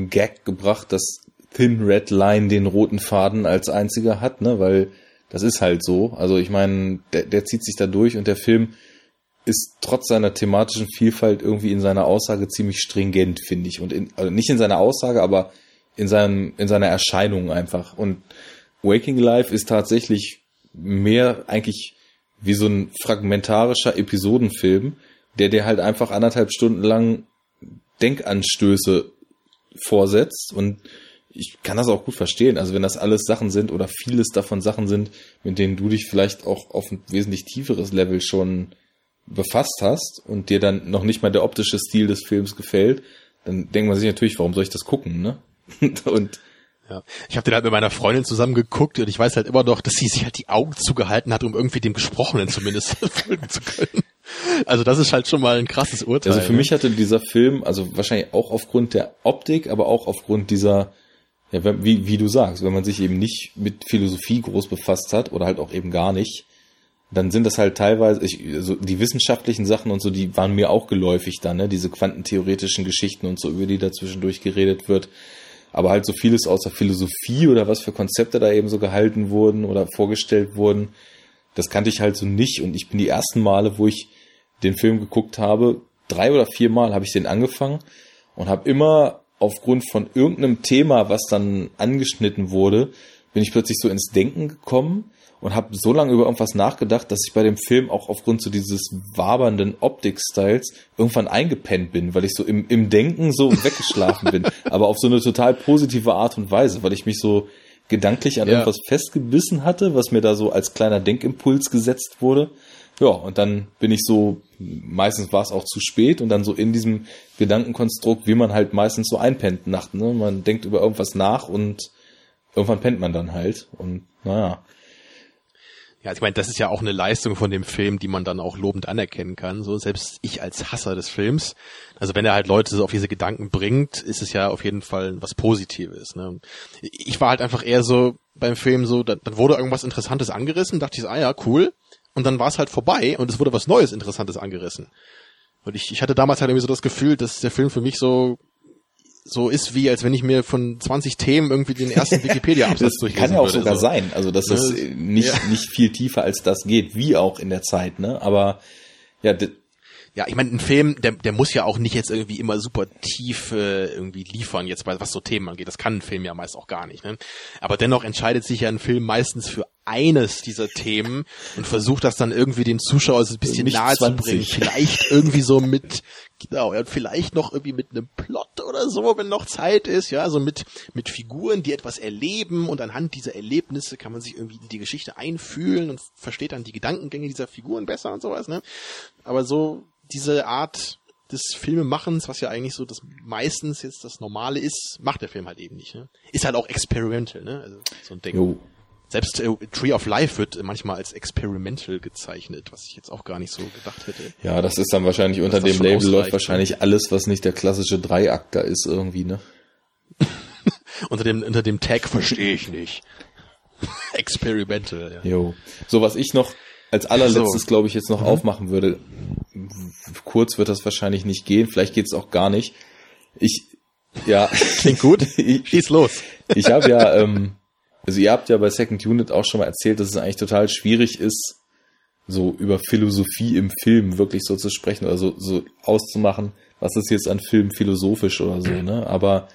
Gag gebracht, dass Thin Red Line den roten Faden als einziger hat, ne? Weil das ist halt so. Also ich meine, der, der zieht sich da durch und der Film ist trotz seiner thematischen Vielfalt irgendwie in seiner Aussage ziemlich stringent, finde ich. Und in, also nicht in seiner Aussage, aber in seinem, in seiner Erscheinung einfach. Und Waking Life ist tatsächlich mehr eigentlich wie so ein fragmentarischer Episodenfilm, der dir halt einfach anderthalb Stunden lang Denkanstöße vorsetzt und ich kann das auch gut verstehen. Also wenn das alles Sachen sind oder vieles davon Sachen sind, mit denen du dich vielleicht auch auf ein wesentlich tieferes Level schon befasst hast und dir dann noch nicht mal der optische Stil des Films gefällt, dann denkt man sich natürlich, warum soll ich das gucken, ne? und ja. Ich habe den halt mit meiner Freundin zusammen geguckt und ich weiß halt immer noch, dass sie sich halt die Augen zugehalten hat, um irgendwie dem Gesprochenen zumindest folgen zu können. Also das ist halt schon mal ein krasses Urteil. Also für mich hatte dieser Film, also wahrscheinlich auch aufgrund der Optik, aber auch aufgrund dieser, ja, wie, wie du sagst, wenn man sich eben nicht mit Philosophie groß befasst hat oder halt auch eben gar nicht, dann sind das halt teilweise, ich, so die wissenschaftlichen Sachen und so, die waren mir auch geläufig dann, ne? diese quantentheoretischen Geschichten und so, über die da zwischendurch geredet wird aber halt so vieles aus der Philosophie oder was für Konzepte da eben so gehalten wurden oder vorgestellt wurden, das kannte ich halt so nicht. Und ich bin die ersten Male, wo ich den Film geguckt habe, drei oder vier Mal habe ich den angefangen und habe immer aufgrund von irgendeinem Thema, was dann angeschnitten wurde, bin ich plötzlich so ins Denken gekommen und habe so lange über irgendwas nachgedacht, dass ich bei dem Film auch aufgrund so dieses wabernden Optik-Styles irgendwann eingepennt bin, weil ich so im, im Denken so weggeschlafen bin. Aber auf so eine total positive Art und Weise, weil ich mich so gedanklich an ja. irgendwas festgebissen hatte, was mir da so als kleiner Denkimpuls gesetzt wurde. Ja, und dann bin ich so, meistens war es auch zu spät und dann so in diesem Gedankenkonstrukt, wie man halt meistens so einpennt nachts. Ne? Man denkt über irgendwas nach und irgendwann pennt man dann halt. Und naja, Ja, ich meine, das ist ja auch eine Leistung von dem Film, die man dann auch lobend anerkennen kann. So selbst ich als Hasser des Films, also wenn er halt Leute so auf diese Gedanken bringt, ist es ja auf jeden Fall was Positives. Ne? Ich war halt einfach eher so beim Film so, dann, dann wurde irgendwas Interessantes angerissen, dachte ich, ah ja, cool. Und dann war es halt vorbei und es wurde was Neues Interessantes angerissen. Und ich, ich hatte damals halt irgendwie so das Gefühl, dass der Film für mich so so ist wie, als wenn ich mir von 20 Themen irgendwie den ersten Wikipedia-Absatz durchlesen Kann ja auch würde, sogar so. sein, also dass es nicht, ja. nicht viel tiefer als das geht, wie auch in der Zeit, ne? Aber ja, ja, ich meine, ein Film, der, der muss ja auch nicht jetzt irgendwie immer super tief äh, irgendwie liefern, jetzt was so Themen angeht. Das kann ein Film ja meist auch gar nicht. Ne? Aber dennoch entscheidet sich ja ein Film meistens für eines dieser Themen und versucht das dann irgendwie dem Zuschauer so ein bisschen nahe zu bringen. Vielleicht irgendwie so mit, genau, ja, vielleicht noch irgendwie mit einem Plot oder so, wenn noch Zeit ist, ja, so mit, mit Figuren, die etwas erleben und anhand dieser Erlebnisse kann man sich irgendwie in die Geschichte einfühlen und versteht dann die Gedankengänge dieser Figuren besser und sowas, ne? Aber so diese Art des Filmemachens, was ja eigentlich so das meistens jetzt das Normale ist, macht der Film halt eben nicht. Ne? Ist halt auch experimental, ne? Also so ein Ding. Jo. Selbst äh, Tree of Life wird manchmal als experimental gezeichnet, was ich jetzt auch gar nicht so gedacht hätte. Ja, das ist dann wahrscheinlich unter dem Label läuft wahrscheinlich alles, was nicht der klassische Dreiakter ist irgendwie, ne? unter dem unter dem Tag verstehe ich nicht. experimental. Ja. Jo. So was ich noch als allerletztes, so. glaube ich, jetzt noch mhm. aufmachen würde. Kurz wird das wahrscheinlich nicht gehen, vielleicht geht es auch gar nicht. Ich, ja. Klingt gut. Schieß los. ich habe ja, ähm, also ihr habt ja bei Second Unit auch schon mal erzählt, dass es eigentlich total schwierig ist, so über Philosophie im Film wirklich so zu sprechen oder so, so auszumachen, was ist jetzt an Film philosophisch oder so, ne? Aber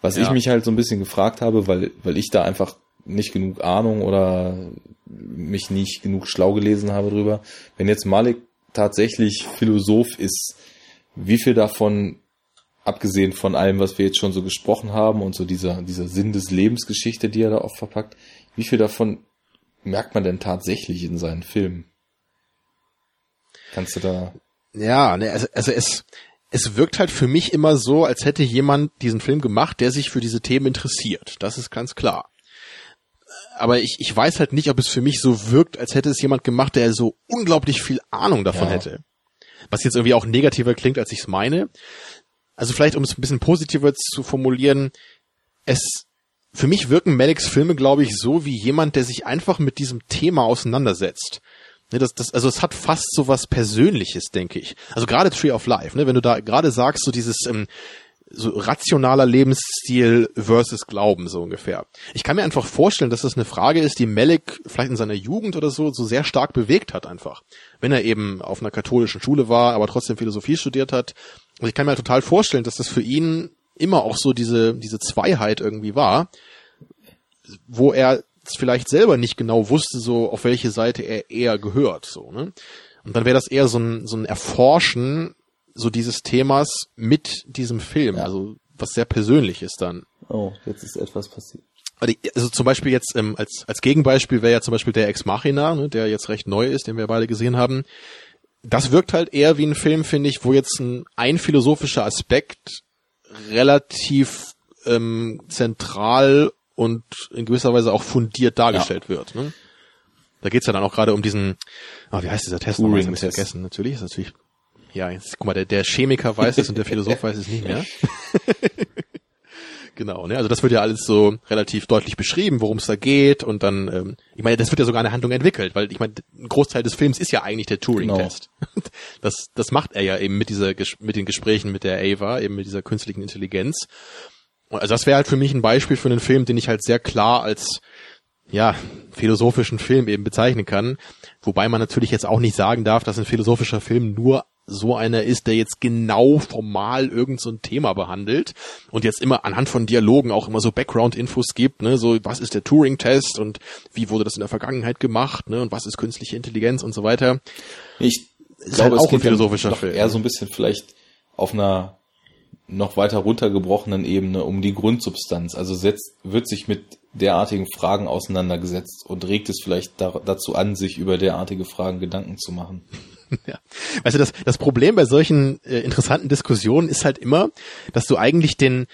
was ja. ich mich halt so ein bisschen gefragt habe, weil, weil ich da einfach nicht genug Ahnung oder mich nicht genug schlau gelesen habe drüber. Wenn jetzt Malik tatsächlich Philosoph ist, wie viel davon, abgesehen von allem, was wir jetzt schon so gesprochen haben und so dieser, dieser Sinn des Lebensgeschichte, die er da oft verpackt, wie viel davon merkt man denn tatsächlich in seinen Filmen? Kannst du da? Ja, ne, also, also es, es wirkt halt für mich immer so, als hätte jemand diesen Film gemacht, der sich für diese Themen interessiert. Das ist ganz klar aber ich, ich weiß halt nicht, ob es für mich so wirkt, als hätte es jemand gemacht, der so unglaublich viel Ahnung davon ja. hätte. Was jetzt irgendwie auch negativer klingt, als ich es meine. Also vielleicht, um es ein bisschen positiver zu formulieren, es für mich wirken Maliks Filme, glaube ich, so wie jemand, der sich einfach mit diesem Thema auseinandersetzt. Ne, das, das, also es hat fast so was Persönliches, denke ich. Also gerade Tree of Life, ne, wenn du da gerade sagst, so dieses, ähm, so rationaler Lebensstil versus Glauben, so ungefähr. Ich kann mir einfach vorstellen, dass das eine Frage ist, die Malik vielleicht in seiner Jugend oder so, so sehr stark bewegt hat einfach. Wenn er eben auf einer katholischen Schule war, aber trotzdem Philosophie studiert hat. Und ich kann mir halt total vorstellen, dass das für ihn immer auch so diese, diese Zweiheit irgendwie war, wo er vielleicht selber nicht genau wusste, so auf welche Seite er eher gehört, so, ne? Und dann wäre das eher so ein, so ein Erforschen so dieses Themas mit diesem Film, ja. also was sehr persönlich ist dann. Oh, jetzt ist etwas passiert. Also, also zum Beispiel jetzt ähm, als als Gegenbeispiel wäre ja zum Beispiel der Ex Machina, ne, der jetzt recht neu ist, den wir beide gesehen haben. Das wirkt halt eher wie ein Film, finde ich, wo jetzt ein, ein philosophischer Aspekt relativ ähm, zentral und in gewisser Weise auch fundiert dargestellt ja. wird. Ne? Da geht's ja dann auch gerade um diesen, oh, wie heißt dieser Test? Turing Test. vergessen. Natürlich ist natürlich ja, jetzt guck mal, der, der Chemiker weiß es und der Philosoph weiß es nicht mehr. Genau, ne? Also das wird ja alles so relativ deutlich beschrieben, worum es da geht und dann, ähm, ich meine, das wird ja sogar eine Handlung entwickelt, weil ich meine, ein Großteil des Films ist ja eigentlich der Turing-Test. Genau. Das, das macht er ja eben mit dieser, mit den Gesprächen mit der Ava, eben mit dieser künstlichen Intelligenz. Also das wäre halt für mich ein Beispiel für einen Film, den ich halt sehr klar als ja, philosophischen Film eben bezeichnen kann. Wobei man natürlich jetzt auch nicht sagen darf, dass ein philosophischer Film nur so einer ist, der jetzt genau formal irgend so ein Thema behandelt und jetzt immer anhand von Dialogen auch immer so Background-Infos gibt, ne, so was ist der Turing-Test und wie wurde das in der Vergangenheit gemacht, ne, und was ist künstliche Intelligenz und so weiter. Ich glaube, halt auch ein philosophischer Film. Eher so ein bisschen vielleicht auf einer noch weiter runtergebrochenen Ebene um die Grundsubstanz. Also setzt, wird sich mit derartigen Fragen auseinandergesetzt und regt es vielleicht da, dazu an, sich über derartige Fragen Gedanken zu machen. Ja. Weißt du, das, das Problem bei solchen äh, interessanten Diskussionen ist halt immer, dass du eigentlich den,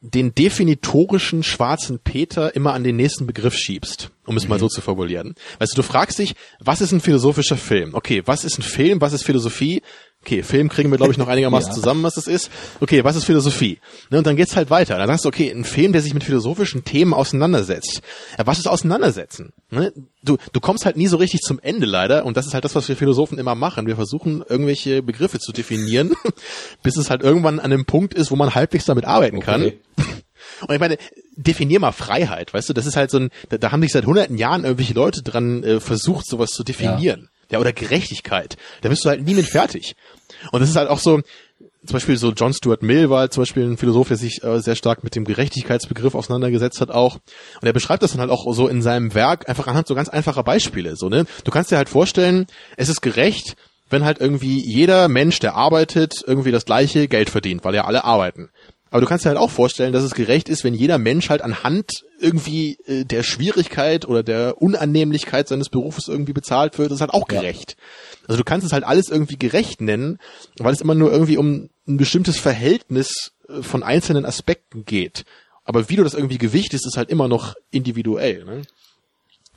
den definitorischen schwarzen Peter immer an den nächsten Begriff schiebst, um es mhm. mal so zu formulieren. Weißt du, du fragst dich, was ist ein philosophischer Film? Okay, was ist ein Film? Was ist Philosophie? Okay, Film kriegen wir, glaube ich, noch einigermaßen ja. zusammen, was das ist. Okay, was ist Philosophie? Ne, und dann geht's halt weiter. Dann sagst du, okay, ein Film, der sich mit philosophischen Themen auseinandersetzt. Ja, was ist Auseinandersetzen? Ne? Du, du kommst halt nie so richtig zum Ende leider. Und das ist halt das, was wir Philosophen immer machen. Wir versuchen, irgendwelche Begriffe zu definieren, bis es halt irgendwann an dem Punkt ist, wo man halbwegs damit arbeiten okay. kann. Und ich meine, definier mal Freiheit, weißt du, das ist halt so ein, da, da haben sich seit hunderten Jahren irgendwelche Leute dran äh, versucht, sowas zu definieren. Ja. Ja, oder Gerechtigkeit. Da bist du halt nie mit fertig. Und das ist halt auch so, zum Beispiel so John Stuart Mill war zum Beispiel ein Philosoph, der sich äh, sehr stark mit dem Gerechtigkeitsbegriff auseinandergesetzt hat auch. Und er beschreibt das dann halt auch so in seinem Werk einfach anhand so ganz einfacher Beispiele. So, ne? Du kannst dir halt vorstellen, es ist gerecht, wenn halt irgendwie jeder Mensch, der arbeitet, irgendwie das gleiche Geld verdient, weil ja alle arbeiten. Aber du kannst dir halt auch vorstellen, dass es gerecht ist, wenn jeder Mensch halt anhand irgendwie äh, der Schwierigkeit oder der Unannehmlichkeit seines Berufes irgendwie bezahlt wird. Das ist halt auch gerecht. Ja. Also du kannst es halt alles irgendwie gerecht nennen, weil es immer nur irgendwie um ein bestimmtes Verhältnis äh, von einzelnen Aspekten geht. Aber wie du das irgendwie gewichtest, ist halt immer noch individuell. Ne?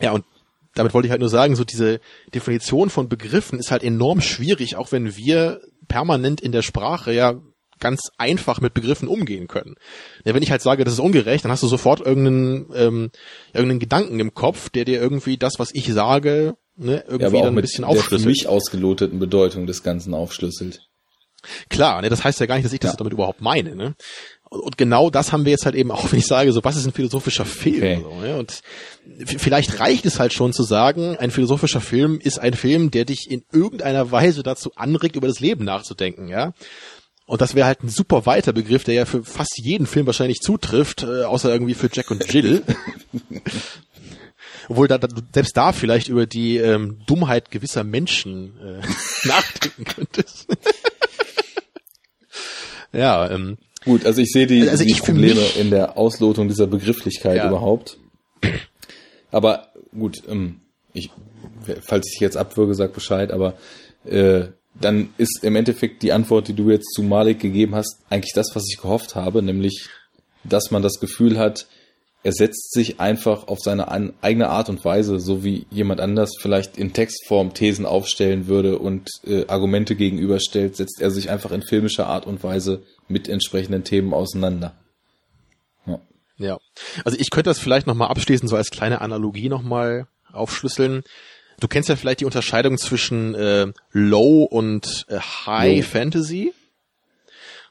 Ja, und damit wollte ich halt nur sagen, so diese Definition von Begriffen ist halt enorm schwierig, auch wenn wir permanent in der Sprache ja ganz einfach mit Begriffen umgehen können. Ja, wenn ich halt sage, das ist ungerecht, dann hast du sofort irgendeinen, ähm, irgendeinen Gedanken im Kopf, der dir irgendwie das, was ich sage, ne, irgendwie ja, dann ein bisschen aufschlüsselt. Der für mich ausgeloteten Bedeutung des Ganzen aufschlüsselt. Klar, ne, das heißt ja gar nicht, dass ich das ja. damit überhaupt meine. Ne? Und genau das haben wir jetzt halt eben auch, wenn ich sage, so was ist ein philosophischer Film? Okay. So, ne? Und vielleicht reicht es halt schon zu sagen, ein philosophischer Film ist ein Film, der dich in irgendeiner Weise dazu anregt, über das Leben nachzudenken, ja. Und das wäre halt ein super weiter Begriff, der ja für fast jeden Film wahrscheinlich zutrifft, äh, außer irgendwie für Jack und Jill. Obwohl da, da, selbst da vielleicht über die ähm, Dummheit gewisser Menschen äh, nachdenken könntest. ja, ähm, Gut, also ich sehe die, also die Probleme in der Auslotung dieser Begrifflichkeit ja. überhaupt. Aber gut, ähm, ich, falls ich jetzt abwürge, sag Bescheid, aber äh, dann ist im Endeffekt die Antwort, die du jetzt zu Malik gegeben hast, eigentlich das, was ich gehofft habe, nämlich, dass man das Gefühl hat, er setzt sich einfach auf seine eigene Art und Weise, so wie jemand anders vielleicht in Textform Thesen aufstellen würde und äh, Argumente gegenüberstellt, setzt er sich einfach in filmischer Art und Weise mit entsprechenden Themen auseinander. Ja. ja. Also ich könnte das vielleicht nochmal abschließend so als kleine Analogie nochmal aufschlüsseln. Du kennst ja vielleicht die Unterscheidung zwischen äh, Low und äh, High Low. Fantasy.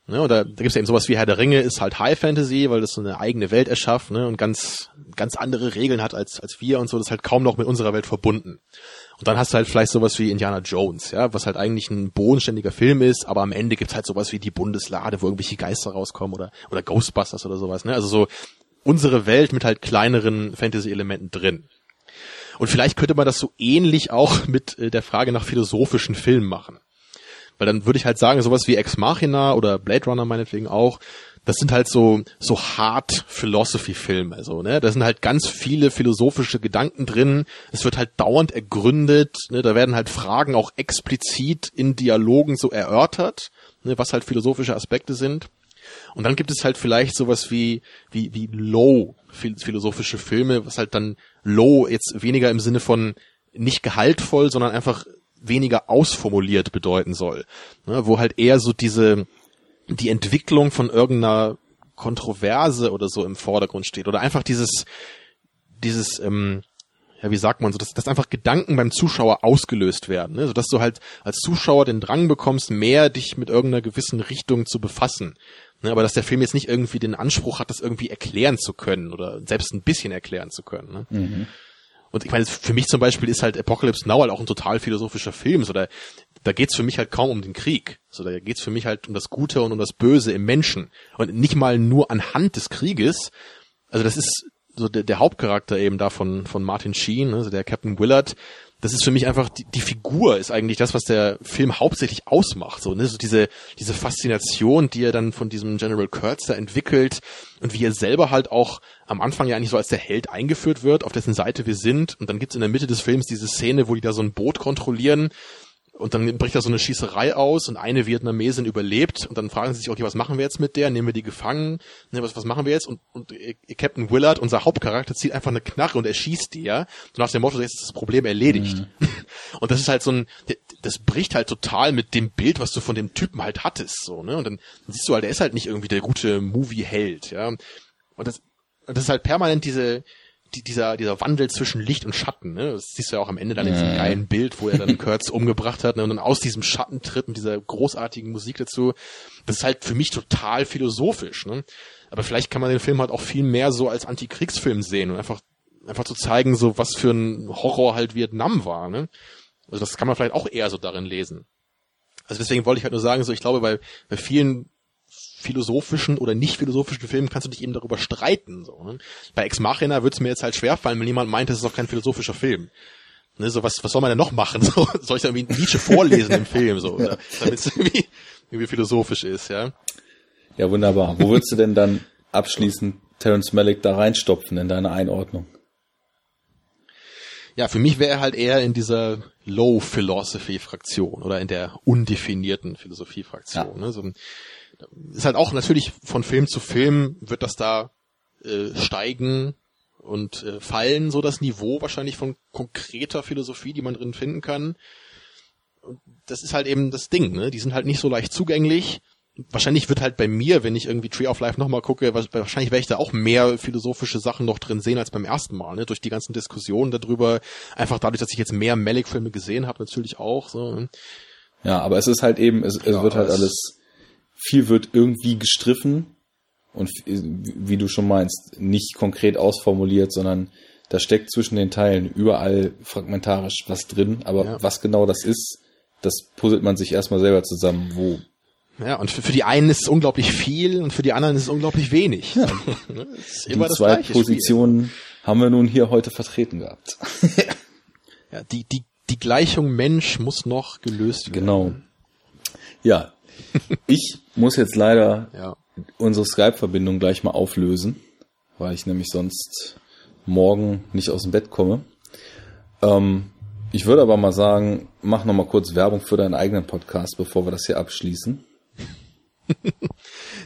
Ne, oder da gibt's ja eben sowas wie Herr der Ringe ist halt High Fantasy, weil das so eine eigene Welt erschafft ne, und ganz ganz andere Regeln hat als als wir und so, das ist halt kaum noch mit unserer Welt verbunden. Und dann hast du halt vielleicht sowas wie Indiana Jones, ja, was halt eigentlich ein bodenständiger Film ist, aber am Ende gibt's halt sowas wie die Bundeslade, wo irgendwelche Geister rauskommen oder oder Ghostbusters oder sowas, ne? Also so unsere Welt mit halt kleineren Fantasy-Elementen drin. Und vielleicht könnte man das so ähnlich auch mit äh, der Frage nach philosophischen Filmen machen. Weil dann würde ich halt sagen, sowas wie Ex Machina oder Blade Runner meinetwegen auch, das sind halt so, so hard Philosophy-Filme, also, ne, da sind halt ganz viele philosophische Gedanken drin, es wird halt dauernd ergründet, ne, da werden halt Fragen auch explizit in Dialogen so erörtert, ne, was halt philosophische Aspekte sind. Und dann gibt es halt vielleicht sowas wie, wie, wie low philosophische Filme, was halt dann low jetzt weniger im Sinne von nicht gehaltvoll, sondern einfach weniger ausformuliert bedeuten soll. Ne, wo halt eher so diese, die Entwicklung von irgendeiner Kontroverse oder so im Vordergrund steht. Oder einfach dieses, dieses, ähm, ja, wie sagt man so, dass, dass einfach Gedanken beim Zuschauer ausgelöst werden, ne? sodass du halt als Zuschauer den Drang bekommst, mehr dich mit irgendeiner gewissen Richtung zu befassen. Ne? Aber dass der Film jetzt nicht irgendwie den Anspruch hat, das irgendwie erklären zu können oder selbst ein bisschen erklären zu können. Ne? Mhm. Und ich meine, für mich zum Beispiel ist halt Apocalypse Now halt auch ein total philosophischer Film. So, da, da geht's für mich halt kaum um den Krieg. So, da geht's für mich halt um das Gute und um das Böse im Menschen. Und nicht mal nur anhand des Krieges. Also das ist so der, der Hauptcharakter eben da von, von Martin Sheen, also der Captain Willard. Das ist für mich einfach, die, die Figur ist eigentlich das, was der Film hauptsächlich ausmacht. So, ne? so diese, diese Faszination, die er dann von diesem General Kurtz da entwickelt und wie er selber halt auch am Anfang ja eigentlich so als der Held eingeführt wird, auf dessen Seite wir sind. Und dann gibt's in der Mitte des Films diese Szene, wo die da so ein Boot kontrollieren und dann bricht da so eine Schießerei aus und eine Vietnamesin überlebt und dann fragen sie sich, okay, was machen wir jetzt mit der? Nehmen wir die gefangen? Ne, was, was machen wir jetzt? Und, und äh, Captain Willard, unser Hauptcharakter, zieht einfach eine Knarre und erschießt die, ja. So nach dem Motto, jetzt ist das Problem erledigt. Mhm. Und das ist halt so ein, das bricht halt total mit dem Bild, was du von dem Typen halt hattest, so, ne? Und dann, dann siehst du halt, der ist halt nicht irgendwie der gute Movie-Held, ja. Und das, das ist halt permanent diese, die, dieser, dieser Wandel zwischen Licht und Schatten, ne? Das siehst du ja auch am Ende dann in diesem ja. geilen Bild, wo er dann Kurtz umgebracht hat, ne? Und dann aus diesem Schatten tritt mit dieser großartigen Musik dazu. Das ist halt für mich total philosophisch, ne? Aber vielleicht kann man den Film halt auch viel mehr so als Antikriegsfilm sehen und einfach, einfach zu zeigen, so was für ein Horror halt Vietnam war, ne? Also das kann man vielleicht auch eher so darin lesen. Also deswegen wollte ich halt nur sagen, so ich glaube, bei, bei vielen philosophischen oder nicht philosophischen Filmen kannst du dich eben darüber streiten. So, ne? Bei Ex Machina würde es mir jetzt halt schwerfallen, wenn jemand meint, das ist auch kein philosophischer Film. Ne, so was, was soll man denn noch machen? So, soll ich da irgendwie Nietzsche vorlesen im Film, so, ja. damit es irgendwie, irgendwie philosophisch ist, ja? Ja, wunderbar. Wo würdest du denn dann abschließend Terence Malick da reinstopfen in deine Einordnung? Ja, für mich wäre er halt eher in dieser Low Philosophy Fraktion oder in der undefinierten Philosophie Fraktion. Ja. Ne? So, ist halt auch natürlich von Film zu Film wird das da äh, steigen und äh, fallen, so das Niveau wahrscheinlich von konkreter Philosophie, die man drin finden kann. Und das ist halt eben das Ding, ne? Die sind halt nicht so leicht zugänglich. Wahrscheinlich wird halt bei mir, wenn ich irgendwie Tree of Life nochmal gucke, wahrscheinlich werde ich da auch mehr philosophische Sachen noch drin sehen als beim ersten Mal, ne? Durch die ganzen Diskussionen darüber, einfach dadurch, dass ich jetzt mehr Malik-Filme gesehen habe, natürlich auch. So. Ne? Ja, aber es ist halt eben, es, es ja, wird halt alles viel wird irgendwie gestriffen und wie du schon meinst, nicht konkret ausformuliert, sondern da steckt zwischen den Teilen überall fragmentarisch was drin, aber ja. was genau das ist, das puzzelt man sich erstmal selber zusammen, wo. Ja, und für, für, die einen ist es unglaublich viel und für die anderen ist es unglaublich wenig. Ja. die zwei Positionen Spiel. haben wir nun hier heute vertreten gehabt. ja, die, die, die Gleichung Mensch muss noch gelöst werden. Genau. Ja, ich muss jetzt leider ja. unsere Skype-Verbindung gleich mal auflösen, weil ich nämlich sonst morgen nicht aus dem Bett komme. Ähm, ich würde aber mal sagen, mach noch mal kurz Werbung für deinen eigenen Podcast, bevor wir das hier abschließen.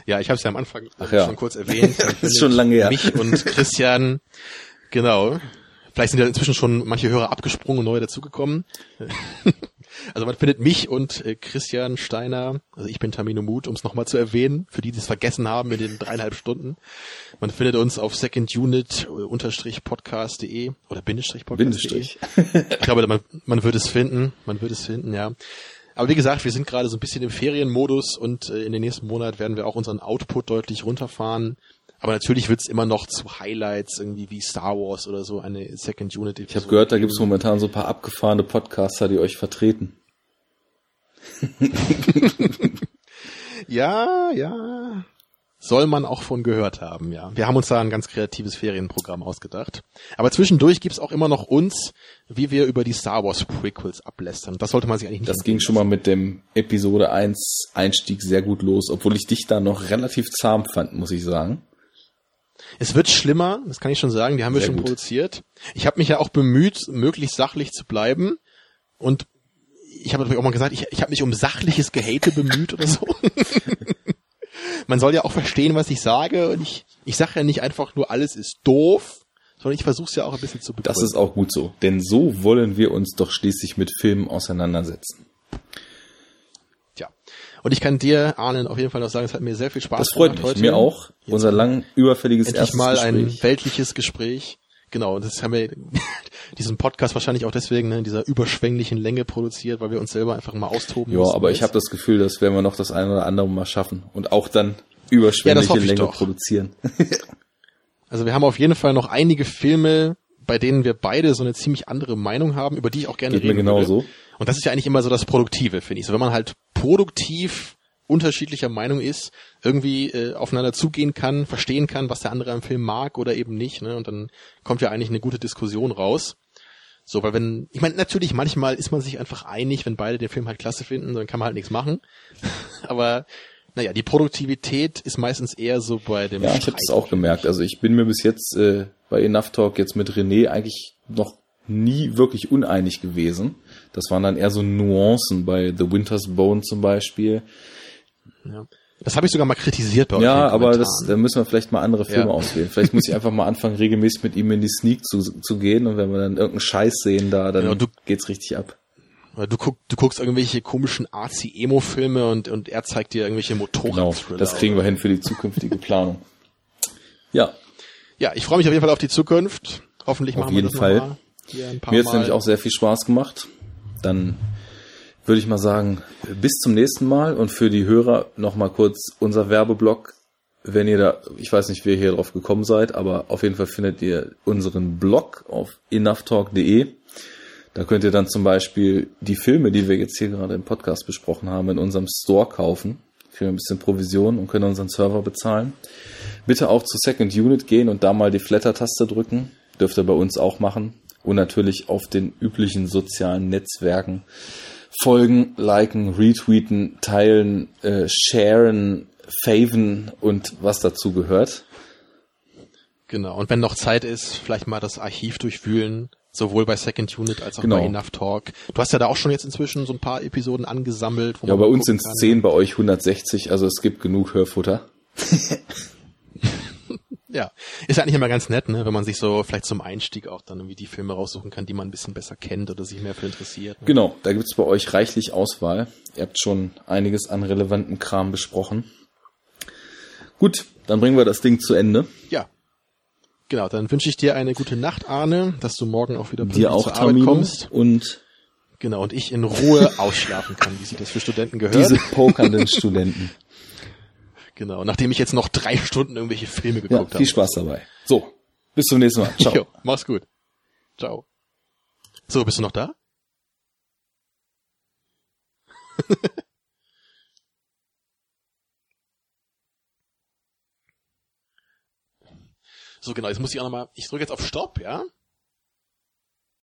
ja, ich habe es ja am Anfang ja. schon kurz erwähnt. das ist schon lange her. Mich und Christian, genau. Vielleicht sind ja inzwischen schon manche Hörer abgesprungen und neue dazugekommen. Also man findet mich und äh, Christian Steiner, also ich bin Tamino Mut, um es nochmal zu erwähnen, für die, die es vergessen haben in den dreieinhalb Stunden. Man findet uns auf secondunit-podcast.de äh, oder Bindestrich Podcast.de. ich glaube, man, man wird es finden, man wird es finden, ja. Aber wie gesagt, wir sind gerade so ein bisschen im Ferienmodus und äh, in den nächsten Monat werden wir auch unseren Output deutlich runterfahren. Aber natürlich wird's immer noch zu Highlights irgendwie wie Star Wars oder so eine Second Unit. Ich habe gehört, da gibt's momentan so ein paar abgefahrene Podcaster, die euch vertreten. ja, ja. Soll man auch von gehört haben, ja. Wir haben uns da ein ganz kreatives Ferienprogramm ausgedacht. Aber zwischendurch gibt's auch immer noch uns, wie wir über die Star Wars Prequels ablästern. Das sollte man sich eigentlich nicht. Das ging schon mal mit dem Episode 1 Einstieg sehr gut los, obwohl ich dich da noch relativ zahm fand, muss ich sagen. Es wird schlimmer, das kann ich schon sagen, die haben wir Sehr schon gut. produziert. Ich habe mich ja auch bemüht, möglichst sachlich zu bleiben und ich habe natürlich auch mal gesagt, ich, ich habe mich um sachliches Gehate bemüht oder so. Man soll ja auch verstehen, was ich sage und ich, ich sage ja nicht einfach nur, alles ist doof, sondern ich versuche es ja auch ein bisschen zu begründen. Das ist auch gut so, denn so wollen wir uns doch schließlich mit Filmen auseinandersetzen. Und ich kann dir, Arnen, auf jeden Fall noch sagen, es hat mir sehr viel Spaß gemacht. Das freut mich, heute. mir auch. Jetzt Unser lang überfälliges endlich erstes mal Gespräch. ein weltliches Gespräch. Genau, das haben wir diesen Podcast wahrscheinlich auch deswegen ne, in dieser überschwänglichen Länge produziert, weil wir uns selber einfach mal austoben Ja, aber ich habe das Gefühl, das werden wir noch das eine oder andere mal schaffen und auch dann überschwängliche ja, Länge produzieren. also wir haben auf jeden Fall noch einige Filme, bei denen wir beide so eine ziemlich andere Meinung haben, über die ich auch gerne Geht reden mir genauso. Würde. Und das ist ja eigentlich immer so das Produktive, finde ich. So, wenn man halt produktiv unterschiedlicher Meinung ist, irgendwie äh, aufeinander zugehen kann, verstehen kann, was der andere am Film mag oder eben nicht, ne? Und dann kommt ja eigentlich eine gute Diskussion raus. So, weil wenn, ich meine, natürlich, manchmal ist man sich einfach einig, wenn beide den Film halt klasse finden, dann kann man halt nichts machen. Aber naja, die Produktivität ist meistens eher so bei dem. Ja, ich habe es auch gemerkt. Also ich bin mir bis jetzt äh, bei Enough Talk jetzt mit René eigentlich noch nie wirklich uneinig gewesen. Das waren dann eher so Nuancen bei The Winter's Bone zum Beispiel. Ja. Das habe ich sogar mal kritisiert bei euch. Ja, aber das, da müssen wir vielleicht mal andere Filme ja. auswählen. Vielleicht muss ich einfach mal anfangen, regelmäßig mit ihm in die Sneak zu, zu gehen und wenn wir dann irgendeinen Scheiß sehen da, dann ja, du, geht's richtig ab. Du, guck, du guckst irgendwelche komischen Arzi-Emo-Filme und, und er zeigt dir irgendwelche Motorrad. Genau, das kriegen wir hin für die zukünftige Planung. Ja. Ja, ich freue mich auf jeden Fall auf die Zukunft. Hoffentlich machen auf jeden wir das Fall. Mal hier ein paar Mir hat es nämlich auch sehr viel Spaß gemacht. Dann würde ich mal sagen, bis zum nächsten Mal und für die Hörer nochmal kurz unser Werbeblock. Wenn ihr da, ich weiß nicht, wie ihr hier drauf gekommen seid, aber auf jeden Fall findet ihr unseren Blog auf enoughtalk.de. Da könnt ihr dann zum Beispiel die Filme, die wir jetzt hier gerade im Podcast besprochen haben, in unserem Store kaufen für ein bisschen Provision und können unseren Server bezahlen. Bitte auch zu Second Unit gehen und da mal die Flatter-Taste drücken. Dürft ihr bei uns auch machen. Und natürlich auf den üblichen sozialen Netzwerken folgen, liken, retweeten, teilen, äh, sharen, faven und was dazu gehört. Genau. Und wenn noch Zeit ist, vielleicht mal das Archiv durchwühlen, sowohl bei Second Unit als auch genau. bei Enough Talk. Du hast ja da auch schon jetzt inzwischen so ein paar Episoden angesammelt. ja, bei uns sind es 10, bei euch 160, also es gibt genug Hörfutter. Ja, ist eigentlich immer ganz nett, ne, wenn man sich so vielleicht zum Einstieg auch dann irgendwie die Filme raussuchen kann, die man ein bisschen besser kennt oder sich mehr für interessiert. Ne? Genau, da gibt's bei euch reichlich Auswahl. Ihr habt schon einiges an relevanten Kram besprochen. Gut, dann bringen wir das Ding zu Ende. Ja. Genau, dann wünsche ich dir eine gute Nacht, Arne, dass du morgen auch wieder dir auch zur Arbeit kommst. Und genau, und ich in Ruhe ausschlafen kann, wie sich das für Studenten gehört. Diese pokernden Studenten. Genau, nachdem ich jetzt noch drei Stunden irgendwelche Filme geguckt ja, habe. Viel Spaß dabei. So, bis zum nächsten Mal. Ciao. Jo, mach's gut. Ciao. So, bist du noch da? so, genau, jetzt muss ich auch nochmal, ich drücke jetzt auf Stopp, ja?